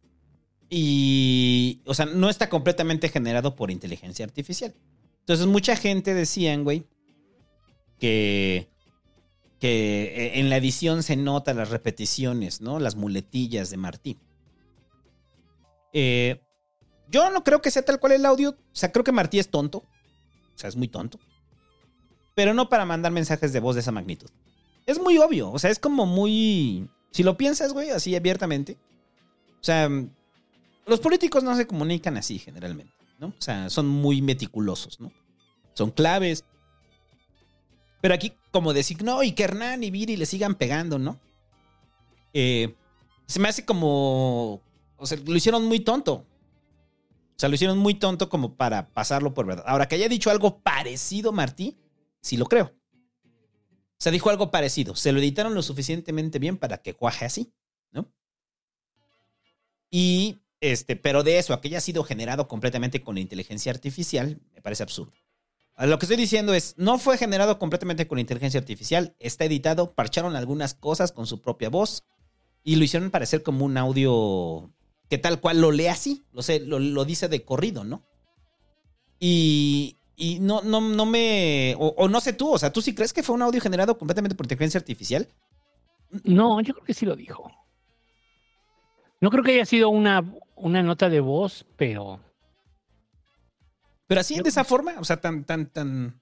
y, o sea, no está completamente generado por inteligencia artificial. Entonces, mucha gente decían, güey, que, que eh, en la edición se nota las repeticiones, ¿no? Las muletillas de Martí. Eh, yo no creo que sea tal cual el audio. O sea, creo que Martí es tonto. O sea, es muy tonto. Pero no para mandar mensajes de voz de esa magnitud. Es muy obvio. O sea, es como muy. Si lo piensas, güey, así abiertamente. O sea, los políticos no se comunican así generalmente, ¿no? O sea, son muy meticulosos, ¿no? Son claves. Pero aquí, como decir, no, y que Hernán y Viri le sigan pegando, ¿no? Eh, se me hace como. O sea, lo hicieron muy tonto. O sea, lo hicieron muy tonto como para pasarlo por verdad. Ahora, que haya dicho algo parecido, Martí, sí lo creo. O sea, dijo algo parecido. Se lo editaron lo suficientemente bien para que cuaje así, ¿no? Y, este, pero de eso, a que haya sido generado completamente con inteligencia artificial, me parece absurdo. Lo que estoy diciendo es, no fue generado completamente con inteligencia artificial, está editado, parcharon algunas cosas con su propia voz y lo hicieron parecer como un audio que tal cual lo lee así, lo, sé, lo, lo dice de corrido, ¿no? Y, y no, no, no me. O, o, no sé tú, o sea, ¿tú sí crees que fue un audio generado completamente por inteligencia artificial? No, yo creo que sí lo dijo. No creo que haya sido una, una nota de voz, pero. Pero así, de esa forma, o sea, tan, tan, tan.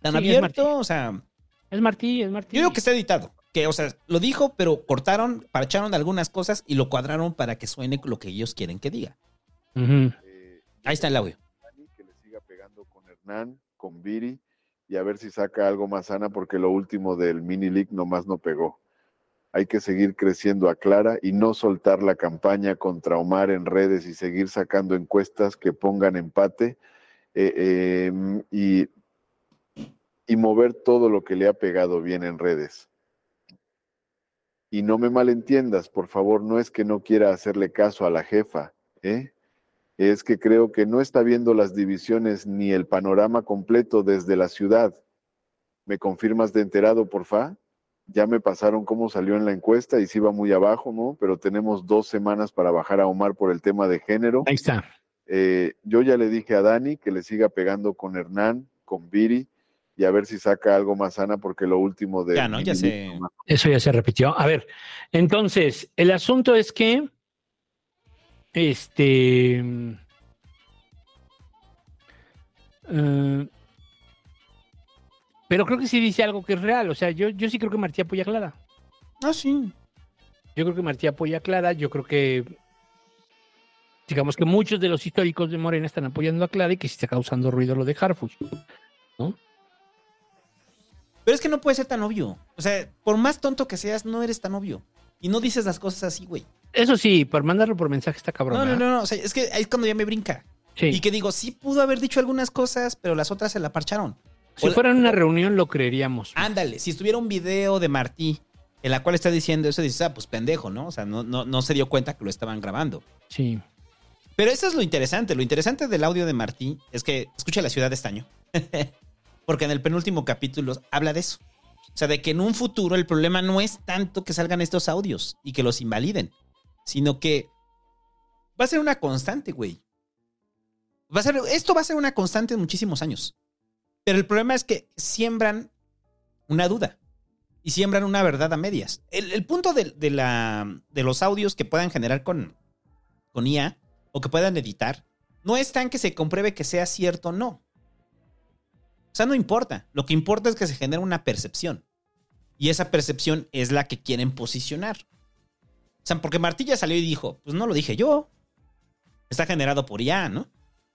Tan sí, abierto, o sea. Es Martí, es Martí. Yo digo que está editado. Que, o sea, lo dijo, pero cortaron, parcharon algunas cosas y lo cuadraron para que suene lo que ellos quieren que diga. Uh -huh. eh, Ahí está el audio. Que le siga pegando con Hernán, con Viri, y a ver si saca algo más sana, porque lo último del mini league nomás no pegó. Hay que seguir creciendo a Clara y no soltar la campaña contra Omar en redes y seguir sacando encuestas que pongan empate eh, eh, y, y mover todo lo que le ha pegado bien en redes. Y no me malentiendas, por favor, no es que no quiera hacerle caso a la jefa, ¿eh? es que creo que no está viendo las divisiones ni el panorama completo desde la ciudad. ¿Me confirmas de enterado, porfa? Ya me pasaron cómo salió en la encuesta y si iba muy abajo, ¿no? Pero tenemos dos semanas para bajar a Omar por el tema de género. Ahí está. Eh, yo ya le dije a Dani que le siga pegando con Hernán, con Viri, y a ver si saca algo más sana, porque lo último de... Ya, ¿no? Ya se... Eso ya se repitió. A ver, entonces, el asunto es que este. Uh, pero creo que sí dice algo que es real. O sea, yo, yo sí creo que Martí apoya a Clara. Ah, sí. Yo creo que Martí apoya a Clara. Yo creo que. Digamos que muchos de los históricos de Morena están apoyando a Clara y que sí está causando ruido lo de Harfuch. ¿No? Pero es que no puede ser tan obvio. O sea, por más tonto que seas, no eres tan obvio. Y no dices las cosas así, güey. Eso sí, por mandarlo por mensaje está cabrón. No, no, no, no. O sea, es que ahí es cuando ya me brinca. Sí. Y que digo, sí pudo haber dicho algunas cosas, pero las otras se la parcharon. Si fuera en una reunión lo creeríamos. Ándale, si estuviera un video de Martí en la cual está diciendo eso, dices, ah, pues pendejo, ¿no? O sea, no, no, no se dio cuenta que lo estaban grabando. Sí. Pero eso es lo interesante. Lo interesante del audio de Martí es que escucha la ciudad de estaño. Porque en el penúltimo capítulo habla de eso. O sea, de que en un futuro el problema no es tanto que salgan estos audios y que los invaliden, sino que va a ser una constante, güey. Va a ser, esto va a ser una constante en muchísimos años. Pero el problema es que siembran una duda y siembran una verdad a medias. El, punto de, de, la, de los audios que puedan generar con, con IA o que puedan editar no es tan que se compruebe que sea cierto o no. O sea, no importa. Lo que importa es que se genera una percepción. Y esa percepción es la que quieren posicionar. O sea, porque Martilla salió y dijo, pues no lo dije yo. Está generado por IA, ¿no?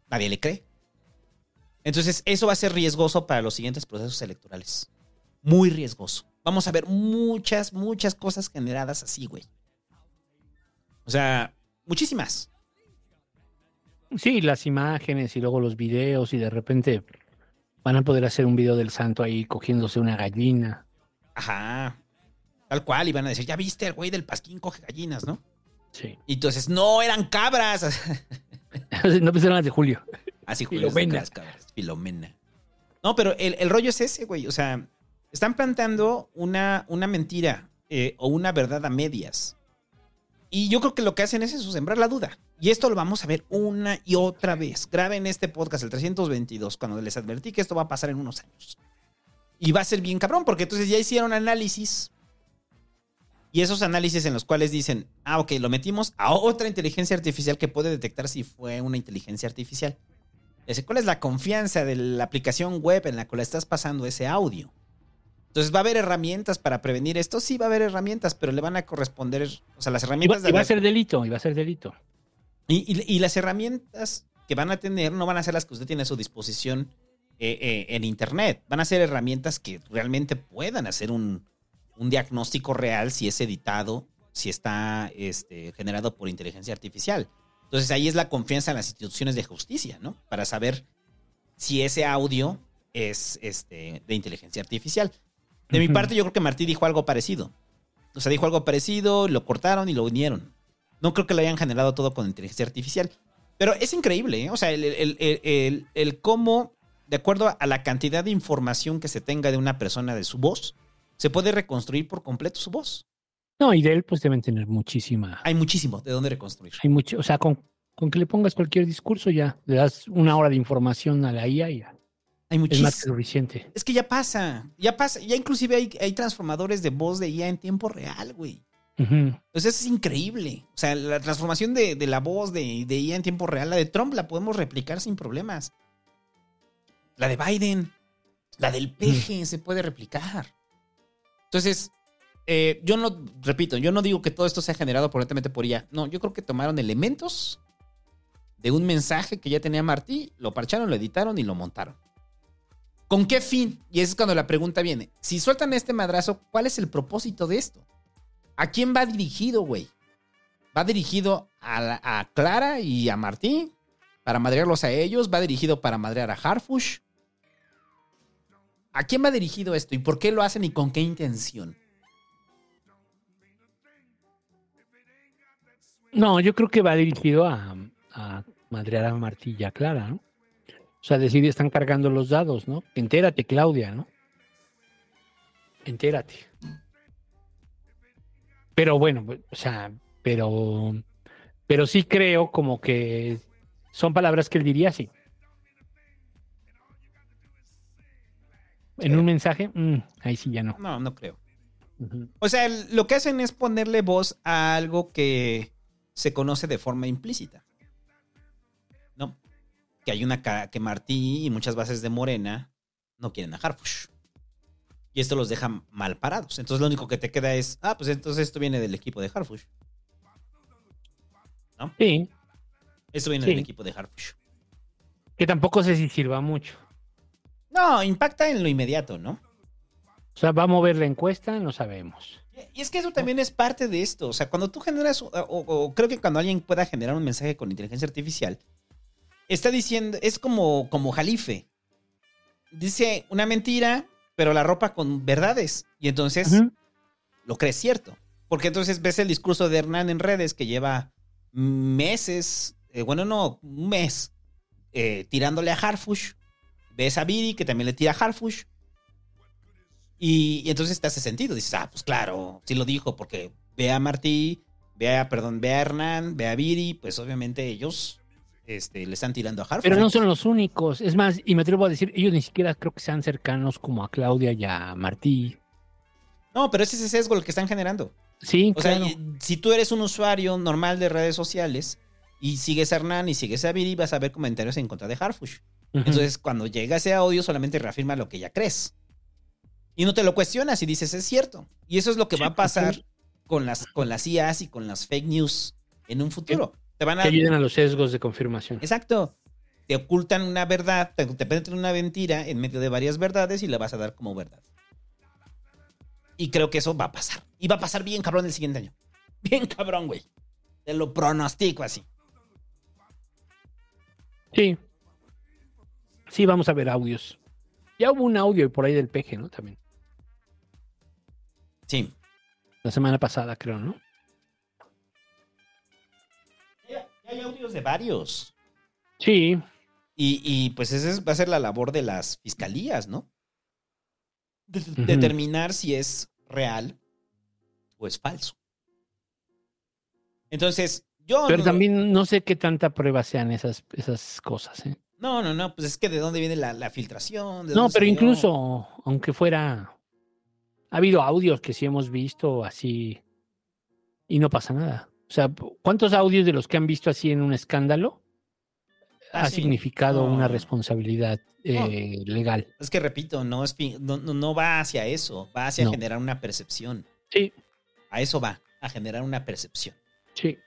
Nadie le cree. Entonces, eso va a ser riesgoso para los siguientes procesos electorales. Muy riesgoso. Vamos a ver muchas, muchas cosas generadas así, güey. O sea, muchísimas. Sí, las imágenes y luego los videos y de repente van a poder hacer un video del santo ahí cogiéndose una gallina. Ajá. Tal cual, y van a decir, ya viste, el güey del pasquín coge gallinas, ¿no? Sí. Y entonces, no, eran cabras. no pensaron las de Julio. Así, Julio. Filomena. Las cabras. Filomena. No, pero el, el, rollo es ese, güey. O sea, están planteando una, una mentira eh, o una verdad a medias. Y yo creo que lo que hacen es eso, sembrar la duda. Y esto lo vamos a ver una y otra vez. Graben este podcast, el 322, cuando les advertí que esto va a pasar en unos años. Y va a ser bien cabrón, porque entonces ya hicieron análisis. Y esos análisis en los cuales dicen, ah, ok, lo metimos a otra inteligencia artificial que puede detectar si fue una inteligencia artificial. ¿Cuál es la confianza de la aplicación web en la cual estás pasando ese audio? Entonces, ¿va a haber herramientas para prevenir esto? Sí, va a haber herramientas, pero le van a corresponder, o sea, las herramientas... Y va, y va a ser delito, y va a ser delito. Y, y, y, las herramientas que van a tener no van a ser las que usted tiene a su disposición eh, eh, en Internet. Van a ser herramientas que realmente puedan hacer un, un diagnóstico real si es editado, si está este, generado por inteligencia artificial. Entonces ahí es la confianza en las instituciones de justicia, ¿no? Para saber si ese audio es este, de inteligencia artificial. De mi parte, yo creo que Martí dijo algo parecido. O sea, dijo algo parecido, lo cortaron y lo unieron. No creo que lo hayan generado todo con inteligencia artificial. Pero es increíble, ¿eh? O sea, el, el- el- el- el cómo, de acuerdo a la cantidad de información que se tenga de una persona de su voz, se puede reconstruir por completo su voz. No, y de él pues deben tener muchísima. Hay muchísimo de dónde reconstruir. Hay mucho, o sea, con, con que le pongas cualquier discurso ya, le das una hora de información a la IA y ya. Hay Es más que muchísimo. suficiente. Es que ya pasa, ya pasa. Ya inclusive hay, hay transformadores de voz de IA en tiempo real, güey. Ujú. Entonces es increíble. O sea, la transformación de, de la voz de, de IA en tiempo real, la de Trump la podemos replicar sin problemas. La de Biden, la del peje se puede replicar. Entonces, eh, yo no, repito, yo no digo que todo esto sea generado por IA. No, yo creo que tomaron elementos de un mensaje que ya tenía Martí, lo parcharon, lo editaron y lo montaron. ¿Con qué fin? Y es cuando la pregunta viene. Si sueltan este madrazo, ¿cuál es el propósito de esto? ¿A quién va dirigido, güey? ¿Va dirigido a, la- Clara y a Martí? ¿Para madrearlos a ellos? ¿Va dirigido para madrear a Harfush? ¿A quién va dirigido esto? ¿Y por qué lo hacen y con qué intención? No, yo creo que va dirigido a, a madrear a Clara, ¿no? O sea, decir, están cargando los dados, ¿no? Entérate, Claudia, ¿no? Entérate. Pero bueno, pues, o sea, pero, pero sí creo como que son palabras que él diría así. En un mensaje, mm, ahí sí ya no. No, no creo. O sea, lo que hacen es ponerle voz a algo que se conoce de forma implícita. ¿No? Que hay una que Martí y muchas bases de Morena no quieren a Harfush. Y esto los deja mal parados. Entonces lo único que te queda es, ah, pues entonces esto viene del equipo de Harfush. ¿No? Sí, Esto viene Sí. del equipo de Harfush. que tampoco sé si sirva mucho. No, impacta en lo inmediato, ¿no? O sea, ¿va a mover la encuesta? No sabemos. Y es que eso también es parte de esto. O sea, cuando tú generas, o, o- o creo que cuando alguien pueda generar un mensaje con inteligencia artificial, está diciendo, es como, como Jalife. Dice una mentira, pero la ropa con verdades. Y entonces lo crees cierto. Porque entonces ves el discurso de Hernán en redes que lleva meses, eh, bueno, no, un mes, eh, tirándole a Harfush. Ves a Viri que también le tira a Harfush. Y, y entonces te hace sentido. Dices, ah, pues claro, sí lo dijo, porque ve a Martí, ve a, perdón, ve a Hernán, ve a Viri, pues obviamente ellos este, le están tirando a Harfush. Pero no son los únicos. Es más, y me atrevo a decir, ellos ni siquiera creo que sean cercanos como a Claudia y a Martí. No, pero ese es ese sesgo el que están generando. Sí, O claro. sea, si tú eres un usuario normal de redes sociales y sigues a Hernán y sigues a Viri, vas a ver comentarios en contra de Harfush. Entonces, cuando llega ese audio, solamente reafirma lo que ya crees. Y no te lo cuestionas y dices, es cierto. Y eso es lo que va a pasar con las, con las IAs y con las fake news en un futuro. Te van a... que ayuden a los sesgos de confirmación. Exacto. Te ocultan una verdad, te, te penetran una mentira en medio de varias verdades y la vas a dar como verdad. Y creo que eso va a pasar. Y va a pasar bien cabrón el siguiente año. Bien cabrón, güey. Te lo pronostico así. Sí. Sí, vamos a ver audios. Ya hubo un audio por ahí del peje, ¿no? También. Sí. La semana pasada, creo, ¿no? Hay audios de varios. Sí. Y, y, pues esa es- va a ser la labor de las fiscalías, ¿no? De-. Determinar si es real o es falso. Entonces, yo... Pero no- también no sé qué tanta prueba sean esas, esas cosas, ¿eh? No, no, no, pues es que de dónde viene la, la filtración. ¿De No, pero incluso, aunque fuera. Ha habido audios que sí hemos visto así y no pasa nada. O sea, ¿cuántos audios de los que han visto así en un escándalo Ah, ha sí. significado No. una responsabilidad eh, legal? Es que repito, no, es, no, no- no va hacia eso, va hacia No. generar una percepción. Sí. A eso va, a generar una percepción. Sí.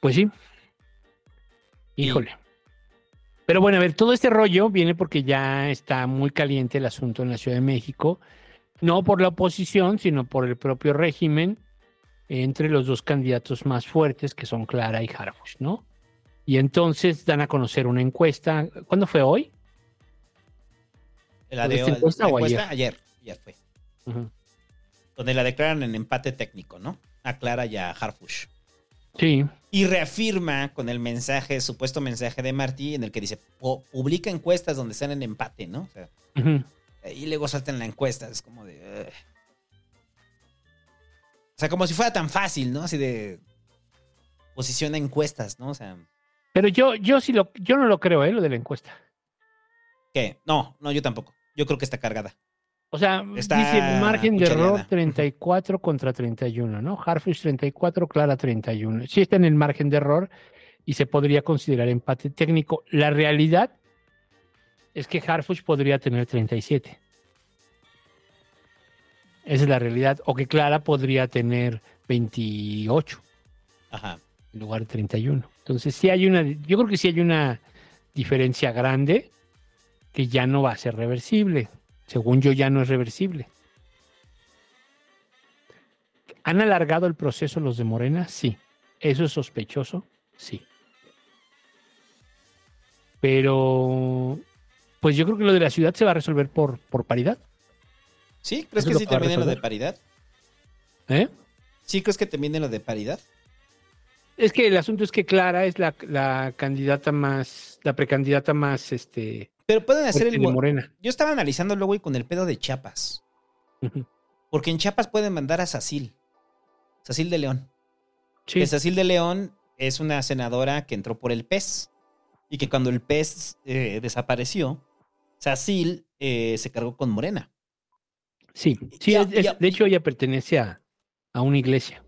Pues sí. Híjole. Pero bueno, a ver, todo este rollo viene porque ya está muy caliente el asunto en la Ciudad de México, no por la oposición, sino por el propio régimen entre los dos candidatos más fuertes, que son Clara y Harfush, ¿no? Y entonces dan a conocer una encuesta. ¿Cuándo fue hoy? La de, ¿Esta encuesta la o encuesta ayer? ayer, ayer fue. Donde la declaran en empate técnico, ¿no? A Clara y a Harfush. Sí. Y reafirma con el mensaje, supuesto mensaje de Martí, en el que dice, "Pu- publica encuestas donde están en empate, ¿no? O sea, Ujú. y luego saltan la encuesta, es como de... O sea, como si fuera tan fácil, ¿no? Así de... Posiciona encuestas, ¿no? O sea, Pero yo, yo sí lo, yo no lo creo, ¿eh? Lo de la encuesta. ¿qué? No, no, yo tampoco. Yo creo que está cargada. O sea, Está dice margen de error cuchareada. 34 contra 31, ¿no? Harfish 34, Clara 31. Sí está en el margen de error y se podría considerar empate técnico. La realidad es que Harfush podría tener 37. Esa es la realidad. O que Clara podría tener 28 Ajá. en lugar de 31. Entonces, sí hay una, yo creo que sí hay una diferencia grande que ya no va a ser reversible. Según yo, ya no es reversible. ¿Han alargado el proceso los de Morena? Sí. ¿Eso es sospechoso? Sí. Pero, pues yo creo que lo de la ciudad se va a resolver por, por paridad. ¿Sí? ¿Crees que sí a termine lo de paridad? ¿Eh? ¿Sí crees que termine lo de paridad? Es que el asunto es que Clara es la, la candidata más, la precandidata más, este, Pero pueden hacer fuerte el... Morena. Yo estaba analizando luego y con el pedo de Chiapas. Porque en Chiapas pueden mandar a Sacil. Sacil de León. Sí. Que Sacil de León es una senadora que entró por el PES. Y que cuando el PES eh, desapareció, Sacil eh, se cargó con Morena. Sí, sí, es- de hecho ella pertenece a, a una iglesia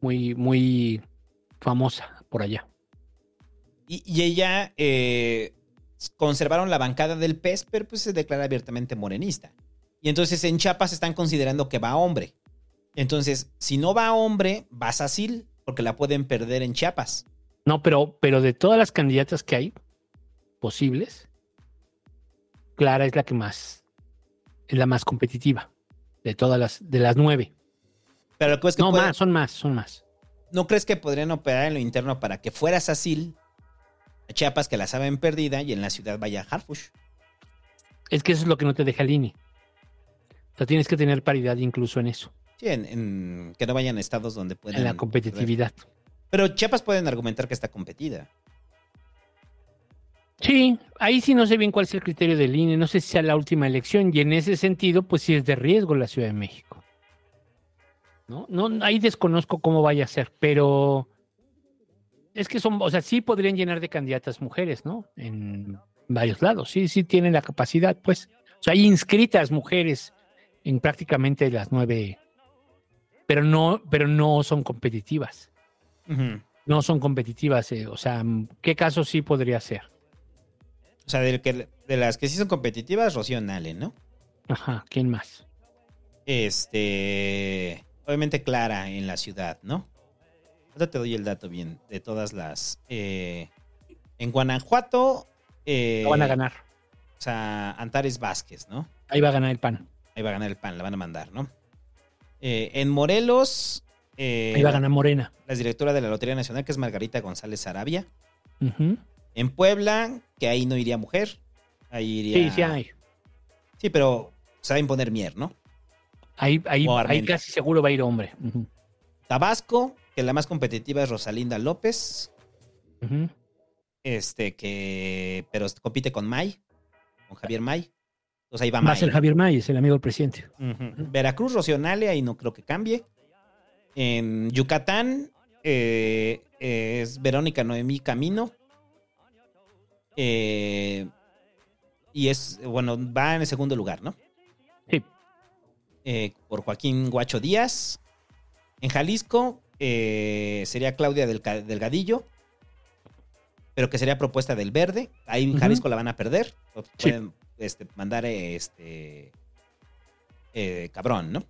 muy, muy famosa por allá. Y, y ella eh, conservaron la bancada del PES, pero pues se declara abiertamente morenista. Y entonces en Chiapas están considerando que va hombre. Entonces, si no va hombre, va Sacil, porque la pueden perder en Chiapas. No, pero, pero de todas las candidatas que hay posibles, Clara es la que más, es la más competitiva de todas las, de las nueve. Pero lo que es que no puede- más, son más, son más. ¿No crees que podrían operar en lo interno para que fuera Sacil a Chiapas, que la saben perdida, y en la ciudad vaya Harfush? Es que eso es lo que no te deja el INE. O sea, tienes que tener paridad incluso en eso, Sí, en, en- que no vayan a estados donde puedan. en la competitividad. Pero Chiapas pueden argumentar que está competida. Sí, ahí sí no sé bien cuál es el criterio del INE, no sé si sea la última elección y en ese sentido, pues sí es de riesgo la Ciudad de México. No, no, ahí desconozco cómo vaya a ser, pero es que son, o sea, sí podrían llenar de candidatas mujeres, ¿no? En varios lados, sí, sí tienen la capacidad, pues. O sea, hay inscritas mujeres en prácticamente las nueve, pero no, pero no son competitivas. No son competitivas, eh, o sea, ¿qué caso sí podría ser? O sea, de, que, de las que sí son competitivas, Rocío Nale, ¿no? Ajá, ¿quién más? Este. Obviamente Clara en la ciudad, ¿no? Ahora te doy el dato bien de todas las. eh, en Guanajuato. eh, La van a ganar. O sea, Antares Vázquez, ¿no? Ahí va a ganar el PAN. Ahí va a ganar el PAN, la van a mandar, ¿no? Eh, en Morelos. eh, Ahí va a ganar Morena. La directora de la Lotería Nacional, que es Margarita González Sarabia. Ujú. En Puebla, que ahí no iría mujer. Ahí iría. Sí, sí hay. Sí, pero se va a imponer Mier, ¿no? Ahí, ahí, ahí casi seguro va a ir hombre. Tabasco, que la más competitiva es Rosalinda López. Este, que. Pero compite con May, con Javier May. Entonces ahí va Va a May. ser Javier May, es el amigo del presidente. Veracruz, Rocionale, ahí no creo que cambie. En Yucatán eh, es Verónica Noemí Camino. Eh, y es, bueno, va en el segundo lugar, ¿no? Sí. Eh, por Joaquín Guacho Díaz. En Jalisco eh, sería Claudia Delgadillo, pero que sería propuesta del Verde. Ahí en. Jalisco la van a perder. Sí. Pueden este, mandar este eh, cabrón, ¿no?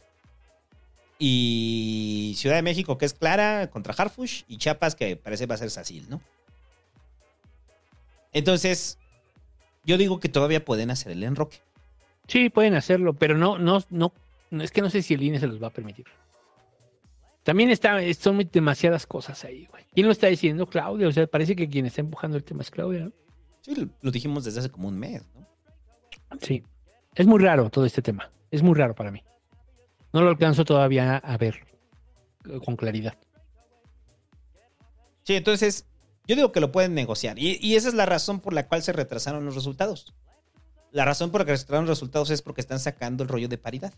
Y Ciudad de México, que es Clara contra Harfush, y Chiapas, que parece va a ser Sacil, ¿no? Entonces, yo digo que todavía pueden hacer el enroque. Sí, pueden hacerlo, pero no, no, no, no, es que no sé si el INE se los va a permitir. También está, son demasiadas cosas ahí, güey. ¿Quién lo está diciendo? Claudia. O sea, parece que quien está empujando el tema es Claudia. ¿no? Sí, lo, lo dijimos desde hace como un mes, ¿no? Sí. Es muy raro todo este tema. Es muy raro para mí. No lo alcanzo todavía a ver eh, con claridad. Sí, entonces yo digo que lo pueden negociar. Y, y esa es la razón por la cual se retrasaron los resultados. La razón por la que se retrasaron los resultados es porque están sacando el rollo de paridad.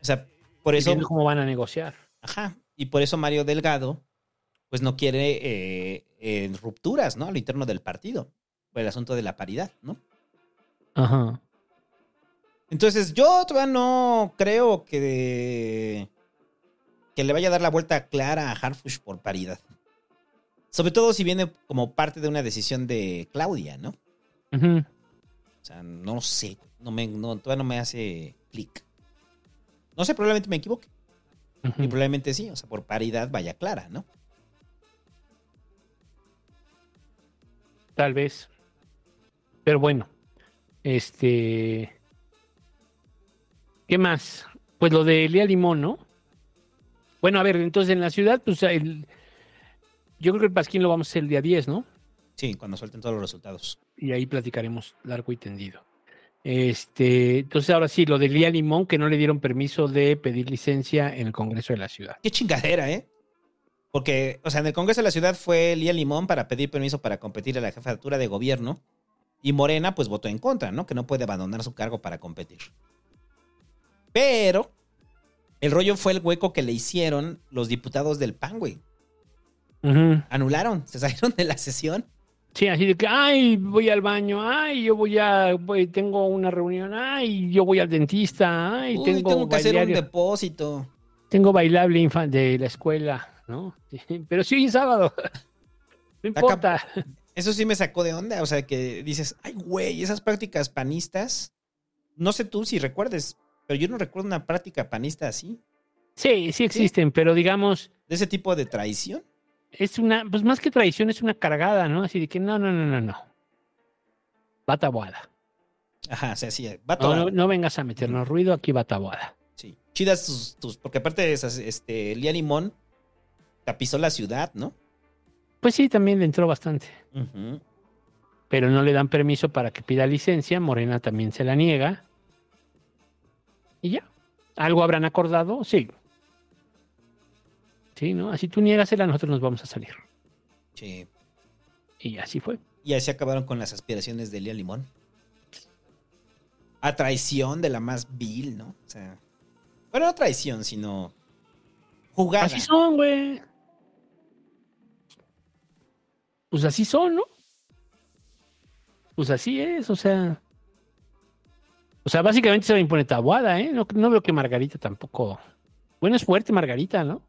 O sea, por eso. cómo van a negociar. Ajá. Y por eso Mario Delgado, pues no quiere eh, eh, rupturas, ¿no? A lo interno del partido. Por el asunto de la paridad, ¿no? Ajá. Entonces, yo todavía no creo que, que le vaya a dar la vuelta clara a Harfush por paridad. Sobre todo si viene como parte de una decisión de Claudia, ¿no? O sea, no sé. No me, no, todavía no me hace clic. No sé, probablemente me equivoque. Y probablemente sí. O sea, por paridad vaya clara, ¿no? Tal vez. Pero bueno. Este. ¿Qué más? Pues lo de Elía Limón, ¿no? Bueno, a ver, entonces en la ciudad, pues el- yo creo que el Pasquín lo vamos a hacer el día 10, ¿no? Sí, cuando suelten todos los resultados. Y ahí platicaremos largo y tendido. Este, entonces ahora sí, lo de Elía Limón, que no le dieron permiso de pedir licencia en el Congreso de la ciudad. Qué chingadera, ¿eh? Porque, o sea, en el Congreso de la Ciudad fue Lía Limón para pedir permiso para competir a la jefatura de gobierno. Y Morena, pues votó en contra, ¿no? Que no puede abandonar su cargo para competir. Pero el rollo fue el hueco que le hicieron los diputados del PAN, güey. Anularon, se salieron de la sesión. Sí, así de que, ay, voy al baño, ay, yo voy a, voy- tengo una reunión, ay, yo voy al dentista, ay, Uy, tengo, tengo, que hacer un depósito. tengo bailable infan de la escuela, ¿no? Sí, Pero sí, sábado. No importa. Eso sí me sacó de onda. O sea, que dices, ay, güey, esas prácticas panistas. No sé tú si recuerdes, pero yo no recuerdo una práctica panista así. Sí, sí existen, pero digamos, De ese tipo de traición. Es una, pues más que tradición, es una cargada, ¿no? Así de que no, no, no, no, no. Va tabuada. Ajá, o sea, sí, va No, no, no vengas a meternos ruido, aquí va tabuada. Sí. Chidas tus, tus- porque aparte de esas, este, Lía Limón tapizó la ciudad, ¿no? Pues sí, también le entró bastante. Pero no le dan permiso para que pida licencia. Morena también se la niega. Y ya. ¿Algo habrán acordado? Sí. Sí, ¿no? Así tú niegasela, nosotros nos vamos a salir. Sí. Y así fue. Y así acabaron con las aspiraciones de Lía Limón. A traición de la más vil, ¿no? O sea. Bueno, no traición, sino. Jugada. Así son, güey. Pues así son, ¿no? Pues así es, o sea. O sea, básicamente se va a imponer tabuada, ¿eh? No, no veo que Margarita tampoco. Bueno, es fuerte Margarita, ¿no?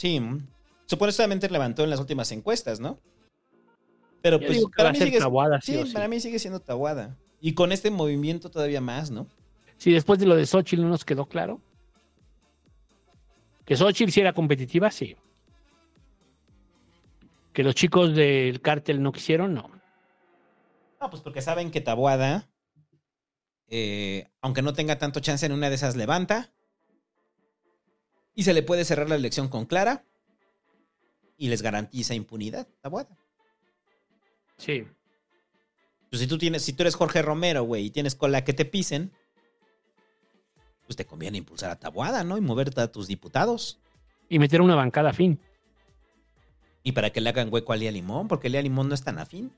Sí. Supuestamente levantó en las últimas encuestas, ¿no? Pero Yo pues para mí sigue tabuada, sí sí, sí. para mí sigue siendo tabuada. Y con este movimiento todavía más, ¿no? Si después de lo de Xochitl no nos quedó claro. Que Xochitl sí era competitiva, sí. Que los chicos del cártel no quisieron, no. No, pues porque saben que Tabuada, eh, aunque no tenga tanto chance en una de esas, levanta. Y se le puede cerrar la elección con Clara. Y les garantiza impunidad, Tabuada. Sí. Pues si tú tienes, si tú eres Jorge Romero, güey, y tienes cola que te pisen, pues te conviene impulsar a Tabuada, ¿no? Y moverte a tus diputados. Y meter una bancada afín. Y para que le hagan hueco a Lía Limón, porque Lía Limón no es tan afín.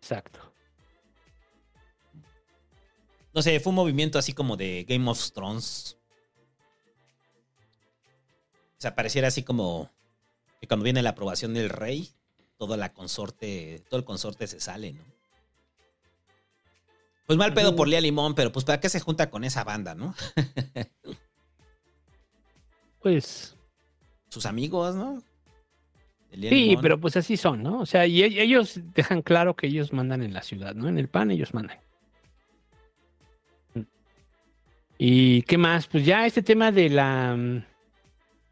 Exacto. No sé, fue un movimiento así como de Game of Thrones. O sea, pareciera así como que cuando viene la aprobación del rey, toda la consorte, todo el consorte se sale, ¿no? Pues mal pedo por Lía Limón, pero pues ¿para qué se junta con esa banda, no? Pues Sus amigos, ¿no? Sí, Limón. pero pues así son, ¿no? O sea, y e- ellos dejan claro que ellos mandan en la ciudad, ¿no? En el PAN ellos mandan. ¿Y qué más? Pues ya este tema de la mm,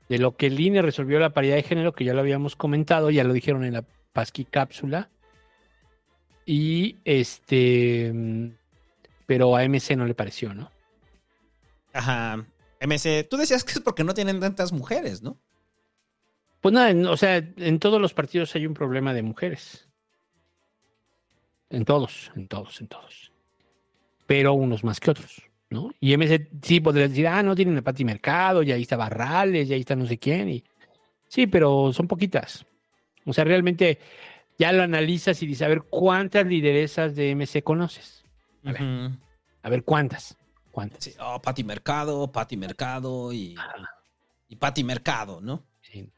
de lo que el INE resolvió la paridad de género, que ya lo habíamos comentado, ya lo dijeron en la Pasqui cápsula. Y este pero a MC no le pareció, ¿no? Ajá. MC, tú decías que es porque no tienen tantas mujeres, ¿no? Pues nada, o sea, en todos los partidos hay un problema de mujeres. En todos, en todos, en todos. Pero unos más que otros, ¿no? Y MC sí podría decir, ah, no tienen el Pati Mercado, y ahí está Barrales, y ahí está no sé quién. Y... Sí, pero son poquitas. O sea, realmente ya lo analizas y dices, a ver, ¿cuántas lideresas de MC conoces? A ver, a ver ¿cuántas? ¿Cuántas? Sí, oh, Pati Mercado, Pati Mercado y, y Pati Mercado, ¿no? Sí,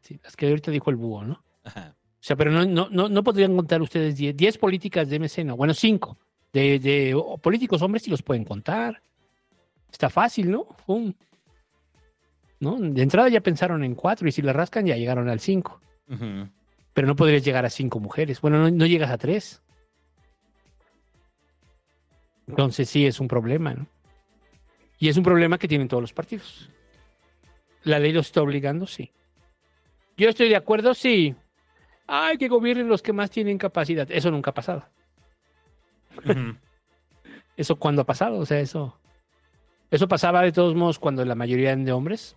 sí, las que ahorita dijo el búho, ¿no? Ajá. O sea, pero no, no, no, no podrían contar ustedes 10, 10 políticas de MC, no. Bueno, 5. De, de políticos hombres sí los pueden contar. Está fácil, ¿no? Pum. ¿No? De entrada ya pensaron en 4 y si la rascan ya llegaron al 5. Ujú. Pero no podrías llegar a 5 mujeres. Bueno, no, no llegas a 3. Entonces sí es un problema, ¿no? Y es un problema que tienen todos los partidos. ¿La ley los está obligando? Sí. Yo estoy de acuerdo, sí. Ay, que gobiernen los que más tienen capacidad. Eso nunca ha pasado. ¿Eso cuándo ha pasado? O sea, eso. ¿Eso pasaba de todos modos cuando la mayoría eran de hombres?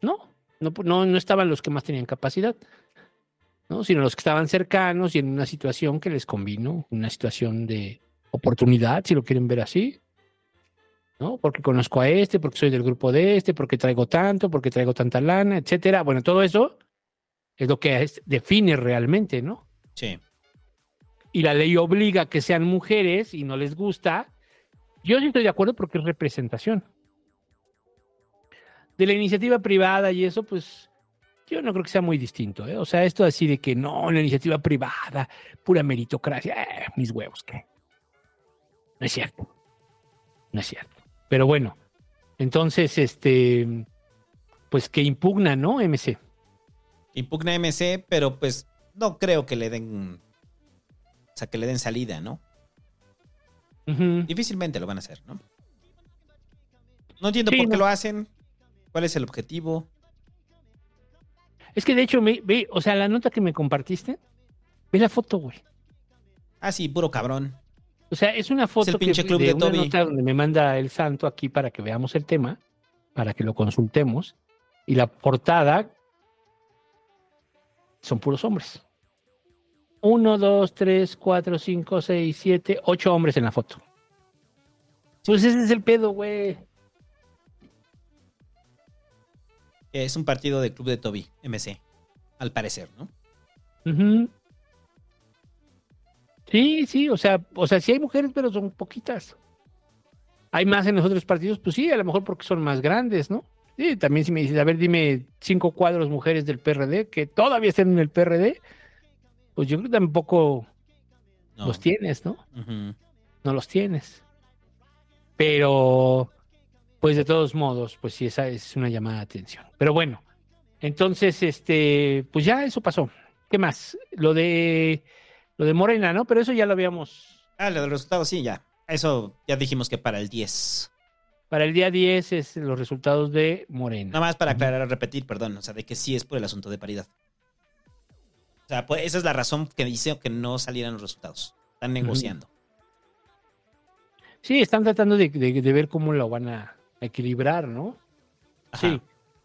No, no, no, no estaban los que más tenían capacidad, ¿no? Sino los que estaban cercanos y en una situación que les convino, una situación de oportunidad, si lo quieren ver así. ¿No? Porque conozco a este, porque soy del grupo de este, porque traigo tanto, porque traigo tanta lana, etcétera. Bueno, todo eso es lo que es- define realmente, ¿no? Sí. Y la ley obliga a que sean mujeres y no les gusta, yo sí estoy de acuerdo porque es representación. De la iniciativa privada y eso, pues yo no creo que sea muy distinto. ¿eh? O sea, esto así de que no, la iniciativa privada, pura meritocracia, eh, mis huevos, ¿qué? No es cierto. No es cierto. Pero bueno, entonces, este, pues que impugna, ¿no? MC. Impugna MC, pero pues no creo que le den. O sea, que le den salida, ¿no? Difícilmente lo van a hacer, ¿no? No entiendo Sí, por qué no. lo hacen. ¿Cuál es el objetivo? Es que de hecho, me, ve, o sea, la nota que me compartiste, ve la foto, güey. Ah, sí, puro cabrón. O sea, es una foto el pinche que, club de, de una Toby. nota donde me manda el santo aquí para que veamos el tema, para que lo consultemos. Y la portada son puros hombres. Uno, dos, tres, cuatro, cinco, seis, siete, ocho hombres en la foto. Pues ese es el pedo, güey. Es un partido del club de Toby, MC. Al parecer, ¿no? Sí, sí, o sea, o sea, sí hay mujeres, pero son poquitas. Hay más en los otros partidos, pues sí, a lo mejor porque son más grandes, ¿no? Sí, también si me dices, a ver, dime cinco cuadros mujeres del PRD que todavía están en el PRD, pues yo creo que tampoco No. los tienes, ¿no? No los tienes. Pero, pues de todos modos, pues sí, esa es una llamada de atención. Pero bueno, entonces, este, pues ya eso pasó. ¿Qué más? Lo de, lo de Morena, ¿no? Pero eso ya lo habíamos. Ah, lo del resultado, sí, ya. Eso ya dijimos que para el 10. Para el día 10 es los resultados de Morena. Nada más para aclarar, repetir, perdón. O sea, de que sí es por el asunto de paridad. Sea, pues esa es la razón que dice que no salieran los resultados. Están negociando. Sí, están tratando de, de- de ver cómo lo van a equilibrar, ¿no? Sí.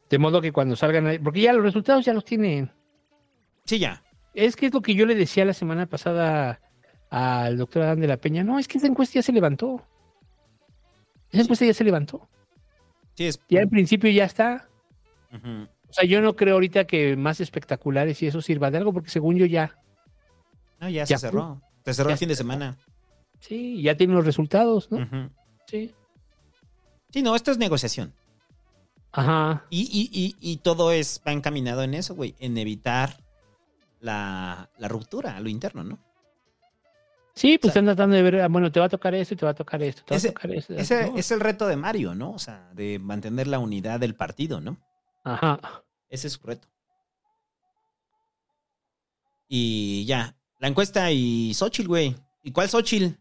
De modo que cuando salgan, porque ya los resultados ya los tienen. Sí, ya. Es que es lo que yo le decía la semana pasada al doctor Adán de la Peña. No, es que esa encuesta ya se levantó. Esa encuesta ya se levantó. Sí, es. Ya en principio ya está. O sea, yo no creo ahorita que más espectaculares y eso sirva de algo, porque según yo ya. No, ya, Ya se cerró. Se cerró Ya el fin de semana. Sí, ya tienen los resultados, ¿no? Ujú. Sí. Sí, no, esto es negociación. Ajá. Y, y, y, y todo es, va encaminado en eso, güey, en evitar la, la ruptura a lo interno, ¿no? Sí, pues están tratando de ver, ah, bueno, te va a tocar esto y te va a tocar esto, te va Ese, a tocar esto. ese ¿no? es el reto de Mario, ¿no? O sea, de mantener la unidad del partido, ¿no? Ajá. Ese es su reto. Y ya, la encuesta y Xochitl, güey. ¿Y cuál Xochitl?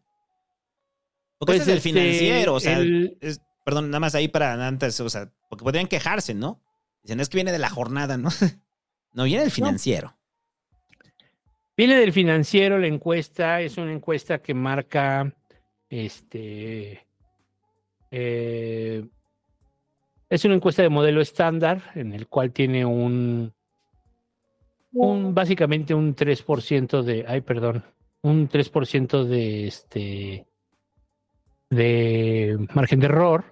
Porque Pues, ese es el este, financiero, o sea, el- es- perdón, nada más ahí para antes, o sea, porque podrían quejarse, ¿no? Dicen, es que viene de la jornada, ¿no? No, viene del financiero. Viene del financiero la encuesta, es una encuesta que marca este eh, es una encuesta de modelo estándar en el cual tiene un un básicamente un 3% de ay perdón, un 3% de este de margen de error.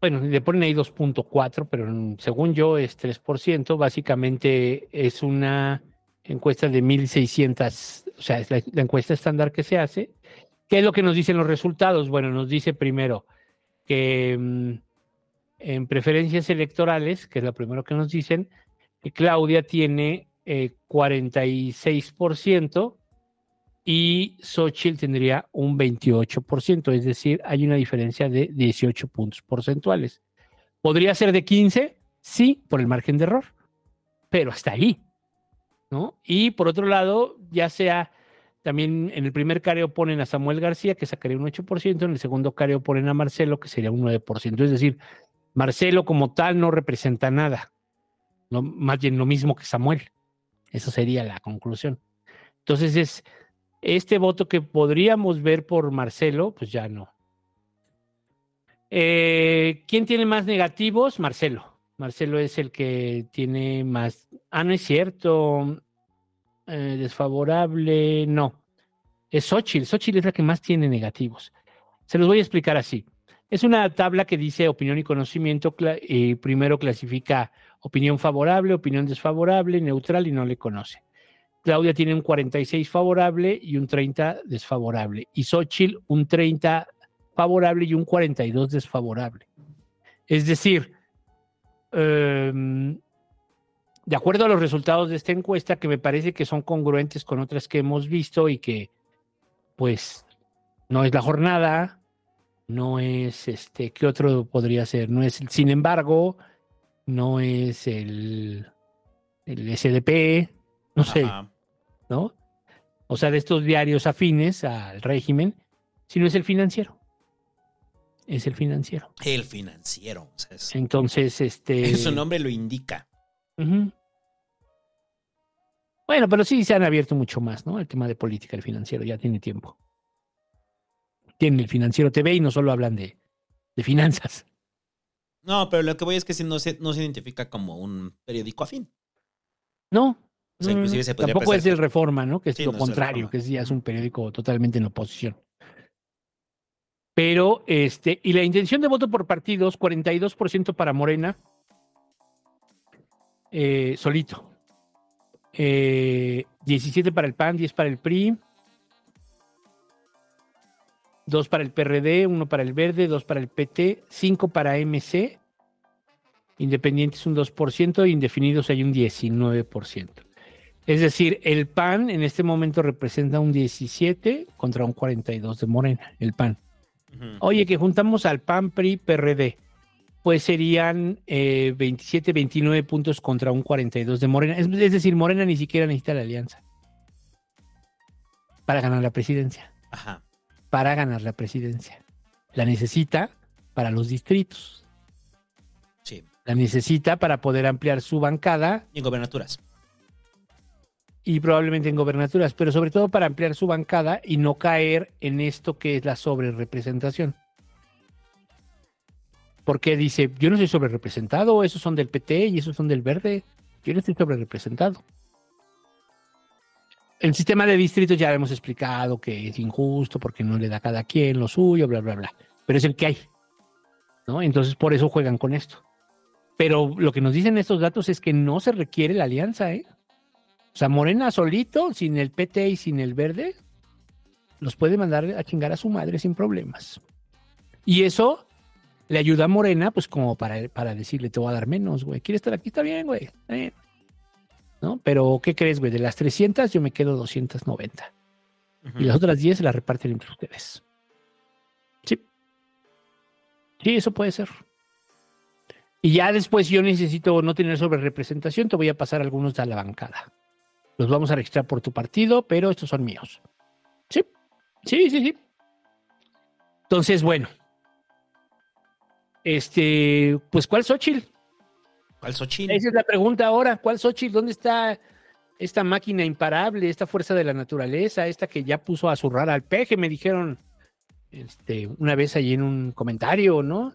Bueno, le ponen ahí 2.4, pero según yo es 3%. Básicamente es una encuesta de 1600, o sea, es la, la encuesta estándar que se hace. ¿Qué es lo que nos dicen los resultados? Bueno, nos dice primero que mm, en preferencias electorales, que es lo primero que nos dicen, Claudia tiene eh, 46% y Xochitl tendría un 28%, es decir, hay una diferencia de 18 puntos porcentuales. ¿Podría ser de 15? Sí, por el margen de error, pero hasta ahí, ¿no? Y por otro lado, ya sea también en el primer careo ponen a Samuel García, que sacaría un 8%, en el segundo careo ponen a Marcelo, que sería un 9%. Es decir, Marcelo como tal no representa nada, más bien lo mismo que Samuel. Eso sería la conclusión. Entonces es este voto que podríamos ver por Marcelo, pues ya no. Eh, ¿Quién tiene más negativos? Marcelo. Marcelo es el que tiene más. Ah, no es cierto. Eh, desfavorable, no. Es Xochitl. Xochitl es la que más tiene negativos. Se los voy a explicar así. Es una tabla que dice opinión y conocimiento. Y primero clasifica opinión favorable, opinión desfavorable, neutral y no le conoce. Claudia tiene un 46 favorable y un 30 desfavorable. Y Xochitl un 30 favorable y un 42 desfavorable. Es decir, um, de acuerdo a los resultados de esta encuesta, que me parece que son congruentes con otras que hemos visto y que, pues, no es la jornada, no es este, ¿qué otro podría ser? No es el, sin embargo, no es el, el SDP, no sé, ¿no? O sea, de estos diarios afines al régimen, sino es el financiero. Es el financiero. El financiero. o sea, es- Entonces, este. Su nombre lo indica. Bueno, pero sí se han abierto mucho más, ¿no? El tema de política, el financiero, ya tiene tiempo. Tienen el financiero TV y no solo hablan de, de finanzas. No, pero lo que voy es que si no se, no se identifica como un periódico afín. No. O sea, inclusive se Tampoco es que- Reforma, ¿no? Que es Sí, lo no contrario, que es, ya es un periódico totalmente en oposición. Pero, este, y la intención de voto por partidos, 42% para Morena, eh, solito. Eh, 17 para el PAN, 10 para el PRI, 2 para el PRD, 1 para el Verde, 2 para el PT, 5 para MC, independientes un 2%, indefinidos hay un 19%. Es decir, el PAN en este momento representa un 17 contra un 42 de Morena, el PAN. Oye, que juntamos al PAN, PRI, PRD, pues serían eh, 27, 29 puntos contra un 42 de Morena. Es, es decir, Morena ni siquiera necesita la alianza para ganar la presidencia. Ajá. Para ganar la presidencia. La necesita para los distritos. Sí. La necesita para poder ampliar su bancada Y en gobernaturas. y probablemente en gobernaturas, pero sobre todo para ampliar su bancada y no caer en esto que es la sobrerepresentación. Porque dice, yo no soy sobrerepresentado, esos son del PT y esos son del verde, yo no estoy sobrerepresentado. El sistema de distritos ya hemos explicado que es injusto porque no le da a cada quien lo suyo, bla, bla, bla. Pero es el que hay. ¿no? Entonces por eso juegan con esto. Pero lo que nos dicen estos datos es que no se requiere la alianza, ¿eh? O sea, Morena solito, sin el PT y sin el verde, los puede mandar a chingar a su madre sin problemas. Y eso le ayuda a Morena, pues como para, para decirle, te voy a dar menos, güey. ¿Quieres estar aquí? Está bien, güey. está bien. ¿No? Pero, ¿qué crees, güey? De las 300, yo me quedo 290. Y las otras 10 se las reparten entre ustedes. Sí. Sí, eso puede ser. Y ya después yo necesito no tener sobre representación, te voy a pasar algunos de la bancada. Los vamos a registrar por tu partido, pero estos son míos. Sí, sí, sí, sí. Entonces, bueno. Este, pues, ¿cuál Xochitl? ¿Cuál Xochitl? Esa es la pregunta ahora. ¿Cuál Xochitl? ¿Dónde está esta máquina imparable, esta fuerza de la naturaleza, esta que ya puso a zurrar al peje? Me dijeron este, una vez allí en un comentario, ¿no?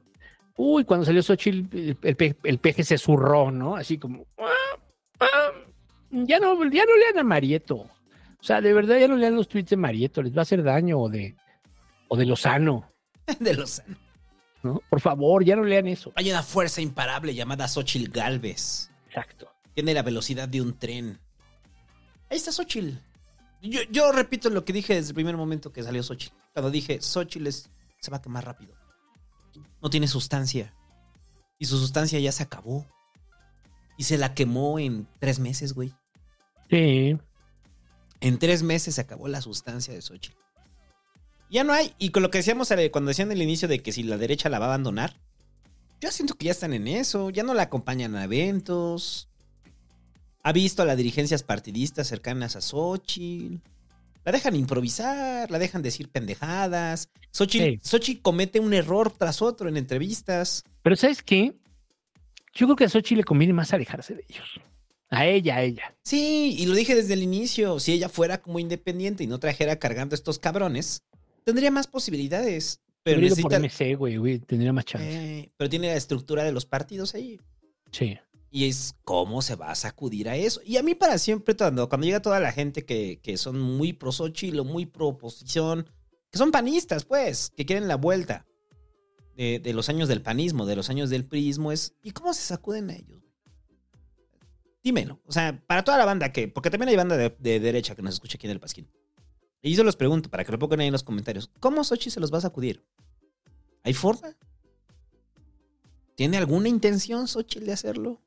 Uy, cuando salió Xochitl, el, el pe- el peje se zurró, ¿no? Así como. "Ah, ah, ya no, ya no lean a Marieto. O sea, de verdad ya no lean los tweets de Marieto, les va a hacer daño o de, o de Lozano. de Lozano. ¿No? Por favor, ya no lean eso. Hay una fuerza imparable llamada Xochitl Galvez. Exacto. Tiene la velocidad de un tren. Ahí está Xochitl. Yo, yo repito lo que dije desde el primer momento que salió Xochitl. Cuando dije, Xochitl es- se va a quemar rápido. No tiene sustancia. Y su sustancia ya se acabó. Y se la quemó en tres meses, güey. Sí. En tres meses se acabó la sustancia de Xochitl. Ya no hay. Y con lo que decíamos eh, cuando decían al inicio de que si la derecha la va a abandonar, yo siento que ya están en eso. Ya no la acompañan a eventos. Ha visto a las dirigencias partidistas cercanas a Xochitl. La dejan improvisar, la dejan decir pendejadas. Xochitl, Xochitl comete un error tras otro en entrevistas. Pero ¿sabes qué? Yo creo que a Xochitl le conviene más alejarse de ellos. A ella, a ella. Sí, y lo dije desde el inicio. Si ella fuera como independiente y no trajera cargando a estos cabrones, tendría más posibilidades. Pero por necesita. MC, güey, güey, tendría más chance. Eh, pero tiene la estructura de los partidos ahí. Sí. Y es cómo se va a sacudir a eso. Y a mí para siempre, cuando, cuando llega toda la gente que, que son muy pro Xochitl muy pro oposición, que son panistas, pues, que quieren la vuelta de, de los años del panismo, de los años del prismo, es ¿y cómo se sacuden a ellos? Dímelo. O sea, para toda la banda que, porque también hay banda de, de derecha que nos escucha aquí en el Pasquín. Y yo los pregunto, para que lo pongan ahí en los comentarios, ¿cómo Xochitl se los va a sacudir? ¿Hay forma? ¿Tiene alguna intención Xochitl de hacerlo?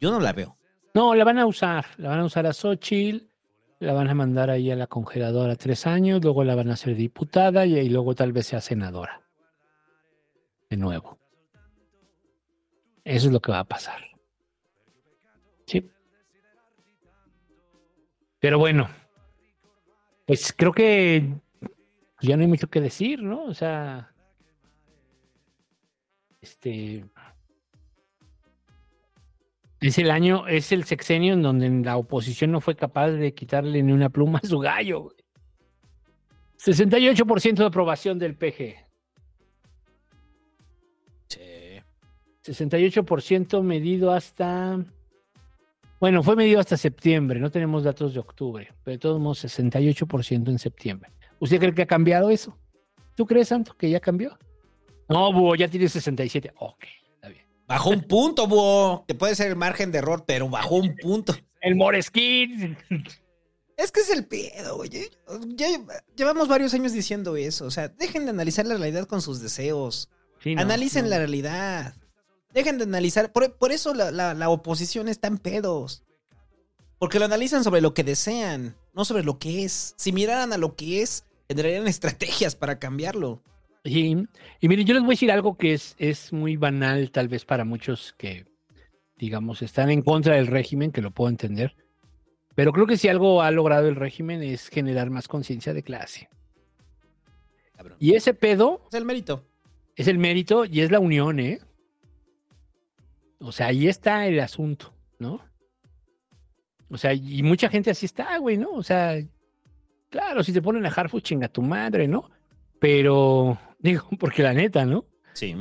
Yo no la veo. No, la van a usar. La van a usar a Xochitl. La van a mandar ahí a la congeladora tres años. Luego la van a hacer diputada y luego tal vez sea senadora. De nuevo. Eso es lo que va a pasar. Pero bueno. Pues creo que ya no hay mucho que decir, ¿no? O sea. Este. Es el año, es el sexenio en donde la oposición no fue capaz de quitarle ni una pluma a su gallo. güey. 68% de aprobación del PG. 68% medido hasta. Bueno, fue medido hasta septiembre, no tenemos datos de octubre, pero de todos modos 68% en septiembre. ¿Usted cree que ha cambiado eso? ¿Tú crees, Santo, que ya cambió? No, Búho, ya tiene 67. Ok. Bajó un punto, Búho. Que puede ser el margen de error, pero bajó un punto. El Moreskin. Es que es el pedo, güey. Ya llevamos varios años diciendo eso. O sea, dejen de analizar la realidad con sus deseos. Sí, no, Analicen no. la realidad. Dejen de analizar. Por, por eso la, la- la oposición está en pedos. Porque lo analizan sobre lo que desean, no sobre lo que es. Si miraran a lo que es, tendrían estrategias para cambiarlo. Y, y miren, yo les voy a decir algo que es, es muy banal, tal vez para muchos que, digamos, están en contra del régimen, que lo puedo entender. Pero creo que si algo ha logrado el régimen es generar más conciencia de clase. Y ese pedo Es el mérito. es el mérito y es la unión, ¿eh? O sea, ahí está el asunto, ¿no? O sea, y mucha gente así está, güey, ¿no? O sea, claro, si te ponen a Harfuch, chinga tu madre, ¿no? Pero, digo, porque la neta, ¿no? Sí.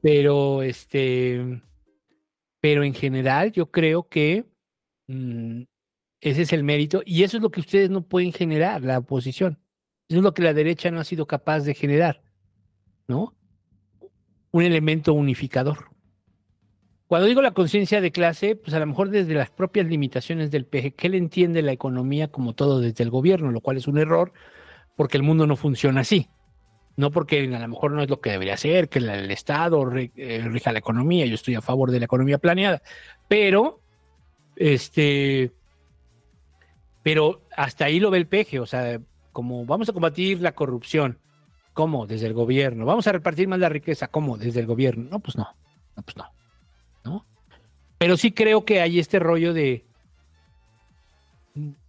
Pero, este, pero en general yo creo que mm, ese es el mérito y eso es lo que ustedes no pueden generar, la oposición. Eso es lo que la derecha no ha sido capaz de generar, ¿no? Un elemento unificador. Cuando digo la conciencia de clase, pues a lo mejor desde las propias limitaciones del PG, que él entiende la economía como todo desde el gobierno, lo cual es un error, porque el mundo no funciona así. No porque a lo mejor no es lo que debería ser, que el Estado eh, rija la economía, yo estoy a favor de la economía planeada, pero, este, pero hasta ahí lo ve el PG, o sea, como vamos a combatir la corrupción, ¿cómo? Desde el gobierno. Vamos a repartir más la riqueza, ¿cómo? Desde el gobierno. No, pues no, no, pues no, ¿no? Pero sí creo que hay este rollo de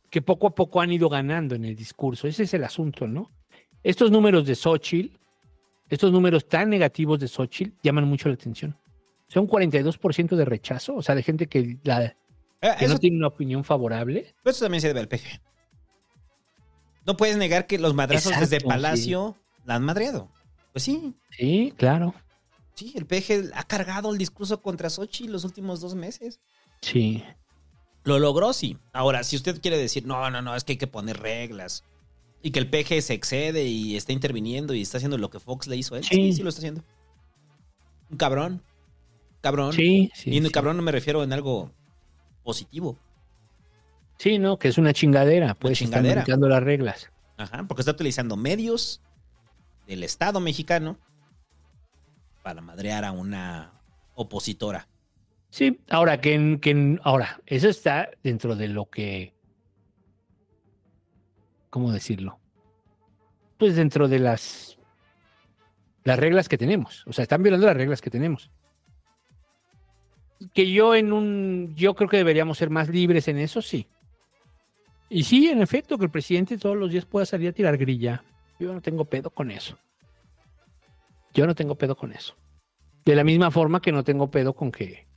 que poco a poco han ido ganando en el discurso. Ese es el asunto, ¿no? Estos números de Xochitl, estos números tan negativos de Xochitl, llaman mucho la atención. O sea, un 42% de rechazo, o sea, de gente que, la, que no eso- tiene una opinión favorable. Pero eso también se debe al PG. No puedes negar que los madrazos desde Palacio la han madreado. Pues sí, Sí, claro. Sí, el PG ha cargado el discurso contra Sochi los últimos dos meses. Sí. Lo logró, sí. Ahora, si usted quiere decir, no, no, no, es que hay que poner reglas y que el PG se excede y está interviniendo y está haciendo lo que Fox le hizo a él, sí, sí, Sí. lo está haciendo. Un cabrón. Cabrón. Sí, sí, Y en sí. cabrón no me refiero en algo positivo. Sí, ¿no? Que es una chingadera, pues están chingadera. brincando las reglas. Ajá, porque está utilizando medios del Estado mexicano para madrear a una opositora. Sí, ahora que, que ahora, eso está dentro de lo que ¿cómo decirlo? Pues dentro de las las reglas que tenemos. O sea, están violando las reglas que tenemos. Que yo en un yo creo que deberíamos ser más libres en eso, sí. Y sí, en efecto, que el presidente todos los días pueda salir a tirar grilla. Yo no tengo pedo con eso. Yo no tengo pedo con eso. De la misma forma que no tengo pedo con que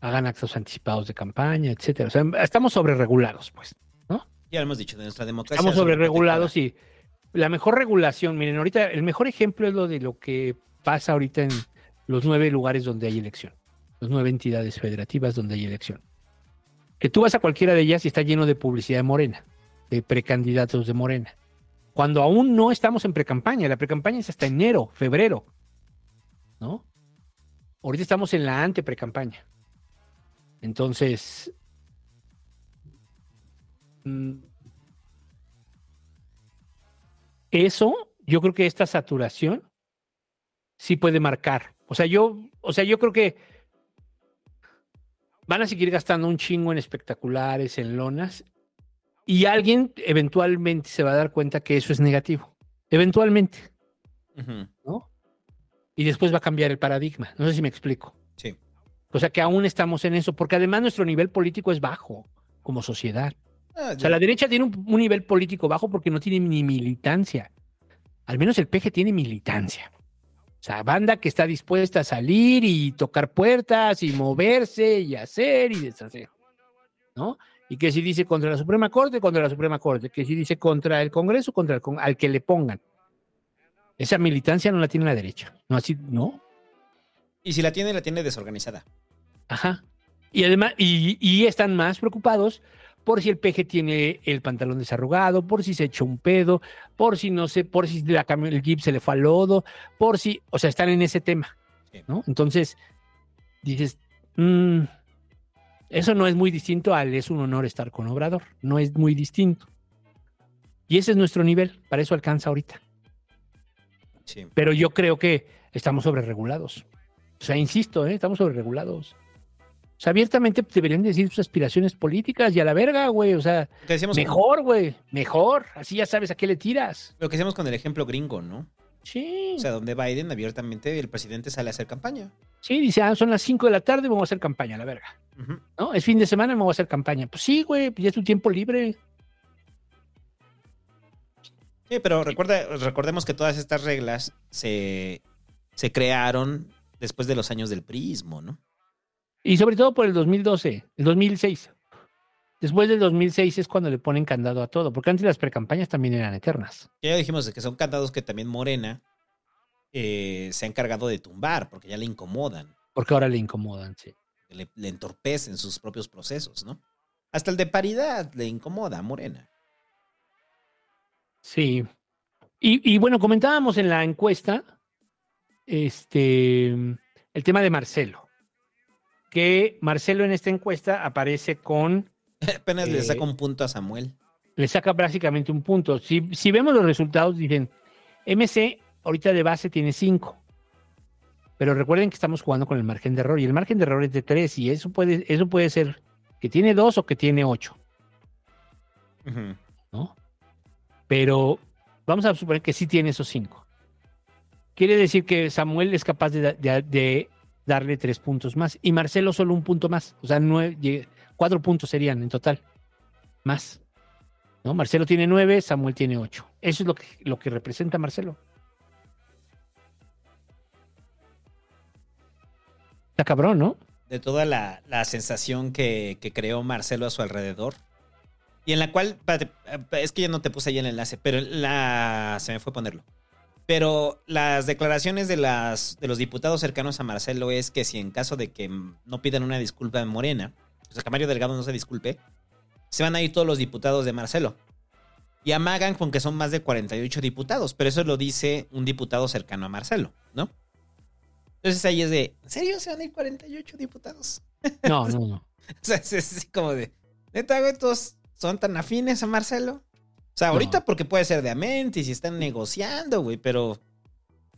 hagan actos anticipados de campaña, etcétera. O sea, estamos sobreregulados, pues. Ya lo hemos dicho, de nuestra democracia. Estamos sobreregulados y la mejor regulación, miren, ahorita el mejor ejemplo es lo de lo que pasa ahorita en los nueve lugares donde hay elección, las nueve entidades federativas donde hay elección. Que tú vas a cualquiera de ellas y está lleno de publicidad de Morena, de precandidatos de Morena. Cuando aún no estamos en precampaña, la precampaña es hasta enero, febrero, ¿no? Ahorita estamos en la ante precampaña. Entonces, mm, eso, yo creo que esta saturación sí puede marcar. O sea, yo, o sea, yo creo que van a seguir gastando un chingo en espectaculares, en lonas, y alguien eventualmente se va a dar cuenta que eso es negativo. Eventualmente, ¿no? Y después va a cambiar el paradigma. No sé si me explico. Sí. O sea, que aún estamos en eso, porque además nuestro nivel político es bajo como sociedad. Ah, O sea, la derecha tiene un, un nivel político bajo porque no tiene ni militancia. Al menos el PG tiene militancia. O sea, banda que está dispuesta a salir y tocar puertas y moverse y hacer y deshacer. ¿No? Y que si dice contra la Suprema Corte, contra la Suprema Corte. Que si dice contra el Congreso, contra el Con- al que le pongan. Esa militancia no la tiene la derecha. No, así, no. Y si la tiene, la tiene desorganizada. Ajá. Y además, y, y están más preocupados por si el peje tiene el pantalón desarrugado, por si se echó un pedo, por si no sé, por si la el jeep se le fue al lodo, por si, o sea, están en ese tema, ¿no? Entonces, dices, mm, eso no es muy distinto al es un honor estar con Obrador, no es muy distinto. Y ese es nuestro nivel, para eso alcanza ahorita. Sí. Pero yo creo que estamos sobreregulados. O sea, insisto, ¿eh? estamos sobreregulados. O sea, abiertamente deberían decir sus aspiraciones políticas y a la verga, güey. O sea, mejor, güey. Mejor. Así ya sabes a qué le tiras. Lo que hacemos con el ejemplo gringo, ¿no? Sí. O sea, donde Biden abiertamente, el presidente sale a hacer campaña. Sí, dice, ah, son las 5 de la tarde, voy a hacer campaña, la verga. ¿No? Es fin de semana, me voy a hacer campaña. Pues sí, güey, pues ya es tu tiempo libre. Sí, pero recuerda, recordemos que todas estas reglas se, se crearon después de los años del prismo, ¿no? Y sobre todo por el 2012, el 2006. Después del 2006 es cuando le ponen candado a todo, porque antes las precampañas también eran eternas. Ya dijimos que son candados que también Morena eh, se ha encargado de tumbar, porque ya le incomodan, Porque ahora le incomodan, sí. le, le entorpecen sus propios procesos, ¿no? Hasta el de paridad le incomoda a Morena. Sí. Y, y bueno, comentábamos en la encuesta este, el tema de Marcelo. Que Marcelo en esta encuesta aparece con. Apenas le saca un punto a Samuel. Le saca básicamente un punto. Si, si vemos los resultados, dicen: MC ahorita de base tiene 5. Pero recuerden que estamos jugando con el margen de error. Y el margen de error es de 3. Y eso puede, eso puede ser que tiene 2 o que tiene 8. ¿no? Pero vamos a suponer que sí tiene esos cinco. Quiere decir que Samuel es capaz de, de- de darle tres puntos más y Marcelo solo un punto más. O sea, nueve, lle- cuatro puntos serían en total. Más. ¿No? Marcelo tiene nueve, Samuel tiene ocho. Eso es lo que, lo que representa Marcelo. Está cabrón, ¿no? de toda la, la sensación que, que creó Marcelo a su alrededor. Y en la cual, eh, es que ya no te puse ahí el enlace, pero la se me fue ponerlo. Pero las declaraciones de, las, de los diputados cercanos a Marcelo es que si en caso de que no pidan una disculpa en Morena, sea, que Mario Delgado no se disculpe, se van a ir todos los diputados de Marcelo. Y amagan con que son más de 48 diputados, pero eso lo dice un diputado cercano a Marcelo, ¿no? Entonces ahí es de, ¿en serio se van a ir 48 diputados? No, no, no. o sea, es, es así como de, neta, güey, todos son tan afines a Marcelo. O sea, ahorita porque puede ser de Amentis y están negociando, güey, pero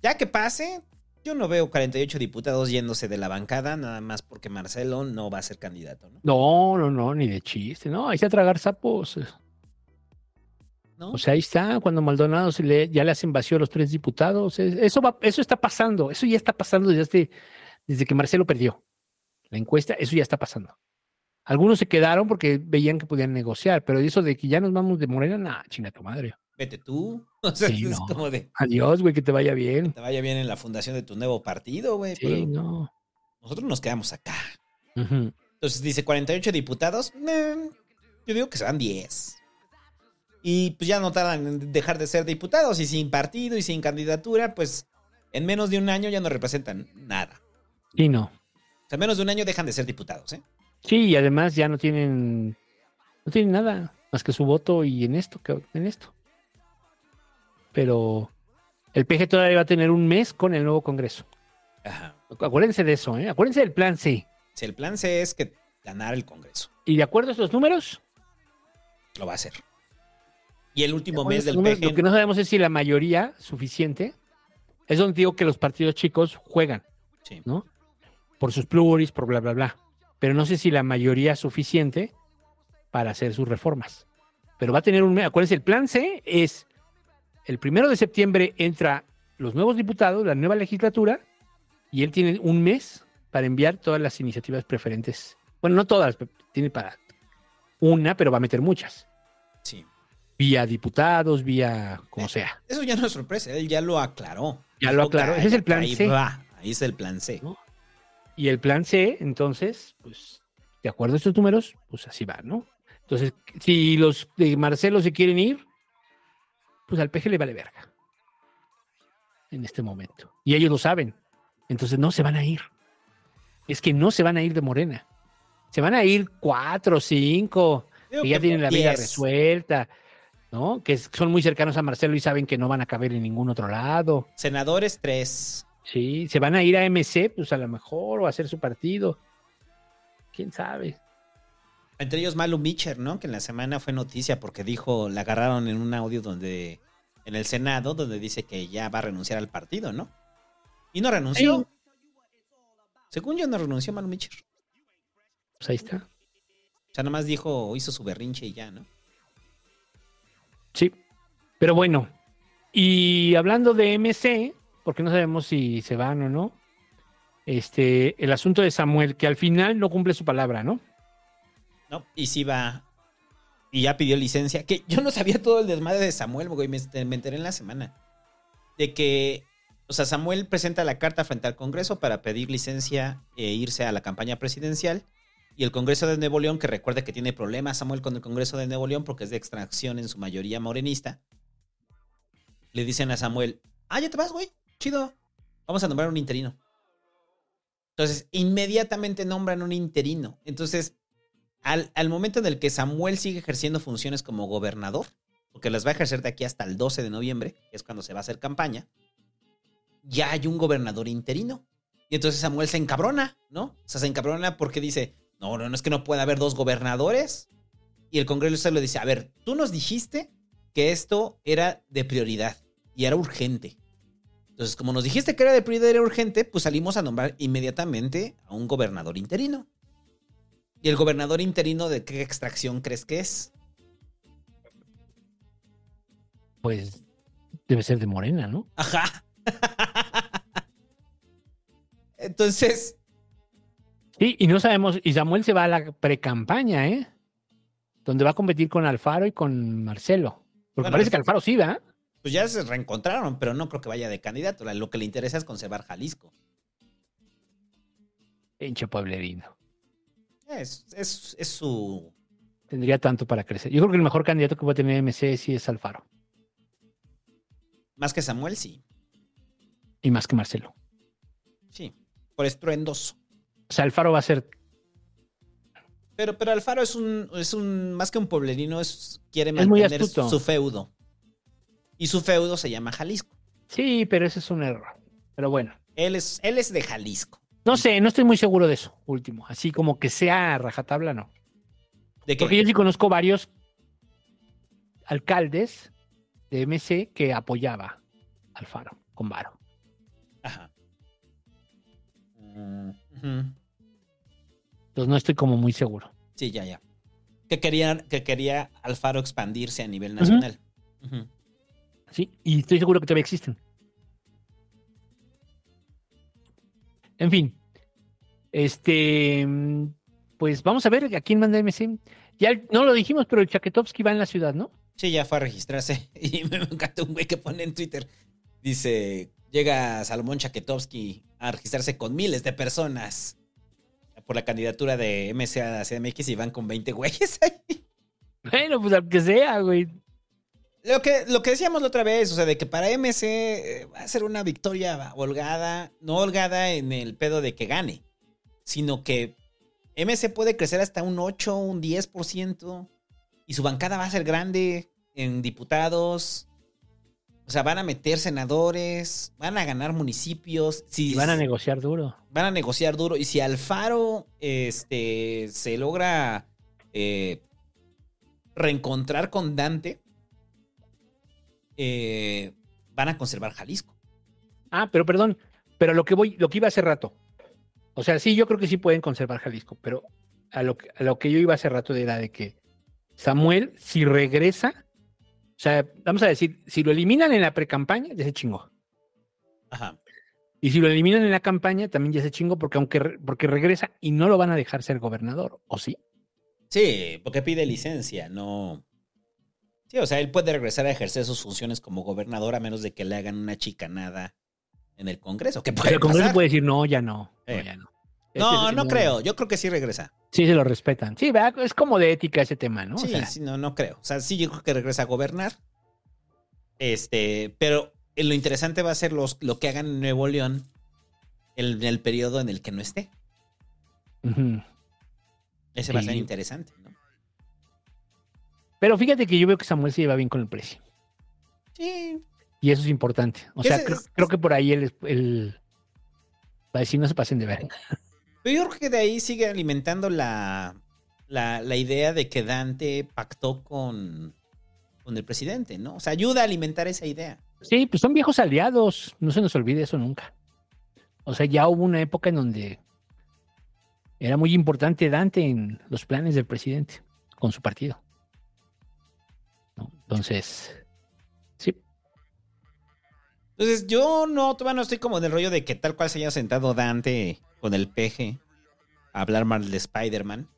ya que pase, yo no veo 48 diputados yéndose de la bancada nada más porque Marcelo no va a ser candidato, ¿no? No, no, no, ni de chiste, no, hay que tragar sapos. ¿No? O sea, ahí está, cuando Maldonado se le, ya le hacen vacío a los tres diputados. es- Eso, va, eso está pasando, eso ya está pasando desde, desde que Marcelo perdió la encuesta, eso ya está pasando. Algunos se quedaron porque veían que podían negociar, pero eso de que ya nos vamos de Morena, nah, chinga tu madre. Vete tú. O sea, Sí, es no. como de, Adiós, güey, que te vaya bien. te vaya bien en la fundación de tu nuevo partido, güey. Sí, pero no. nosotros nos quedamos acá. Entonces dice 48 diputados. eh, yo digo que serán 10. Y pues ya no tardan en dejar de ser diputados y sin partido y sin candidatura, pues en menos de un año ya no representan nada. Sí, no. O sea, en menos de un año dejan de ser diputados, ¿eh? Sí, y además ya no tienen, no tienen nada más que su voto y en esto, que- en esto. Pero el PG todavía va a tener un mes con el nuevo Congreso. Ajá. Acuérdense de eso, ¿eh? Acuérdense del plan C. Si el plan C es que ganar el Congreso, Y de acuerdo a estos números, lo va a hacer. Y el último mes del números, PG. Lo que no sabemos es si la mayoría suficiente es donde digo que los partidos chicos juegan, Sí. ¿no? Por sus pluris, por bla, bla, bla. Pero no sé si la mayoría es suficiente para hacer sus reformas. Pero va a tener un mes. Acuérdense, el plan C es el primero de septiembre entra los nuevos diputados, la nueva legislatura, y él tiene un mes para enviar todas las iniciativas preferentes. Bueno, no todas, tiene para una, pero va a meter muchas. Sí. Vía diputados, vía como sea. Eso ya no es sorpresa, él ya lo aclaró. Ya lo aclaró. Ese es el plan ahí C. va, ahí es el plan C. Y el plan C, entonces, pues, de acuerdo a estos números, pues así va, ¿no? Entonces, si los de Marcelo se quieren ir, pues al PG le vale verga. En este momento. Y ellos lo saben. Entonces no se van a ir. Es que no se van a ir de Morena. Se van a ir cuatro, cinco, Digo que ya que tienen la vida resuelta, ¿no? Que son muy cercanos a Marcelo y saben que no van a caber en ningún otro lado. Senadores, tres. Sí, se van a ir a MC, pues a lo mejor, o a hacer su partido. ¿Quién sabe? Entre ellos Malu Mitcher, ¿no? Que en la semana fue noticia porque dijo, la agarraron en un audio donde, en el Senado, donde dice que ya va a renunciar al partido, ¿no? Y no renunció. Sí. Según yo, no renunció Malu Mitcher. Pues ahí está. O sea, nomás dijo, hizo su berrinche y ya, ¿no? Sí. Pero bueno, y hablando de MC, porque no sabemos si se van o no, este, el asunto de Samuel, que al final no cumple su palabra, ¿no? No, y sí va. Y ya pidió licencia. Que yo no sabía todo el desmadre de Samuel, güey. Me, me enteré en la semana. De que, o sea, Samuel presenta la carta frente al Congreso para pedir licencia e irse a la campaña presidencial. Y el Congreso de Nuevo León, que recuerde que tiene problemas Samuel con el Congreso de Nuevo León porque es de extracción en su mayoría morenista. Le dicen a Samuel, ah, ya te vas, güey. Chido. Vamos a nombrar un interino. Entonces, inmediatamente nombran un interino. Entonces, al, momento en el que Samuel sigue ejerciendo funciones como gobernador, porque las va a ejercer de aquí hasta el 12 de noviembre, que es cuando se va a hacer campaña, ya hay un gobernador interino. Y entonces Samuel se encabrona, ¿no? O sea, se encabrona porque dice, no, no, no es que no pueda haber dos gobernadores. Y el Congreso le dice, a ver, tú nos dijiste que esto era de prioridad y era urgente. Entonces, como nos dijiste que era de prioridad y era urgente, pues salimos a nombrar inmediatamente a un gobernador interino. ¿Y el gobernador interino de qué extracción crees que es? Pues debe ser de Morena, ¿no? Ajá. Entonces, Sí, y no sabemos, y Samuel se va a la precampaña, ¿eh? Donde va a competir con Alfaro y con Marcelo. Porque Bueno, parece es- que Alfaro sí va. pues ya se reencontraron, pero no creo que vaya de candidato. Lo que le interesa es conservar Jalisco. Pinche pueblerino. Es, es, es su... Tendría tanto para crecer. Yo creo que el mejor candidato que va a tener MC sí es Alfaro. Más que Samuel, sí. Y más que Marcelo. Sí. Por estruendoso. O sea, Alfaro va a ser Pero, pero Alfaro es un, es un, más que un pueblerino, es, quiere mantener su feudo. Y su feudo se llama Jalisco. Sí, pero ese es un error. Pero bueno. Él es, él es de Jalisco. No sé, no estoy muy seguro de eso, último. Así como que sea rajatabla, no. ¿De qué? Porque yo sí conozco varios alcaldes de MC que apoyaba al Faro con Varo. Ajá. Entonces no estoy como muy seguro. Sí, ya, ya. Que quería, que quería Alfaro expandirse a nivel nacional. Sí, y estoy seguro que todavía existen. En fin. Este. mm, Pues vamos a ver a quién manda MC. Ya no lo dijimos, pero el Chaketovsky va en la ciudad, ¿no? Sí, ya fue a registrarse. Y me encanta un güey que pone en Twitter. Dice, llega Salomón Chaketovsky a registrarse con miles de personas por la candidatura de MC a CDMX y van con 20 güeyes ahí. Bueno, pues aunque sea, güey. Lo que, lo que decíamos la otra vez, o sea, de que para MC eh, va a ser una victoria holgada, no holgada en el pedo de que gane, sino que MC puede crecer hasta un 8, un 10%, y su bancada va a ser grande en diputados. O sea, van a meter senadores, van a ganar municipios. Si, Y van a negociar duro. van a negociar duro. Y si Alfaro este, se logra eh, reencontrar con Dante, eh, van a conservar Jalisco. Ah, pero perdón, pero lo que voy, lo que iba hace rato. O sea, sí, yo creo que sí pueden conservar Jalisco, pero a lo, que- a lo que yo iba hace rato era de que Samuel, si regresa, o sea, vamos a decir, si lo eliminan en la precampaña, ya se chingó. Ajá. Y si lo eliminan en la campaña, también ya se chingó, porque aunque porque regresa y no lo van a dejar ser gobernador, ¿o sí? Sí, porque pide licencia, no. Sí, o sea, él puede regresar a ejercer sus funciones como gobernador a menos de que le hagan una chicanada en el Congreso. Que puede el Congreso pasar. puede decir, no, ya no, no, ya no. No, Este- no creo. Yo creo que sí regresa. Sí, se lo respetan. Sí, ¿verdad? es como de ética ese tema, ¿no? O Sí, sea, sí, no, no creo. O sea, sí, yo creo que regresa a gobernar. Este, pero eh, lo interesante va a ser los, lo que hagan en Nuevo León en el periodo en el que no esté. Ese va a ser interesante, ¿no? Pero fíjate que yo veo que Samuel se lleva bien con el precio. Sí. Y eso es importante. O sea, creo, es- creo que por ahí el, el va a decir, no se pasen de ver. Pero yo creo que de ahí sigue alimentando la, la, la idea de que Dante pactó con, con el presidente, ¿no? O sea, ayuda a alimentar esa idea. Sí, pues son viejos aliados. No se nos olvide eso nunca. O sea, ya hubo una época en donde era muy importante Dante en los planes del presidente con su partido. ¿no? Entonces. Entonces, yo no, todavía no estoy como en el rollo de que tal cual se haya sentado Dante con el peje a hablar mal de Spider-Man.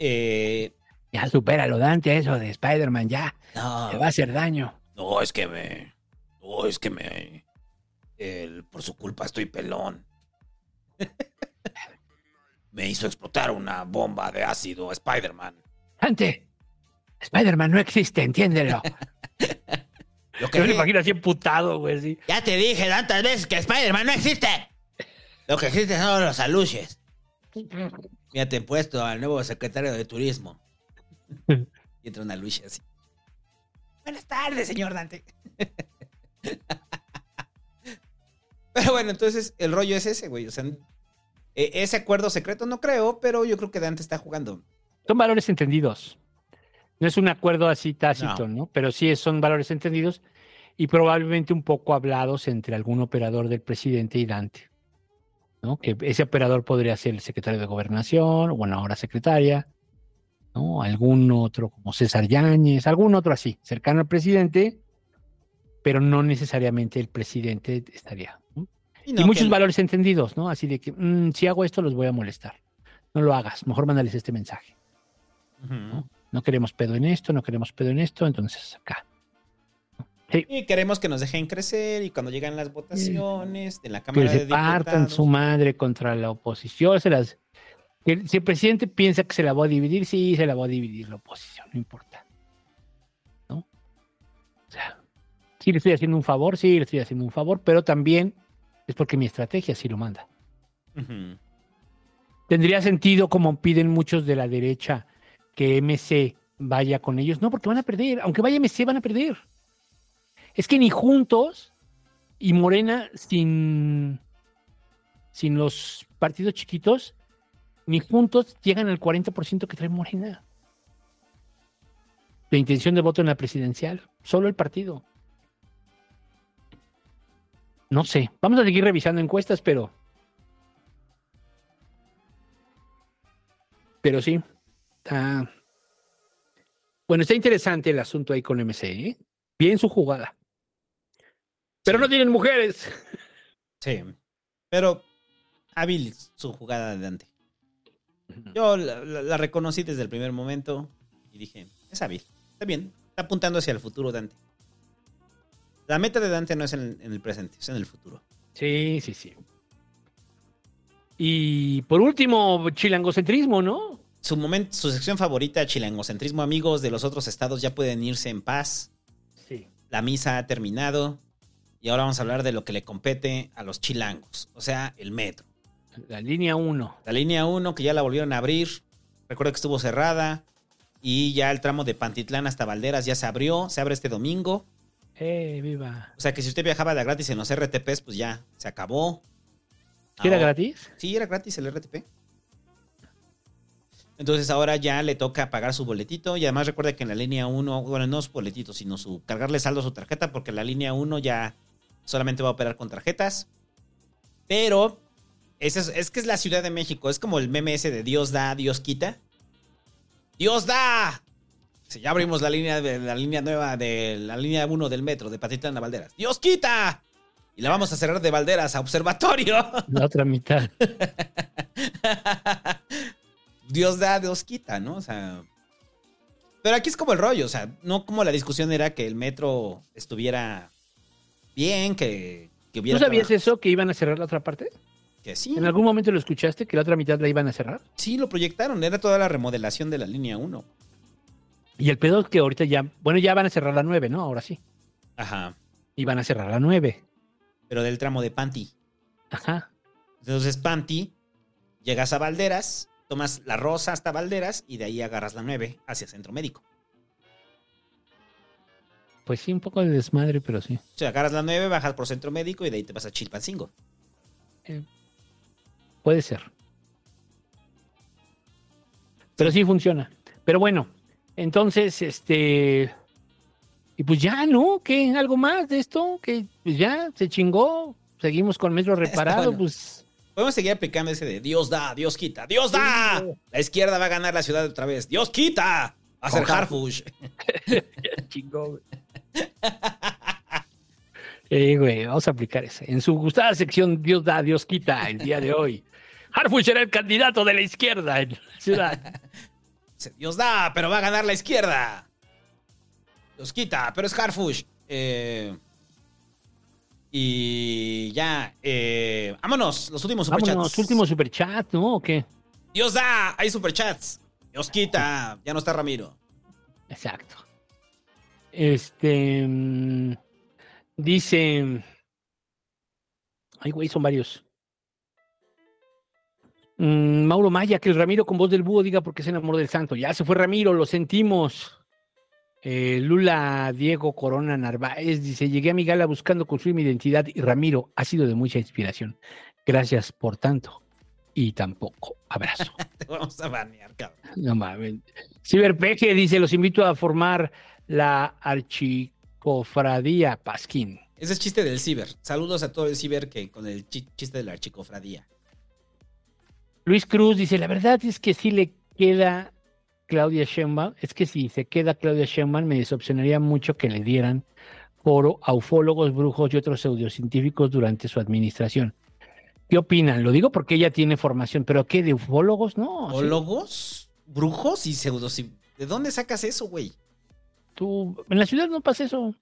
Eh, Ya supéralo, Dante, eso de Spider-Man, ya. no, Te va a hacer daño. No, es que me. No, es que me. el- por su culpa estoy pelón. me hizo explotar una bomba de ácido Spider-Man. Dante, Spider-Man no existe, entiéndelo. Lo que Yo me imagino así emputado, güey, sí. Ya te dije tantas veces que Spider-Man no existe. Lo que existe son los aluches. Mira, te he puesto al nuevo secretario de Turismo. Y entra una aluche así. Buenas tardes, señor Dante. Pero bueno, entonces el rollo es ese, güey. O sea, e- ese acuerdo secreto no creo, pero yo creo que Dante está jugando. Son valores entendidos. No es un acuerdo así tácito, ¿no? Pero sí son valores entendidos y probablemente un poco hablados entre algún operador del presidente y Dante. ¿no? Que ese operador podría ser el secretario de gobernación, o bueno, ahora secretaria, ¿no? Algún otro como César Yáñez, algún otro así, cercano al presidente, pero no necesariamente el presidente estaría. ¿no? Y Y, no, muchos que- valores entendidos, ¿no? Así de que "Mm, si hago esto los voy a molestar. No lo hagas, mejor mándales este mensaje. Ujú. No queremos pedo en esto, no queremos pedo en esto, entonces acá. Y queremos que nos dejen crecer y cuando llegan las votaciones de la Que Cámara de se partan su madre contra la oposición. Se las, si el presidente piensa que se la va a dividir, sí, se la va a dividir la oposición, no importa. ¿No? O sea, sí le estoy haciendo un favor, sí le estoy haciendo un favor, pero también es porque mi estrategia sí lo manda. Tendría sentido, como piden muchos de la derecha, que MC vaya con ellos. No, porque van a perder. Aunque vaya MC, van a perder. Es que ni juntos y Morena sin, sin los partidos chiquitos, ni juntos llegan al 40% que trae Morena. De intención de voto en la presidencial. Solo el partido. No sé. Vamos a seguir revisando encuestas, pero. Pero sí. Está... Bueno, está interesante el asunto ahí con MC. ¿eh? Bien su jugada. Pero no tienen mujeres. Sí. Pero hábil su jugada de Dante. Yo la, la- la reconocí desde el primer momento y dije, es hábil. Está bien. Está apuntando hacia el futuro Dante. La meta de Dante no es en, en el presente, es en el futuro. Sí, sí, sí. Y por último, chilangocentrismo, ¿no? Su, momento, su sección favorita, chilangocentrismo, amigos de los otros estados ya pueden irse en paz. Sí. La misa ha terminado. Y ahora vamos a hablar de lo que le compete a los chilangos, o sea, el metro. La línea 1. La línea 1 que ya la volvieron a abrir. Recuerda que estuvo cerrada. Y ya el tramo de Pantitlán hasta Valderas ya se abrió. Se abre este domingo. ¡Eh, viva! O sea que si usted viajaba de gratis en los RTPs, pues ya se acabó. ¿Sí era gratis? Sí, era gratis el RTP. Entonces ahora ya le toca pagar su boletito. Y además recuerda que en la línea 1, bueno, no su boletito, sino su cargarle saldo a su tarjeta, porque la línea 1 ya solamente va a operar con tarjetas. Pero es, es que es la Ciudad de México. Es como el meme ese de Dios da, Dios quita. ¡Dios da! Sí, ya abrimos la línea, de, la línea nueva de la línea 1 del metro de Patitlán a Valderas. ¡Dios quita! Y la vamos a cerrar de Valderas a Observatorio. La otra mitad. Dios da, Dios quita, ¿no? O sea. Pero aquí es como el rollo, o sea, no como la discusión era que el metro estuviera bien, que, que ¿Tú hubiera. sabías trabajo. eso, que iban a cerrar la otra parte? Que sí. ¿En algún momento lo escuchaste, que la otra mitad la iban a cerrar? Sí, lo proyectaron, era toda la remodelación de la línea 1. Y el pedo es que ahorita ya, bueno, ya van a cerrar la 9, ¿no? Ahora sí. Ajá. Y van a cerrar la 9. Pero del tramo de Panti. Ajá. Entonces, Panti, llegas a Valderas, tomas la Rosa hasta Valderas y de ahí agarras la 9 hacia Centro Médico. Pues sí, un poco de desmadre, pero sí. O sea, agarras la 9, bajas por Centro Médico y de ahí te vas a Chilpancingo. Puede ser. Pero sí funciona. Pero bueno, entonces, este. Y pues ya, ¿no? ¿Qué? ¿Algo más de esto? Que pues ya se chingó. Seguimos con metro reparado, bueno. pues. Podemos seguir aplicando ese de Dios da, Dios quita, Dios da. La izquierda va a ganar la ciudad otra vez. Dios quita. Va a ser Harfush. chingó, güey. Eh, güey, vamos a aplicar ese. En su gustada sección Dios da, Dios quita, el día de hoy. Harfush será el candidato de la izquierda en la ciudad. Dios da, pero va a ganar la izquierda. Dios quita, pero es Harfush. Eh, y ya, eh, vámonos, los últimos superchats. Vámonos, último superchat, ¿no? ¿O qué? Dios da, hay superchats. Dios quita, ya no está Ramiro. Exacto. Este. mm, Dice. Ay, güey, son varios. Mm, Mauro Maya, que el Ramiro con voz del búho diga porque es el amor del santo. Ya se fue Ramiro, lo sentimos. Eh, Lula Diego Corona Narváez dice: Llegué a mi gala buscando construir mi identidad y Ramiro ha sido de mucha inspiración. Gracias por tanto y tampoco. Abrazo. Te vamos a banear, cabrón. No mames. Ciberpeje dice: Los invito a formar la archicofradía Pasquín. Ese es chiste del ciber. Saludos a todo el ciber que con el chi- chiste de la archicofradía. Luis Cruz dice: La verdad es que sí le queda Claudia Sheinbaum. Es que si se queda Claudia Sheinbaum, me decepcionaría mucho que le dieran foro a ufólogos, brujos y otros pseudocientíficos durante su administración. ¿Qué opinan? Lo digo porque ella tiene formación, pero ¿qué? ¿De ufólogos? No. sí. ¿Ólogos? ¿Brujos y pseudos? ¿De dónde sacas eso, güey? Tú, en la ciudad no pasa eso.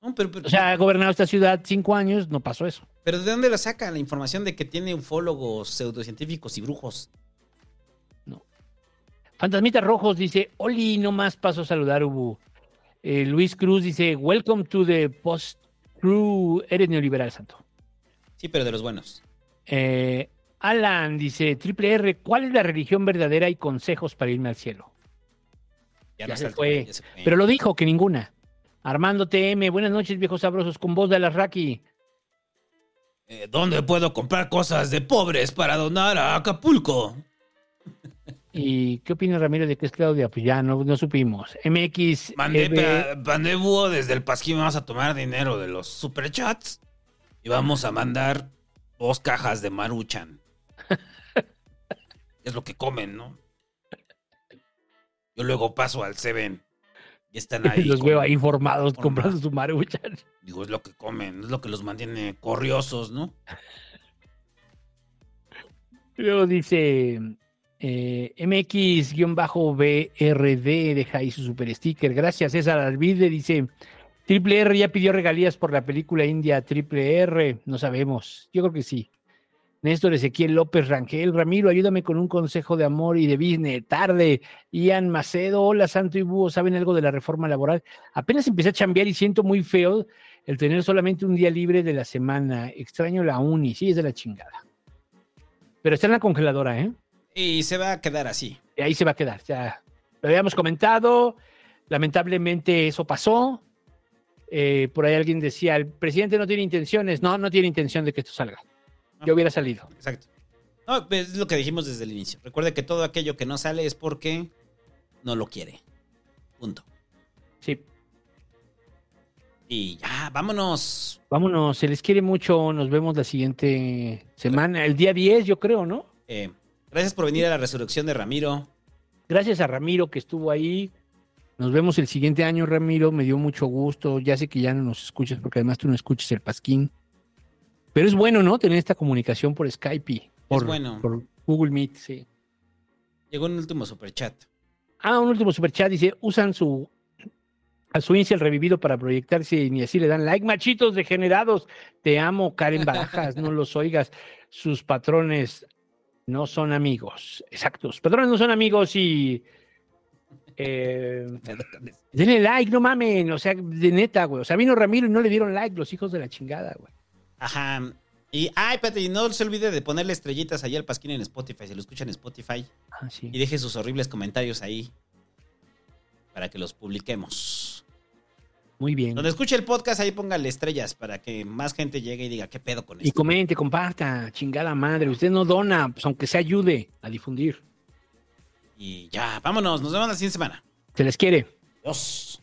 No, pero, pero- O sea, ha gobernado esta ciudad cinco años, no pasó eso. ¿Pero de dónde lo sacan la información de que tiene ufólogos, pseudocientíficos y brujos? Fantasmita Rojos dice, Oli, no más paso a saludar, Ubu. Eh, Luis Cruz dice, welcome to the post crew. Eres neoliberal, santo. Sí, pero de los buenos. Eh, Alan dice, Triple R, ¿cuál es la religión verdadera y consejos para irme al cielo? Ya, Ya no se fue. ya se fue. Pero lo dijo que ninguna. Armando TM, buenas noches, viejos sabrosos, con voz de la Raki. Eh, ¿Dónde puedo comprar cosas de pobres para donar a Acapulco? ¿Y qué opina Ramiro de que es Claudia? Pues ya no, no supimos. MX. Mandé, EB, pa- mandé búho desde el Pasquín. Vamos a tomar dinero de los superchats y vamos a mandar dos cajas de Maruchan. es lo que comen, ¿no? Yo luego paso al Seven y están ahí. los veo ahí formados comprando su maruchan. Digo, es lo que comen, es lo que los mantiene corriosos, ¿no? Luego dice eh, MX-BRD, deja ahí su super sticker. Gracias, César Alvide. Dice: Triple R ya pidió regalías por la película india Triple R. No sabemos. Yo creo que sí. Néstor Ezequiel López Rangel. Ramiro, ayúdame con un consejo de amor y de business. Tarde. Ian Macedo. Hola, Santo y Búho. ¿Saben algo de la reforma laboral? Apenas empecé a chambear y siento muy feo el tener solamente un día libre de la semana. Extraño la uni. Sí, es de la chingada. Pero está en la congeladora, ¿eh? Y se va a quedar así. Y ahí se va a quedar. Ya lo habíamos comentado. Lamentablemente eso pasó. Eh, por ahí alguien decía, el presidente no tiene intenciones. No, no tiene intención de que esto salga. Yo hubiera salido. Exacto. No, pues, es lo que dijimos desde el inicio. Recuerde que todo aquello que no sale es porque no lo quiere. Punto. Sí. Y ya, vámonos. Vámonos, se les quiere mucho. Nos vemos la siguiente semana, el día 10, yo creo, ¿no? Eh, gracias por venir a la resurrección de Ramiro. Gracias a Ramiro que estuvo ahí. Nos vemos el siguiente año, Ramiro. Me dio mucho gusto. Ya sé que ya no nos escuchas porque además tú no escuchas el Pasquín. Pero es bueno, ¿no? Tener esta comunicación por Skype. Por, bueno. Por Google Meet, sí. Llegó un último superchat. Ah, un último superchat dice, usan su a su inicial revivido para proyectarse y ni así le dan like. Machitos degenerados, te amo, Karen Barajas, no los oigas. Sus patrones no son amigos. Exacto, sus patrones no son amigos y... eh, denle like, no mamen, o sea, de neta, güey. O sea, vino Ramiro y no le dieron like los hijos de la chingada, güey. Ajá. Y, ay, espérate, y no se olvide de ponerle estrellitas ahí al Pasquín en Spotify, si lo escuchan en Spotify. Ah, sí. Y deje sus horribles comentarios ahí para que los publiquemos. Muy bien. Donde escuche el podcast, ahí póngale estrellas para que más gente llegue y diga qué pedo con esto. Y comente, comparta, chingada madre. Usted no dona, pues aunque se ayude a difundir. Y ya, vámonos, nos vemos la siguiente semana. Se les quiere. Dios.